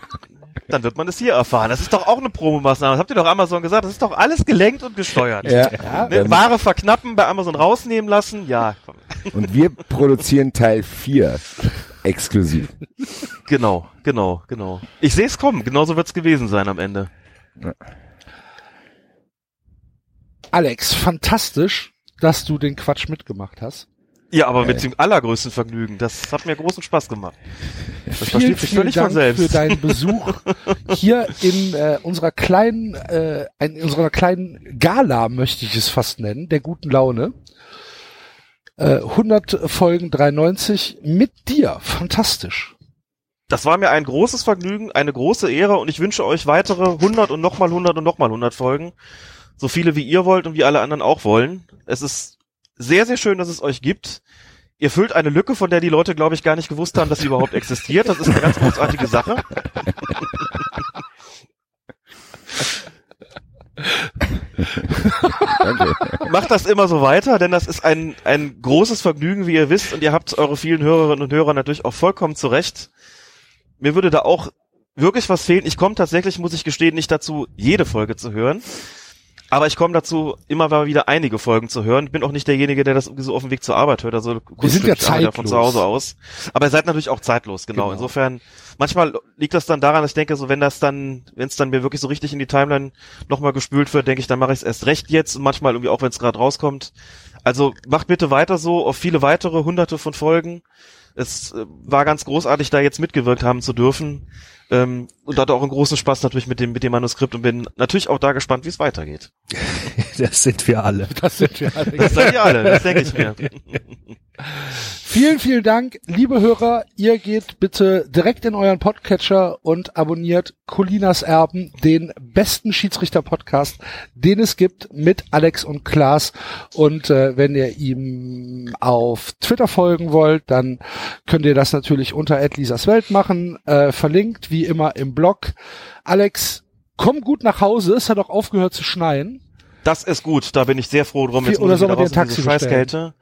Speaker 14: Dann wird man es hier erfahren. Das ist doch auch eine Promomaßnahme. Das habt ihr doch Amazon gesagt. Das ist doch alles gelenkt und gesteuert.
Speaker 8: Ja.
Speaker 14: Ne,
Speaker 8: Dann-
Speaker 14: Ware verknappen, bei Amazon rausnehmen lassen. Ja, komm.
Speaker 8: Und wir produzieren Teil 4 exklusiv.
Speaker 14: Genau, genau, genau. Ich sehe es kommen. Genauso wird es gewesen sein am Ende.
Speaker 2: Alex, fantastisch, dass du den Quatsch mitgemacht hast.
Speaker 14: Ja, aber mit dem allergrößten Vergnügen. Das hat mir großen Spaß gemacht. Das
Speaker 2: vielen,
Speaker 14: versteht sich völlig
Speaker 2: Dank
Speaker 14: von selbst.
Speaker 2: für deinen Besuch hier in äh, unserer kleinen, äh, in unserer kleinen Gala möchte ich es fast nennen, der guten Laune. Äh, 100 Folgen 93 mit dir, fantastisch.
Speaker 14: Das war mir ein großes Vergnügen, eine große Ehre und ich wünsche euch weitere 100 und nochmal 100 und nochmal 100 Folgen. So viele wie ihr wollt und wie alle anderen auch wollen. Es ist sehr, sehr schön, dass es euch gibt. Ihr füllt eine Lücke, von der die Leute, glaube ich, gar nicht gewusst haben, dass sie überhaupt existiert. Das ist eine ganz großartige Sache. Macht das immer so weiter, denn das ist ein, ein großes Vergnügen, wie ihr wisst, und ihr habt eure vielen Hörerinnen und Hörer natürlich auch vollkommen zurecht. Mir würde da auch wirklich was fehlen. Ich komme tatsächlich, muss ich gestehen, nicht dazu, jede Folge zu hören. Aber ich komme dazu, immer mal wieder einige Folgen zu hören. Bin auch nicht derjenige, der das irgendwie so auf dem Weg zur Arbeit hört. Also
Speaker 2: Wir sind ja
Speaker 14: arbeite von
Speaker 2: zeitlos.
Speaker 14: zu Hause aus. Aber ihr seid natürlich auch zeitlos, genau.
Speaker 2: Genau.
Speaker 14: Insofern, manchmal liegt das dann daran, dass ich denke, so wenn das dann, wenn es dann mir wirklich so richtig in die Timeline nochmal gespült wird, denke ich, dann mache ich es erst recht jetzt. Und manchmal irgendwie auch, wenn es gerade rauskommt. Also macht bitte weiter so auf viele weitere hunderte von Folgen. Es äh, war ganz großartig, da jetzt mitgewirkt haben zu dürfen. Ähm, und hatte auch einen großen Spaß natürlich mit dem, mit dem Manuskript und bin natürlich auch da gespannt, wie es weitergeht. (laughs)
Speaker 5: Das sind wir alle.
Speaker 2: Das sind wir alle.
Speaker 14: Das seid ihr alle, das denke ich mir. (laughs)
Speaker 2: Vielen, vielen Dank, liebe Hörer. Ihr geht bitte direkt in euren Podcatcher und abonniert Colinas Erben, den besten Schiedsrichter-Podcast, den es gibt, mit Alex und Klaas. Und äh, wenn ihr ihm auf Twitter folgen wollt, dann könnt ihr das natürlich unter Lisas Welt machen, äh, verlinkt wie immer im Blog. Alex, komm gut nach Hause. Es hat auch aufgehört zu schneien.
Speaker 14: Das ist gut, da bin ich sehr froh drum. Jetzt
Speaker 2: Oder
Speaker 14: muss ich
Speaker 2: soll
Speaker 14: wieder
Speaker 2: man
Speaker 14: raus in diese
Speaker 2: Taxi bestellen?
Speaker 14: Scheißkälte.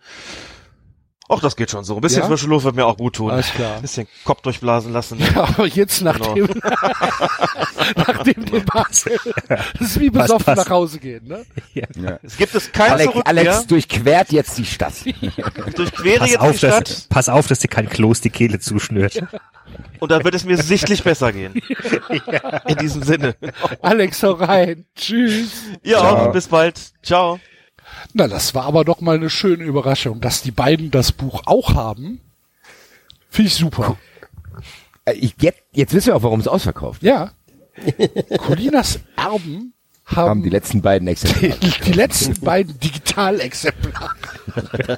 Speaker 14: Ach, das geht schon so. Ein bisschen
Speaker 2: Ja?
Speaker 14: frische Luft wird mir auch gut tun.
Speaker 2: Alles klar.
Speaker 14: Ein bisschen Kopf durchblasen lassen.
Speaker 2: Ja, aber jetzt nach
Speaker 14: Genau.
Speaker 2: dem, (laughs) nachdem dem Basel, das ist wie besoffen
Speaker 14: passt.
Speaker 2: nach Hause gehen, ne?
Speaker 4: Ja.
Speaker 14: Es gibt es kein
Speaker 4: Alex,
Speaker 14: Zurück
Speaker 4: Alex
Speaker 14: mehr.
Speaker 4: durchquert jetzt die Stadt.
Speaker 14: Ich (laughs) durchquere
Speaker 5: Pass
Speaker 14: jetzt
Speaker 5: auf,
Speaker 14: die Stadt
Speaker 5: dass, pass auf, dass dir kein Kloß die Kehle zuschnürt.
Speaker 14: Und dann wird es mir sichtlich besser gehen. (laughs) In diesem Sinne.
Speaker 2: Alex, hau rein. Tschüss.
Speaker 14: Ja,
Speaker 2: Ciao.
Speaker 14: bis bald. Ciao.
Speaker 2: Na, das war aber doch mal eine schöne Überraschung, dass die beiden das Buch auch haben. Finde ich super.
Speaker 4: Äh, Ich, jetzt, jetzt wissen wir auch, warum es ausverkauft.
Speaker 2: Ja. Colinas Erben haben,
Speaker 4: Haben die letzten beiden
Speaker 2: die,
Speaker 4: Exemplare. (laughs)
Speaker 2: die letzten beiden Digitalexemplare. (laughs)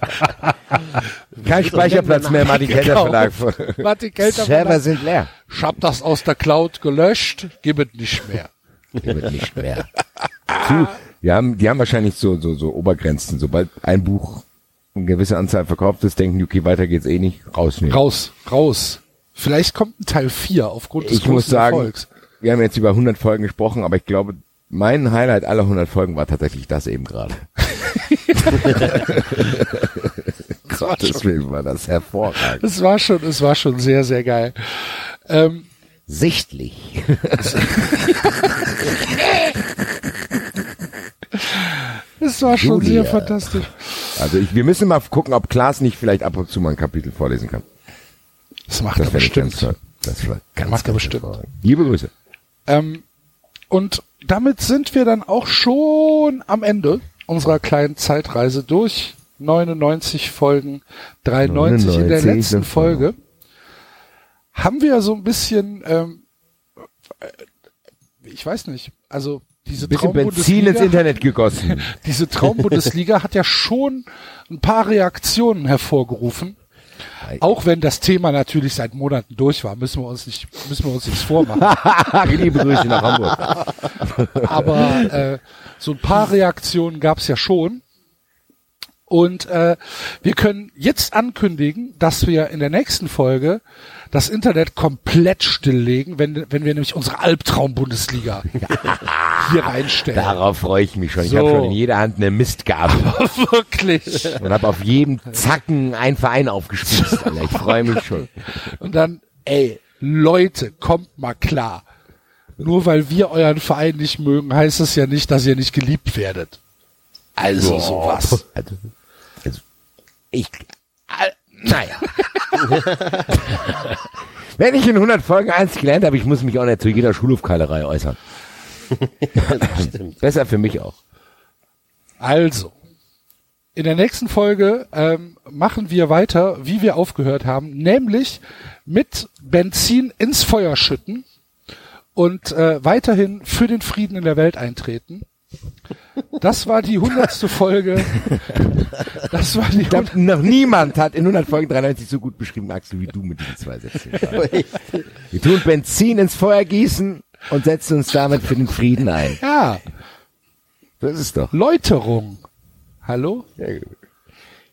Speaker 4: Kein Speicherplatz mehr, Martin Kelter
Speaker 2: Genau.
Speaker 4: Verlag. (laughs)
Speaker 2: Martin Kelter
Speaker 4: Server
Speaker 2: Verlag.
Speaker 4: sind leer.
Speaker 2: Ich hab das aus der Cloud gelöscht, gib es nicht mehr.
Speaker 4: Wird nicht mehr. Du, die haben, die haben wahrscheinlich so, so, so Obergrenzen. Sobald ein Buch eine gewisse Anzahl verkauft ist, denken die, okay, weiter geht's eh nicht, rausnehmen.
Speaker 2: Raus, raus. Vielleicht kommt ein Teil 4 aufgrund des
Speaker 4: ich muss
Speaker 2: großen
Speaker 4: sagen,
Speaker 2: Erfolgs.
Speaker 4: wir haben jetzt über 100 Folgen gesprochen, aber ich glaube, mein Highlight aller 100 Folgen war tatsächlich das eben gerade. (laughs) Gottes Willen war das hervorragend.
Speaker 2: Es war schon, es war schon sehr, sehr geil. Ähm,
Speaker 4: Sichtlich. (laughs)
Speaker 2: es war schon
Speaker 4: Julia.
Speaker 2: sehr fantastisch.
Speaker 4: Also ich, wir müssen mal gucken, ob Klaas nicht vielleicht ab und zu mal ein Kapitel vorlesen kann.
Speaker 2: Das macht er
Speaker 4: wäre
Speaker 2: bestimmt.
Speaker 4: Ganz. Das ganz,
Speaker 2: Macht er
Speaker 4: ganz
Speaker 2: bestimmt.
Speaker 4: hervorragend. Liebe Grüße.
Speaker 2: Ähm, und damit sind wir dann auch schon am Ende unserer kleinen Zeitreise durch 99 Folgen, 93 in der
Speaker 4: 99
Speaker 2: letzten Folge. Haben wir so ein bisschen, ähm, äh, ich weiß nicht, also diese
Speaker 4: Bisschen Benzin ins Internet gegossen. (laughs)
Speaker 2: diese Traumbundesliga hat ja schon ein paar Reaktionen hervorgerufen. Auch wenn das Thema natürlich seit Monaten durch war, müssen wir uns nicht, müssen wir uns nichts vormachen. (laughs)
Speaker 4: Liebe Grüße nach Hamburg. (laughs)
Speaker 2: Aber äh, so ein paar Reaktionen gab es ja schon. Und äh, wir können jetzt ankündigen, dass wir in der nächsten Folge das Internet komplett stilllegen, wenn, wenn wir nämlich unsere Albtraum-Bundesliga hier reinstellen.
Speaker 4: Darauf freue ich mich schon. Ich
Speaker 2: So.
Speaker 4: habe schon in jeder Hand eine Mistgabel. (laughs)
Speaker 2: Wirklich.
Speaker 4: Und habe auf jedem Zacken einen Verein aufgespießt. Alter. Ich freue mich schon.
Speaker 2: Und dann, ey, Leute, kommt mal klar. Nur weil wir euren Verein nicht mögen, heißt es ja nicht, dass ihr nicht geliebt werdet. Also
Speaker 4: Boah.
Speaker 2: sowas.
Speaker 4: Also, also ich, naja. Wenn ich in 100 Folgen eins gelernt habe, ich muss mich auch nicht zu jeder Schulhofkeilerei äußern. Besser für mich auch.
Speaker 2: Also, in der nächsten Folge ähm, machen wir weiter, wie wir aufgehört haben, nämlich mit Benzin ins Feuer schütten und äh, weiterhin für den Frieden in der Welt eintreten. Das war die hundertste Folge. Das war die
Speaker 4: Ich glaube, noch niemand hat in 100 Folgen 93 so gut beschrieben, Axel, wie du mit diesen zwei Sätzen. Wir tun Benzin ins Feuer gießen und setzen uns damit für den Frieden ein.
Speaker 2: Ja,
Speaker 4: Das ist doch.
Speaker 2: Läuterung. Hallo?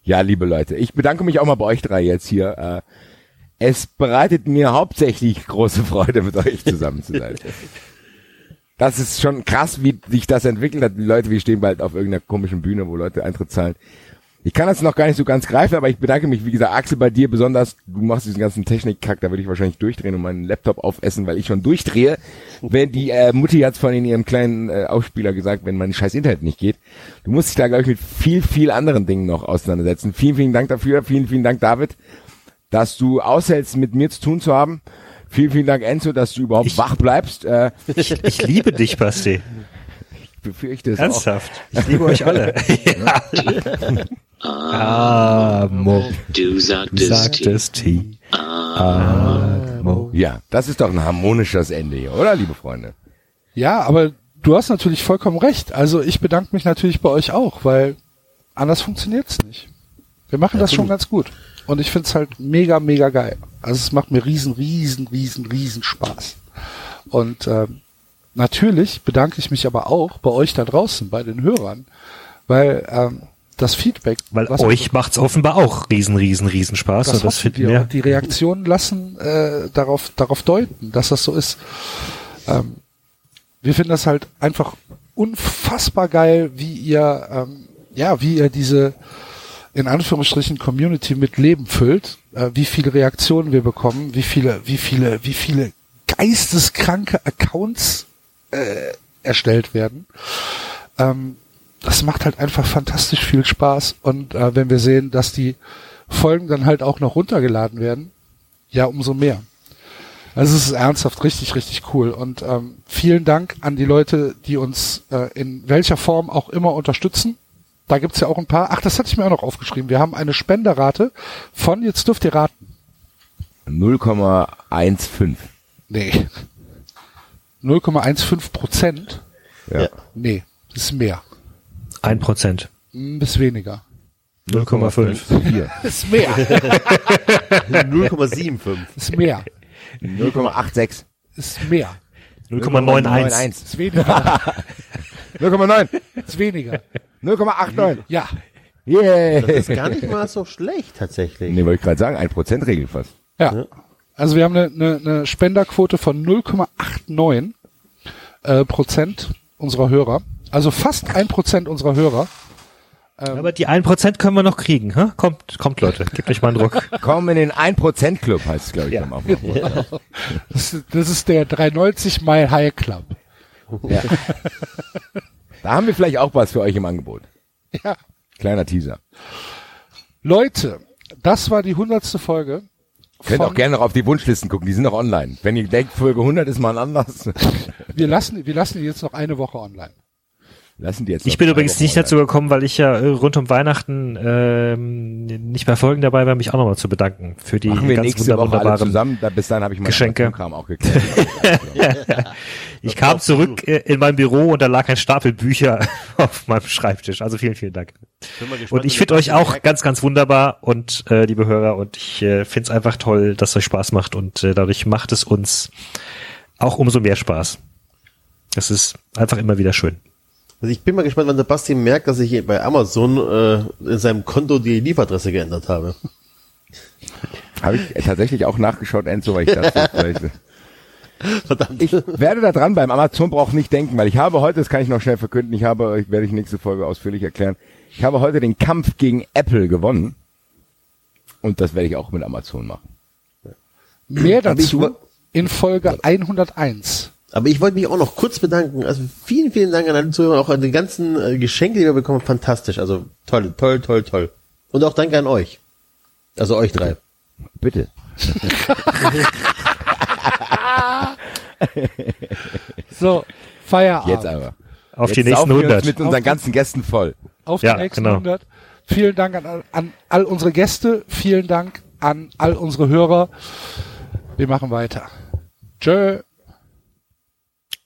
Speaker 4: Ja, liebe Leute, ich bedanke mich auch mal bei euch drei jetzt hier. Äh, Es bereitet mir hauptsächlich große Freude, mit euch zusammen zu sein. (laughs) Das ist schon krass, wie sich das entwickelt hat. Die Leute, wir stehen bald auf irgendeiner komischen Bühne, wo Leute Eintritt zahlen. Ich kann das noch gar nicht so ganz greifen, aber ich bedanke mich, wie gesagt, Axel, bei dir besonders. Du machst diesen ganzen Technikkack, da würde ich wahrscheinlich durchdrehen und meinen Laptop aufessen, weil ich schon durchdrehe. Wenn die äh, Mutti hat's vorhin in ihrem kleinen äh, Aufspieler gesagt, wenn mein scheiß Internet nicht geht. Du musst dich da, glaube ich, mit viel, viel anderen Dingen noch auseinandersetzen. Vielen, vielen Dank dafür. Vielen, vielen Dank, David, dass du aushältst, mit mir zu tun zu haben. Vielen, vielen Dank, Enzo, dass du überhaupt wach bleibst. Äh,
Speaker 5: Ich, ich liebe dich, Basti.
Speaker 4: ich befürchte es
Speaker 5: Ernsthaft. Ich liebe euch alle. (laughs) ja.
Speaker 4: auch.
Speaker 5: Amo.
Speaker 17: Du sagtest,
Speaker 5: sagtest T.
Speaker 17: Amo.
Speaker 4: Ja, das ist doch ein harmonisches Ende hier, oder, liebe Freunde?
Speaker 2: Ja, aber du hast natürlich vollkommen recht. Also ich bedanke mich natürlich bei euch auch, weil anders funktioniert's nicht. Wir machen das schon ganz gut. Und ich find's halt mega, mega geil. Also es macht mir riesen, riesen, riesen, riesen Spaß. Und ähm, natürlich bedanke ich mich aber auch bei euch da draußen, bei den Hörern, weil ähm, das Feedback,
Speaker 5: Weil euch macht's offenbar auch riesen, riesen, riesen Spaß.
Speaker 2: das,
Speaker 5: und das finden
Speaker 2: wir.
Speaker 5: wir.
Speaker 2: Und die Reaktionen lassen äh, darauf, darauf deuten, dass das so ist. Ähm, wir finden das halt einfach unfassbar geil, wie ihr, ähm, ja, wie ihr diese in Anführungsstrichen Community mit Leben füllt, äh, wie viele Reaktionen wir bekommen, wie viele, wie viele, wie viele geisteskranke Accounts äh, erstellt werden. Ähm, das macht halt einfach fantastisch viel Spaß. Und äh, wenn wir sehen, dass die Folgen dann halt auch noch runtergeladen werden, ja, umso mehr. Also es ist ernsthaft richtig, richtig cool. Und ähm, vielen Dank an die Leute, die uns äh, in welcher Form auch immer unterstützen. Da gibt's ja auch ein paar. Ach, das hatte ich mir auch noch aufgeschrieben. Wir haben eine Spenderrate von, jetzt dürft ihr raten.
Speaker 4: 0,15.
Speaker 2: Nee. 0,15 Prozent?
Speaker 4: Ja.
Speaker 2: Nee, das ist mehr.
Speaker 5: Ein Prozent.
Speaker 2: Bis weniger.
Speaker 5: 0,5.
Speaker 4: Hier. (laughs)
Speaker 2: Ist mehr. (laughs)
Speaker 3: 0,75.
Speaker 2: Ist mehr.
Speaker 4: 0,86.
Speaker 2: Ist mehr.
Speaker 5: 0,91.
Speaker 2: Ist weniger.
Speaker 4: 0,9.
Speaker 2: Ist weniger.
Speaker 4: 0,89.
Speaker 2: Ja.
Speaker 4: Yeah.
Speaker 3: Das ist gar nicht mal so schlecht tatsächlich.
Speaker 4: Nee, wollte ich gerade sagen, 1% Regel fast.
Speaker 2: Ja. Also wir haben eine, eine, eine Spenderquote von 0,89 äh, Prozent unserer Hörer. Also fast ein Prozent unserer Hörer.
Speaker 5: Aber die 1% können wir noch kriegen. Hä? Kommt, kommt Leute, gebt euch mal einen Druck. (laughs)
Speaker 4: Komm in den 1% Club, heißt es, glaube ich,
Speaker 5: Ja.
Speaker 4: am Anfang.
Speaker 2: Das, ist- das ist der 390 Mile High Club.
Speaker 4: Ja. Da haben wir vielleicht auch was für euch im Angebot.
Speaker 2: Ja.
Speaker 4: Kleiner Teaser.
Speaker 2: Leute, das war die hundertste Folge.
Speaker 4: Könnt auch gerne noch auf die Wunschlisten gucken, die sind noch online. Wenn ihr denkt, Folge 100 ist mal ein Anlass,
Speaker 2: Wir lassen, wir lassen die jetzt noch eine Woche online.
Speaker 4: Lassen die jetzt
Speaker 5: Ich bin übrigens
Speaker 4: Wochen
Speaker 5: nicht
Speaker 4: online.
Speaker 5: dazu gekommen, weil ich ja äh, rund um Weihnachten ähm, nicht bei Folgen dabei war, mich auch nochmal zu bedanken für die
Speaker 4: Machen wir
Speaker 5: ganz
Speaker 4: nächste Woche alle
Speaker 5: wunderbaren
Speaker 4: zusammen. Da, bis dann habe ich meinen
Speaker 5: Geschenke.
Speaker 4: Kram auch geklärt. (laughs)
Speaker 5: Ich kam zurück äh, in mein Büro und da lag ein Stapel Bücher (laughs) auf meinem Schreibtisch. Also vielen, vielen Dank. Und ich finde euch auch ganz, ganz wunderbar und äh, liebe Hörer und ich äh, finde es einfach toll, dass es euch Spaß macht und äh, dadurch macht es uns auch umso mehr Spaß. Das ist einfach immer wieder schön.
Speaker 3: Also ich bin mal gespannt, wann Sebastian merkt, dass ich bei Amazon äh, in seinem Konto die Lieferadresse geändert habe.
Speaker 4: Habe ich tatsächlich auch nachgeschaut, Enzo, weil ich dachte, (laughs)
Speaker 3: Verdammt.
Speaker 4: ich werde da dran beim Amazon braucht nicht denken, weil ich habe heute, das kann ich noch schnell verkünden, ich habe, ich werde ich nächste Folge ausführlich erklären, ich habe heute den Kampf gegen Apple gewonnen. Und das werde ich auch mit Amazon machen.
Speaker 2: Mehr dazu in Folge 101.
Speaker 3: Aber ich wollte mich auch noch kurz bedanken. Also vielen, vielen Dank an alle Zuhörer, auch an die ganzen äh, Geschenke, die wir bekommen. Fantastisch. Also toll, toll, toll, toll. Und auch danke an euch. Also euch drei.
Speaker 4: Bitte. (laughs)
Speaker 2: So, Feierabend.
Speaker 4: Jetzt aber.
Speaker 5: Auf
Speaker 4: Jetzt
Speaker 5: die nächsten
Speaker 4: saufen wir uns
Speaker 5: 100.
Speaker 4: mit unseren ganzen Gästen voll.
Speaker 2: Auf
Speaker 5: Ja,
Speaker 2: die nächsten
Speaker 5: genau.
Speaker 2: 100. Vielen Dank an, all- an all unsere Gäste. Vielen Dank an all unsere Hörer. Wir machen weiter. Tschö.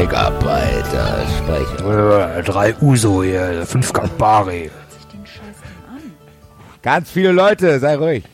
Speaker 4: Megabyte Speicher.
Speaker 5: Drei Uso hier, fünf Campari.
Speaker 4: Ganz viele Leute, sei ruhig.